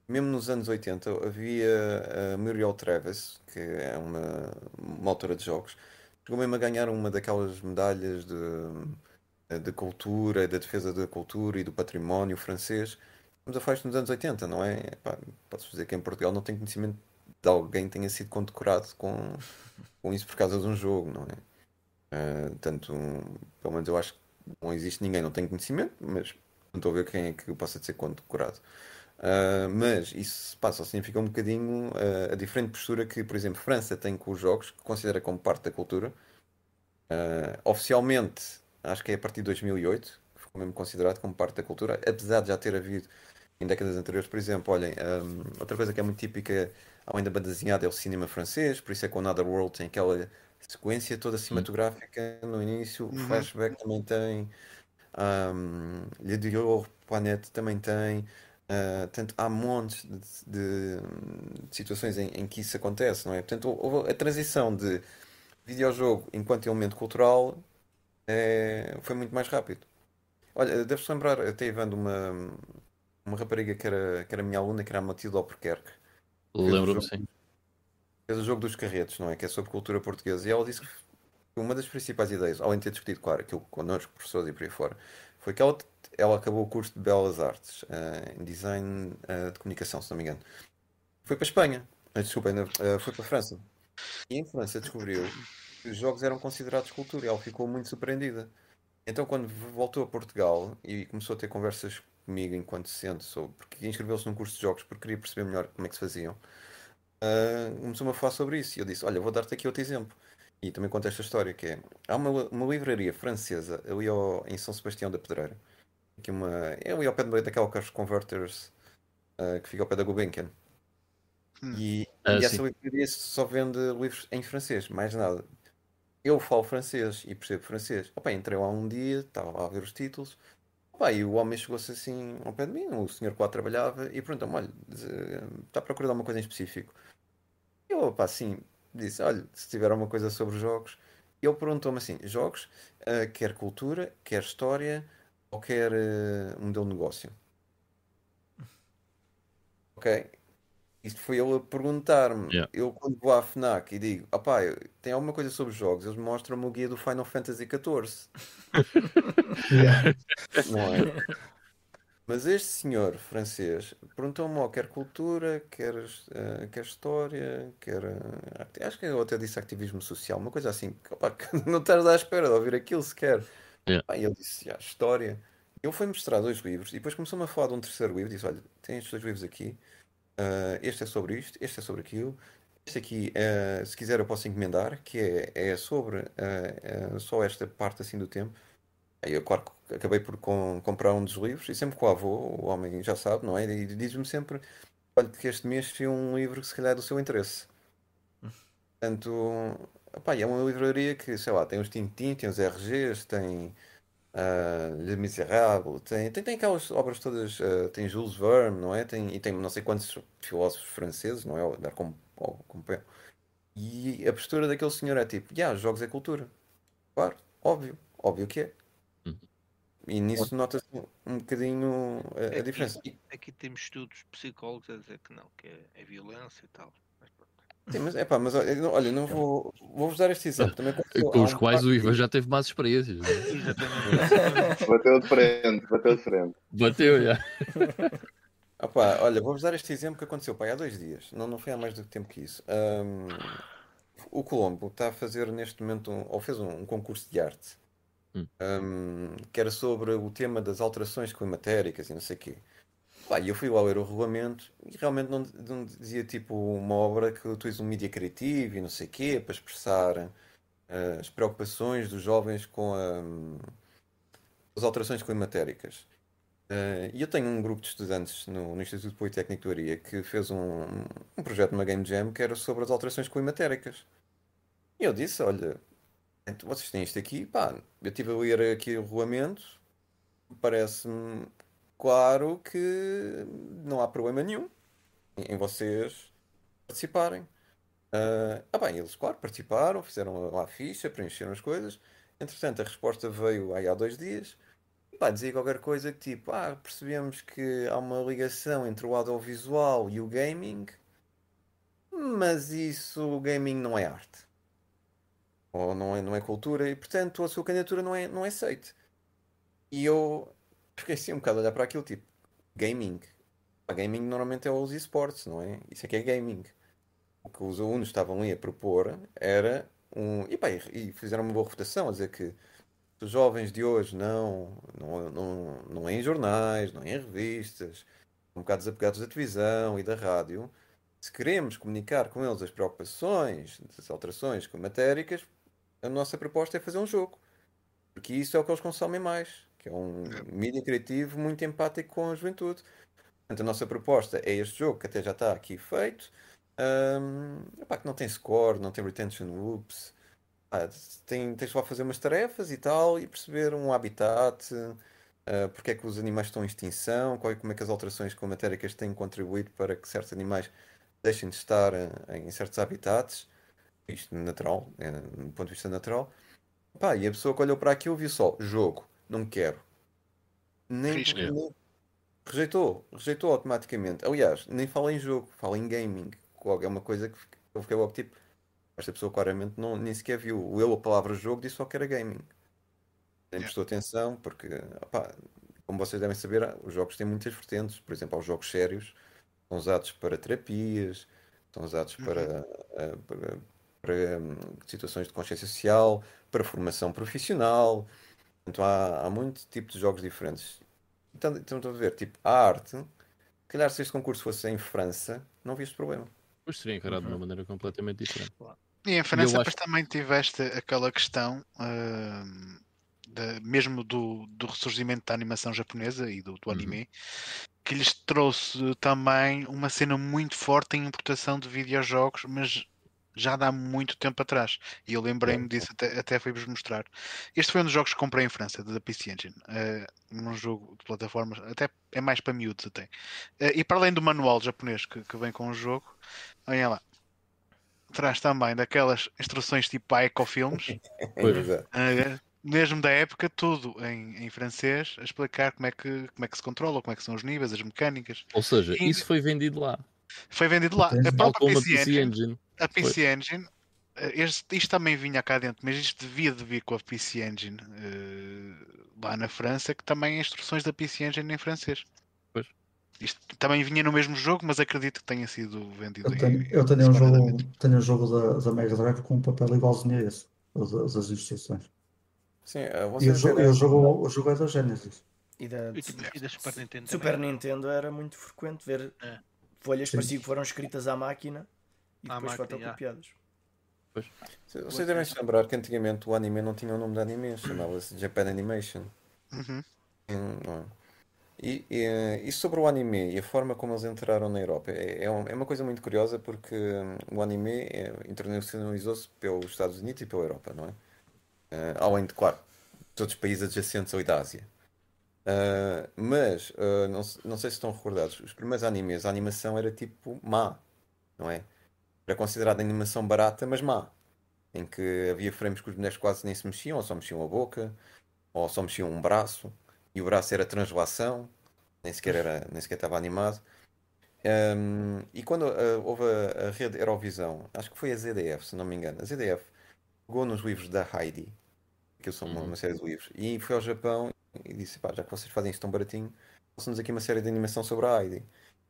Mesmo nos anos 80 havia a Muriel Travis, que é uma, uma autora de jogos, chegou mesmo a ganhar uma daquelas medalhas de, de cultura, da defesa da cultura e do património francês. Estamos a falar nos anos 80, não é? Pá, posso dizer que em Portugal não tenho conhecimento alguém que tenha sido condecorado com, com isso por causa de um jogo, não é? Ah, tanto, pelo menos eu acho que não existe ninguém, não tenho conhecimento, mas não estou a ver quem é que possa ser condecorado. Ah, mas isso passa, significa um bocadinho ah, a diferente postura que, por exemplo, França tem com os jogos, que considera como parte da cultura. Ah, oficialmente, acho que é a partir de 2008, que ficou mesmo considerado como parte da cultura, apesar de já ter havido em décadas anteriores, por exemplo, olhem, hum, outra coisa que é muito típica, além da banda desenhada, é o cinema francês, por isso é que o Another World tem aquela sequência toda cinematográfica no início, o Uhum. Flashback também tem, um, Le Dior Planète também tem, ah, portanto, há montes de, de- de situações em, em que isso acontece, não é? Portanto, houve a transição de videojogo enquanto elemento cultural é, foi muito mais rápido. Olha, deves-te lembrar, até vendo uma, uma rapariga que era, que era minha aluna, que era a Matilde Albuquerque, Lembro-me, sim. fez o jogo dos carretos, não é? Que é sobre cultura portuguesa. E ela disse que uma das principais ideias, além de ter discutido, claro, aquilo connosco, professores e por aí fora, foi que ela, ela acabou o curso de Belas Artes, eh, em Design eh, de Comunicação, se não me engano. Foi para a Espanha, eh, desculpa, ainda, foi para a França. E em França descobriu que os jogos eram considerados cultura e ela ficou muito surpreendida. Então, quando voltou a Portugal e começou a ter conversas comigo enquanto docente sobre, porque inscreveu-se num curso de jogos porque queria perceber melhor como é que se faziam, ah, começou-me a falar sobre isso. E eu disse: Olha, vou dar-te aqui outro exemplo. E também conto esta história: que é, há uma, uma livraria francesa ali ao- em São Sebastião da Pedreira, que uma, é ali ao pé de- daquela Cash Converters ah, que fica ao pé da Gulbenkian. Hum. E, Ah, e essa livraria só vende livros em francês, mais nada. Eu falo francês e percebo francês. Opa, entrei lá um dia, estava lá a ver os títulos. Opa, e o homem chegou-se assim ao pé de mim, o senhor que lá trabalhava, e perguntou-me: Olha, está a procurar alguma coisa em específico? Eu, opa, assim, disse: Olha, se tiver alguma coisa sobre jogos. Ele perguntou-me assim: Jogos, eh, quer cultura, quer história ou quer eh, modelo de negócio? Ok? Isto foi ele a perguntar-me. Yeah. Eu, quando vou à FNAC e digo, opá, tem alguma coisa sobre jogos, eles mostram-me o guia do Final Fantasy XIV. <laughs> Yeah. <laughs> Não é? Mas este senhor francês perguntou-me, oh, quer cultura, quer, eh, quer história, quer. acti- acho que eu até disse ativismo social, uma coisa assim. <laughs> não estás à espera de ouvir aquilo sequer. Yeah. E ele disse, "Ah, história. Ele foi mostrar dois livros e depois começou-me a falar de um terceiro livro. Disse, olha, tem estes dois livros aqui. Ah, este é sobre isto, este é sobre aquilo. Este aqui, eh, se quiser, eu posso encomendar, que é, é sobre eh, só esta parte assim do tempo. Aí eu, claro, acabei por com- comprar um dos livros e sempre com o avô, o homem já sabe, não é? E diz-me sempre: olha, que este mês tinha um livro que se calhar é do seu interesse. Portanto, opá, e é uma livraria que, sei lá, tem os Tintin, tem os RGs, tem ah, Les Misérables, tem, tem, tem aquelas obras todas, ah, tem Jules Verne, não é? Tem, e tem não sei quantos filósofos franceses, não é? Dar com, com pé. E a postura daquele senhor é tipo: yeah, jogos é cultura. Claro, óbvio, óbvio que é. Uhum. E nisso nota-se um bocadinho a, a Aqui, diferença. E- aqui temos estudos psicólogos a dizer que não, que é, é violência e tal. Sim, mas é pá, mas olha, não- vou. Vou-vos dar este exemplo. Também Com os um quais o Ivan já teve mais experiências. é? Bateu de frente, bateu de frente. Bateu, já. Pá, olha, vou-vos dar este exemplo que aconteceu pá, há dois dias. Não, não foi há mais do tempo que isso. Ahm, o Colombo está a fazer neste momento, um- ou fez um, um concurso de arte, Hum. que era sobre o tema das alterações climatéricas e não sei o quê. Pá, eu fui lá ler o regulamento e realmente não, não dizia tipo uma obra que utiliza um mídia criativo e não sei o quê para expressar ah, as preocupações dos jovens com a- as alterações climatéricas. Eh, E eu tenho um grupo de estudantes no, no Instituto Politécnico de Leiria que fez um, um projeto numa Game Jam que era sobre as alterações climatéricas. E eu disse, olha, então vocês têm isto aqui, pá, eu estive a ler aqui o regulamento, parece-me claro que não há problema nenhum em vocês participarem. Ah, ah, bem, eles, claro, participaram, fizeram lá a ficha, preencheram as coisas. Entretanto, a resposta veio aí há dois dias. Pá, dizia qualquer coisa que tipo, ah, percebemos que há uma ligação entre o audiovisual e o gaming, mas isso, o gaming não é arte. Ou não é, não é cultura, e portanto a sua candidatura não é, não é aceite. E eu fiquei assim um bocado a olhar para aquilo, tipo, gaming. A gaming normalmente é os esportes, não é? Isso é que é gaming. O que os alunos estavam ali a propor era um. E, pá, e fizeram uma boa refutação a dizer que os jovens de hoje não, não, não, não leem jornais, não leem revistas, um bocado desapegados da televisão e da rádio. Se queremos comunicar com eles as preocupações das alterações climatéricas, a nossa proposta é fazer um jogo. Porque isso é o que eles consomem mais, que é um mídia criativo muito empático com a juventude. Portanto, a nossa proposta é este jogo, que até já está aqui feito, epá, que não tem score, não tem retention loops, ah, tem, tens lá a fazer umas tarefas e tal, e perceber um habitat, ah, porque é que os animais estão em extinção, qual é- como é que as alterações climatéricas têm contribuído para que certos animais deixem de estar ah, em certos habitats, isto natural, é, do ponto de vista natural. Pá, e a pessoa que olhou para aquilo viu só, jogo, não quero. Nem, nem- rejeitou, rejeitou automaticamente. Aliás, nem fala em jogo, fala em gaming. Logo, é uma coisa que eu fiquei logo tipo, esta pessoa claramente não, nem sequer viu. Eu a palavra jogo disse só que era gaming. Nem prestou atenção, porque, opá, como vocês devem saber, os jogos têm muitas vertentes. Por exemplo, há os jogos sérios, são usados para terapias, são usados para, ah, para, para, hum, situações de consciência social, para formação profissional. Portanto, há, há muito tipo de jogos diferentes. Então, então estou a ver, tipo, a arte, se calhar se este concurso fosse em França, não havia este problema. Pois seria encarado de uma maneira completamente diferente. E em França depois acho- também tiveste aquela questão ahm, da- mesmo do, do ressurgimento da animação japonesa e do, do Uhum. anime, que lhes trouxe também uma cena muito forte em importação de videojogos, mas já dá muito tempo atrás. E eu lembrei-me disso, até, até fui-vos mostrar. Este foi um dos jogos que comprei em França, da PC Engine. eh, um jogo de plataformas, até é mais para miúdos até. Eh, e para além do manual japonês que, que vem com o jogo, olhem lá. Traz também daquelas instruções tipo a Ecofilmes, <laughs> Pois. Exato. eh, mesmo da época, tudo em, em francês, a explicar como é, que, como é que se controla, como é que são os níveis, as mecânicas. Ou seja, E- isso foi vendido lá. Foi vendido lá. A própria PC PC Engine, Engine. A PC Engine, eh, este- isto também vinha cá dentro, mas isto devia de vir com a PC Engine eh, lá na França que também há instruções da PC Engine em francês. Pois. Isto também vinha no mesmo jogo, mas acredito que tenha sido vendido Eu tenho, em- eu tenho um jogo, tenho um jogo da, da Mega Drive com um papel igualzinho a esse, as, instruções. Sim, eh, E o, vocês jo- e verem- o jogo, o jogo é da Genesis. E da E, e da Super Nintendo Super também. Nintendo era muito frequente ver É. folhas Sim. parecia que foram escritas à máquina e depois fotocopiadas. Vocês vocês devem se lembrar que antigamente o anime não tinha o nome de anime, chamava-se Japan Animation. Uhum. Hum, não é? E, e, e sobre o anime e a forma como eles entraram na Europa, é, é é uma coisa muito curiosa porque hum, o anime é, internacionalizou-se pelos Estados Unidos e pela Europa, não é? Ah, além de, claro, todos os países adjacentes ali da Ásia. Ah, mas, ah, não, não sei se estão recordados, os primeiros animes, a animação era tipo má, não é? Era considerada animação barata, mas má. Em que havia frames que os bonecos quase nem se mexiam, ou só mexiam a boca, ou só mexiam um braço, e o braço era translação, nem sequer, era, nem sequer estava animado. Um, e quando uh, houve a, a rede Eurovisão, acho que foi a ZDF, se não me engano, a ZDF pegou nos livros da Heidi, que são uma, Uhum. uma série de livros, e foi ao Japão e disse: pá, já que vocês fazem isto tão baratinho, façam-nos aqui uma série de animação sobre a Heidi.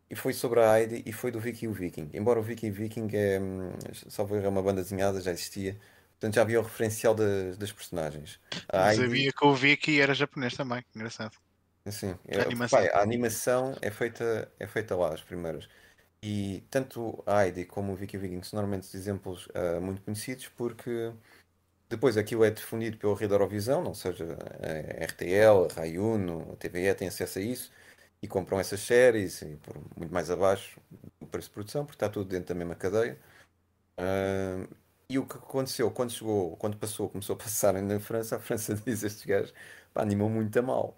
E foi sobre a Heidi e foi do Vicky o Viking. Embora o Vicky Viking é, hum, salvo erro, é uma banda desenhada, já existia. Portanto, já havia o referencial das, das personagens. A Mas Heidi, havia que o Vicky era japonês também, engraçado. Sim, A é, animação. pá, a animação é feita, é feita lá, as primeiras. E tanto a Heidi como o Vicky Viking são normalmente exemplos ah, muito conhecidos porque depois aquilo é difundido pela rede Eurovisão, ou seja, a RTL, a Rai Uno, a TVE têm acesso a isso e compram essas séries por muito mais abaixo do preço de produção, porque está tudo dentro da mesma cadeia. Ah, e o que aconteceu quando chegou, quando passou, começou a passar na França, a França <laughs> diz estes gajos, pá, animam muito a mal.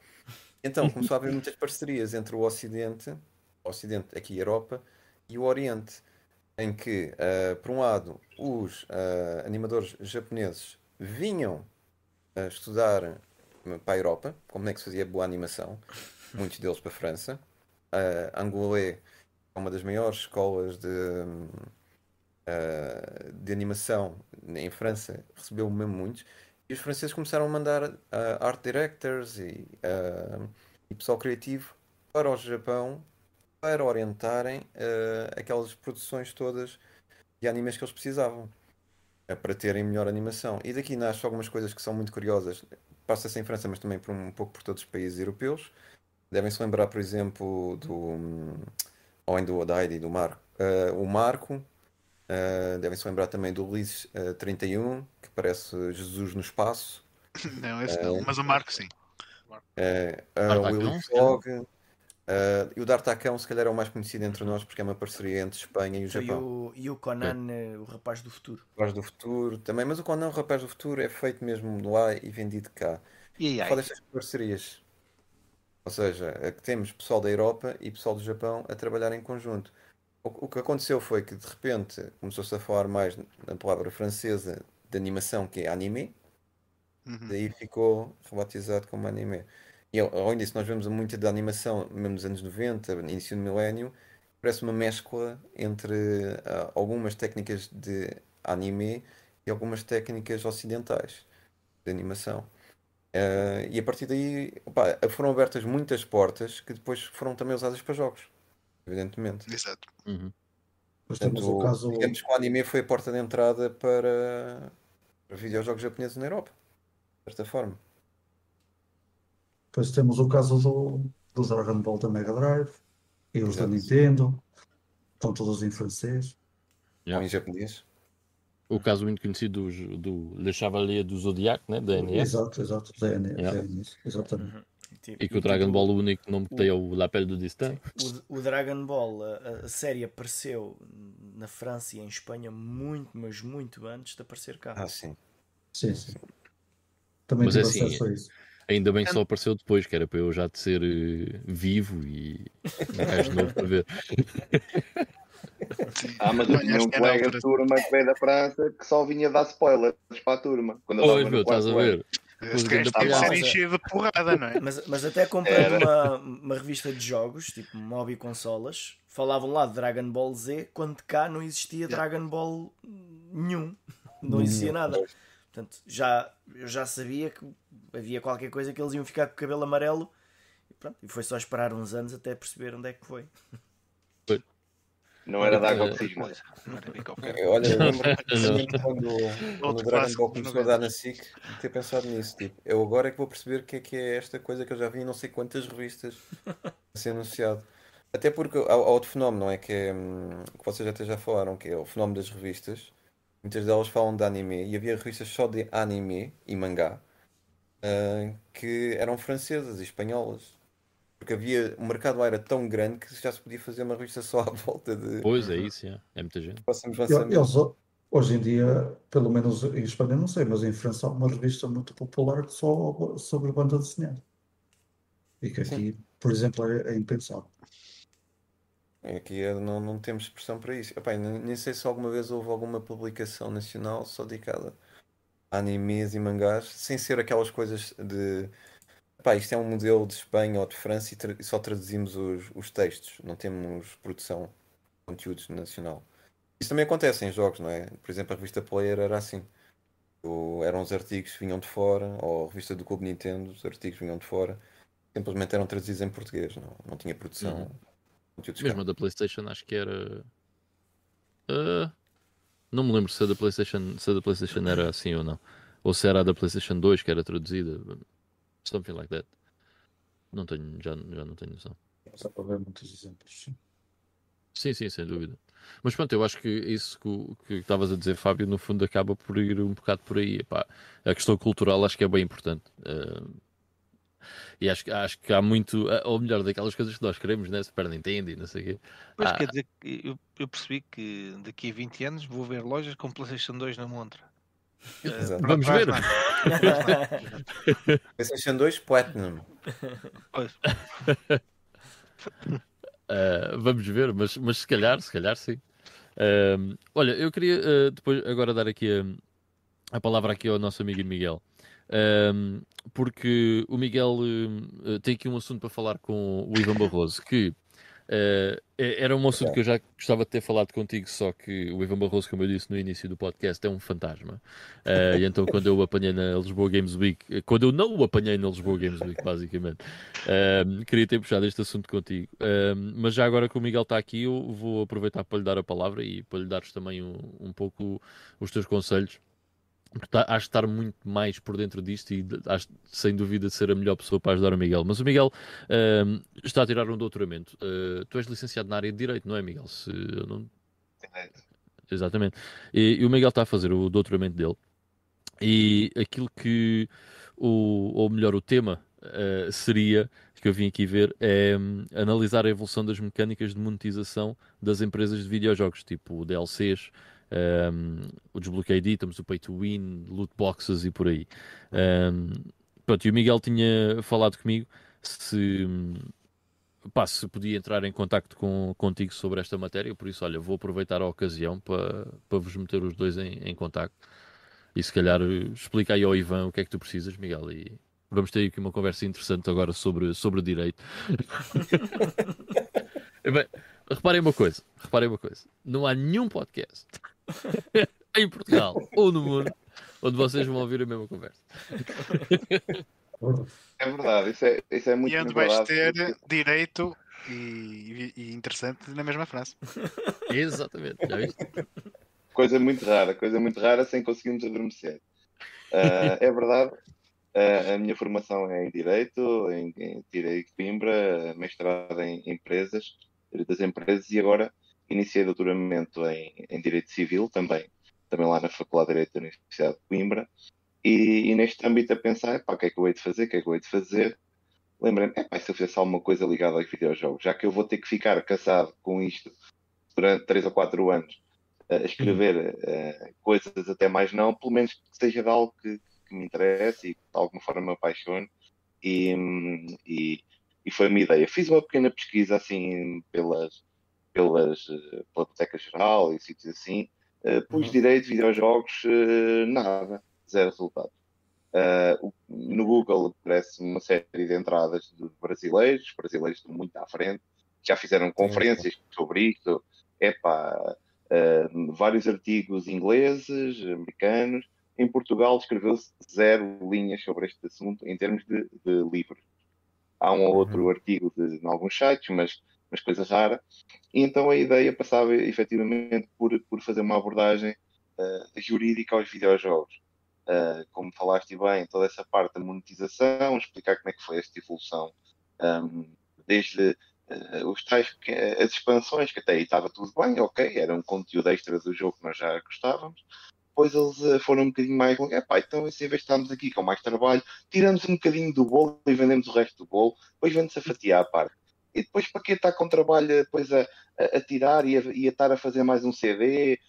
Então começou a haver muitas parcerias entre o Ocidente, o Ocidente aqui Europa, e o Oriente, em que, ah, por um lado, os ah, animadores japoneses vinham a estudar para a Europa, como é que se fazia boa animação, muitos deles para a França. A Angoulême é uma das maiores escolas de, ah, de animação em França, recebeu mesmo muitos. E os franceses começaram a mandar ah, art directors e, ah, e pessoal criativo para o Japão para orientarem aquelas produções todas de animes que eles precisavam para terem melhor animação. E daqui nascem algumas coisas que são muito curiosas. Passa-se em França, mas também por um pouco por todos os países europeus. Devem-se lembrar, por exemplo, do hum, além do Odaide e do Marco, ah, o Marco. ah, Devem-se lembrar também do Ulisses ah, 31, que parece Jesus no espaço. <laughs> Não, esse não, mas o Marco sim. Willy se calhar. Fogg. eh, e o D'Artacão, se calhar, é o mais conhecido entre nós, porque é uma parceria entre Espanha e o E Japão. o, e o Conan, eh, o rapaz do futuro. Rapaz do Futuro também, mas o Conan, o Rapaz do Futuro, é feito mesmo lá e vendido cá. E aí? Fala destas parcerias. Ou seja, é que temos pessoal da Europa e pessoal do Japão a trabalhar em conjunto. O, o que aconteceu foi que de repente começou-se a falar mais na palavra francesa de animação, que é anime, Uhum. daí ficou rebatizado como anime. E al- além disso, nós vemos muita da animação, mesmo nos anos 90, início do milénio, parece uma mescla entre ah, algumas técnicas de anime e algumas técnicas ocidentais de animação. Ah, e a partir daí, opá, foram abertas muitas portas que depois foram também usadas para jogos, evidentemente. Exato. Uhum. Depois temos o Portanto, caso, digamos que o anime foi a porta de entrada para, videojogos japoneses na Europa, de certa forma. depois temos o caso do, do Dragon Ball da Mega Drive e os da Exato. Nintendo, estão todos em francês. Ou Yeah. em japonês. O caso muito conhecido do, do Le Chevalier do Zodiac, né, da NES, Exato, exato, da N- Yeah. NES, exatamente. Uhum. Tipo- e que o Dragon tipo, Ball o único nome que tem é o Lapel do Destin. O, o Dragon Ball, a, a série apareceu na França e em Espanha muito, mas muito antes de aparecer cá. Ah, sim. Sim, sim. Também Mas tive é assim, acesso a isso. Ainda bem que só apareceu depois, que era para eu já de ser eh, vivo e um gajo novo para ver. <laughs> Ah, mas eu tinha um colega de turma que veio da França que só vinha dar spoilers para a turma. Quando Pois, meu, estás a ver? Este gajo ser enchido de porrada, não é? Mas, mas até comprando uma, uma revista de jogos, tipo Mob e Consolas, falavam lá de Dragon Ball Z, quando cá não existia Dragon Ball nenhum. Não existia nada. Portanto, já, eu já sabia que havia qualquer coisa que eles iam ficar com o cabelo amarelo. E, pronto, e foi só esperar uns anos até perceber onde é que foi. Não era da água oxigênio. É, Olha, eu lembro <laughs> quando, quando o Dragon Ball começou a dar 90. na SIC de ter pensado nisso. Tipo, eu agora é que vou perceber o que é que é esta coisa que eu já vi em não sei quantas revistas a ser anunciado. Até porque há, há outro fenómeno, não é? Que, é, hum, que vocês até já falaram, que é o fenómeno das revistas. Muitas delas falam de anime e havia revistas só de anime e mangá ah, que eram francesas e espanholas. Porque havia, o mercado lá era tão grande que já se podia fazer uma revista só <laughs> à volta de Pois é isso, é, é muita gente. Eles, ho- hoje em dia, pelo menos em Espanha, não sei, mas em França há uma revista muito popular só sobre banda desenhada. E que aqui, por exemplo, é, é impensável. Aqui é- não, não temos expressão para isso. Epá, nem, nem sei se alguma vez houve alguma publicação nacional só dedicada a animes e mangás, sem ser aquelas coisas de epá, isto é um modelo de Espanha ou de França e, tra- e só traduzimos os, os textos, não temos produção de conteúdos nacional. Isso também acontece em jogos, não é? Por exemplo, a revista Player era assim. Eram os artigos que vinham de fora, ou a revista do Clube Nintendo, os artigos vinham de fora, simplesmente eram traduzidos em português, não, não tinha produção. Uhum. de conteúdos Mesmo a da PlayStation, acho que era. Ah, não me lembro se a da PlayStation, se a da PlayStation era assim ou não. Ou se era a da PlayStation 2 que era traduzida. Something like that. Não tenho, já, já não tenho noção. Só para ver muitos exemplos. sim. Sim, sim, sem dúvida. Mas pronto, eu acho que isso que estavas a dizer, Fábio, no fundo acaba por ir um bocado por aí. Epá, a questão cultural acho que é bem importante. Ah, e acho, que- acho que há muito, ah, ou melhor, daquelas coisas que nós queremos, né? Super Nintendo e não sei o quê. Pois Ah, quer dizer que eu, eu percebi que daqui a 20 anos vou ver lojas com PlayStation 2 na montra. Eh, Exato. Vamos ver. <laughs> PlayStation 2 Platinum. Pois. Uh, <laughs> vamos ver, mas, mas se calhar, se calhar sim. Um, olha, eu queria uh, depois agora dar aqui a, a palavra aqui ao nosso amigo Miguel. Um, porque o Miguel uh, tem aqui um assunto para falar com o Ivan Barroso, que uh, é- era um assunto que eu já gostava de ter falado contigo, só que o Ivan Barroso, como eu disse no início do podcast, é um fantasma. Uh, e então quando eu o apanhei na Lisboa Games Week, quando eu não o apanhei na Lisboa Games Week, basicamente, um, queria ter puxado este assunto contigo. Um, mas já agora que o Miguel está aqui, eu vou aproveitar para lhe dar a palavra e para lhe dares também um, um pouco os teus conselhos. Tá- acho estar muito mais por dentro disto e acho sem dúvida de ser a melhor pessoa para ajudar o Miguel. Mas o Miguel um, está a tirar um doutoramento. Uh, tu és licenciado na área de Direito, não é, Miguel? Se não... Exatamente. E, e o Miguel está a fazer o doutoramento dele. E aquilo que, o, ou melhor, o tema eh, seria, que eu vim aqui ver, é hum, analisar a evolução das mecânicas de monetização das empresas de videojogos, tipo DLCs, hum, o desbloqueio de itens, o pay to win, loot boxes e por aí. Hum, pronto, e o Miguel tinha falado comigo se, pá, se podia entrar em contacto com, contigo sobre esta matéria, por isso, olha, vou aproveitar a ocasião para, para vos meter os dois em, em contacto e se calhar explica aí ao Ivan o que é que tu precisas, Miguel, e vamos ter aqui uma conversa interessante agora sobre, sobre direito. <laughs> Bem, reparem uma coisa, reparem uma coisa, não há nenhum podcast <laughs> em Portugal ou no mundo onde vocês vão ouvir a mesma conversa. É verdade, isso é, isso é muito E onde vais ter direito e, e- interessante na mesma frase. Exatamente, já viste? Coisa muito rara, coisa muito rara sem conseguirmos adormecer. Ah, é verdade, ah, a minha formação é em Direito, em, em tirei Coimbra, mestrado em Empresas, Direito das Empresas e agora iniciei doutoramento em, em Direito Civil também, também lá na Faculdade de Direito da Universidade de Coimbra. E, e neste âmbito a pensar, epá, o que é que eu hei de fazer, o que é que eu hei de fazer? Lembrei-me, epá, e se eu fizesse alguma coisa ligada aos videojogos, já que eu vou ter que ficar casado com isto durante 3 ou 4 anos, a escrever eh, coisas até mais não, pelo menos que seja de algo que, que me interesse e que de alguma forma me apaixone. E, hum, e, e foi a minha ideia. Fiz uma pequena pesquisa assim pelas, pelas, eh, pela Biblioteca Geral e sítios assim. Eh, pus Uhum. direito, videojogos, eh, nada, zero resultados. Eh, o- no Google aparece uma série de entradas de brasileiros, os brasileiros estão muito à frente, já fizeram conferências sobre isto. Epá, eh, vários artigos ingleses, americanos, em Portugal escreveu-se zero linhas sobre este assunto em termos de, de livros. Há um ou outro Uhum. artigo de, em alguns sites, mas, mas coisa rara. E então a ideia passava efetivamente por, por fazer uma abordagem uh, jurídica aos videojogos. Uh, como falaste bem, toda essa parte da monetização, explicar como é que foi esta evolução, um, desde uh, os tais, as expansões, que até aí estava tudo bem, ok, era um conteúdo extra do jogo que nós já gostávamos. Depois eles foram um bocadinho mais longos. Epá, então, em vez de estarmos aqui com mais trabalho, tiramos um bocadinho do bolo e vendemos o resto do bolo, depois vende-se a fatia à parte. E depois, para que estar com trabalho depois a, a, a tirar e a, e a estar a fazer mais um CD?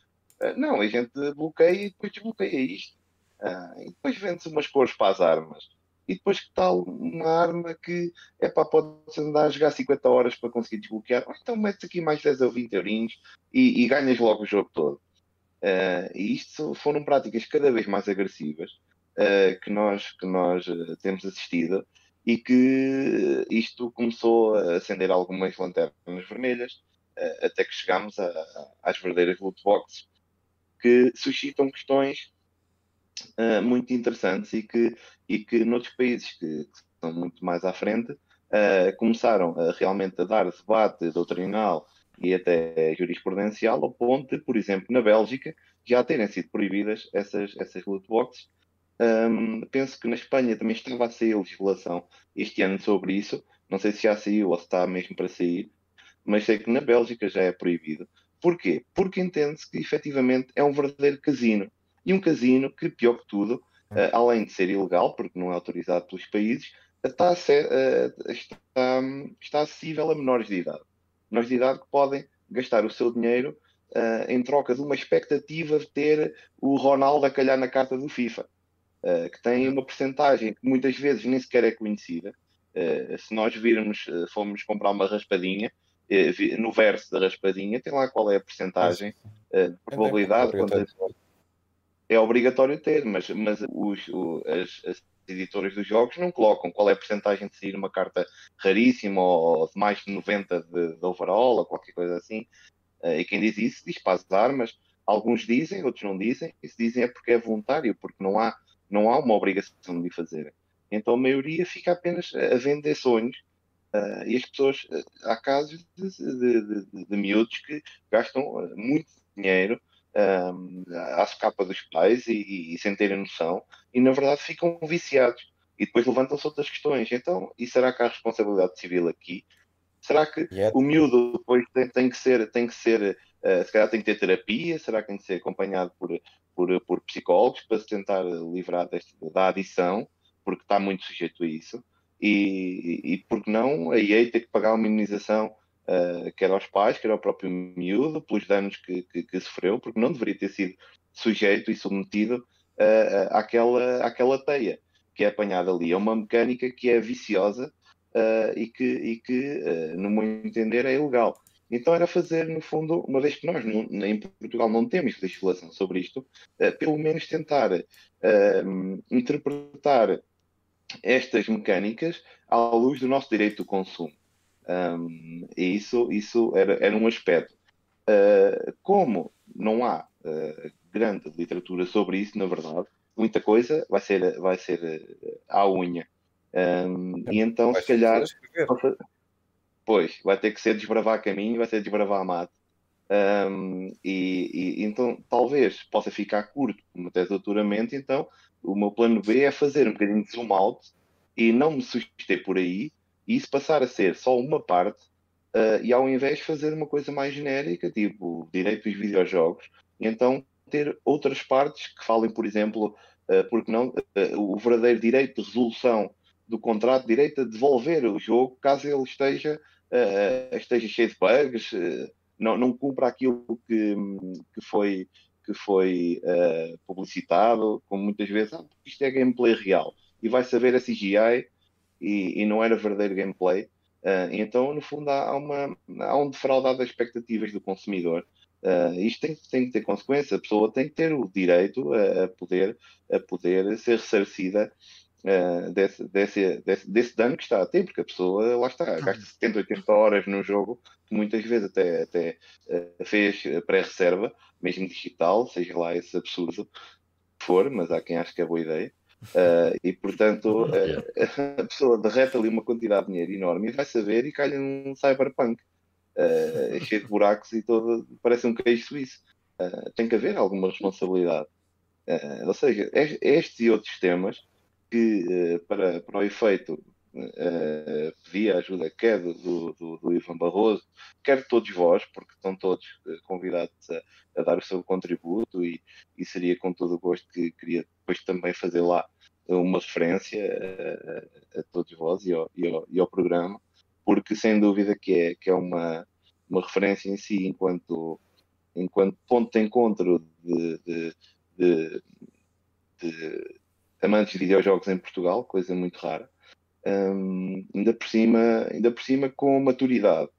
Uh, não, a gente bloqueia e depois desbloqueia isto. Uh, e depois vende-se umas cores para as armas. E depois que tal uma arma que é para pode andar a jogar 50 horas para conseguir desbloquear, ou então metes aqui mais 10 ou 20 eurinhos e, e ganhas logo o jogo todo. Uh, e isto foram práticas cada vez mais agressivas uh, que nós, que nós uh, temos assistido e que isto começou a acender algumas lanternas vermelhas até que chegámos a, às verdadeiras loot boxes que suscitam questões uh, muito interessantes e que, e que noutros países que, que estão muito mais à frente uh, começaram a, realmente a dar debate doutrinal e até jurisprudencial ao ponto de, por exemplo, na Bélgica, já terem sido proibidas essas, essas loot boxes. Um, penso que na Espanha também estava a sair legislação este ano sobre isso. Não sei se já saiu ou se está mesmo para sair, mas sei que na Bélgica já é proibido. Porquê? Porque entende-se que efetivamente é um verdadeiro casino. E um casino que, pior que tudo, uh, além de ser ilegal, porque não é autorizado pelos países, está, ser, uh, está, está, acessível a menores de idade. Menores de idade que podem gastar o seu dinheiro uh, em troca de uma expectativa de ter o Ronaldo a calhar na carta do FIFA, que tem uma porcentagem que muitas vezes nem sequer é conhecida. se nós virmos, fomos comprar uma raspadinha, no verso da raspadinha, tem lá qual é a porcentagem de probabilidade. É obrigatório ter, mas, mas os, o, as, as, editoras dos jogos não colocam qual é a porcentagem de sair uma carta raríssima ou de mais de 90 de, de overall ou qualquer coisa assim. E quem diz isso diz para as armas. Alguns dizem, outros não dizem. E se dizem é porque é voluntário, porque não há, não há uma obrigação de fazer. Então a maioria fica apenas a vender sonhos Uh, e as pessoas, uh, há casos de, de, de, de, miúdos que gastam uh, muito dinheiro à escapa dos pais e, e, e, sem terem noção, e na verdade ficam viciados. E depois levantam-se outras questões. Então, e será que há responsabilidade civil aqui? Será que Yeah. o miúdo depois tem, tem que ser, tem que ser se calhar tem que ter terapia? Será que tem que ser acompanhado por, por, por psicólogos para se tentar livrar deste, da adição? Porque está muito sujeito a isso e, e porque não a EA ter que pagar uma indenização uh, quer aos pais, quer ao próprio miúdo, pelos danos que, que, que sofreu, porque não deveria ter sido sujeito e submetido uh, àquela, àquela teia que é apanhada ali. É uma mecânica que é viciosa uh, e que, e que no meu entender, é ilegal. Então era fazer, no fundo, uma vez que nós não, em Portugal não temos legislação sobre isto, pelo menos tentar interpretar estas mecânicas à luz do nosso direito do consumo. Um, e isso, isso era, era um aspecto. Uh, como não há uh, grande literatura sobre isso, na verdade, muita coisa vai ser, vai ser uh, à unha. Um, e então, Vai se calhar, pois, vai ter que ser desbravar caminho, vai ser desbravar mato. Um, e, e então, talvez possa ficar curto tese de doutoramento, então o meu plano B é fazer um bocadinho de zoom out e não me suster por aí e isso passar a ser só uma parte uh, e ao invés fazer uma coisa mais genérica, tipo direito dos videojogos, e então ter outras partes que falem, por exemplo, uh, porque não, uh, o verdadeiro direito de resolução do contrato, direito a devolver o jogo caso ele esteja, esteja cheio de bugs, não, não cumpra aquilo que, que foi que foi uh, publicitado, como muitas vezes, ah, isto é gameplay real, e vai saber a CGI e, e não era verdadeiro gameplay. Uh, então, no fundo, há, uma, há um defraudar das expectativas do consumidor. Uh, isto tem, tem que ter consequência, a pessoa tem que ter o direito a, a poder, a poder ser ressarcida uh, desse, desse, desse, desse dano que está a ter, porque a pessoa, lá está, gasta 70, 80 horas no jogo, que muitas vezes até, até uh, fez pré-reserva, mesmo digital, seja lá esse absurdo, for, mas há quem ache que é boa ideia. Uh, e portanto, <laughs> a pessoa derreta ali uma quantidade de dinheiro enorme e vai saber e cai num cyberpunk <laughs> cheio de buracos e todo, parece um queijo suíço. tem que haver alguma responsabilidade. ou seja, estes e outros temas que, para, para o efeito, uh, pedi a ajuda quer do, do, do, Ivan Barroso, quer de todos vós, porque estão todos convidados a, a dar o seu contributo e, e, seria com todo o gosto que queria depois também fazer lá uma referência a, a todos vós e ao, e, ao, e ao, programa, porque sem dúvida que é, que é uma, uma referência em si enquanto, enquanto ponto de encontro de, de, de, de amantes de videojogos em Portugal, coisa muito rara. Um, ainda, por cima, ainda por cima com maturidade.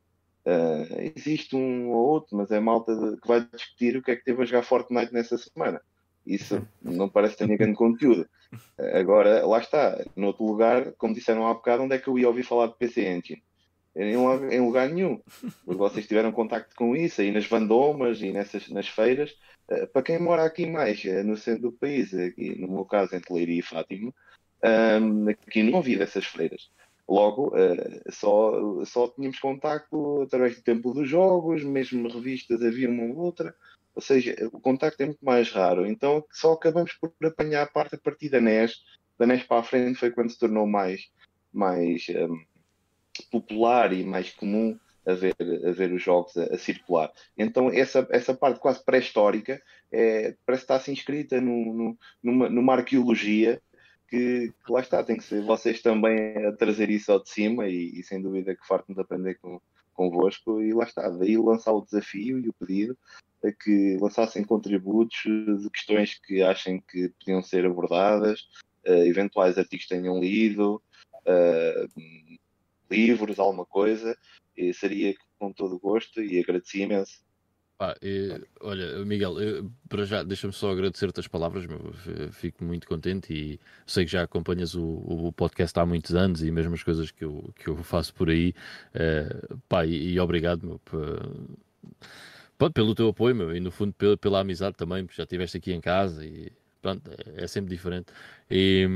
Uh, existe um ou outro, mas é malta que vai discutir o que é que teve a jogar Fortnite nessa semana. Isso não parece ter grande conteúdo. <laughs> Agora, lá está, no outro lugar, como disseram há bocado, onde é que eu ia ouvir falar de PC Engine? Em, em lugar nenhum. Porque vocês tiveram contacto com isso aí nas vandomas e nessas, nas feiras. Uh, para quem mora aqui mais uh, no centro do país, aqui no meu caso entre Leiria e Fátima, um, aqui não havia dessas feiras. Logo, uh, só, só tínhamos contacto através do tempo dos jogos, mesmo revistas havia uma ou outra, ou seja, o contacto é muito mais raro. Então só acabamos por apanhar a parte a partir da NES. Da NES para a frente foi quando se tornou mais, mais um, popular e mais comum a ver, a ver os jogos a, a circular. Então essa, essa parte quase pré-histórica é, parece estar assim escrita no, no, numa, numa arqueologia que, que, lá está, tem que ser vocês também a trazer isso ao de cima e, e sem dúvida que farto de aprender com, convosco e lá está, daí lançar o desafio e o pedido a que lançassem contributos de questões que achem que podiam ser abordadas, uh, eventuais artigos que tenham lido, uh, livros, alguma coisa, e seria com todo o gosto e agradeci imenso. Pá, olha, Miguel, para já deixa-me só agradecer-te as palavras, meu, fico muito contente e sei que já acompanhas o, o, podcast há muitos anos e mesmo as coisas que eu, que eu faço por aí, uh, pá, e, e, obrigado meu, pelo teu apoio meu, e no fundo pela, pela amizade também, porque já estiveste aqui em casa e pronto, é, é sempre diferente. E,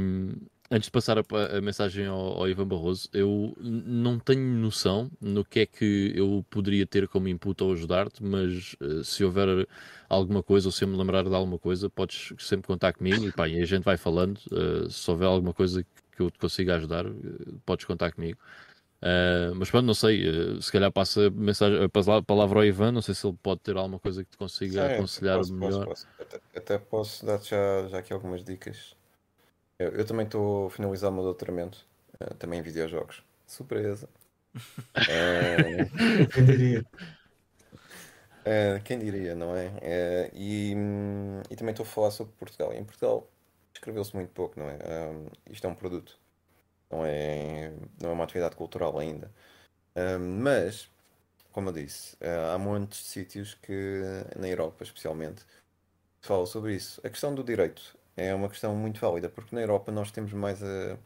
antes de passar a, a mensagem ao, ao, Ivan Barroso, eu não tenho noção no que é que eu poderia ter como input ou ajudar-te, mas uh, se houver alguma coisa ou se eu me lembrar de alguma coisa, podes sempre contar comigo e, pá, e a gente vai falando. Uh, se houver alguma coisa que eu te consiga ajudar, uh, podes contar comigo. mas pronto, não sei, se calhar passa a, mensagem, a palavra ao Ivan, não sei se ele pode ter alguma coisa que te consiga Sim, aconselhar posso, melhor. Posso, posso. Até, até, posso dar já, já aqui algumas dicas eu, eu também estou a finalizar o meu doutoramento, uh, também em videojogos. Surpresa! é... <laughs> Quem diria? Uh, quem diria, não é? Uh, e, e, também estou a falar sobre Portugal. em Portugal escreveu-se muito pouco, não é? isto é um produto, não é, não é uma atividade cultural ainda. mas, como eu disse, há muitos sítios que, na Europa especialmente, falam sobre isso. A questão do direito é uma questão muito válida, porque na Europa nós temos mais a,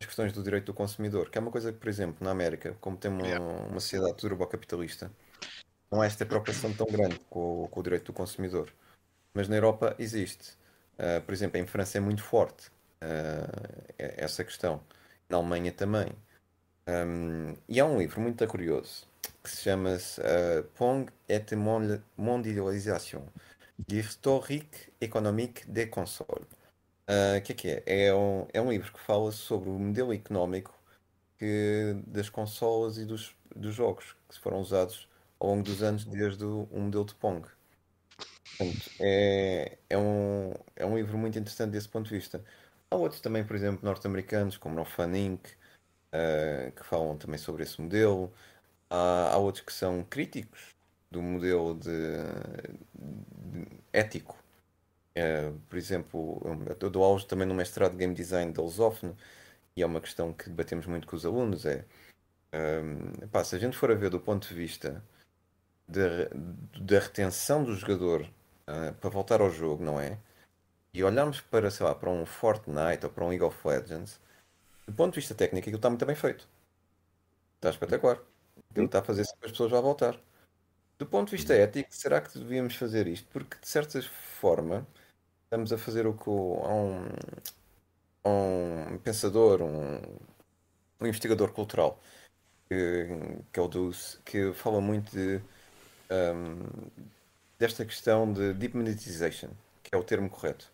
as questões do direito do consumidor, que é uma coisa que, por exemplo, na América, como tem uma, uma sociedade turbocapitalista, não há esta preocupação tão grande com, com, o direito do consumidor. Mas na Europa existe. Uh, por exemplo, em França é muito forte uh, essa questão. Na Alemanha também. Um, e há um livro muito curioso que se chama uh, Pong et Mondialisation Historique économique des consoles. O uh, que é que é? É um, é um livro que fala sobre o modelo económico que, das consolas e dos, dos jogos que foram usados ao longo dos anos desde o, o modelo de Pong. Portanto, é, é, um, é um livro muito interessante desse ponto de vista. Há outros também, por exemplo, norte-americanos, como o Fan Inc., uh, que falam também sobre esse modelo. Há, há outros que são críticos do modelo de, de ético. É, por exemplo, eu dou aulas também no mestrado de Game Design da Lusófono e é uma questão que debatemos muito com os alunos, é um, pá, se a gente for a ver do ponto de vista da retenção do jogador uh, para voltar ao jogo, não é? E olharmos para, sei lá, para um Fortnite ou para um League of Legends, do ponto de vista técnico, aquilo está muito bem feito. Está espetacular. Aquilo está a fazer com que as pessoas vão voltar. Do ponto de vista ético, será que devíamos fazer isto? Porque, de certa forma, estamos a fazer o que um, um pensador, um, um investigador cultural, que, que é o Deuce, que fala muito de, ahm, desta questão de deep monetization, que é o termo correto.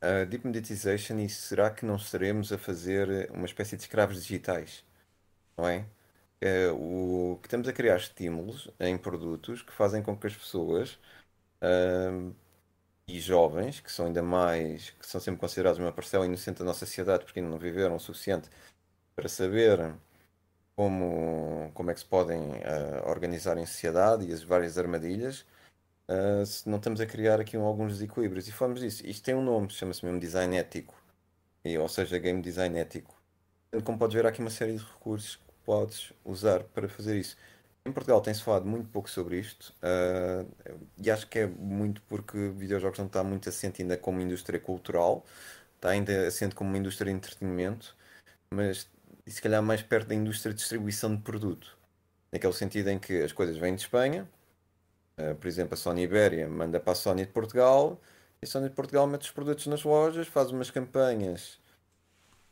A deep monetization, e será que não estaremos a fazer uma espécie de escravos digitais? Não é? É, o, que estamos a criar estímulos em produtos que fazem com que as pessoas e jovens, que são ainda mais, que são sempre considerados uma parcela inocente da nossa sociedade porque ainda não viveram o suficiente para saber como, como é que se podem ah, organizar em sociedade e as várias armadilhas, ah, se não estamos a criar aqui um- alguns desequilíbrios. E falamos disso. Isto tem um nome, chama-se mesmo design ético, e, ou seja, game design ético. Como podes ver, há aqui uma série de recursos podes usar para fazer isso. Em Portugal tem-se falado muito pouco sobre isto, ah, e acho que é muito porque videojogos não está muito assente ainda como indústria cultural, está ainda assente como uma indústria de entretenimento, mas se calhar mais perto da indústria de distribuição de produto. Naquele sentido em que as coisas vêm de Espanha, ah, por exemplo, a Sony Ibéria manda para a Sony de Portugal, e a Sony de Portugal mete os produtos nas lojas, faz umas campanhas.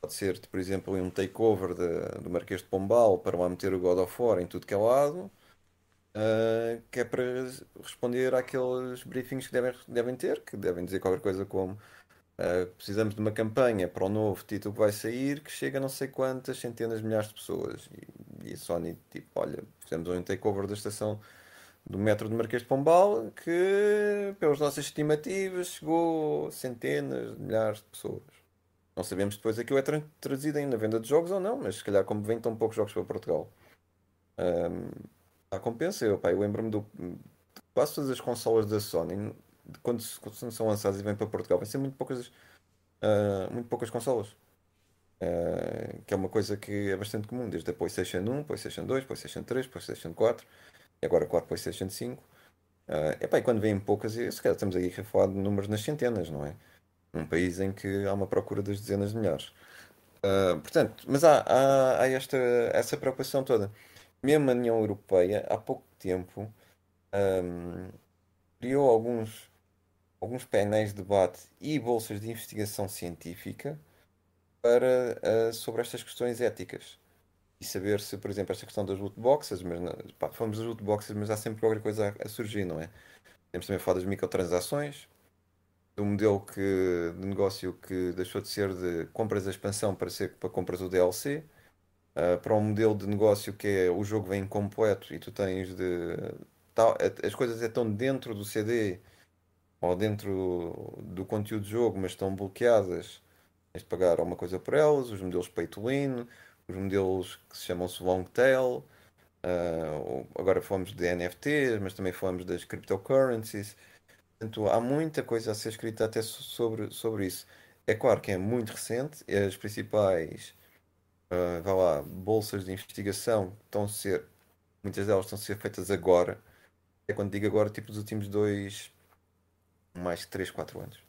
Pode ser, por exemplo, um takeover de- do Marquês de Pombal para lá meter o God of War em tudo que é lado, ah, que é para responder àqueles briefings que devem, devem ter, que devem dizer qualquer coisa como ah, precisamos de uma campanha para o novo título que vai sair, que chega a não sei quantas centenas de milhares de pessoas. E, e a Sony, tipo, olha, fizemos um takeover da estação do metro do Marquês de Pombal, que, pelas nossas estimativas, chegou a centenas de milhares de pessoas. Não sabemos depois aquilo é tra- traduzido ainda na venda de jogos ou não, mas se calhar como vem tão poucos jogos para Portugal. Ahm, há compensa, eu, eu lembro-me do quase todas as consolas da Sony, quando, quando são lançadas e vêm para Portugal, vai ser muito poucas, ah, muito poucas consolas. Ah, que é uma coisa que é bastante comum, desde a PlayStation 1, PlayStation 2, PlayStation 3, PlayStation 4 e agora, claro, PlayStation 5. Ah, epá, e quando vêm poucas, se calhar estamos aí a falar de números nas centenas, não é? Num país em que há uma procura das dezenas de milhares. Ah, portanto, mas há, há, há esta, essa preocupação toda. Mesmo a União Europeia, há pouco tempo, ahm, criou alguns, alguns painéis de debate e bolsas de investigação científica para, ah, sobre estas questões éticas. E saber se, por exemplo, esta questão das loot boxes, mas pá, falamos das loot boxes, mas há sempre qualquer coisa a, a surgir, não é? Temos também a falar das microtransações, do modelo que, de negócio que deixou de ser de compras da expansão para ser para compras do DLC, ah, para um modelo de negócio que é o jogo vem incompleto e tu tens de. tal- as coisas estão dentro do CD ou dentro do conteúdo do jogo, mas estão bloqueadas. Tens de pagar alguma coisa por elas, os modelos pay to win, os modelos que se chamam-se long tail. ou- agora falamos de NFTs, mas também falamos das cryptocurrencies. Portanto, há muita coisa a ser escrita até so- sobre, sobre isso. É claro que é muito recente, as principais, ah, vá lá, bolsas de investigação estão a ser, muitas delas estão a ser feitas agora. É quando digo agora, tipo dos últimos dois, mais de 3, 4 anos,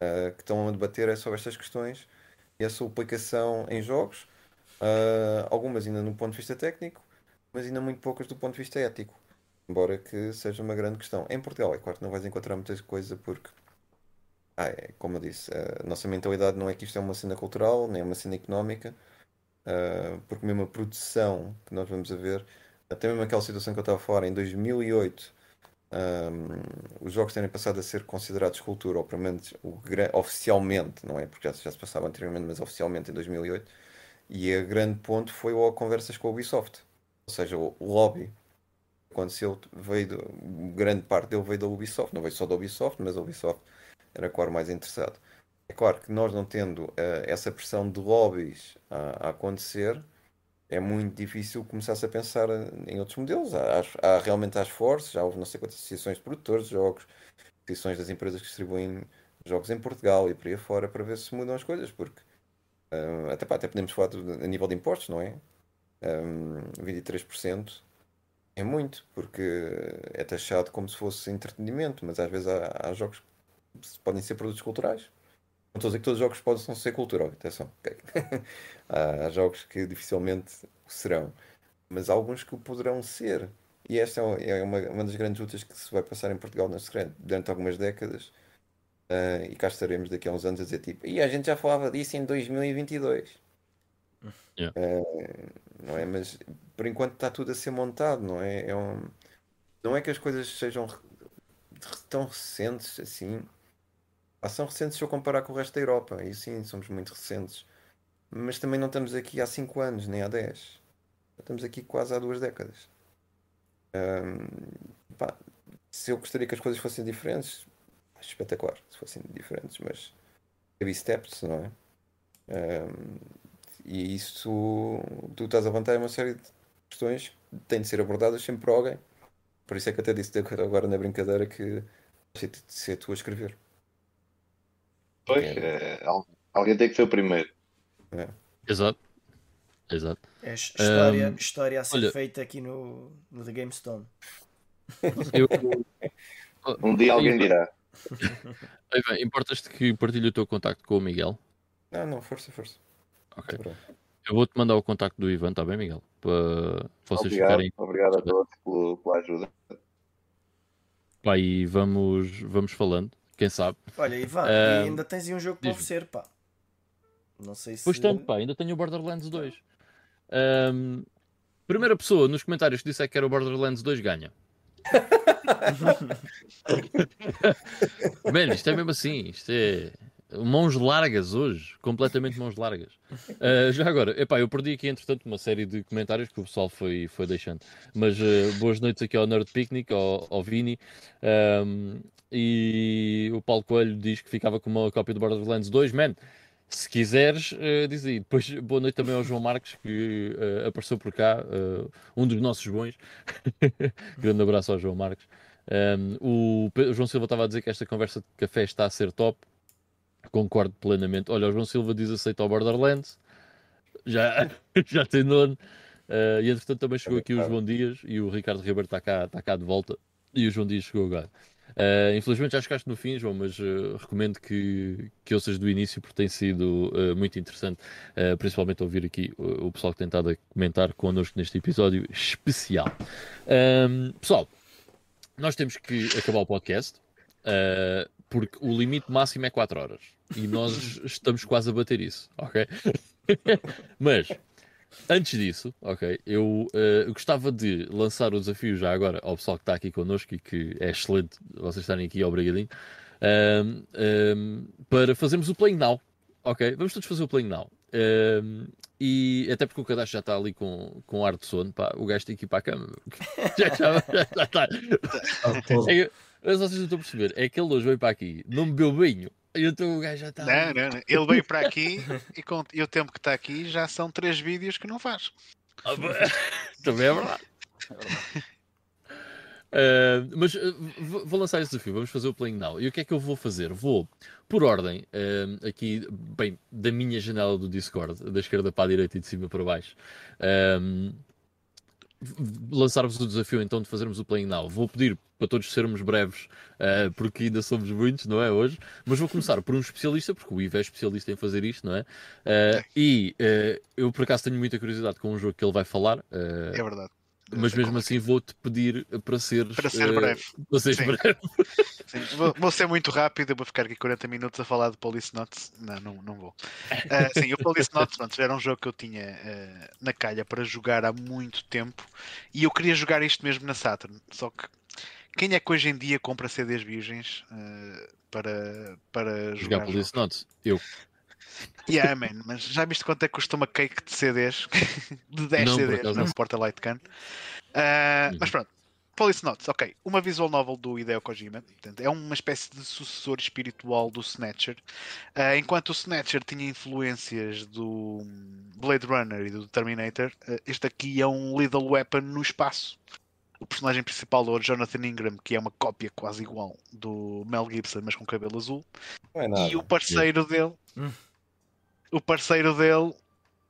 ah, que estão a debater é sobre estas questões e a sua aplicação em jogos, ah, algumas ainda no ponto de vista técnico, mas ainda muito poucas do ponto de vista ético. Embora que seja uma grande questão. Em Portugal, é claro que não vais encontrar muita coisa porque, ah, é, como eu disse, a nossa mentalidade não é que isto é uma cena cultural, nem é uma cena económica, ah, porque mesmo a produção que nós vamos a ver, até mesmo aquela situação que eu estava a falar, em 2008, ahm, os jogos terem passado a ser considerados cultura, ou pelo menos o oficialmente, não é? Porque já, já se passava anteriormente, mas oficialmente em 2008, e a grande ponto foi logo conversas com a Ubisoft. Ou seja, o o lobby aconteceu, veio do- grande parte dele veio da Ubisoft, não veio só da Ubisoft, mas a Ubisoft era claro mais interessado. É claro que nós não tendo eh, essa pressão de lobbies a, a acontecer, é muito difícil começar-se a pensar em outros modelos. Há, há realmente as forças, já houve não sei quantas associações de produtores de jogos, associações das empresas que distribuem jogos em Portugal e por aí afora para ver se mudam as coisas, porque eh, até, pá, até podemos falar do- a nível de impostos, não é? Um, 23% é muito, porque é taxado como se fosse entretenimento, mas às vezes há, há jogos que podem ser produtos culturais. Não estou a dizer que todos os jogos possam ser cultural, atenção. ok? <laughs> há, jogos que dificilmente serão, mas há alguns que o poderão ser. E esta é uma, é uma, uma das grandes lutas que se vai passar em Portugal, durante algumas décadas. Ah, e cá estaremos daqui a uns anos a dizer tipo, e a gente já falava disso em 2022. Yeah. Ah, não é? Mas por enquanto está tudo a ser montado, não é? É um- Não é que as coisas sejam tão recentes assim. Ah, são recentes se eu comparar com o resto da Europa, e sim, somos muito recentes. Mas também não estamos aqui há 5 anos, nem há 10. Estamos aqui quase há duas décadas. Ahm, pá, se eu gostaria que as coisas fossem diferentes, acho espetacular se fossem diferentes, mas baby steps, não é? Ahm, e isso tu estás a levantar uma série de questões que têm de ser abordadas sempre por alguém. Por isso é que até disse agora na brincadeira que se de ser tu a escrever. Pois, É. al- alguém tem que ser o primeiro. Exato. Exato. É his- história, Ahm, história a ser olha- feita aqui no, no The Game Stone. Eu, <laughs> Um dia alguém dirá. Importas-te que partilhe o teu contacto com o Miguel? Não, não, força, força. Ok. Eu vou-te mandar o contacto do Ivan, está bem, Miguel? Para vocês Obrigado, ficarem. obrigado a todos pelo- pela ajuda. Pá, e vamos, vamos falando. Quem sabe? Olha, Ivan, <laughs> Ahm, ainda tens aí um jogo para oferecer, pá. Não sei se. Pois tanto, pá, ainda tenho o Borderlands 2. Ahm, primeira pessoa nos comentários que disser que era o Borderlands 2 ganha. <laughs> <laughs> Mano, isto é mesmo assim. Isto é mãos largas hoje. Completamente mãos largas. <laughs> Ah, já agora, epá, eu perdi aqui entretanto uma série de comentários que o pessoal foi, foi deixando. Mas ah, boas noites aqui ao Nerd Picnic, ao, ao Vini. Ahm, e o Paulo Coelho diz que ficava com uma cópia do Borderlands 2. Man, se quiseres, eh, diz aí. Depois, boa noite também ao João Marques, que eh, apareceu por cá, eh, um dos nossos bons. <laughs> Grande abraço ao João Marques. Um, o João Silva estava a dizer que esta conversa de café está a ser top. Concordo plenamente. Olha, o João Silva diz aceita ao Borderlands. Já, <laughs> já tem dono. Eh, e entretanto também chegou aqui o João Dias e o Ricardo Ribeiro está cá, está cá de volta. E o João Dias chegou agora. Uh, infelizmente já chegaste no fim, João, mas uh, recomendo que, que ouças do início porque tem sido uh, muito interessante, uh, principalmente ouvir aqui o, o pessoal que tem estado a comentar connosco neste episódio especial. Um, pessoal, nós temos que acabar o podcast uh, porque o limite máximo é 4 horas e nós estamos quase a bater isso, ok? <laughs> mas Antes disso, ok, eu eh, gostava de lançar o desafio já agora ao pessoal que está aqui connosco e que é excelente vocês estarem aqui, obrigadinho, ahm, ahm, para fazermos o Playing Now, ok? Vamos todos fazer o Playing Now. Ahm, e até porque o cadastro já está ali com, com ar de sono, pá, o gajo tem que ir para a cama. já, já, <laughs> já está. Todo. É que- mas vocês não estão a perceber, é que ele hoje veio para aqui, não bebeu banho, e então o gajo já está. Não, não, não. Ele veio para aqui <laughs> e, com- e o tempo que está aqui já são três vídeos que não faz. Ah, <laughs> Também é verdade. Uh, <laughs> mas uh, vou lançar esse desafio, vamos fazer o Playing Now. E o que é que eu vou fazer? Vou, por ordem, uh, aqui, bem, da minha janela do Discord, da esquerda para a direita e de cima para baixo, lançar-vos o desafio então de fazermos o Playing Now. Vou pedir para todos sermos breves, uh, porque ainda somos muitos, não é? Hoje, mas vou começar por um especialista, porque o Ivo é especialista em fazer isto, não é? Uh, e uh, eu por acaso tenho muita curiosidade com um jogo que ele vai falar. É verdade. Mas mesmo assim vou-te pedir para seres Para ser eh, breve. para seres Sim. breve. Sim, vou, vou ser muito rápido, vou ficar aqui 40 minutos a falar de Police Notes. Não, não, não vou. Ah, sim, o Police Notes pronto, era um jogo que eu tinha ah, na calha para jogar há muito tempo e eu queria jogar isto mesmo na Saturn. Só que quem é que hoje em dia compra CDs virgens ah, para, para Jogar jogar? Police Notes. Eu. Yeah, man, mas já viste quanto é que custa uma cake de CDs? <laughs> de 10 Não, CDs na não. Porta Light Can. Ah, Uhum. Mas pronto. Police Notes, ok. Uma visual novel do Hideo Kojima. Portanto, é uma espécie de sucessor espiritual do Snatcher. Ah, enquanto o Snatcher tinha influências do Blade Runner e do Terminator, ah, este aqui é um lethal weapon no espaço. O personagem principal é o Jonathan Ingram, que é uma cópia quase igual do Mel Gibson, mas com cabelo azul. Não é nada. E o parceiro dele, Hum. O parceiro dele,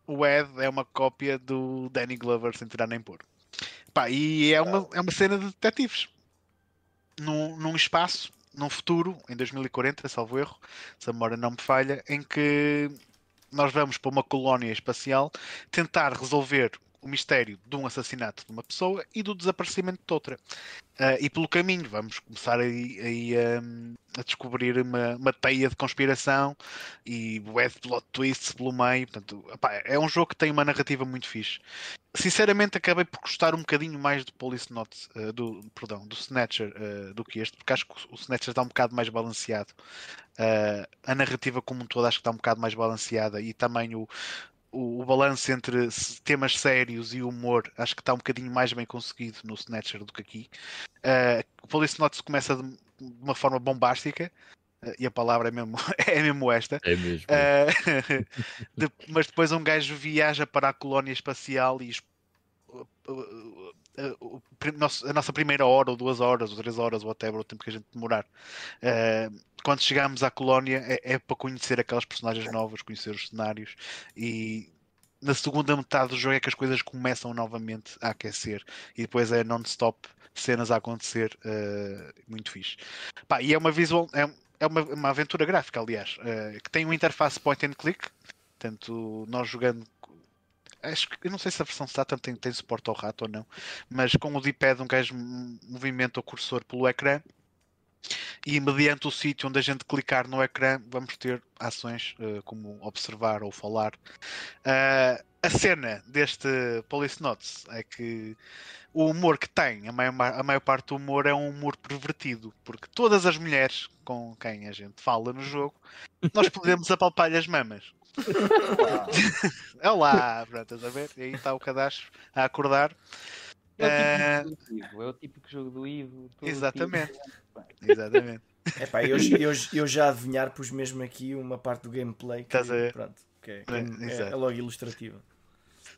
o Ed, é uma cópia do Danny Glover sem tirar nem pôr. Pá, e é uma, é uma cena de detetives. Num, num espaço, num futuro, em 2040, salvo erro, se a memória não me falha, em que nós vamos para uma colónia espacial tentar resolver o mistério de um assassinato de uma pessoa e do desaparecimento de outra. Uh, e pelo caminho vamos começar aí, aí um, a descobrir uma, uma teia de conspiração e web plot twists pelo meio. Portanto, é um jogo que tem uma narrativa muito fixe. Sinceramente, acabei por gostar um bocadinho mais do Police Note, uh, do, perdão, do Snatcher uh, do que este, porque acho que o Snatcher está um bocado mais balanceado. a narrativa como um todo acho que está um bocado mais balanceada e também o, o, o balanço entre temas sérios e humor acho que está um bocadinho mais bem conseguido no Snatcher do que aqui. Uh, o Police Notes começa de, de uma forma bombástica, uh, e a palavra é mesmo, <laughs> é mesmo esta. É mesmo. Uh, <laughs> de, mas depois um gajo viaja para a colónia espacial e a nossa primeira hora, ou duas horas, ou três horas, ou whatever, o tempo que a gente demorar. Uh, quando chegamos à colónia é, é, para conhecer aquelas personagens novas, conhecer os cenários e na segunda metade do jogo é que as coisas começam novamente a aquecer e depois é non-stop cenas a acontecer uh, muito fixe. Pá, e é uma visual, é, é uma, uma aventura gráfica, aliás, uh, que tem uma interface point and click, portanto, nós jogando acho que eu não sei se a versão Saturn tem, tem suporte ao rato ou não, mas com o D-pad um gajo movimenta o cursor pelo ecrã e mediante o sítio onde a gente clicar no ecrã vamos ter ações uh, como observar ou falar. Uh, a cena deste Police Notes é que o humor que tem, a maior, a maior parte do humor é um humor pervertido, porque todas as mulheres com quem a gente fala no jogo, nós podemos apalpar-lhe as mamas. Olá, pronto, estás a ver? E aí está o cadastro a acordar. É o típico, uh... Ivo, é o típico jogo do Ivo. Exatamente. <laughs> Exatamente. Epá, eu, eu, eu já adivinhar pus mesmo aqui uma parte do gameplay que, Estás a ver? pronto, que é, é, é, logo ilustrativa.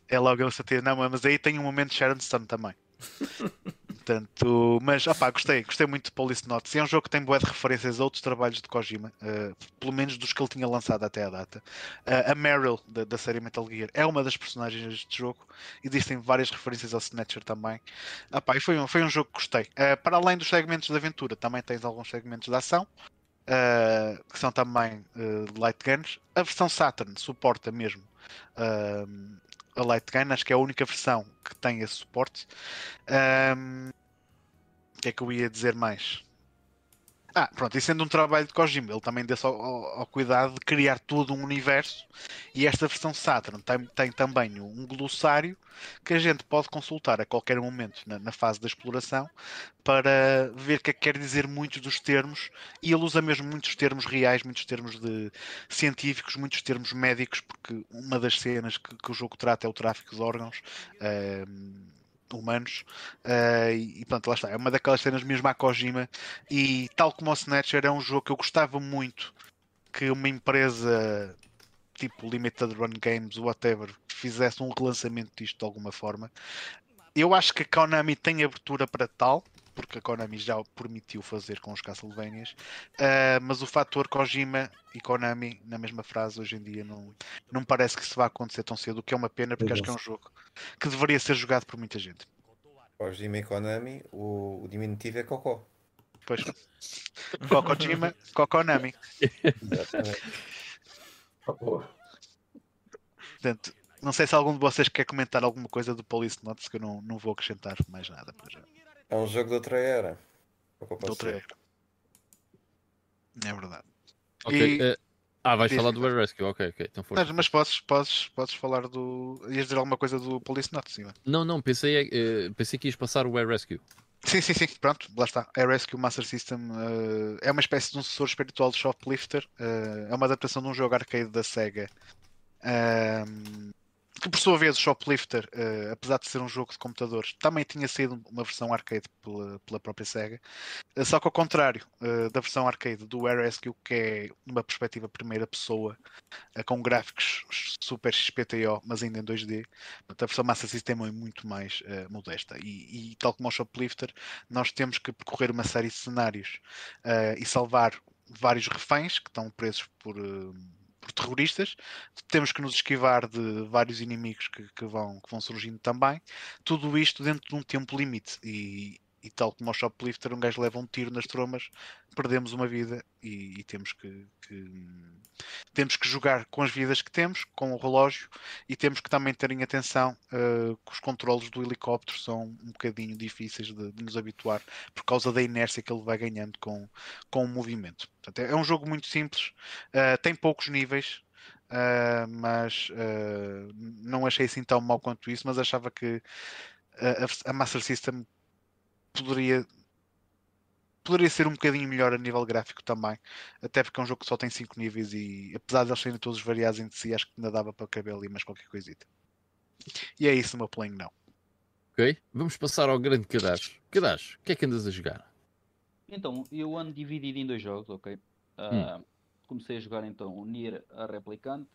É logo ilustrativa. Não, mas aí tem um momento de Sharon Stone também. <laughs> Portanto, mas opá, gostei, gostei muito de Police Notes. É um jogo que tem boas de referências a outros trabalhos de Kojima, uh, pelo menos dos que ele tinha lançado até a data. Uh, a Meryl da, da, série Metal Gear é uma das personagens deste jogo. Existem várias referências ao Snatcher também. Opá, e foi, um, foi um jogo que gostei. Uh, para além dos segmentos de aventura, também tens alguns segmentos de ação. que são também light guns. A versão Saturn suporta mesmo a Light Gun, acho que é a única versão que tem esse suporte. Um, o que é que eu ia dizer mais? Ah, pronto, e sendo um trabalho de Kojima, ele também deu ao, ao, ao, cuidado de criar todo um universo e esta versão Saturn tem, tem, também um glossário que a gente pode consultar a qualquer momento na, na, fase da exploração para ver o que é que quer dizer muitos dos termos e ele usa mesmo muitos termos reais, muitos termos de científicos, muitos termos médicos, porque uma das cenas que, que o jogo trata é o tráfico de órgãos. Uh, humanos. Uh, e pronto, lá está. É uma daquelas cenas mesmo à Kojima. E tal como o Snatcher, é um jogo que eu gostava muito que uma empresa tipo Limited Run Games, whatever, fizesse um relançamento disto de alguma forma. Eu acho que a Konami tem abertura para tal, porque a Konami já o permitiu fazer com os Castlevanias, uh, mas o fator Kojima e Konami na mesma frase hoje em dia não, não parece que isso vá acontecer tão cedo, o que é uma pena, porque acho que é um jogo que deveria ser jogado por muita gente. Kojima e Konami, o, o diminutivo é Cocó. Pois. Kokonami. Exatamente. Portanto, não sei se algum de vocês quer comentar alguma coisa do Police Notes, que eu não, não vou acrescentar mais nada para já. É um jogo de outra era. De outra era. É verdade. Ok. E... Uh, ah, vais falar do Air Rescue, ok, ok. Então mas, mas podes, podes, podes falar do. Ias dizer alguma coisa do Police Notes, sim. Não, não, pensei, uh, pensei que ias passar o Air Rescue. Sim, sim, sim, pronto, lá está. Air Rescue Master System uh, é uma espécie de um sucessor espiritual de Shoplifter. Uh, é uma adaptação de um jogo arcade da Sega. Uh, que por sua vez o Shoplifter, uh, apesar de ser um jogo de computadores, também tinha sido uma versão arcade pela, pela própria SEGA. Uh, só que ao contrário uh, da versão arcade do Air Rescue, que é numa perspectiva primeira pessoa, com gráficos super XPTO, mas ainda em 2D, a versão Master System é muito mais modesta. E, e, tal como o Shoplifter, nós temos que percorrer uma série de cenários e salvar vários reféns que estão presos por por terroristas, temos que nos esquivar de vários inimigos que, que, vão, que vão surgindo também, tudo isto dentro de um tempo limite. E e tal como ao shoplifter, um gajo leva um tiro nas tromas, perdemos uma vida e, e temos que, que- temos que jogar com as vidas que temos, com o relógio, e temos que também ter em atenção eh, que os controles do helicóptero são um bocadinho difíceis de, de nos habituar por causa da inércia que ele vai ganhando com, com o movimento. Portanto, é, é um jogo muito simples, eh, tem poucos níveis. eh, mas eh, não achei assim tão mau quanto isso, mas achava que a Master System poderia poderia ser um bocadinho melhor a nível gráfico também, até porque é um jogo que só tem 5 níveis e apesar de eles serem todos variados entre si, acho que ainda dava para caber ali mais qualquer coisita. E é isso meu playing não. Ok? Vamos passar ao grande Kadash. Kadash, o que é que andas a jogar? Então, eu ando dividido em dois jogos, ok? Ah, Comecei a jogar então o Nier a Replicante.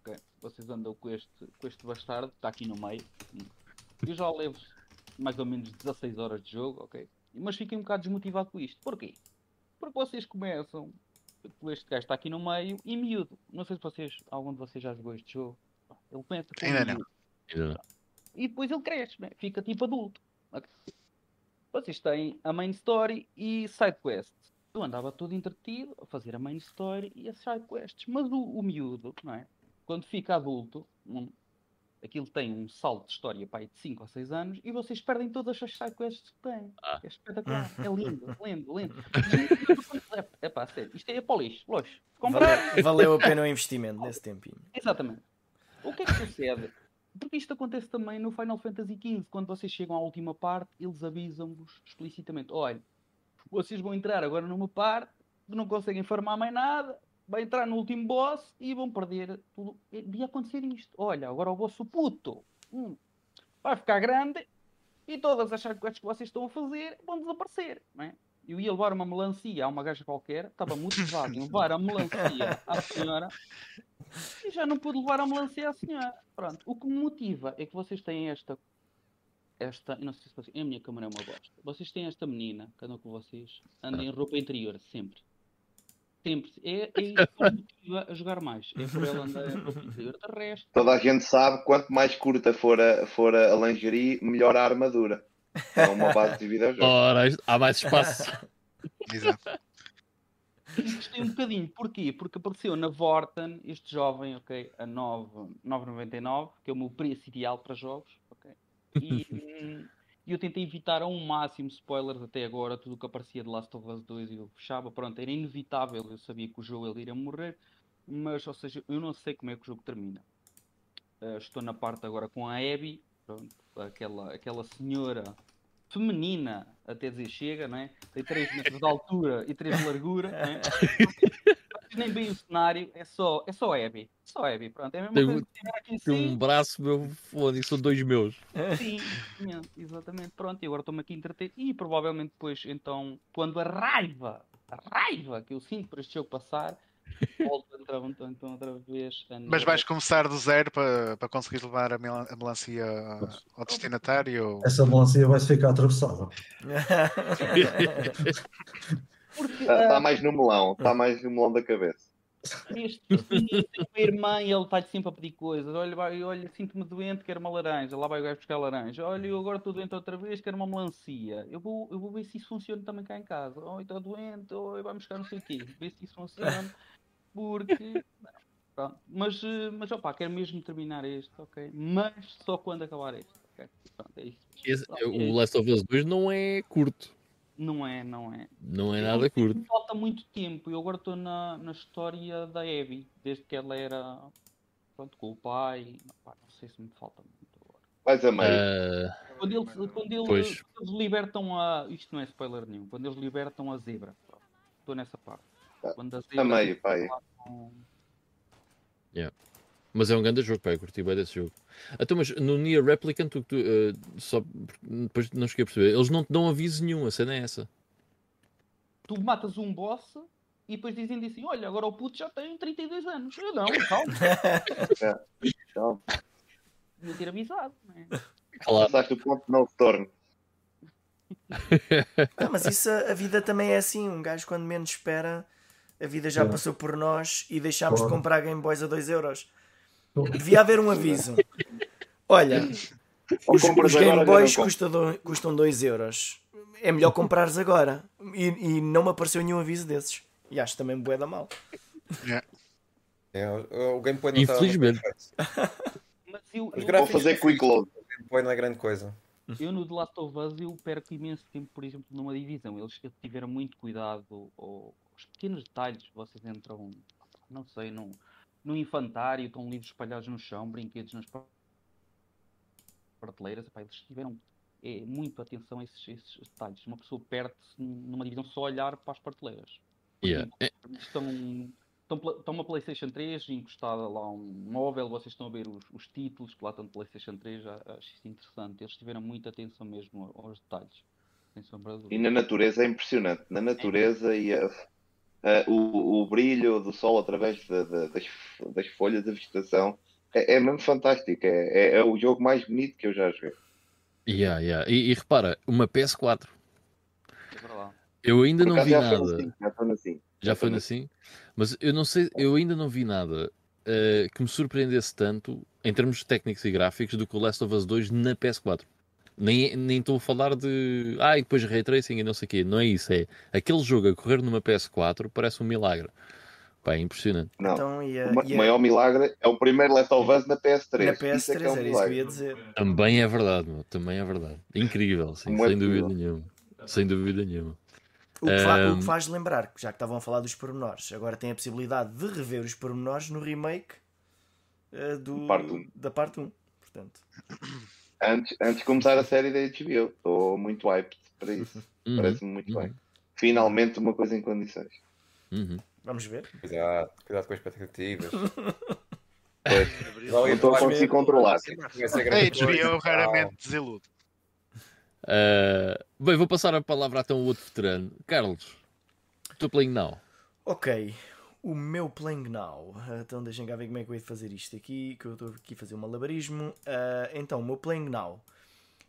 ok? Vocês andam com este, com este bastardo, está aqui no meio. Eu já levo mais ou menos 16 horas de jogo, ok? Mas fiquei um bocado desmotivado com isto. Porquê? Porque vocês começam com este gajo está aqui no meio e miúdo. Não sei se vocês, algum de vocês já jogou este jogo. Ele começa com Ainda não. miúdo. E depois ele cresce, né? fica tipo adulto. Ok? Vocês têm a main story e side quests. Eu andava todo entretido a fazer a main story e as side quests. Mas o, o miúdo, não é? Quando fica adulto, aquilo tem um salto de história aí de 5 ou 6 anos e vocês perdem todas as side quests que têm. Ah. É espetacular, <laughs> é lindo, lindo, lindo. <laughs> É, é pá, sério, isto é para o lixo, lixo. Comprar, Valeu, valeu a pena o investimento nesse tempinho. Exatamente. O que é que sucede? Porque isto acontece também no Final Fantasy XV. Quando vocês chegam à última parte, eles avisam-vos explicitamente: olha, vocês vão entrar agora numa parte que não conseguem farmar mais nada, vai entrar no último boss e vão perder tudo. Devia acontecer isto. Olha, agora o vosso puto hum, vai ficar grande e todas as sidequests que vocês estão a fazer vão desaparecer. Não é? Eu ia levar uma melancia a uma gaja qualquer, estava motivado em levar a melancia à senhora e já não pude levar a melancia à senhora. Pronto. O que me motiva é que vocês têm esta. Esta. Não sei se vocês. A minha câmera é uma bosta. Vocês têm esta menina que anda com vocês, anda em roupa interior, sempre. Sempre. É, é isso que me motiva a jogar mais. É por ela andar interior. De resto, Toda a gente sabe quanto mais curta for a, for a lingerie, melhor a armadura. É uma base de videojogo. Ora, há mais espaço. <laughs> Exato. Gostei um bocadinho. Porquê? Porque apareceu na Vorten este jovem, ok, a 9 9,99, que é o meu preço ideal para jogos, ok? E <laughs> hum, eu tentei evitar ao máximo spoilers até agora, tudo o que aparecia de Last of Us 2 eu fechava, pronto, era inevitável, eu sabia que o jogo ele iria morrer, mas, ou seja, eu não sei como é que o jogo termina. Uh, estou na parte agora com a Abby, pronto, aquela, aquela senhora feminina, até dizer chega, não é? Tem 3 metros de altura e 3 de largura, não é? <laughs> Nem bem o cenário, é só, é só Abby. Só Abby, pronto. É a mesma Tem coisa um- que tiver aqui Tem um braço, meu fone, são dois meus. Sim, exatamente, exatamente. Pronto, e agora estou-me aqui a entreter. E provavelmente depois, então, quando a raiva, a raiva que eu sinto por este jogo passar, <laughs> volto então, então outra vez. a Mas vais começar do zero para, para conseguir levar a, mel- a melancia ao destinatário? Essa melancia vai-se ficar atravessada. <laughs> <laughs> Porque Está ah, tá mais no melão, está mais no melão da cabeça. Este menino tem uma irmã e ele está sempre a pedir coisas. Olha, vai, olha, sinto-me doente, quero uma laranja. Lá vai o gajo buscar laranja. Olha, eu agora estou doente outra vez, quero uma melancia. Eu vou, eu vou ver se isso funciona também cá em casa. Oh, está doente, oh, vai buscar não sei o quê. Ver se isso funciona. Porque. Pronto. Mas, eh, mas opá, quero mesmo terminar este, ok? Mas só quando acabar este, ok? Pronto, é isso. Esse- É o Last of Us 2 não é curto. Não é, não é. Não é nada curto. Falta muito tempo. Eu agora estou na, na história da Abby, desde que ela era pronto, com o pai. Pá, não sei se me falta muito agora. Vais a meio. Ah, Quando, eles, quando, ele- Pois. eles libertam a. Isto não é spoiler nenhum. Quando eles libertam a zebra. Estou nessa parte. Tá. Quando a A zebra. meio, pá. aí. Mas é um grande jogo, pá, eu curti bem desse jogo. Então, mas no Nier Replicant, tu, eh, só, depois não cheguei a perceber, eles não te dão aviso nenhum, a cena é essa. Tu matas um boss e depois dizem assim: Olha, agora o puto já tem 32 anos. Eu não, calma. <laughs> Então, Devia ter avisado. Não é? Claro. passaste o ponto de não retorno. <laughs> Ah, mas isso a a vida também é assim. Um gajo quando menos espera, a vida já É. passou por nós e deixámos de Claro. comprar Game Boys a 2 euros. Devia haver um aviso. Olha, os, os Game Boys não custam custam 2 euros. é melhor comprares agora. E, e não me apareceu nenhum aviso desses. E acho também bué da mal. É, o, o gameplay não está Infelizmente. Mas eu, Os eu- Vou fazer quick load. O gameplay não é grande coisa. Eu no The Last of Us eu perco imenso tempo, por exemplo, numa divisão. Eles tiveram muito cuidado aos pequenos detalhes. Vocês entram, não sei, num, num infantário, estão livros espalhados no chão, brinquedos nas pra- prateleiras. Epá, eles tiveram é, muito atenção a esses, esses detalhes. Uma pessoa perde-se numa divisão só a olhar para as prateleiras. Yeah. É, Estão, estão, estão uma PlayStation 3 encostada lá a um móvel, vocês estão a ver os, os títulos que lá estão de PlayStation 3, já- acho isso interessante. Eles tiveram muita atenção mesmo aos detalhes. E na natureza é impressionante. Na natureza e a- a- o, o brilho do sol através da- da- das, das folhas da vegetação é, é mesmo fantástico. É, é, é o jogo mais bonito que eu já joguei. yeah, yeah. E, e repara, uma PS4. É verdade. Eu ainda Por não vi já foi nada. assim, já foi assim. Já foi assim? Mas eu não sei, eu ainda não vi nada eh, que me surpreendesse tanto em termos técnicos e gráficos do que o Last of Us 2 na PS4. Nem nem estou a falar de. Ah, e depois Ray Tracing e não sei o quê. Não é isso. É aquele jogo a correr numa PS4 parece um milagre. Pá, é impressionante. Não. Então, e a, O e a- maior milagre é o primeiro Last of Us na PS3. na Isso é PS3 que é um era isso que eu ia dizer. Também é verdade, meu. Também é verdade. Incrível, sim, é sem dúvida possível? nenhuma. Sem dúvida nenhuma. O que, fa- o que faz lembrar, que já que estavam a falar dos pormenores, agora tem a possibilidade de rever os pormenores no remake eh, do, Parte um. da parte 1. Portanto, Antes, antes de começar a série da HBO, estou muito hyped para isso. Uhum, Parece-me muito uhum, bem. Finalmente uma coisa em condições. uhum. vamos ver. Cuidado, cuidado com as expectativas. <laughs> Abriu- Não, estou a conseguir controlar. A. HBO raramente desilude. Ah, bem, vou passar a palavra então ao outro veterano. Carlos, estou playing now. Ok, o meu Playing Now. Então deixem cá ver como é que eu de fazer isto aqui, que eu estou aqui a fazer um malabarismo. Ah, então, o meu Playing Now,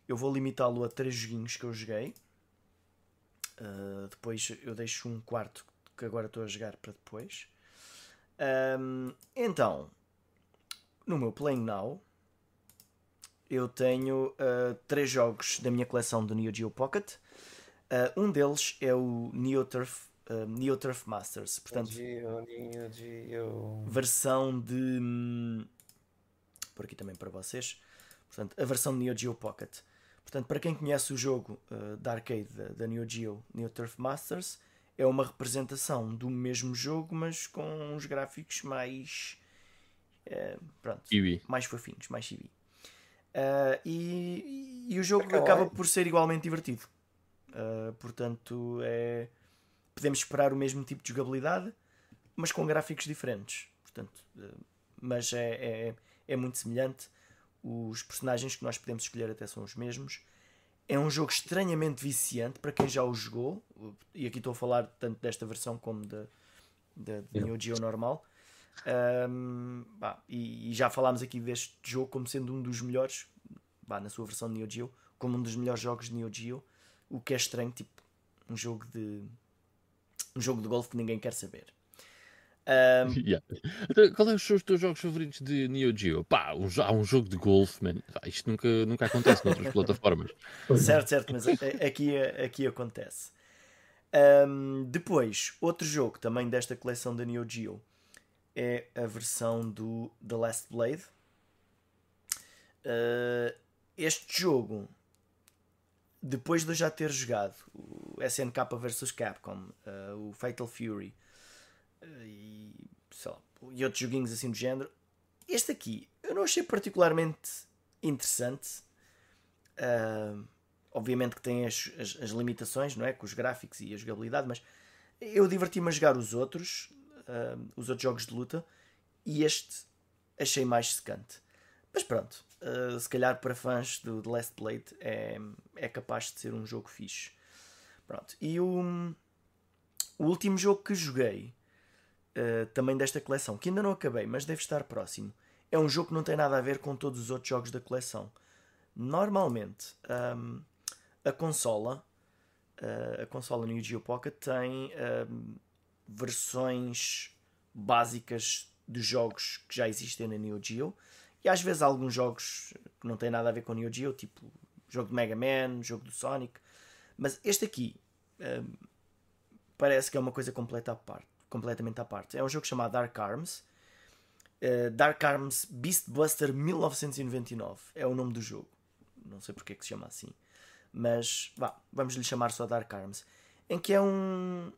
eu vou limitá-lo a três joguinhos que eu joguei. Ah, depois eu deixo um quarto que agora estou a jogar para depois. Ahm, então, no meu Playing Now, eu tenho ah, três jogos da minha coleção do Neo Geo Pocket. Ah, um deles é o Neo Turf, ah, Neo Turf Masters, portanto, Gio, Gio, Gio. versão de. hum, Por aqui também para vocês. Portanto, a versão de Neo Geo Pocket. Portanto, para quem conhece o jogo uh, da arcade da, da Neo Geo, Neo Turf Masters, é uma representação do mesmo jogo, mas com uns gráficos mais. eh, pronto, mais fofinhos, mais chibi. Uh, e, e o jogo acaba por ser igualmente divertido. Uh, portanto, é, podemos esperar o mesmo tipo de jogabilidade, mas com gráficos diferentes. Portanto, uh, mas é, é, é muito semelhante. Os personagens que nós podemos escolher até são os mesmos. É um jogo estranhamente viciante para quem já o jogou. E aqui estou a falar tanto desta versão como da, da, da Neo Geo normal. Um, pá, e, e já falámos aqui deste jogo como sendo um dos melhores, pá, na sua versão de Neo Geo, como um dos melhores jogos de Neo Geo. O que é estranho, tipo, um jogo de um jogo de golfe que ninguém quer saber. <laughs> Um, Yeah. Então, Qual é os seus teus jogos favoritos de Neo Geo? Pá, um, há um jogo de golfe, man. Isto nunca, nunca acontece noutras <laughs> plataformas. certo, certo, mas aqui, aqui acontece. Um, depois, outro jogo também desta coleção da Neo Geo é a versão do The Last Blade. Uh, este jogo, depois de eu já ter jogado o SNK vs Capcom, uh, o Fatal Fury uh, e, lá, e outros joguinhos assim do género, este aqui eu não achei particularmente interessante. Uh, obviamente que tem as, as, as limitações, não é? Com os gráficos e a jogabilidade, mas eu diverti-me a jogar os outros, os outros jogos de luta, e este achei mais secante. Mas pronto, uh, se calhar para fãs do The Last Blade é, é capaz de ser um jogo fixe. Pronto, e o, o último jogo que joguei, uh, também desta coleção, que ainda não acabei, mas deve estar próximo, é um jogo que não tem nada a ver com todos os outros jogos da coleção. Normalmente, um, a consola, uh, a consola Neo Geo Pocket tem um, versões básicas dos jogos que já existem na Neo Geo e às vezes alguns jogos que não têm nada a ver com Neo Geo, tipo jogo de Mega Man, jogo do Sonic, Mas este aqui hum, parece que é uma coisa completa à parte, completamente à parte. É um jogo chamado Dark Arms. Uh, Dark Arms Beast Buster 1999 é o nome do jogo. Não sei porque é que se chama assim. Mas vá, vamos lhe chamar só Dark Arms. Em que é um.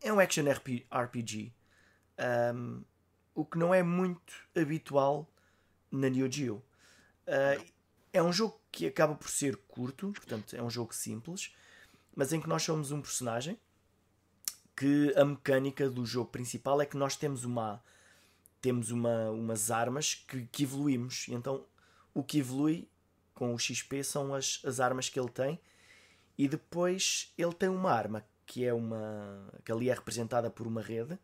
É um action RPG. Um, o que não é muito habitual na Neo Geo. Uh, é um jogo que acaba por ser curto, portanto, é um jogo simples, mas em que nós somos um personagem que a mecânica do jogo principal é que nós temos uma temos uma, umas armas que, que evoluímos. Então o que evolui com o XP são as, as armas que ele tem e depois ele tem uma arma que é uma que ali é representada por uma rede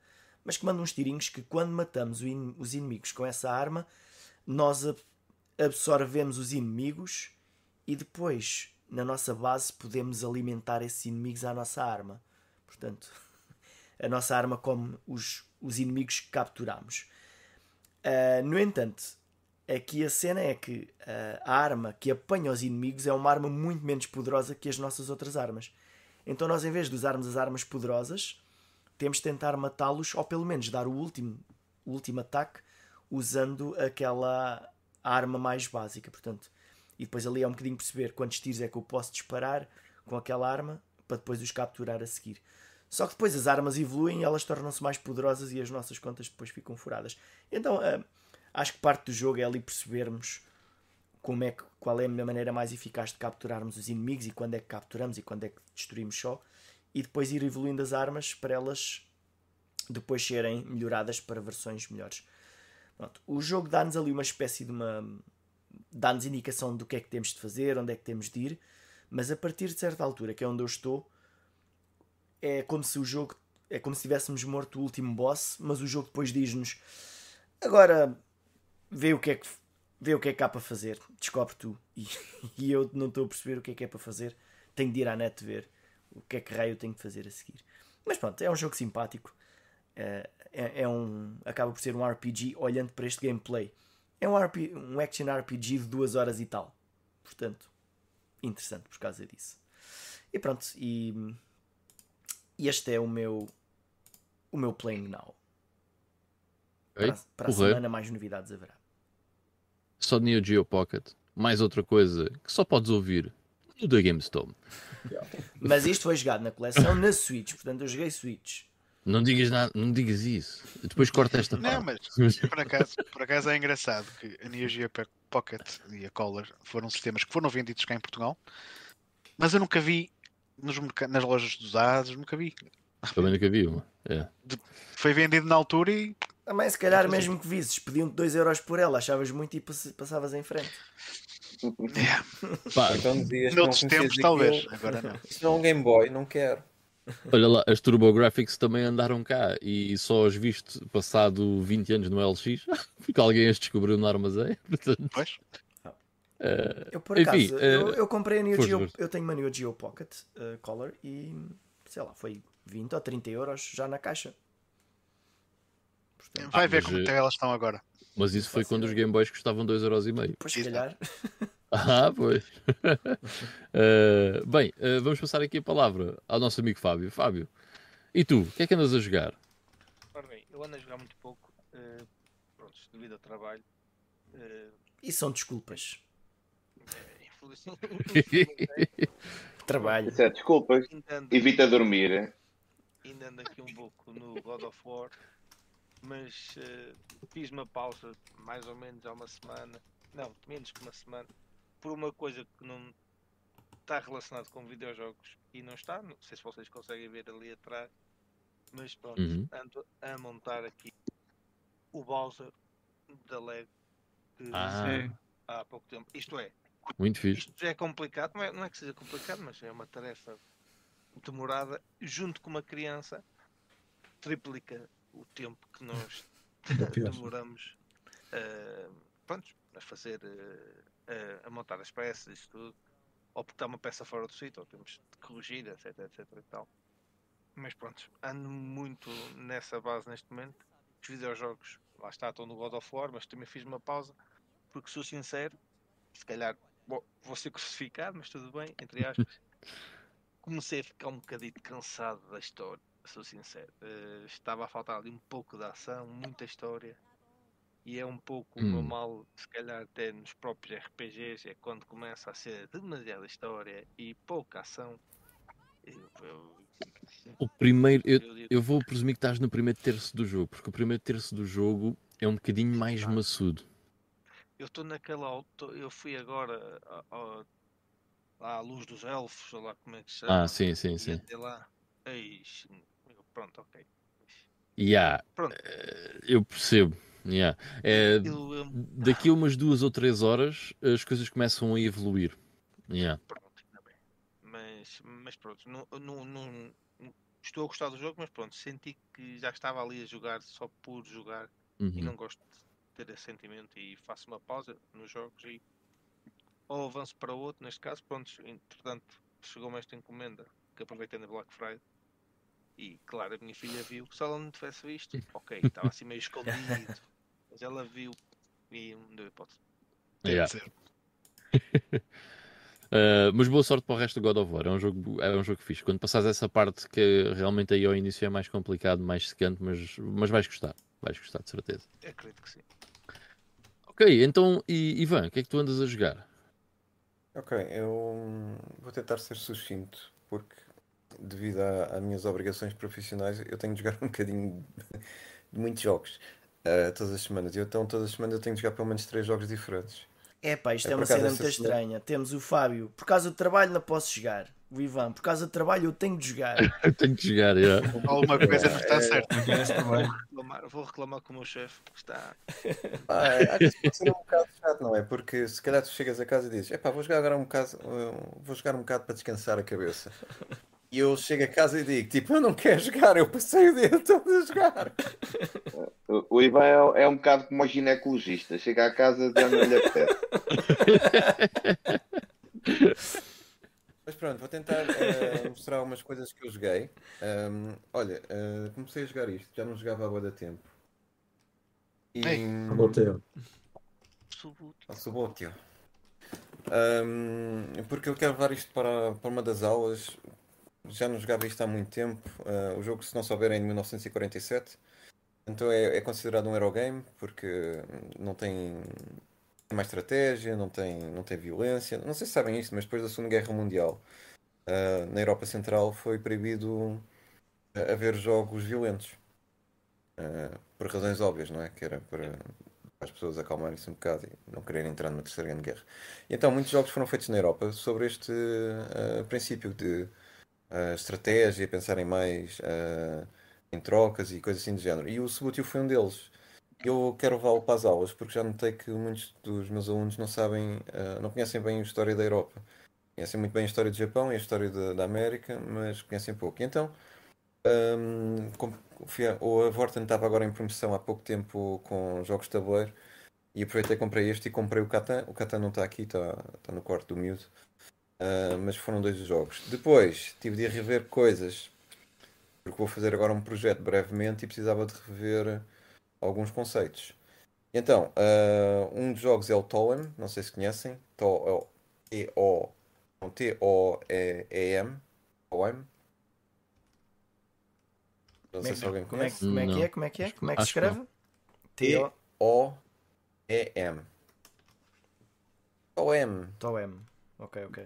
mas que manda uns tirinhos que quando matamos os inimigos com essa arma nós absorvemos os inimigos e depois na nossa base podemos alimentar esses inimigos à nossa arma portanto <laughs> a nossa arma come os, os inimigos que capturamos uh, no entanto Aqui a cena é que uh, a arma que apanha os inimigos é uma arma muito menos poderosa que as nossas outras armas. Então nós, em vez de usarmos as armas poderosas, temos de tentar matá-los, ou pelo menos dar o último, o último ataque, usando aquela arma mais básica. Portanto, e depois ali é um bocadinho perceber quantos tiros é que eu posso disparar com aquela arma para depois os capturar a seguir. Só que depois as armas evoluem elas tornam-se mais poderosas e as nossas contas depois ficam furadas. Então, uh, acho que parte do jogo é ali percebermos como é que, qual é a maneira mais eficaz de capturarmos os inimigos e quando é que capturamos e quando é que destruímos só e depois ir evoluindo as armas para elas depois serem melhoradas para versões melhores. Pronto. O jogo dá-nos ali uma espécie de uma. dá-nos indicação do que é que temos de fazer, onde é que temos de ir, mas a partir de certa altura, que é onde eu estou, é como se o jogo. é como se tivéssemos morto o último boss, mas o jogo depois diz-nos agora vê o que é que vê o que é que há para fazer, descobre tu <laughs> e, e eu não estou a perceber o que é que é para fazer, tenho de ir à net ver o que é que raio tenho de fazer a seguir. Mas pronto, é um jogo simpático, é, é, é um acaba por ser um RPG olhando para este gameplay. É um, RP, um action RPG de duas horas e tal, portanto, interessante por causa disso. E pronto, e, e este é o meu o meu playing now. Para, para a semana mais novidades haverá só Neo Geo Pocket, mais outra coisa que só podes ouvir no The GameStone. Mas isto foi jogado na coleção na Switch, portanto eu joguei Switch. Não digas nada, não digas isso. Depois corta esta parte. Não, mas por acaso, por acaso é engraçado que a Neo Geo Pocket e a Color foram sistemas que foram vendidos cá em Portugal, mas eu nunca vi nos, nas lojas de usados, nunca vi. Também nunca vi uma. É. Foi vendido na altura e também, se calhar, mesmo que visses, pediam-te 2€ euros por ela, achavas muito e passavas em frente. <laughs> Pá, então dizias Noutros tempos, talvez. Agora não. Isto não é um Game Boy, não quero. Olha lá, as TurboGrafx também andaram cá e só as viste passado 20 anos no LX, <laughs> porque alguém as descobriu no armazém. <laughs> Portanto, pois. Uh, eu por acaso, enfim, uh, eu, eu, comprei a Neo Geo, eu tenho uma Neo Geo Pocket uh, Color e sei lá, foi 20 ou 30 euros já na caixa. Portanto, Vai ver como mas, elas estão agora. Mas isso foi quando os Game Boys custavam 2,5€. Pois, se calhar. Ah, pois. uh, <laughs> bem, uh, vamos passar aqui a palavra ao nosso amigo Fábio. Fábio, e tu, o que é que andas a jogar? Ora bem, eu ando a jogar muito pouco, uh, pronto, devido ao trabalho. E são desculpas. <laughs> <laughs> trabalho. Isso é desculpas. Evita dormir. Ainda ando aqui um pouco no God of War mas uh, fiz uma pausa mais ou menos há uma semana, não, menos que uma semana, por uma coisa que não está relacionado com videojogos e não está, não sei se vocês conseguem ver ali atrás, mas pronto, uhum. ando a montar aqui o Bowser da Lego que ah. há pouco tempo. Isto é, muito fixe. Isto já é complicado, não é, não é que seja complicado, mas é uma tarefa demorada, junto com uma criança, triplica o tempo que nós <laughs> demoramos uh, pronto, a fazer uh, a montar as peças e tudo, ou porque está uma peça fora do sítio, ou temos de corrigir, etc, etc e tal. Mas pronto, ando muito nessa base neste momento. Os videojogos, lá está, estou no God of War, mas também fiz uma pausa, porque sou sincero, se calhar vou ser crucificado, mas tudo bem, entre aspas. <laughs> comecei a ficar um bocadinho cansado da história, sou sincero. Eh, estava a faltar ali um pouco de ação, muita história. E é um pouco o Hum. mal, se calhar até nos próprios RPGs, é quando começa a ser demasiada história e pouca ação. Eu, eu- O primeiro, eu, eu vou presumir que estás no primeiro terço do jogo, porque o primeiro terço do jogo é um bocadinho mais maçudo. eu estou naquela alto, eu fui agora a- a- lá à luz dos elfos, ou lá como é que se chama. Ah, sim, sim, sim. até lá. Eis, eu, pronto, ok. Yeah, Pronto, eh, eu percebo. Yeah. É, eu, daqui a umas duas ou três horas as coisas começam a evoluir. Yeah. Pronto, ainda bem. Mas, mas pronto, não, não, não- estou a gostar do jogo, mas pronto, senti que já estava ali a jogar só por jogar e Uhum. não gosto de ter esse sentimento e faço uma pausa nos jogos e ou avanço para outro, neste caso, pronto, entretanto chegou-me esta encomenda que aproveitei na Black Friday e claro, a minha filha viu, se ela não tivesse visto, ok, estava assim meio escondido, mas ela viu e não deu hipótese. Yeah. Uh, <laughs> mas boa sorte para o resto do God of War. É um jogo, é um jogo fixe. Quando passares essa parte que realmente aí ao início é mais complicado, mais secante, mas, mas vais gostar. Vais gostar, de certeza. Acredito que sim. Ok, então, e, Ivan, o que é que tu andas a jogar? Ok, eu vou tentar ser sucinto, porque devido às minhas obrigações profissionais, eu tenho de jogar <laughs> um bocadinho de muitos jogos eh, todas as semanas. E então, todas as semanas, eu tenho de jogar pelo menos três jogos diferentes. É pá, isto É, é, uma cena muito semana- estranha. Temos o Fábio, por causa do trabalho não posso jogar. O Ivan, por causa do trabalho eu tenho de jogar. <laughs> Eu tenho que jogar, yeah. <laughs> Alguma coisa não está É, certa. Não esse trabalho. Vou reclamar, vou reclamar com o meu chefe que está. Ah, é, às vezes pode ser um bocado chato, não é? Porque se calhar tu chegas a casa e dizes, epá, vou jogar agora um bocado, uh, vou jogar um bocado para descansar a cabeça. E eu chego a casa e digo, tipo, eu não quero jogar, eu passei o dia <laughs> todo a jogar. O- O Ivan é, é um bocado como o ginecologista. Chega a casa já não lhe apetece. Mas pronto, vou tentar eh, mostrar umas coisas que eu joguei. Ahm, olha, eh, comecei a jogar isto, já não jogava há bué de tempo. E... Ao Subótio. Ahm, porque eu quero levar isto para, para uma das aulas. Já não jogava isto há muito tempo. Ah, o jogo, se não souberem, é de 1947. Então é, é considerado um Eurogame porque não tem, mais estratégia, não tem, não tem violência. Não sei se sabem isto, mas depois da Segunda Guerra Mundial, ah, na Europa Central foi proibido ah, haver jogos violentos. Ah, por razões óbvias, não é? Que era para as pessoas acalmarem-se um bocado e não quererem entrar numa terceira grande guerra. E então muitos jogos foram feitos na Europa sobre este ah, princípio de ah, estratégia, pensarem mais ah, em trocas e coisas assim do género. E o Subútil foi um deles. Eu quero levá-lo para as aulas porque já notei que muitos dos meus alunos não sabem, ah, não conhecem bem a história da Europa. Conhecem muito bem a história do Japão e a história da, da América, mas conhecem pouco. E então, Hum, com- fui a, o- a Vorten estava agora em promoção há pouco tempo com jogos de tabuleiro e aproveitei comprei este e comprei o Catan. O Catan não está aqui, está, no quarto do miúdo. Ah, mas foram dois os jogos. Depois tive de ir rever coisas, porque vou fazer agora um projeto brevemente e precisava de rever alguns conceitos. Então, ah, um dos jogos é o Toem, não sei se conhecem. T-O-E-M. Toem. Não Como sei é, se alguém como é, conhece. como é que é? Como é que é? Como é que se escreve? T-O- T-O-E-M. O-M. Toem. Ok, ok.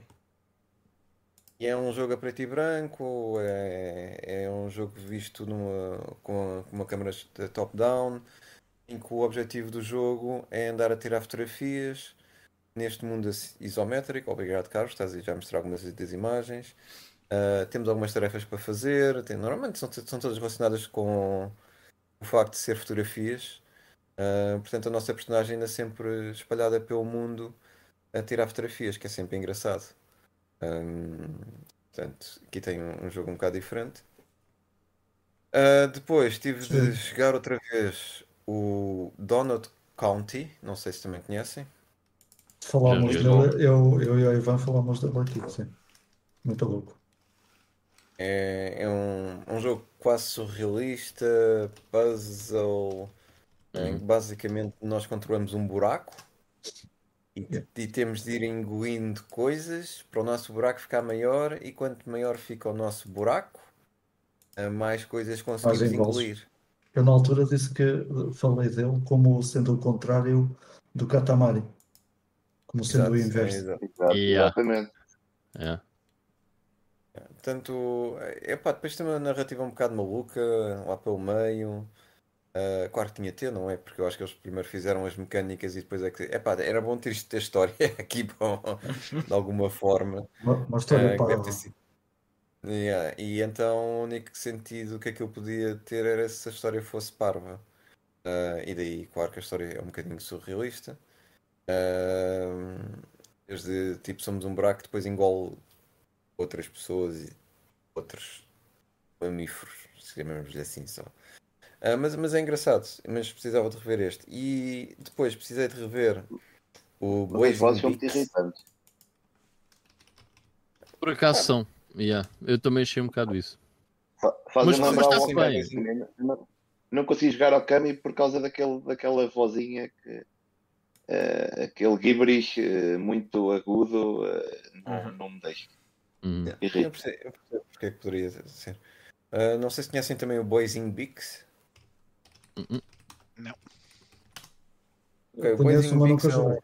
E é um jogo a preto e branco, é, é um jogo visto numa, com, uma câmera top-down, em que o objetivo do jogo é andar a tirar fotografias neste mundo is- isométrico. Obrigado, Carlos, estás aí já a mostrar algumas das imagens. Ah, temos algumas tarefas para fazer, tem- normalmente são, são todas relacionadas com o facto de ser fotografias. Ah, portanto, a nossa personagem anda sempre espalhada pelo mundo a tirar fotografias, que é sempre engraçado. Hum, portanto, aqui tem um, um jogo um bocado diferente. Ah, depois tive de Sim. jogar outra vez o Donut County, não sei se também conhecem. Falámos dele, eu, eu e o Ivan falámos dele aqui, sim. Muito louco. É, é um, um jogo quase surrealista, puzzle, em que basicamente nós controlamos um buraco E, e temos de ir engolindo coisas para o nosso buraco ficar maior e quanto maior fica o nosso buraco, a mais coisas conseguimos engoles. engolir. Eu na altura disse que falei dele como sendo o contrário do Katamari. Como sendo o Exato, é, inverso. exato. Exato, Yeah. Exatamente. É. Portanto, é pá, depois tem uma narrativa um bocado maluca, lá pelo meio. Ah, claro que tinha ter, não é? Porque eu acho que eles primeiro fizeram as mecânicas e depois é que. É pá, era bom ter isto da história <laughs> aqui bom, de alguma forma. Uma, história sido. Yeah, E então o único sentido que aquilo podia ter era se a história fosse parva. Ah, e daí, claro que a história é um bocadinho surrealista. Ah, desde tipo, somos um buraco que depois engole outras pessoas e outros mamíferos, se chamamos assim só. Ah, mas, mas é engraçado, mas precisava de rever este. E depois precisei de rever o Mas as Blazing vozes são muito irritantes. Por acaso são. Yeah. Eu também achei um bocado isso. Fa- Mas- Fazem mas lembrar o bem. Okami. Não, não consegui jogar ao Kami por causa daquele, daquela vozinha que. eh, aquele gibberish eh, muito agudo eh, não, Uhum. não me deixa. Hum. Eu percebo, eu percebo porque é que poderia ser. Ah, não sei se conhecem também o Blazing Beaks. Hum, Ok, o Conheço, mas nunca é um, joguei.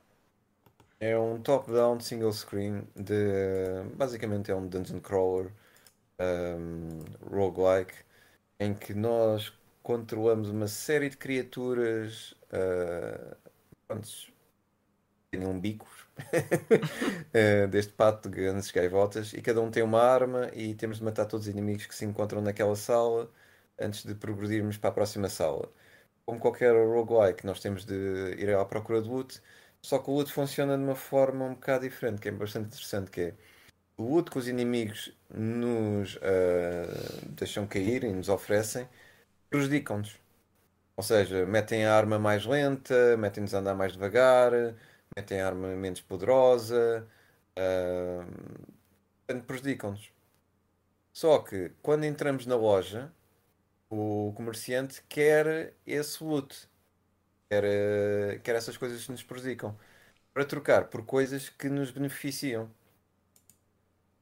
é um top-down single screen de. Basicamente é um dungeon crawler um, roguelike em que nós controlamos uma série de criaturas. Uh, tenham bicos eh, deste pato de grandes gaivotas e cada um tem uma arma e temos de matar todos os inimigos que se encontram naquela sala antes de progredirmos para a próxima sala. Como qualquer roguelike, nós temos de ir à procura de loot, só que o loot funciona de uma forma um bocado diferente, que é bastante interessante, que é o loot que os inimigos nos ah, deixam cair e nos oferecem prejudicam-nos. Ou seja, metem a arma mais lenta, metem-nos a andar mais devagar, metem a arma menos poderosa, portanto, prejudicam-nos. Só que quando entramos na loja, o comerciante quer esse loot, quer, eh, quer essas coisas que nos prejudicam, para trocar por coisas que nos beneficiam.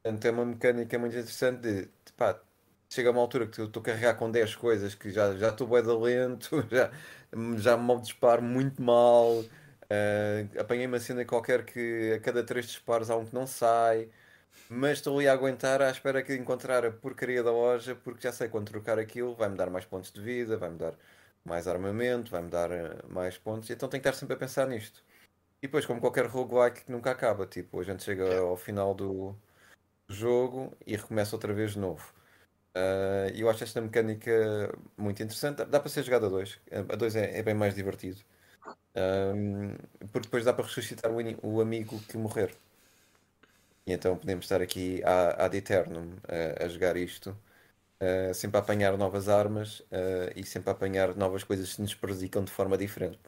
Portanto, é uma mecânica muito interessante de, de pá, chega uma altura que eu estou a carregar com 10 coisas que já já estou bué de lento, <laughs> já, já me disparo muito mal, eh, apanhei uma cena qualquer que a cada 3 disparos há um que não sai, mas estou ali a aguentar à espera de encontrar a porcaria da loja, porque já sei quando trocar aquilo vai-me dar mais pontos de vida, vai-me dar mais armamento, vai-me dar eh, mais pontos, então tenho que estar sempre a pensar nisto. E depois, como qualquer roguelike que nunca acaba, tipo, a gente chega ao final do jogo e recomeça outra vez de novo. Ah, E eu acho esta mecânica muito interessante. Dá, dá para ser jogado a dois. A dois é, é bem mais divertido. Ahm, porque depois dá para ressuscitar o, o amigo que morrer. E então podemos estar aqui a- ad eternum a, a jogar isto. ah, sempre a apanhar novas armas ah, e sempre a apanhar novas coisas que nos prejudicam de forma diferente.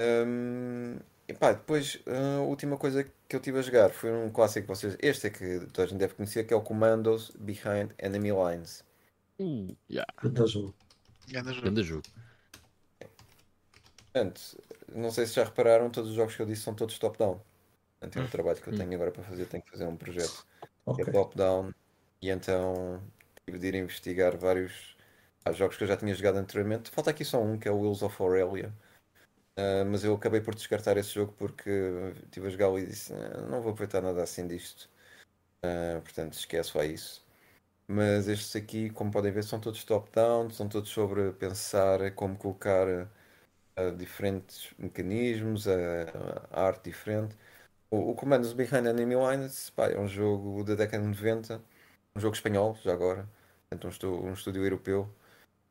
Ahm, e pá, depois a última coisa que eu tive a jogar foi um clássico que vocês. Este é que toda a gente deve conhecer, que é o Commandos Behind Enemy Lines. Uh, yeah. Jogo. Grande jogo. Jogo. Portanto, não sei se já repararam, todos os jogos que eu disse são todos top-down. Portanto, é o Hum. trabalho que eu tenho agora para fazer, tenho que fazer um projeto que Ok. é top-down e então tive de ir investigar vários há jogos que eu já tinha jogado anteriormente. Falta aqui só um que é o Wheels of Aurelia. Ah, mas eu acabei por descartar esse jogo porque estive a jogá-lo e disse "Ah, não vou aproveitar nada assim disto. Ah, portanto, esquece lá isso. Mas estes aqui, como podem ver, são todos top-down, são todos sobre pensar como colocar ah, diferentes mecanismos, a, a arte diferente. O, o Commandos Behind Enemy Lines pá, é um jogo da década de 90, um jogo espanhol, já agora, portanto, um, um estúdio europeu,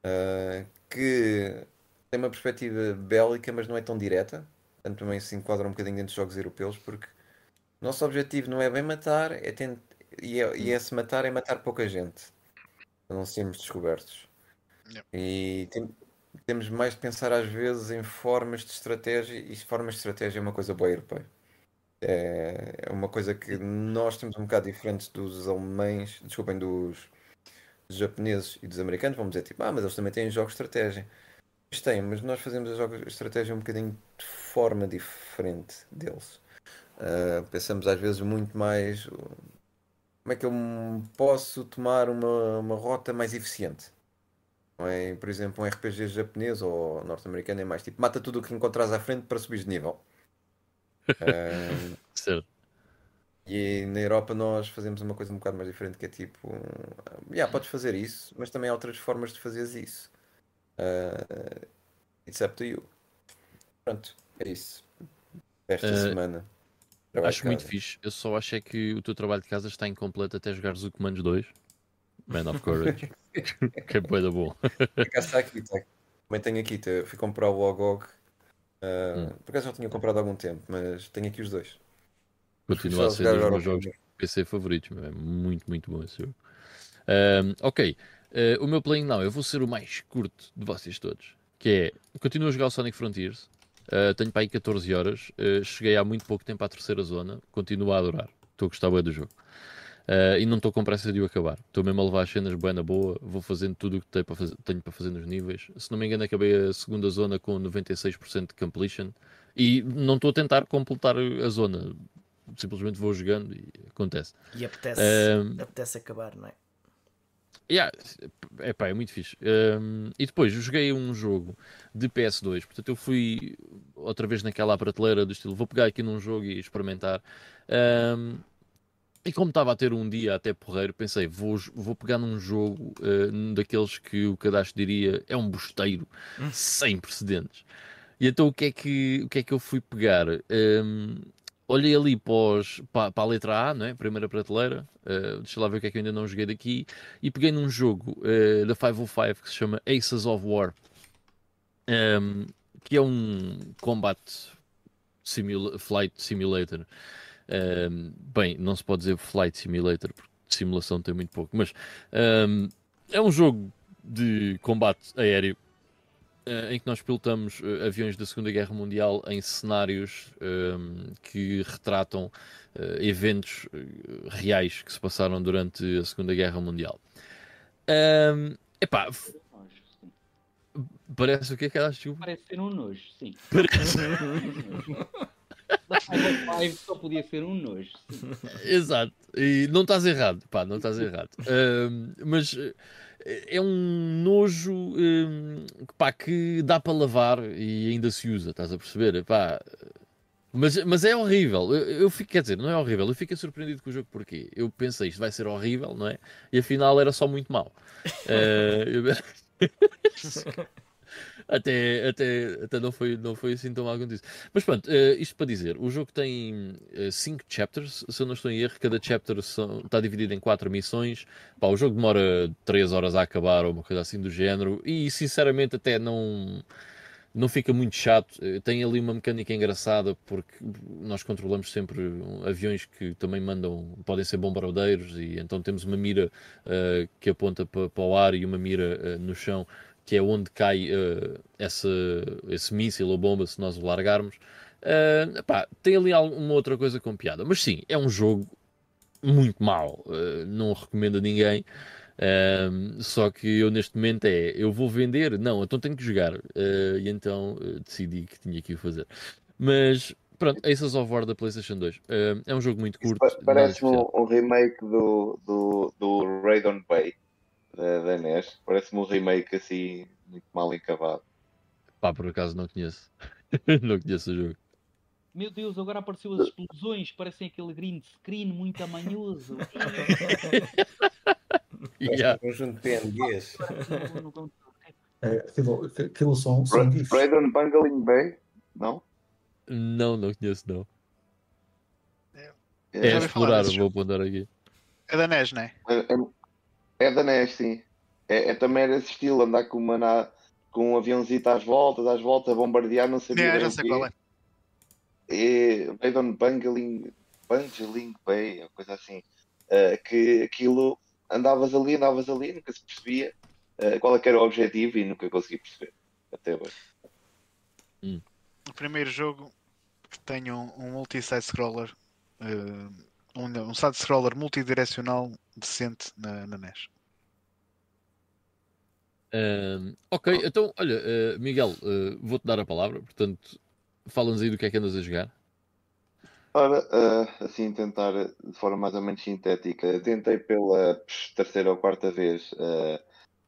ah, que tem uma perspectiva bélica, mas não é tão direta. Portanto, também se enquadra um bocadinho dentro dos jogos europeus, porque o nosso objetivo não é bem matar, é tent... e, é, e esse matar é matar pouca gente, para não sermos descobertos. Yep. E tem- temos mais de pensar às vezes em formas de estratégia, e formas de estratégia é uma coisa boa europeia. É uma coisa que nós temos um bocado diferente dos alemães, desculpem, dos, dos japoneses e dos americanos. Vamos dizer tipo, ah, mas eles também têm jogos de estratégia. Isto tem, mas nós fazemos a jogo- a estratégia um bocadinho de forma diferente deles. Ah, pensamos às vezes muito mais uh, como é que eu posso tomar uma, uma rota mais eficiente. É, por exemplo, um RPG japonês ou norte-americano é mais tipo mata tudo o que encontras à frente para subir de nível. Ah, Certo. e na Europa nós fazemos uma coisa um bocado mais diferente que é tipo, ah, yeah, podes fazer isso, mas também há outras formas de fazeres isso. Ah, it's up to you. Pronto, é isso. Esta Ah, semana. Acho muito fixe. Eu só acho é que o teu trabalho de casa está incompleto até jogares o Commandos 2. Man of Courage. <laughs> que é bué da acaso está aqui. Também tenho aqui, fui comprar o OGOG. Ah, Hum. Por acaso já tinha comprado há algum tempo, mas tenho aqui os dois. Continua a ser jogar dos meus jogos. PC favoritos. É muito, muito bom esse jogo. Ahm, ok. Ah, o meu playing now, eu vou ser o mais curto de vocês todos. Que é, continuo a jogar o Sonic Frontiers. Ah, tenho para aí 14 horas. Ah, cheguei há muito pouco tempo à terceira zona. Continuo a adorar. Estou a gostar bem do jogo. Ah, e não estou com pressa de o acabar. Estou mesmo a levar as cenas bem na boa. Vou fazendo tudo o que tenho para, fazer, tenho para fazer nos níveis. Se não me engano, acabei a segunda zona com 96% de completion. E não estou a tentar completar a zona. Simplesmente vou jogando e acontece. E apetece, Ahm, apetece acabar, não é? Yeah, epá, é muito fixe. Um, e depois eu joguei um jogo de PS2, portanto eu fui outra vez naquela prateleira do estilo, vou pegar aqui num jogo e experimentar. Um, e como estava a ter um dia até porreiro, pensei, vou, vou pegar num jogo uh, daqueles que o cadastro diria é um bosteiro, sem precedentes. E então o que é que, o que, é que eu fui pegar? Um, olhei ali para, para- a letra A, não é? primeira prateleira, uh, deixa lá ver o que é que eu ainda não joguei daqui, e peguei num jogo uh, da 505 que se chama Aces of War, um, que é um combat simula flight simulator. Um, bem, não se pode dizer flight simulator porque de simulação tem muito pouco, mas um, é um jogo de combate aéreo eh, em que nós pilotamos eh, aviões da Segunda Guerra Mundial em cenários ehm, que retratam eh, eventos reais que se passaram durante a Segunda Guerra Mundial. Ehm, epá, parece o que é que acho? Parece ser um nojo, sim. Parece- <laughs> <laughs> Da Five Five só podia ser um nojo. sim. <laughs> Exato, e não estás errado, pá, não estás errado. <laughs> Ehm, mas eh, é um nojo ehm, que, pá, que dá para lavar e ainda se usa, estás a perceber? Pá, mas, mas é horrível. Eu, eu fico, quer dizer, não é horrível, eu fiquei surpreendido com o jogo porque eu pensei isto vai ser horrível, não é? E afinal era só muito mau. <laughs> Eh, eu- Até, até, até não, foi, não foi assim tão mal quanto isso. Mas pronto, eh, isto para dizer, o jogo tem 5 chapters, se eu não estou em erro, cada chapter está dividido em 4 missões. Pá, o jogo demora 3 horas a acabar ou uma coisa assim do género, e sinceramente até não, não fica muito chato. Eh, Tem ali uma mecânica engraçada porque nós controlamos sempre aviões que também mandam, podem ser bombardeiros, e então temos uma mira eh, que aponta para, o ar e uma mira eh, no chão que é onde cai eh, essa, esse míssil ou bomba se nós o largarmos. Eh, pá, tem ali alguma outra coisa com piada, mas sim, é um jogo muito mau, eh, não recomendo a ninguém. Ehm, só que eu neste momento é eu vou vender, não, então tenho que jogar, Eh, e então decidi que tinha que o fazer. Mas pronto, Aces of War da PlayStation 2 Eh, é um jogo muito curto, pa- nada Parece-me especial. um, um remake do, do, do Raidon Bay da, da NES. Parece-me um remake assim, muito mal acabado. Pá, por acaso não conheço, <laughs> não conheço o jogo. Meu Deus, agora apareceu as explosões, parecem aquele green screen muito amanhoso. <laughs> <laughs> Yeah. Um conjunto de PNGs. É, aquilo, aquilo são, são GIFs. Raidon Bungling Bay? Não? Não, não conheço não. É falar explorar, vou apontar aqui. É da NES, não é? É, é- é da NES, sim. É, é também desse estilo, andar com, uma na- com um aviãozito às voltas, às voltas, a bombardear, não sabia É, bem já o sei qual é. E Raidon Bungling, Bungling Bay, uma coisa assim. eh, que aquilo andavas ali, andavas ali, nunca se percebia eh, qual é que era o objetivo e nunca consegui perceber. Até hoje. O primeiro jogo que tem um, um multi-side-scroller, eh, um, um side-scroller multidirecional decente na, na NES. Ahm, ok, então, olha, eh, Miguel, eh, vou-te dar a palavra, portanto, fala-nos aí do que é que andas a jogar. Ora, ah, assim, tentar de forma mais ou menos sintética, tentei pela terceira ou quarta vez ah,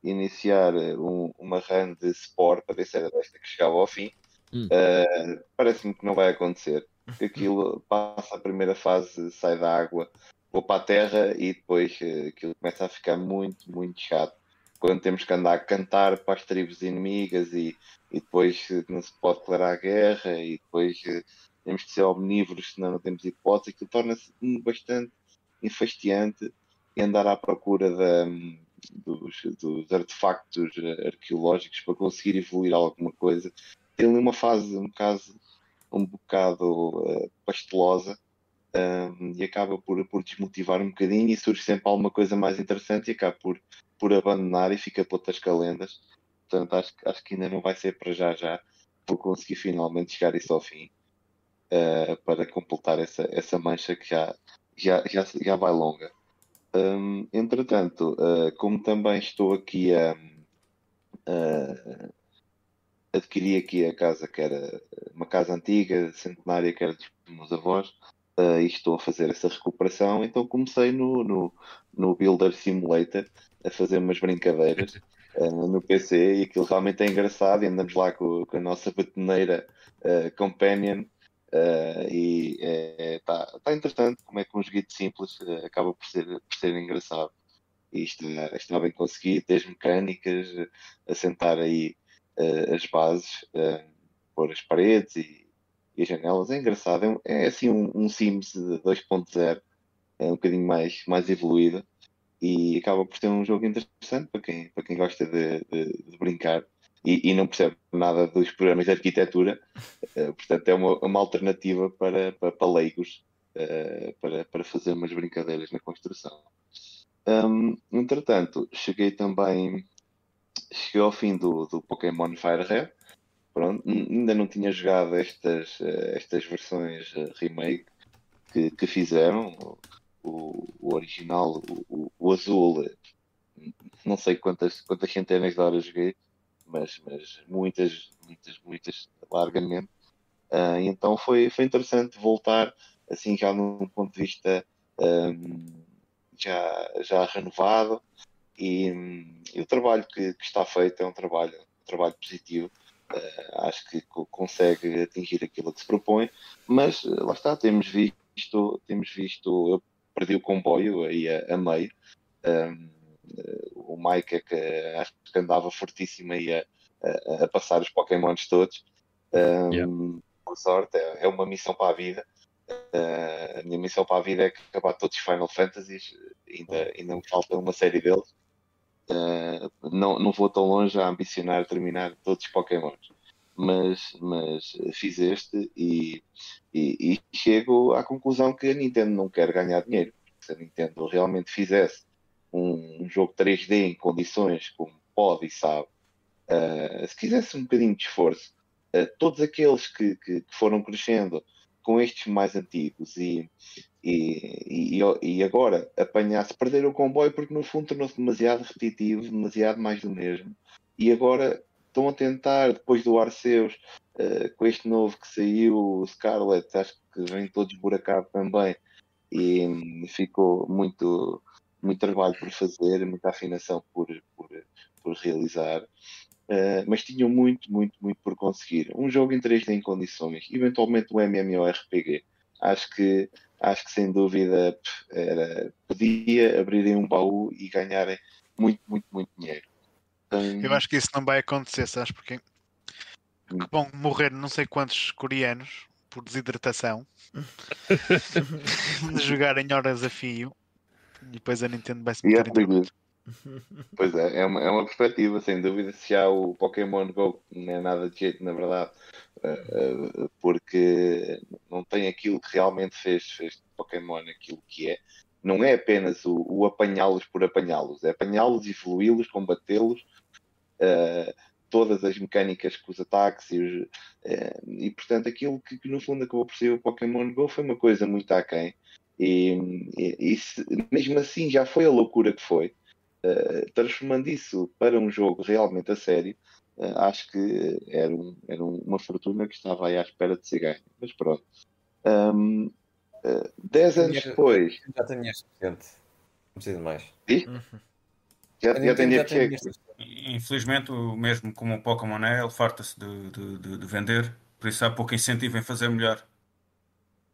iniciar um- uma run de Sport para ver se era desta que chegava ao fim. Hum. Ah, Parece-me que não vai acontecer. Que Aquilo passa a primeira fase, sai da água, vou para a terra e depois eh, aquilo começa a ficar muito, muito chato. Quando temos que andar a cantar para as tribos inimigas e, e depois eh, não se pode declarar guerra e depois eh, temos que ser omnívoros, senão não temos hipótese, aquilo torna-se bastante enfastiante e andar à procura da, dos, dos artefactos arqueológicos para conseguir evoluir alguma coisa. Tem ali uma fase, um caso, um bocado eh, pastelosa um, e acaba por, por desmotivar um bocadinho e surge sempre alguma coisa mais interessante e acaba por, por abandonar e fica para outras calendas. Portanto, acho, acho que ainda não vai ser para já já. Vou conseguir finalmente chegar isso ao fim uh, para completar essa, essa mancha que já, já, já, já vai longa. Um, entretanto, uh, como também estou aqui a, a- adquiri aqui a casa que era uma casa antiga, centenária, que era dos meus avós, uh, e estou a fazer essa recuperação, então comecei no, no, no Builder Simulator a fazer umas brincadeiras uh, <laughs> no PC e aquilo realmente é engraçado e andamos lá com, com a nossa batoneira uh, Companion e está tá interessante como é que um joguito simples acaba por ser, por ser engraçado. E está, está bem conseguido, as mecânicas, assentar aí uh, as bases, uh, pôr as paredes e, e as janelas. É engraçado, é, um- é assim um, um Sims 2.0, é um bocadinho mais, mais evoluído e acaba por ser um jogo interessante para quem, para quem gosta de, de- de brincar e, e não percebe nada dos programas de arquitetura. Eh, portanto, é uma, uma alternativa para, para, para leigos eh, para, para fazer umas brincadeiras na construção. Hum, entretanto, cheguei também cheguei ao fim do, do Pokémon Fire Red. Pronto, ainda não tinha jogado estas, eh, estas versões eh, remake que, que fizeram. O, o original, o, o- azul, não sei quantas, quantas centenas de horas joguei, mas, mas muitas, muitas, muitas, largamente. Ah, e então foi, foi interessante voltar, assim, já num ponto de vista ahm, já, já renovado. E, e o trabalho que, que está feito é um trabalho, um trabalho positivo. Ah, acho que co- consegue atingir aquilo que se propõe, mas eh, lá está, temos visto, temos visto, eu perdi o comboio aí a, a meio. Ahm, eh, o Mike é que acho que andava fortíssimo aí a, a, a passar os Pokémons todos. Ahm, Yeah. Por sorte, é, é uma missão para a vida. Ah, a minha missão para a vida é acabar todos os Final Fantasies, ainda, ainda me falta uma série deles. Ah, não, não vou tão longe a ambicionar terminar todos os Pokémons, mas, mas fiz este e, e, e chego à conclusão que a Nintendo não quer ganhar dinheiro. Se a Nintendo realmente fizesse um, um jogo 3D em condições como pode e sabe, ah, se quisesse um bocadinho de esforço, ah, todos aqueles que, que, que foram crescendo com estes mais antigos e, e, e, e agora apanhar-se, perder o comboio porque no fundo tornou-se demasiado repetitivo, demasiado mais do mesmo. E agora estão a tentar, depois do Arceus, uh, com este novo que saiu, o Scarlet, acho que vem todo esburacado também, e ficou muito, muito trabalho por fazer, muita afinação por, por, por realizar. Uh, mas tinham muito, muito, muito por conseguir. Um jogo em 3D em condições, eventualmente um MMORPG. Acho que, acho que sem dúvida era, podia abrirem um baú e ganharem muito, muito, muito dinheiro. Hum, Eu acho que isso não vai acontecer, sabes porquê? Porque vão morrer não sei quantos coreanos por desidratação <laughs> <laughs> de jogarem horas a fio e depois a Nintendo vai se e é meter em. Pois é, é uma, é uma perspectiva, sem dúvida. Se já o Pokémon Go não é nada de jeito, na verdade, uh, uh, porque não tem aquilo que realmente fez, fez Pokémon aquilo que é. Não é apenas o, o apanhá-los por apanhá-los, é apanhá-los, evoluí-los, combatê-los, uh, todas as mecânicas com os ataques e, os, e portanto, aquilo que, que, no fundo acabou por ser o Pokémon Go foi uma coisa muito aquém. E, e, e se, mesmo assim já foi a loucura que foi. Uh, transformando isso para um jogo realmente a sério, uh, acho que era, um, era uma fortuna que estava aí à espera de ser ganha. Mas pronto. Um, uh, dez anos depois. Já tenho dinheiro suficiente. Não preciso de mais. Uhum. Já, já dinheiro que Infelizmente, mesmo como o Pokémon é, ele farta-se de, de, de, de, vender, por isso há pouco incentivo em fazer melhor.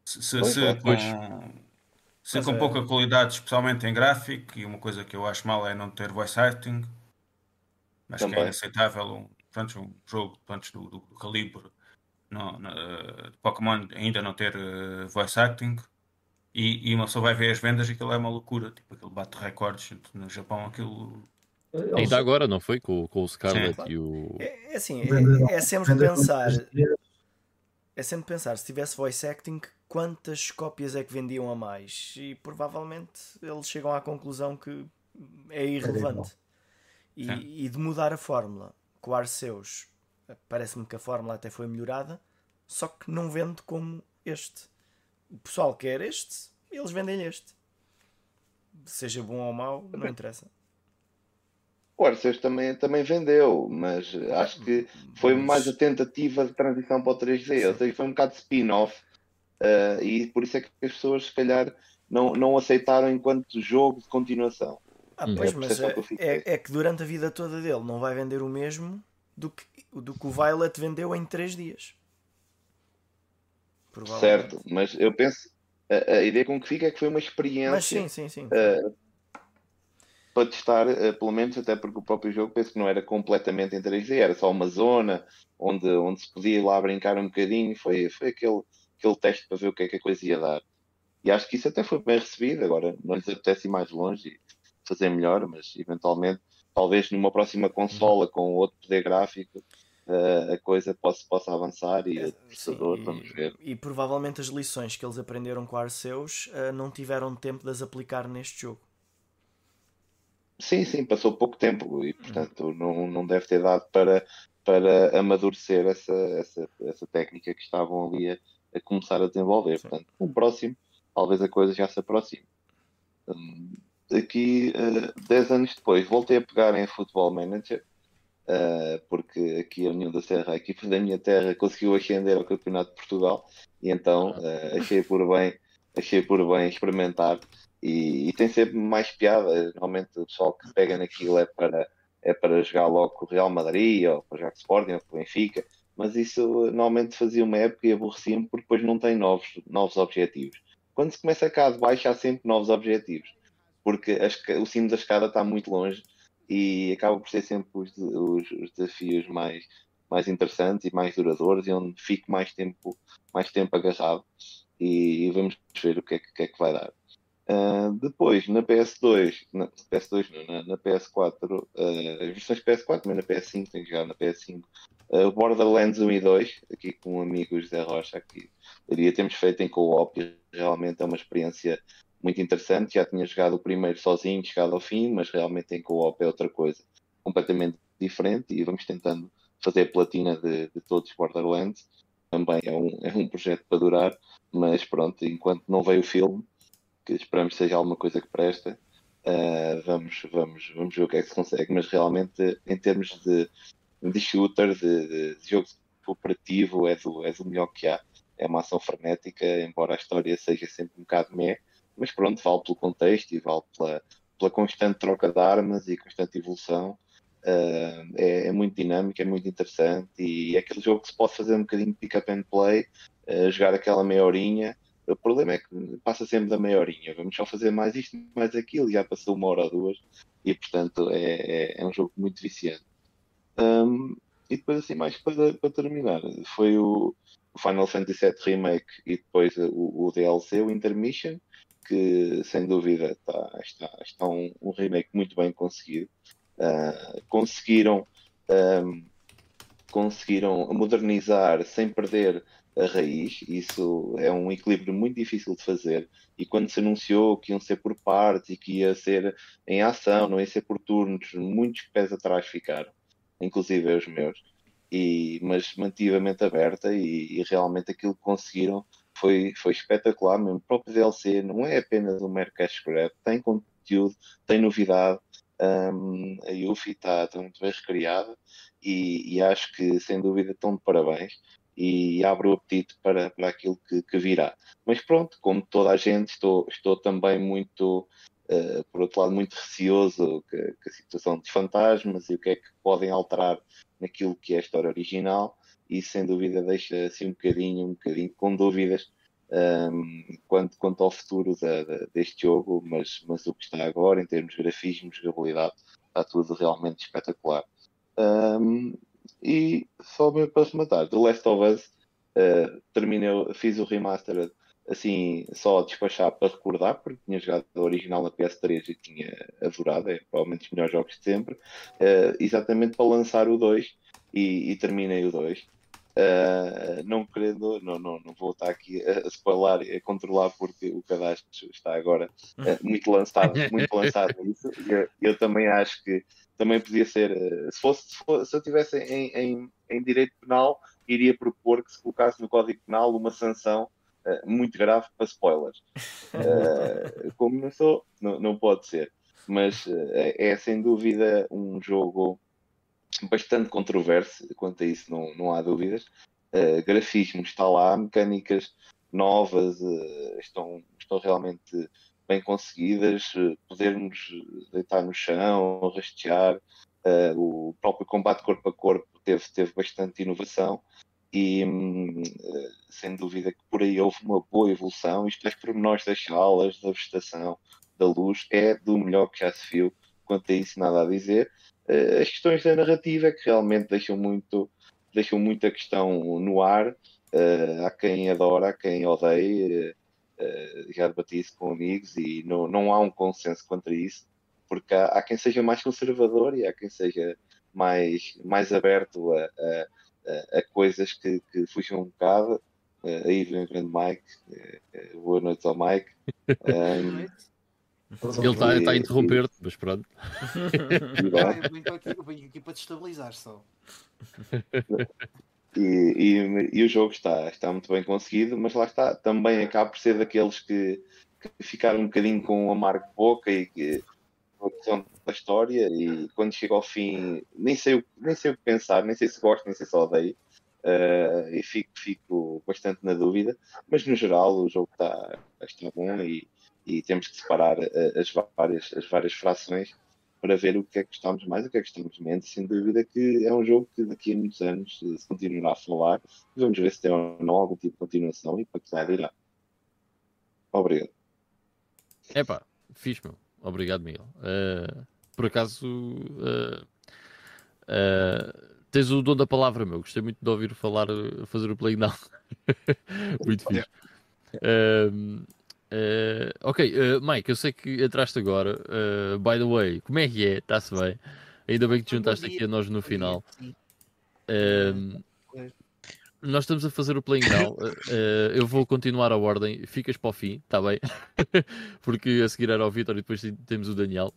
Se, se, pois, se pois. com, se com é. pouca qualidade, especialmente em gráfico, e uma coisa que eu acho mal é não ter voice acting, acho Também. que é inaceitável um, pronto, um jogo pronto, do, do, do calibre no, no, de Pokémon ainda não ter uh, voice acting. E, e uma pessoa vai ver as vendas e aquilo é uma loucura, tipo, aquilo bate recordes no Japão, aquilo Ainda agora, não foi? Com, com o Scarlet Sim. e o. É, é assim, é, é, sempre pensar. É sempre pensar, se tivesse voice acting, quantas cópias é que vendiam a mais? E provavelmente eles chegam à conclusão que é irrelevante. E, e de mudar a fórmula com o Arceus, parece-me que a fórmula até foi melhorada, só que não vende como este. O pessoal quer este, eles vendem este. Seja bom ou mau, não interessa. O Arceus também, também vendeu, mas acho que foi mais a tentativa de transição para o 3D, ou seja, foi um bocado de spin-off, uh, e por isso é que as pessoas, se calhar, não, não aceitaram enquanto jogo de continuação. Ah, pois, é mas é, que é, é, que durante a vida toda dele não vai vender o mesmo do que, do que o Violet vendeu em 3 dias. Certo, mas eu penso, a, a, ideia com que fica é que foi uma experiência. Mas sim, sim, sim. Uh, para testar, uh, pelo menos até porque o próprio jogo penso que não era completamente em 3D, era só uma zona onde, onde se podia ir lá brincar um bocadinho, foi, foi aquele, aquele teste para ver o que é que a coisa ia dar. E acho que isso até foi bem recebido, agora não lhes apetece ir mais longe e fazer melhor, mas eventualmente, talvez numa próxima consola com outro poder gráfico, uh, a coisa possa, possa avançar e o processador, vamos ver. E provavelmente as lições que eles aprenderam com Arceus uh, não tiveram tempo de as aplicar neste jogo. Sim, sim, passou pouco tempo e, portanto, não, não deve ter dado para, para amadurecer essa, essa, essa técnica que estavam ali a, a começar a desenvolver. Sim. Portanto, no próximo, talvez a coisa já se aproxime. Um, aqui, uh, 10 anos depois, voltei a pegar em Football Manager, uh, porque aqui a União da Serra, a equipe da minha terra, conseguiu ascender ao Campeonato de Portugal e então uh, achei por bem achei por bem experimentar e, e, tem sempre mais piada. Normalmente o pessoal que pega naquilo é para, é para jogar logo com o Real Madrid ou para jogar com o Sporting ou com o Benfica, mas isso normalmente fazia uma época e aborrecia-me porque depois não tem novos, novos objetivos. Quando se começa cá de baixo, há sempre novos objetivos, porque a, o cimo da escada está muito longe e acaba por ser sempre os, os, os desafios mais, mais interessantes e mais duradouros e onde fico mais tempo, mais tempo agarrado e, e vamos ver o que é que, que, é que vai dar. Uh, depois, na PS2, na PS2 não, na, na PS4, uh, ah, as versões PS4, mas na PS5, tem que jogar na PS5, uh, Borderlands 1 e 2, aqui com um amigo José Rocha, aqui diria temos feito em co-op realmente é uma experiência muito interessante. Já tinha jogado o primeiro sozinho, chegado ao fim, mas realmente em co-op é outra coisa completamente diferente e vamos tentando fazer a platina de, de todos os Borderlands. Também é um, é um projeto para durar, mas pronto, enquanto não veio o filme, que esperamos seja alguma coisa que presta. Uh, vamos, vamos, vamos ver o que é que se consegue, mas realmente em termos de, de shooter, de, de, de jogo cooperativo, é do, é do melhor que há. É uma ação frenética, embora a história seja sempre um bocado meh, mas pronto, vale pelo contexto e vale pela, pela constante troca de armas e constante evolução. Uh, é, é, muito dinâmico, é muito interessante e é aquele jogo que se pode fazer um bocadinho de pick up and play, uh, jogar aquela meia horinha o problema é que passa sempre da meia horinha. Vamos só fazer mais isto, mais aquilo, já passou uma hora ou duas, e portanto é, é, é um jogo muito viciante. Um, e depois, assim, mais para, para terminar, foi o, Final Fantasy VII Remake e depois o, o, DLC, o Intermission, que sem dúvida está, está, está um, um remake muito bem conseguido. Uh, conseguiram, um, conseguiram modernizar sem perder a raiz. Isso é um equilíbrio muito difícil de fazer. E quando se anunciou que iam ser por partes e que ia ser em ação, não ia ser por turnos, muitos pés atrás ficaram, inclusive os meus. E, mas mantive a mente aberta e, e realmente aquilo que conseguiram foi, foi espetacular. Mesmo o próprio DLC não é apenas um mero cash grab, tem conteúdo, tem novidade. Um, a Yuffie está tá muito bem recriada e, e, acho que, sem dúvida, estão de parabéns e abre o apetite para, para aquilo que, que virá. Mas pronto, como toda a gente, estou, estou também muito, uh, por outro lado, muito receoso com a situação dos fantasmas e o que é que podem alterar naquilo que é a história original e sem dúvida deixa assim um bocadinho, um bocadinho com dúvidas um, quanto, quanto ao futuro da, da, deste jogo, mas, mas o que está agora em termos de grafismo, jogabilidade, está tudo realmente espetacular. Um, e só mesmo para rematar, The Last of Us uh, terminei, fiz o remaster assim, só a despachar para recordar, porque tinha jogado o original na PS3 e tinha adorado, é provavelmente os melhores jogos de sempre, uh, exatamente para lançar o 2 e, e terminei o 2. Uh, não querendo, não, não, não vou estar aqui a, a spoiler e a controlar porque o cadastro está agora uh, muito lançado, <laughs> muito lançado nisso. Eu, eu, também acho que também podia ser, uh, se fosse, se, fosse, se eu tivesse em, em, em, direito penal, iria propor que se colocasse no Código Penal uma sanção muito grave para spoilers. <laughs> como não sou, não, não pode ser. Mas é, é sem dúvida um jogo bastante controverso, quanto a isso não, não há dúvidas. Uh, grafismo está lá, mecânicas novas uh, estão, estão realmente bem conseguidas, uh, podermos deitar no chão, rastear, o próprio combate corpo a corpo teve, teve bastante inovação e hum, sem dúvida que por aí houve uma boa evolução. Isto é pormenores das salas, da vegetação, da luz, é do melhor que já se viu. Quanto a isso, nada a dizer. Eh, as questões da narrativa é que realmente deixam muito, deixam muita questão no ar. Uh, há quem adora, há quem odeia. Já debati isso com amigos e não, não há um consenso quanto a isso, porque há, há quem seja mais conservador e há quem seja mais, mais aberto a, a, a coisas que, que fujam um bocado. Uh, aí vem o grande Mike. Uh, boa noite ao Mike. <laughs> Um, Ele está tá a interromper-te, mas pronto. <laughs> eu venho aqui, eu venho aqui para destabilizar só. <laughs> E, e, e, o jogo está, está muito bem conseguido, mas lá está, também acaba por ser daqueles que, que ficaram um bocadinho com a marca boca e que da história e quando chega ao fim nem sei, nem sei o que pensar, nem sei se gosto, nem sei se odeio uh, e fico, fico bastante na dúvida, mas no geral o jogo está, está bom e, e temos que separar uh, as, várias, as várias frações para ver o que é que gostamos mais o que é que gostamos menos. Sem dúvida que é um jogo que daqui a muitos anos se continuará a falar. Vamos ver se tem ou não algum tipo de continuação e para que lado irá. Obrigado. Epá, fixe, meu. Obrigado, Miguel. Uh, por acaso, uh, uh, tens o dom da palavra, meu. Gostei muito de ouvir falar, fazer o play now. <laughs> muito fixe. Uh, Uh, ok, uh, Mike, eu sei que entraste agora. Uh, by the way, como é que é? Está-se bem? Ainda bem que te juntaste aqui a nós no final. Nós estamos a fazer o playing down. <laughs> eu vou continuar a ordem. Ficas para o fim, está bem? <laughs> Porque a seguir era o Vitor e depois temos o Daniel.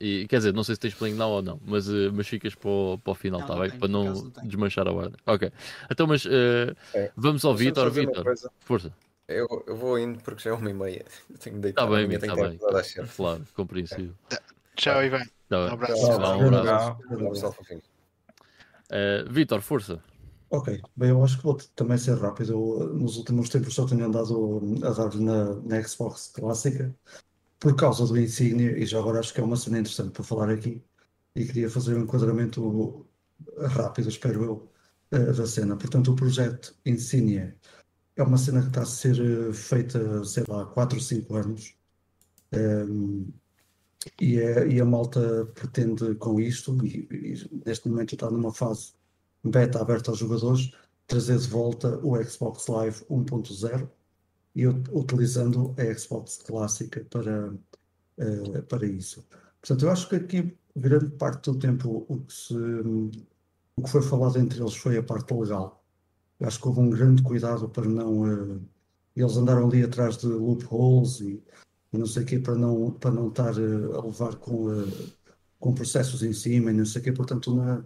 e, quer dizer, não sei se tens playing down ou não, mas, mas ficas para o, para o final, está bem? Para não desmanchar a ordem. Ok. Então, mas é. vamos ao Vitor. Vitor, força. Eu, eu vou indo porque já é uma e meia. tenho. Está bem, está bem. Claro, compreensível. Tchau, Ivan. Tá um abraço. Tchau, um abraço. Uh, Vitor, força. Ok, bem, eu acho que vou também ser rápido. Eu, nos últimos tempos só tenho andado a dar-lhe na, na Xbox clássica por causa do Insignia e já agora acho que é uma cena interessante para falar aqui e queria fazer um enquadramento rápido, espero eu, uh, da cena. Portanto, o projeto Insignia é uma cena que está a ser eh, feita, sei lá, há 4 ou 5 anos. Um, e, é, e, a malta pretende com isto, e, e, neste momento está numa fase beta aberta aos jogadores, trazer de volta o Xbox Live 1.0 e utilizando a Xbox clássica para, uh, para isso. Portanto, eu acho que aqui, grande parte do tempo, o que, se, o que foi falado entre eles foi a parte legal acho que houve um grande cuidado para não. Uh, eles andaram ali atrás de loopholes e, e não sei o quê, para não, para não estar uh, a levar com, com processos em cima e não sei o quê. Portanto, na,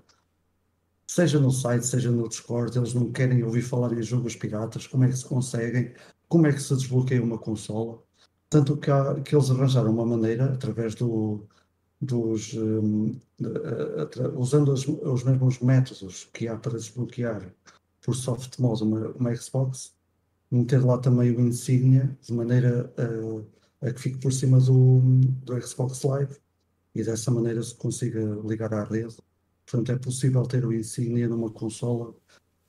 seja no site, seja no Discord, eles não querem ouvir falar em jogos piratas, como é que se conseguem, como é que se desbloqueia uma consola. Tanto que, há, que eles arranjaram uma maneira, através do, dos a- atra- usando os, os mesmos métodos que há para desbloquear por soft mode uma, uma Xbox, meter lá também o insígnia de maneira a, a que fique por cima do, do Xbox Live e dessa maneira se consiga ligar à rede. Portanto, é possível ter o insígnia numa consola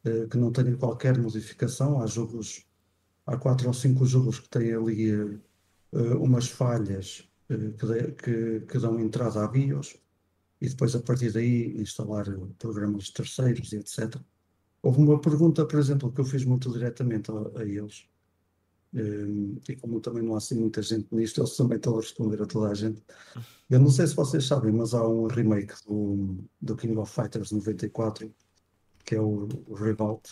eh, que não tenha qualquer modificação. Há jogos, há quatro ou cinco jogos que têm ali eh, eh, umas falhas eh, que, dê- que, que dão entrada a BIOS e depois a partir daí instalar programas terceiros e etc. Houve uma pergunta, por exemplo, que eu fiz muito diretamente a, a eles, e como também não há assim muita gente nisto, eles também estão a responder a toda a gente. Eu não sei se vocês sabem, mas há um remake do, do King of Fighters 94, que é o, Revolt,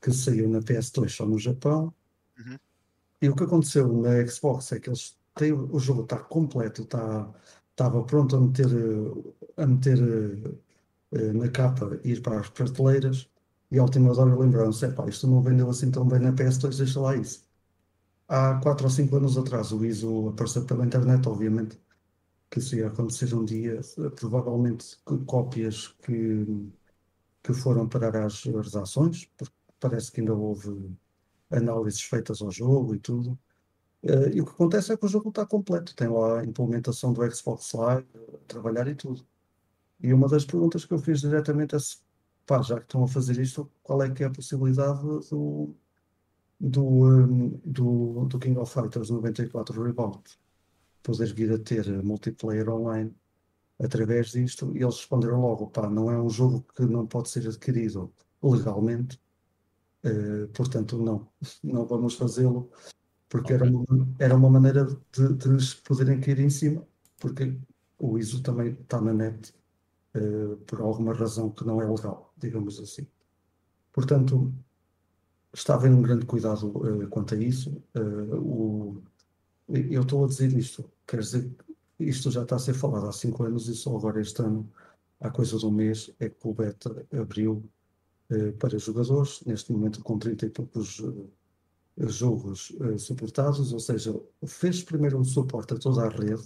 que saiu na PS2 só no Japão. Uhum. E o que aconteceu na Xbox é que eles têm, o jogo está completo, está, estava pronto a meter, a meter eh, na capa e ir para as prateleiras. E à última hora lembraram-se: "Epá, isto não vendeu assim tão bem na PS2, deixa lá isso. Há 4 ou 5 anos atrás, o ISO apareceu pela internet, obviamente, que isso ia acontecer um dia. Provavelmente cópias que, que foram parar às redações, porque parece que ainda houve análises feitas ao jogo e tudo. Eh, e o que acontece é que o jogo está completo, tem lá a implementação do Xbox Live, trabalhar e tudo. E uma das perguntas que eu fiz diretamente é se, pá, já que estão a fazer isto, qual é que é a possibilidade do, do, hum, do, do King of Fighters 94 Revolt poder vir a ter multiplayer online através disto? E eles responderam logo, pá, não é um jogo que não pode ser adquirido legalmente, eh, portanto não, <laughs> não vamos fazê-lo, porque era uma, era uma maneira de, de lhes poderem cair em cima, porque o ISO também está na net eh, por alguma razão que não é legal, digamos assim. Portanto, está haver um grande cuidado eh, quanto a isso. Eh, o- eu estou a dizer isto, quer dizer isto já está a ser falado há cinco anos e só agora este ano, há coisa de um mês, é que o beta abriu eh, para jogadores, neste momento com 30 e poucos jogos suportados, ou seja, fez primeiro o suporte a toda a rede,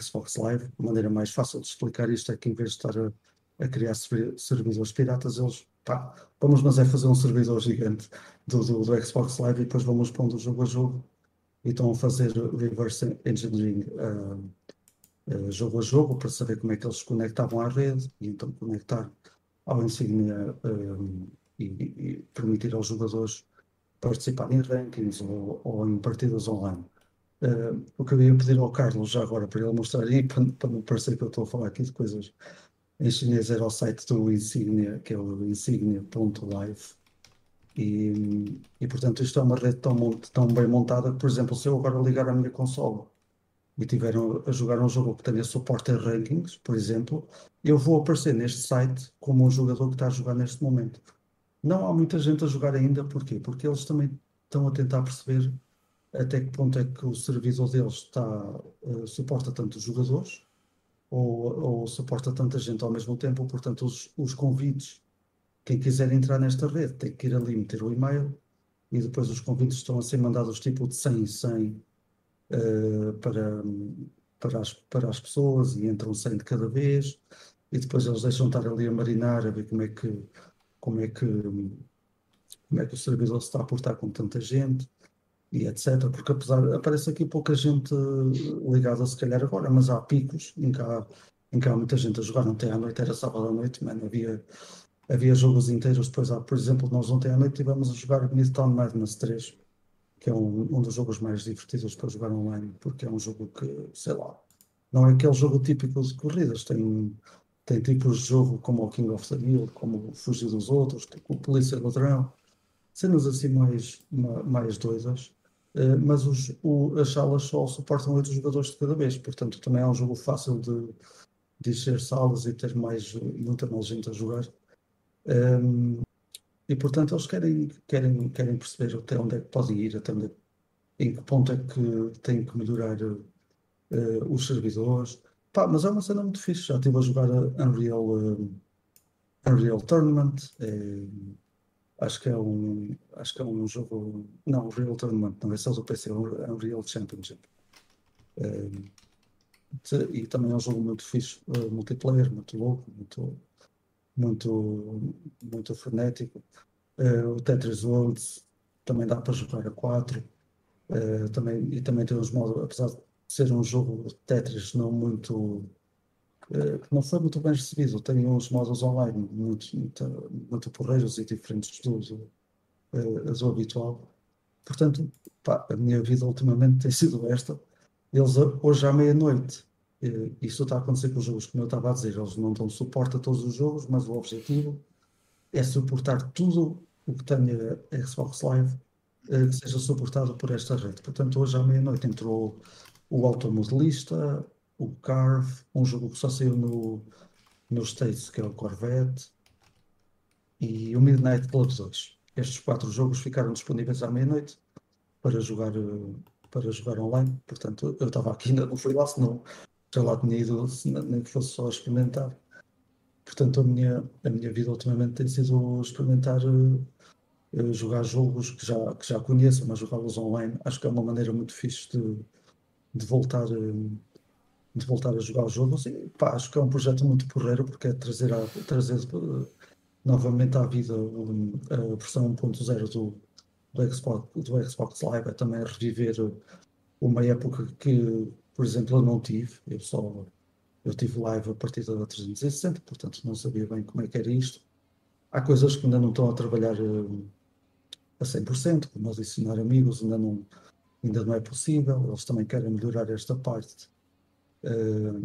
Xbox Live. A maneira mais fácil de explicar isto é que em vez de estar a, a criar servi- servidores piratas, eles, pá, vamos mas é fazer um servidor gigante do, do, do Xbox Live e depois vamos pondo jogo a jogo e estão a fazer reverse engineering ah, ah, jogo a jogo para saber como é que eles conectavam à rede e então conectar ao Insignia ah, e, e permitir aos jogadores participar em rankings ou, ou em partidas online. Uh, o que eu ia pedir ao Carlos já agora para ele mostrar aí, <laughs> para, para não parecer que eu estou a falar aqui de coisas em chinês, era o site do Insignia, que é o insignia.live. E, e portanto, isto é uma rede tão, tão bem montada que, por exemplo, se eu agora ligar a minha consola e tiver a jogar um jogo que tenha suporte a rankings, por exemplo, eu vou aparecer neste site como um jogador que está a jogar neste momento. Não há muita gente a jogar ainda, porquê? Porque eles também estão a tentar perceber até que ponto é que o servidor deles está, eh, suporta tantos jogadores ou, ou suporta tanta gente ao mesmo tempo, portanto os, os convites, quem quiser entrar nesta rede tem que ir ali meter o e-mail e depois os convites estão a ser mandados tipo de 100 em 100 eh, para, para, as, para as pessoas e entram 100 de cada vez e depois eles deixam estar ali a marinar, a ver como é que como é que como é que o servidor se está a portar com tanta gente e etc. Porque apesar, aparece aqui pouca gente ligada se calhar agora, mas há picos em que há, em que há muita gente a jogar. Ontem à noite era sábado à noite, mano, havia, havia jogos inteiros. Depois há, por exemplo, nós ontem à noite estivemos a jogar Midtown Madness 3, que é um, um dos jogos mais divertidos para jogar online, porque é um jogo que, sei lá, não é aquele jogo típico de corridas, tem, tem tipos de jogo como o King of the Hill, como Fugir dos Outros, tipo o Polícia Ladrão, cenas assim mais, ma- mais doidas. Eh, mas os, o- as salas só suportam oito jogadores de cada vez, portanto também é um jogo fácil de, de encher salas e ter mais, muita mais gente a jogar. Ehm, e portanto eles querem, querem, querem perceber até onde é que pode ir, até onde é- em que ponto é que tem que melhorar eh, os servidores. Pá, mas é uma cena muito fixe, já estive a jogar a Unreal, eh, Unreal Tournament, acho que é um, acho que é um jogo, não, Unreal Tournament, não é só do PC, é um Unreal Championship. Eh, te- e também é um jogo muito fixe, eh, multiplayer, muito louco, muito, muito, muito frenético. Eh, o Tetris Worlds também dá para jogar a 4. Eh, também, e também tem uns modos, apesar de ser um jogo Tetris não muito que não foi muito bem recebido, tem uns modos online muito, muito, muito porreiros e diferentes do, do, eh, do habitual. Portanto, pá, a minha vida ultimamente tem sido esta. Eles hoje à meia-noite, eh, isto está a acontecer com os jogos, como eu estava a dizer, eles não dão suporte a todos os jogos, mas o objetivo é suportar tudo o que tenha Xbox Live eh, que seja suportado por esta rede. Portanto, hoje à meia-noite entrou o Automodelista, o Carve, um jogo que só saiu no, nos States, que é o Corvette, e o Midnight Club 2. Estes quatro jogos ficaram disponíveis à meia-noite para jogar, para jogar online. Portanto, eu estava aqui, ainda não fui lá, senão já lá tinha ido, nem que fosse só experimentar. Portanto, a minha, a minha vida ultimamente tem sido experimentar eh, eh, jogar jogos que já, que já conheço, mas jogá-los online. Acho que é uma maneira muito fixe de, de voltar, eh, de voltar a jogar os jogos. E, pá, acho que é um projeto muito porreiro, porque é trazer, a, trazer eh, novamente à vida um, a versão 1.0 do, do, Xbox, do Xbox Live, é também reviver uma época que, por exemplo, eu não tive. Eu só eu tive live a partir da 360, portanto não sabia bem como é que era isto. Há coisas que ainda não estão a trabalhar eh, a 100%, como adicionar amigos, ainda não, ainda não é possível. Eles também querem melhorar esta parte eh,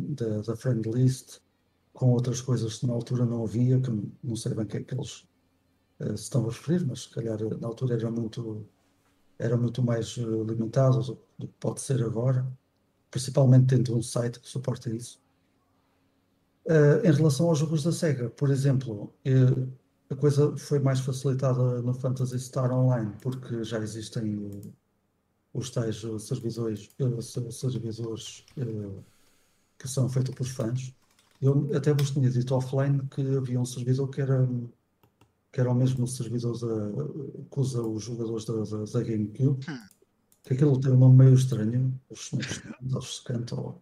da, da friend list com outras coisas que na altura não havia, que não sei bem o que é que eles eh, se estão a referir, mas se calhar eh, na altura era muito, era muito mais eh, limitado do, do que pode ser agora, principalmente tendo um site que suporta isso. Eh, em relação aos jogos da SEGA, por exemplo, eh, a coisa foi mais facilitada no Phantasy Star Online, porque já existem eh, os tais eh, servidores, eh, ser- servidores eh, que são feitos por fãs. Eu até vos tinha dito offline que havia um servidor que era, que era o mesmo servidor da- que usa os jogadores da, da, da GameCube, que aquilo tem um nome meio estranho, os Snakes, os Scant ou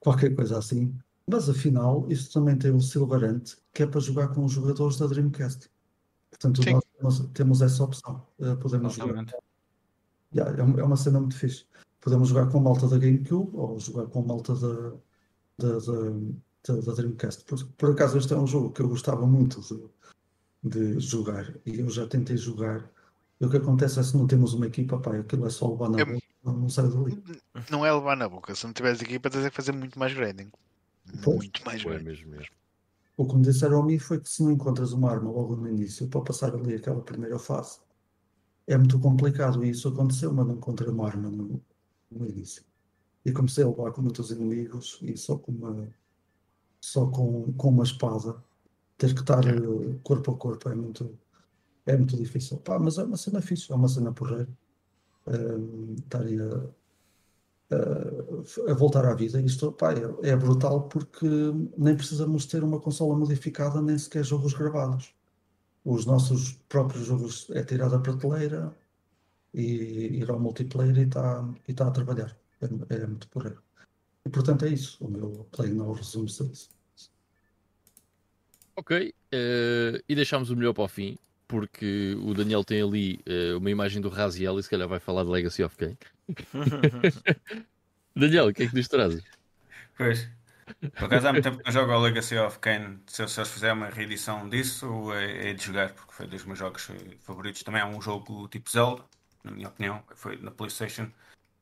qualquer coisa assim. Mas afinal, isto também tem um Silverant, que é para jogar com os jogadores da Dreamcast. Portanto, Sim. nós temos, temos essa opção. Eh, podemos jogar. Exatamente. Yeah, é uma, é uma cena muito fixe. Podemos jogar com malta da GameCube ou jogar com malta da, da, da, da- Dreamcast. Por, por acaso, este é um jogo que eu gostava muito de, de jogar e eu já tentei jogar. E o que acontece é se não temos uma equipa, pá, aquilo é só levar na Eu- boca, não sai dali. Não é levar na boca. Se não tiveres equipa, tens é que fazer muito mais grinding. Pois. Muito mais é grinding. mesmo mesmo. O que me disseram a mim foi que se não encontras uma arma logo no início para passar ali aquela primeira fase, é muito complicado. E isso aconteceu, mas não encontrei uma arma no, no início. E comecei a levar com muitos inimigos e só com uma, só com, com uma espada, ter que estar eh, corpo a corpo é muito, é muito difícil. Pá, mas é uma cena fixe, é uma cena porreira. Um, estarem a, a, a voltar à vida. Isto pá, é, é brutal porque nem precisamos ter uma consola modificada, nem sequer jogos gravados. Os nossos próprios jogos é tirar da prateleira e ir ao multiplayer e está e tá a trabalhar. É, é muito porreiro. E portanto é isso. O meu Play Now resume-se a isso. Ok, eh, e deixámos o melhor para o fim, porque o Daniel tem ali eh, uma imagem do Raziel e se calhar vai falar de Legacy of Kain. <laughs> Daniel, o que é que nos trazes? Pois. Por acaso há muito tempo que não jogo ao Legacy of Kain. Se, se eles fizerem uma reedição disso, é, é de jogar, porque foi dos meus jogos favoritos. Também é um jogo tipo Zelda, na minha opinião. Foi na PlayStation.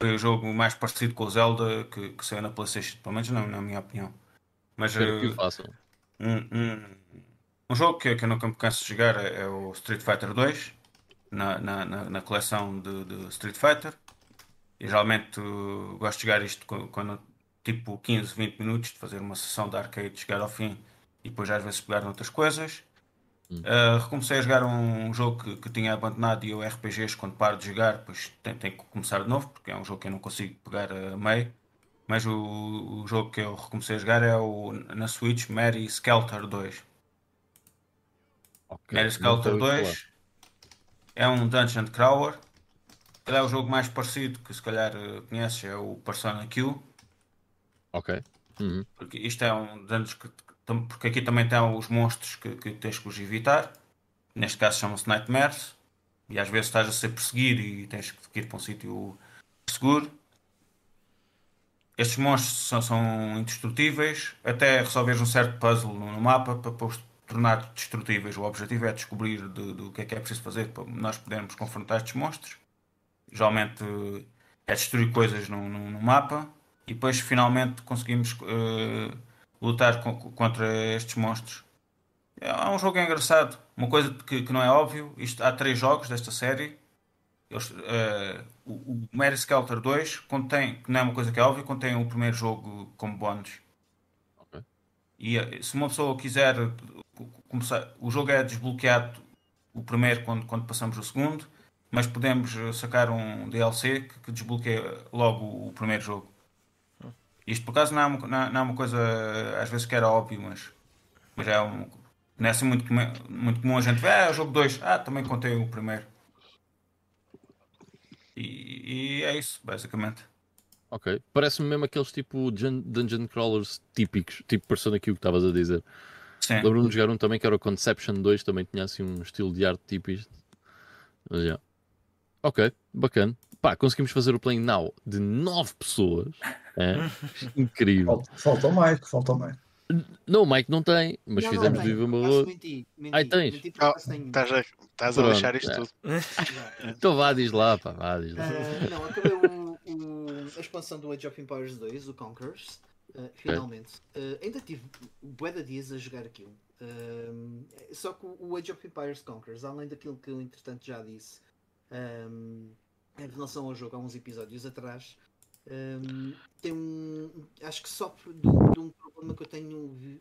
Foi o jogo mais parecido com o Zelda que, que saiu na PlayStation, pelo menos na, na minha opinião. Mas Espero que eh, o façam. um, um, um jogo que, que eu nunca me canso de jogar é, é o Street Fighter 2 na, na, na, na coleção de, de Street Fighter. E geralmente uh, gosto de jogar isto qu- quando tipo 15, 20 minutos, de fazer uma sessão de arcade, chegar ao fim e depois às vezes pegar noutras coisas. Uh, recomecei a jogar um, jogo que, que tinha abandonado e eu RPGs quando paro de jogar, depois tenho, tenho que começar de novo, porque é um jogo que eu não consigo pegar a meio. Mas o, o jogo que eu recomecei a jogar é o na Switch Mary Skelter 2. Ok, Mary Skelter estou a falar. 2 é um Dungeon Crawler. Ele é o jogo mais parecido que se calhar eh, conheces, é o Persona Q. Ok. Uhum. Porque isto é um que. Porque aqui também tem os monstros que, que tens que os evitar. Neste caso chamam-se Nightmares. E às vezes estás a ser perseguido e tens que ir para um sítio seguro. Estes monstros são, são indestrutíveis até resolveres um certo puzzle no, mapa para, os tornar destrutíveis. O objetivo é descobrir do que é que é preciso fazer para nós podermos confrontar estes monstros. Geralmente é destruir coisas no, no, no mapa e depois finalmente conseguimos uh, lutar com, contra estes monstros. É, é um jogo engraçado. Uma coisa que, que não é óbvio, isto, há três jogos desta série. Eles, uh, o, o Mary Skelter 2 contém, que não é uma coisa que é óbvia, contém o primeiro jogo como bónus. Ok. E uh, se uma pessoa quiser começar, o jogo é desbloqueado o primeiro quando, quando passamos o segundo, mas podemos sacar um DLC que, que desbloqueia logo o primeiro jogo. Isto por acaso não é, uma, não é uma coisa às vezes que era óbvio, mas, mas é um, não é assim muito, comum- muito comum a gente ver, ah, é o jogo 2, ah, também contei o primeiro. E, e é isso, basicamente. Ok. Parece-me mesmo aqueles tipo dun- dungeon crawlers típicos, tipo Persona Q que estavas a dizer. Sim. Lembro-me de jogar um também que era o Conception 2, também tinha assim um estilo de arte isto. Mas, yeah. Ok, bacana. Pá, conseguimos fazer o Playing Now de 9 pessoas. É? <laughs> Incrível. Falta, o Mike, falta o Mike. Não, o Mike não tem, mas Não, fizemos não, Viva menti, menti, Ai, tens? menti estás a, estás a Pronto, lixar isto é. tudo. <laughs> Então vá, diz lá, pá, vá, diz lá. Ah, não, acabei o, o- a expansão do Age of Empires 2, o Conquerors, ah, finalmente. Ah, ainda tive bué de dias a jogar aquilo. Só que o Age of Empires Conquerors, além daquilo que eu entretanto já disse em relação ao jogo há uns episódios atrás, ahm, tem um. Acho que sofre de, um- de um problema que eu tenho vi-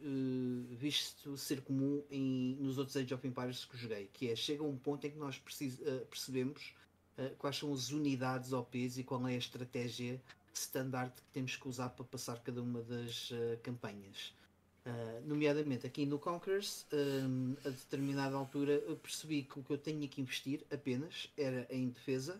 eh, visto ser comum em, nos outros Age of Empires que joguei, que é chega um ponto em que nós precis- eh, percebemos eh, quais são as unidades OPs e qual é a estratégia standard que temos que usar para passar cada uma das campanhas. Uh, nomeadamente aqui no Conquerors, um, a determinada altura eu percebi que o que eu tinha que investir apenas era em defesa,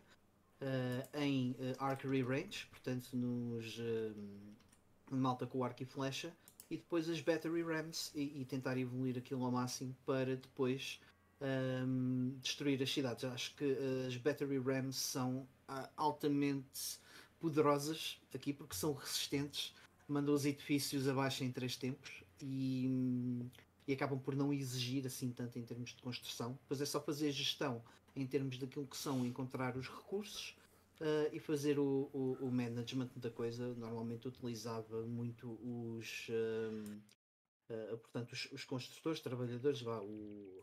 uh, em uh, archery range, portanto nos um, malta com arco e flecha, e depois as battery rams e, e tentar evoluir aquilo ao máximo para depois um, destruir as cidades. Acho que as battery rams são ah, altamente poderosas aqui porque são resistentes, mandam os edifícios abaixo em três tempos e, e acabam por não exigir assim tanto em termos de construção. Depois é só fazer a gestão em termos daquilo que são encontrar os recursos ah, e fazer o, o, o management da coisa. Normalmente utilizava muito os, hum, ah, portanto, os, os construtores, trabalhadores, vá, o,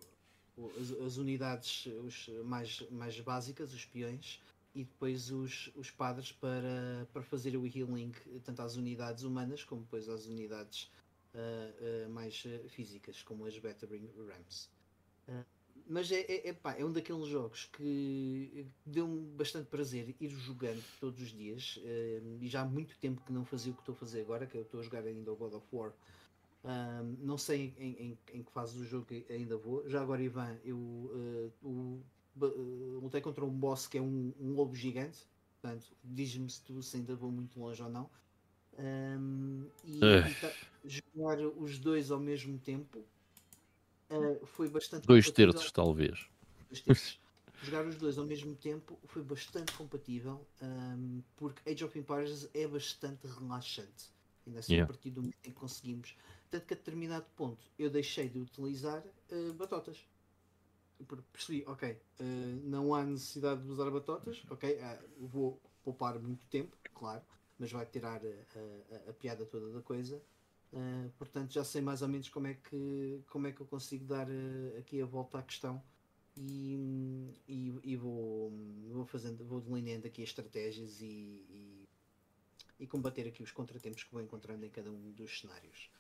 as, as unidades os mais, mais básicas, os peões, e depois os, os padres para, para fazer o healing tanto às unidades humanas como depois às unidades ah, ah, mais físicas, como as Battering Rams. Ah, mas é, é, é, pá, é um daqueles jogos que deu-me bastante prazer ir jogando todos os dias ah, e já há muito tempo que não fazia o que estou a fazer agora, que eu estou a jogar ainda o God of War. Um, não sei em, em, em que fase do jogo ainda vou. Já agora, Ivan, eu uh, o- uh, lutei contra um boss que é um, um lobo gigante. Portanto, diz-me se tu se ainda vou muito longe ou não. Um, e Eh. e tá- jogar os dois ao mesmo tempo uh, foi bastante Dois compatível. terços, talvez. Dois terços. Jogar os dois ao mesmo tempo foi bastante compatível um, porque Age of Empires é bastante relaxante. Ainda assim, Yeah. a partir do momento em que conseguimos. Tanto que a determinado ponto eu deixei de utilizar uh, batotas. Porque percebi, ok, uh, não há necessidade de usar batotas, ok, ah, vou poupar muito tempo, claro, mas vai tirar a, a- a piada toda da coisa. Uh, portanto, já sei mais ou menos como é que, como é que eu consigo dar uh, aqui a volta à questão e, e, e vou, vou fazendo, vou delineando aqui as estratégias e, e, e combater aqui os contratempos que vou encontrando em cada um dos cenários.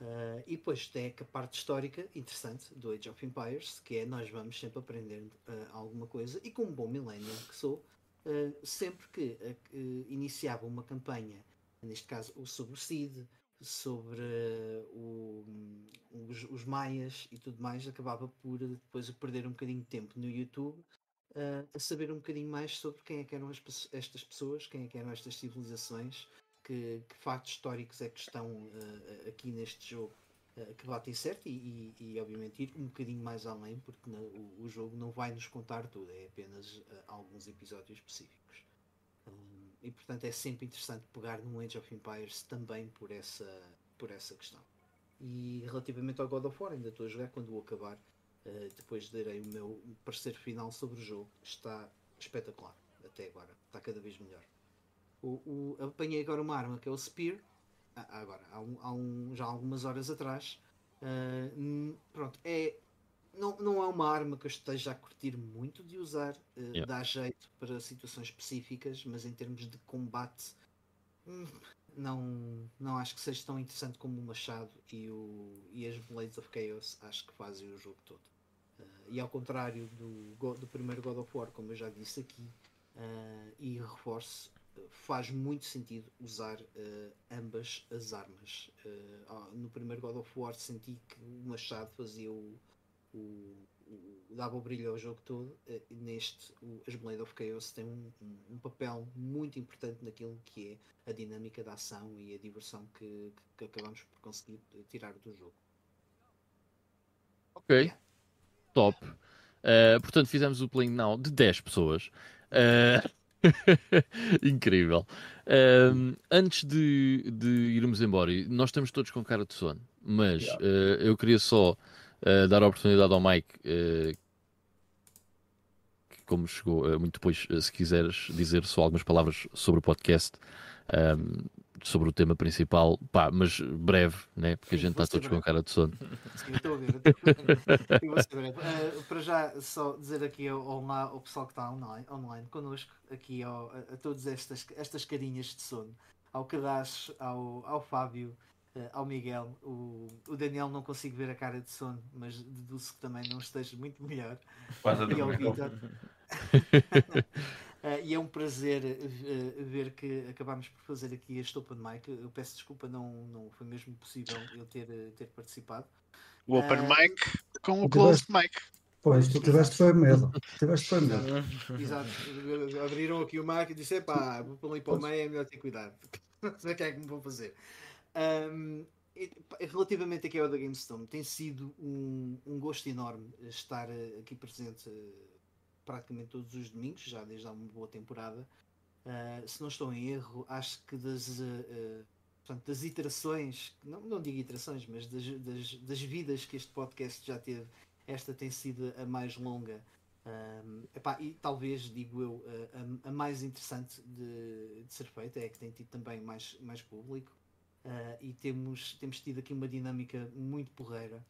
Uh, e depois tem a parte histórica interessante do Age of Empires, que é nós vamos sempre aprendendo uh, alguma coisa, e como bom millennial que sou, sempre que iniciava uma campanha, neste caso o sobre sobre uh, o- os, os maias e tudo mais, acabava por uh, depois perder um bocadinho de tempo no YouTube uh, a saber um bocadinho mais sobre quem é que eram as estas pessoas, quem é que eram estas civilizações, que, que históricos é que estão uh, aqui neste jogo uh, que batem certo e, e, e, obviamente ir um bocadinho mais além, porque no, o, o, jogo não vai nos contar tudo, é apenas alguns episódios específicos. E portanto é sempre interessante pegar num Age of Empires também por essa, por essa questão. E relativamente ao God of War, ainda estou a jogar quando o acabar. depois darei o meu parecer final sobre o jogo. Está espetacular até agora, está cada vez melhor. O, o, apanhei agora uma arma que é o Spear, ah, agora, há, um, há um, já há algumas horas atrás. Uh, pronto, é, não, não é uma arma que eu esteja a curtir muito de usar, uh, yeah. dá jeito para situações específicas, mas em termos de combate, hum, não, não acho que seja tão interessante como o Machado e, o, e as Blades of Chaos, acho que fazem o jogo todo. Uh, e ao contrário do, do primeiro God of War, como eu já disse aqui, e reforço, faz muito sentido usar uh, ambas as armas. Uh, no primeiro God of War senti que o machado fazia o, o, o dava o brilho ao jogo todo. Uh, neste, o, as Blade of Chaos têm um, um, um, papel muito importante naquilo que é a dinâmica da ação e a diversão que, que, que acabamos por conseguir tirar do jogo. Ok, yeah. top. portanto, fizemos o playing now de 10 pessoas. Uh, <laughs> Incrível. Um, antes de, de, irmos embora, nós estamos todos com cara de sono, mas yeah. uh, eu queria só uh, dar a oportunidade ao Mike, uh, que como chegou muito depois, se quiseres dizer só algumas palavras sobre o podcast, um, sobre o tema principal, pá, mas breve, né? porque a gente está todos breve. com cara de sono. <laughs> Sim, estou a ver. uh, para já, só dizer aqui ao, ao, pessoal que está online, online connosco, aqui ao, a, a todas estas, estas carinhas de sono, ao Cadastro, ao, ao Fábio, uh, ao Miguel, o, o Daniel não consigo ver a cara de sono, mas deduzo que também não esteja muito melhor. Quase e ao Vitor. Uh, <laughs> e é um prazer uh, ver que acabámos por fazer aqui este Open Mic. Eu peço desculpa, não, não foi mesmo possível eu ter, ter participado. O Open uh, Mic com o Closed Mic. Pois, tu tiveste foi medo. Tiveste foi medo. <laughs> Exato. Abriram aqui o mic e disse: pá, vou para ali para o meio, é melhor ter cuidado. <laughs> Não sei o que é que me vou fazer. Um, relativamente aqui ao da GameStone, tem sido um, um gosto enorme estar aqui presente praticamente todos os domingos, já desde há uma boa temporada. Uh, se não estou em erro, acho que das, uh, portanto, das iterações, não, não digo iterações, mas das, das, das, vidas que este podcast já teve, esta tem sido a mais longa. epá, e talvez, digo eu, a, a mais interessante de, de, ser feita, é que tem tido também mais, mais público. Uh, e temos, temos tido aqui uma dinâmica muito porreira.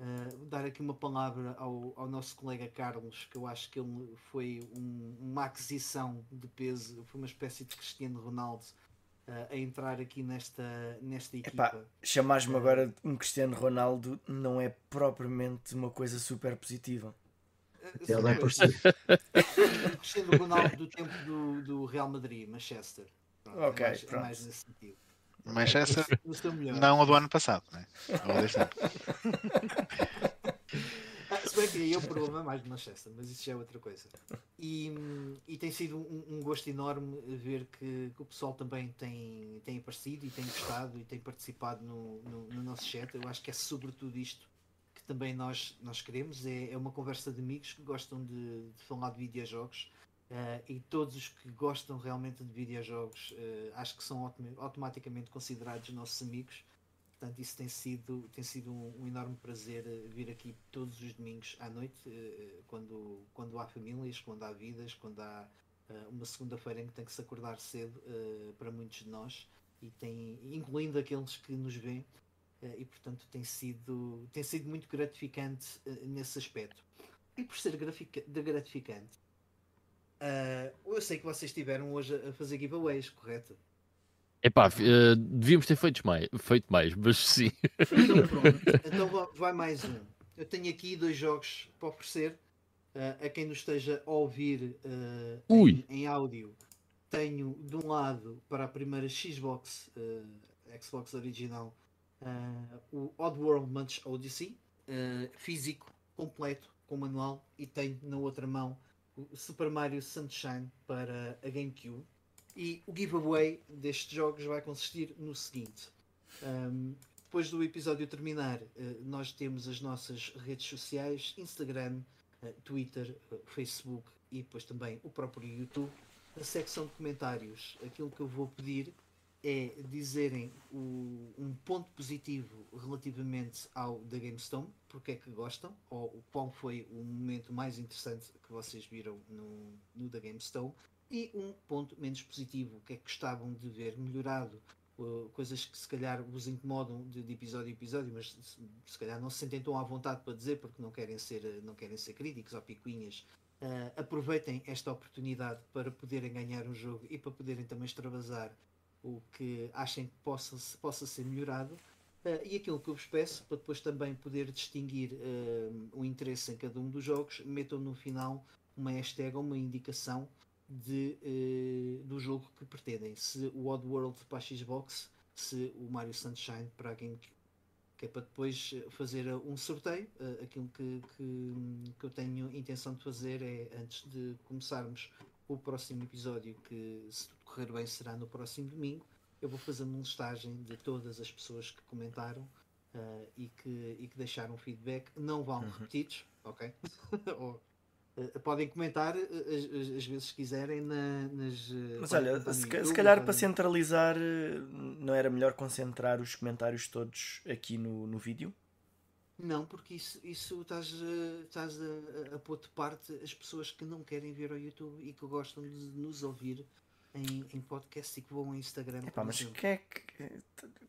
Uh, dar aqui uma palavra ao, ao, nosso colega Carlos, que eu acho que ele foi um, uma aquisição de peso, foi uma espécie de Cristiano Ronaldo uh, a entrar aqui nesta, nesta equipa. Chamares-me uh, agora um Cristiano Ronaldo não é propriamente uma coisa super positiva. Ele é por si. <laughs> Cristiano Ronaldo do tempo do, do Real Madrid, Manchester. Pronto, ok, é mais, é mais nesse sentido. Manchester, não o do ano passado, né? se bem que aí é o problema mais de Manchester, mas isso já é outra coisa. E, e tem sido um, um, gosto enorme ver que, que, o pessoal também tem, tem aparecido e tem gostado e tem participado no, no, no nosso chat. Eu acho que é sobretudo isto que também nós, nós queremos: é, é uma conversa de amigos que gostam de, de falar de videojogos Uh, e todos os que gostam realmente de videojogos uh, acho que são automaticamente considerados nossos amigos. Portanto, isso tem sido, tem sido um, um enorme prazer uh, vir aqui todos os domingos à noite, quando, quando há famílias, quando há vidas, quando há uma segunda-feira em que tem que se acordar cedo para muitos de nós, e tem, incluindo aqueles que nos veem, e portanto tem sido, tem sido muito gratificante nesse aspecto. E por ser gratificante, Uh, eu sei que vocês estiveram hoje a fazer giveaways, correto? Epá, uh, devíamos ter feito mais, feito mais, mas sim. Então pronto, <laughs> então vai mais um. Eu tenho aqui dois jogos para oferecer uh, a quem nos esteja a ouvir em, em, áudio. Tenho de um lado para a primeira Xbox, Xbox original, o Oddworld Munch Odyssey, físico, completo, com manual, e tenho na outra mão Super Mario Sunshine para a GameCube. E o giveaway destes jogos vai consistir no seguinte: um, depois do episódio terminar, uh, nós temos as nossas redes sociais: Instagram, uh, Twitter, uh, Facebook e depois também o próprio YouTube. Na secção de comentários, aquilo que eu vou pedir é dizerem o, um ponto positivo relativamente ao da GameStone, porque é que gostam, ou qual foi o momento mais interessante que vocês viram no, no da GameStone, e um ponto menos positivo, o que é que gostavam de ver melhorado, uh, coisas que se calhar vos incomodam de, de, episódio a episódio, mas se, se calhar não se sentem tão à vontade para dizer porque não querem ser, não querem ser críticos ou picuinhas. Uh, aproveitem esta oportunidade para poderem ganhar um jogo e para poderem também extravasar o que achem que possa, possa ser melhorado. Uh, e aquilo que eu vos peço, para depois também poder distinguir uh, o interesse em cada um dos jogos, metam no final uma hashtag ou uma indicação de, uh, do jogo que pretendem. Se o Oddworld para a Xbox, se o Mario Sunshine para a GameCube. Que é para depois fazer um sorteio. aquilo que, que, que eu tenho intenção de fazer é, antes de começarmos o próximo episódio, que se tudo correr bem será no próximo domingo, eu vou fazer uma listagem de todas as pessoas que comentaram uh, e, que, e que deixaram feedback. Não vão uhum. repetidos, ok? <laughs> Ou, uh, podem comentar uh, as, as, vezes que quiserem na, nas. Mas olha, se, YouTube, se, calhar para centralizar, não era melhor concentrar os comentários todos aqui no, no vídeo? Não, porque isso, isso estás, estás a, a pôr de parte as pessoas que não querem ver ao YouTube e que gostam de nos ouvir em, em podcast e que vão ao Instagram. Epá, mas quem, é que,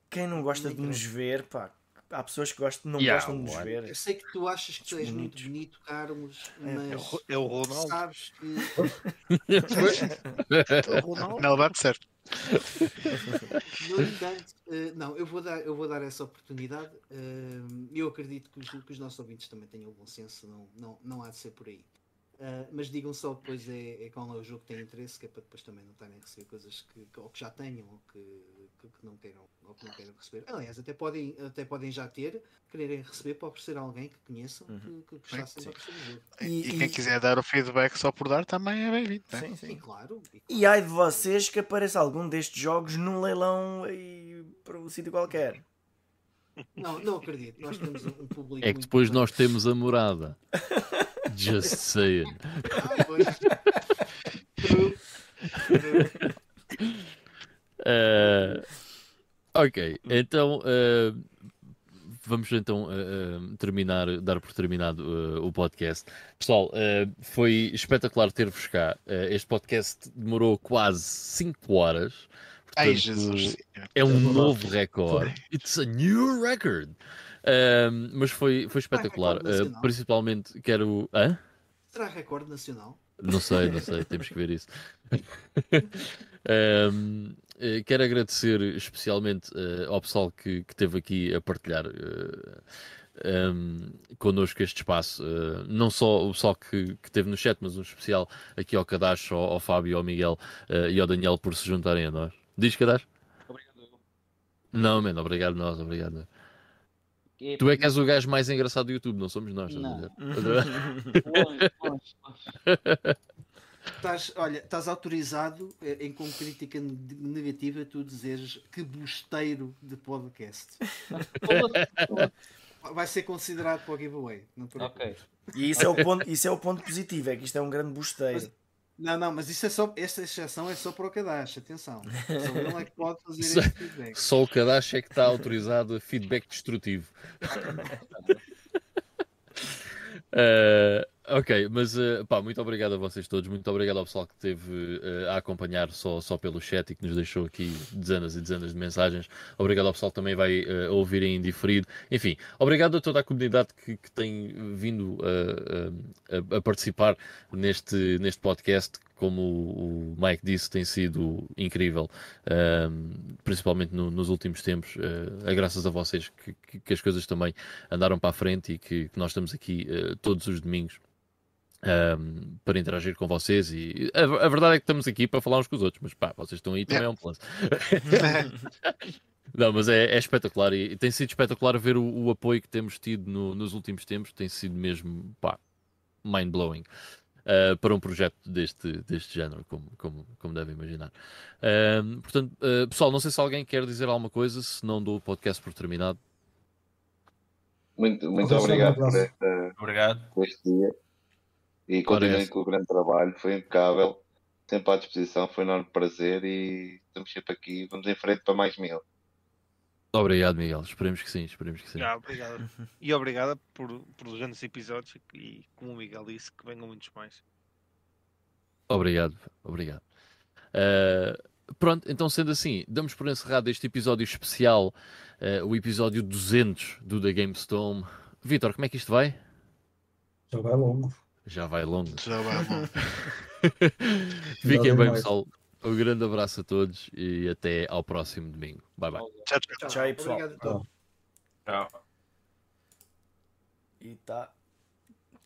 quem não gosta de nos ver, pá, há pessoas que gostam, não yeah, gostam de nos ver. Eu sei que tu achas que tu és muito bonito, Carlos, é, mas é o, é o Ronaldo. sabes que. <laughs> não, dá certo. No entanto, uh, não, eu vou, dar, eu vou dar essa oportunidade. Uh, eu acredito que os, que os, nossos ouvintes também tenham bom senso, não, não, não há de ser por aí. Uh, mas digam só depois é, é qual é o jogo que tem interesse, que é para depois também não estarem a receber coisas que, que, ou que já tenham ou que, que, que, não queiram, ou que não queiram receber. Aliás, até podem, até podem já ter, quererem receber para oferecer a alguém que conheçam uhum. que, que gostassem de receber jogo. E, e, quem quiser dar o feedback só por dar também é bem-vindo. Né? Sim, sim. E, claro, e, claro. e ai de vocês que apareça algum destes jogos num leilão e para um sítio qualquer. Não, não acredito. Nós temos um público. É que depois nós temos a morada. Just <laughs> saying. <laughs> uh, ok, então uh, vamos então uh, terminar, dar por terminado o podcast. Pessoal, foi espetacular ter-vos cá. este podcast demorou quase 5 horas. Portanto, Ai, Jesus. É um novo recorde. It's a new record. Mas foi, foi espetacular. Principalmente quero. Hã? Será recorde nacional? Não sei, não sei, <laughs> temos que ver isso. <laughs> um, eh, quero agradecer especialmente uh, ao pessoal que, que esteve aqui a partilhar uh, um, connosco este espaço. Uh, não só o pessoal que, que esteve no chat, mas um especial aqui ao Cadacho, ao, ao Fábio, ao Miguel e ao Daniel por se juntarem a nós. Diz Cadacho? Obrigado. Não, mano, obrigado nós, obrigado. É tu é que és o gajo mais engraçado do YouTube, não somos nós. Não. longe, longe, <laughs> <laughs> Estás, olha, estás autorizado eh, em com crítica negativa tu dizeres que busteiro de podcast. <laughs> Vai ser considerado para o giveaway. Não ok. E isso é, o ponto, isso é o ponto positivo, é que isto é um grande busteiro. Mas, não, não, mas isso é só, esta exceção é só para o Kadash, atenção. Só ele é que pode fazer só, este feedback. Só o Kadash é que está autorizado a feedback destrutivo. uh, <laughs> ok, mas uh, pá, muito obrigado a vocês todos, muito obrigado ao pessoal que esteve uh, a acompanhar só, só pelo chat e que nos deixou aqui dezenas e dezenas de mensagens. Obrigado ao pessoal que também vai uh, ouvir em diferido. Enfim, obrigado a toda a comunidade que, que tem vindo a, a, a, participar neste, neste podcast. Como o Mike disse, tem sido incrível, principalmente no, nos últimos tempos. é graças a vocês que, que, as coisas também andaram para a frente e que, que nós estamos aqui todos os domingos um, para interagir com vocês e a, a, verdade é que estamos aqui para falar uns com os outros, mas pá, vocês estão aí também é um plus. <laughs> Não, mas é, é, espetacular e, tem sido espetacular ver o, o apoio que temos tido no, nos últimos tempos, tem sido mesmo pá, mind blowing. uh, para um projeto deste, deste género, como, como, como devem imaginar. Uh, portanto, uh, pessoal, não sei se alguém quer dizer alguma coisa, se não dou o podcast por terminado. Muito, muito obrigado por, esta, obrigado por este dia e continuem com o grande trabalho, foi impecável, sempre à disposição, foi um enorme prazer e estamos sempre aqui, vamos em frente para mais mil. Obrigado, Miguel. Esperemos que sim, esperemos que sim. Ah, obrigado. E obrigada por, por grandes episódios e, como o Miguel disse, que venham muitos mais. Obrigado, obrigado. Uh, pronto, então sendo assim, damos por encerrado este episódio especial, uh, o episódio 200 do The Game Stone. Vitor, como é que isto vai? Já vai longo. Já vai longo. Já vai longo. <laughs> Fiquem bem, pessoal. Um grande abraço a todos e até ao próximo domingo. Bye bye. Tchau, tchau. Tchau pessoal. Obrigado a todos. Tchau. E tá.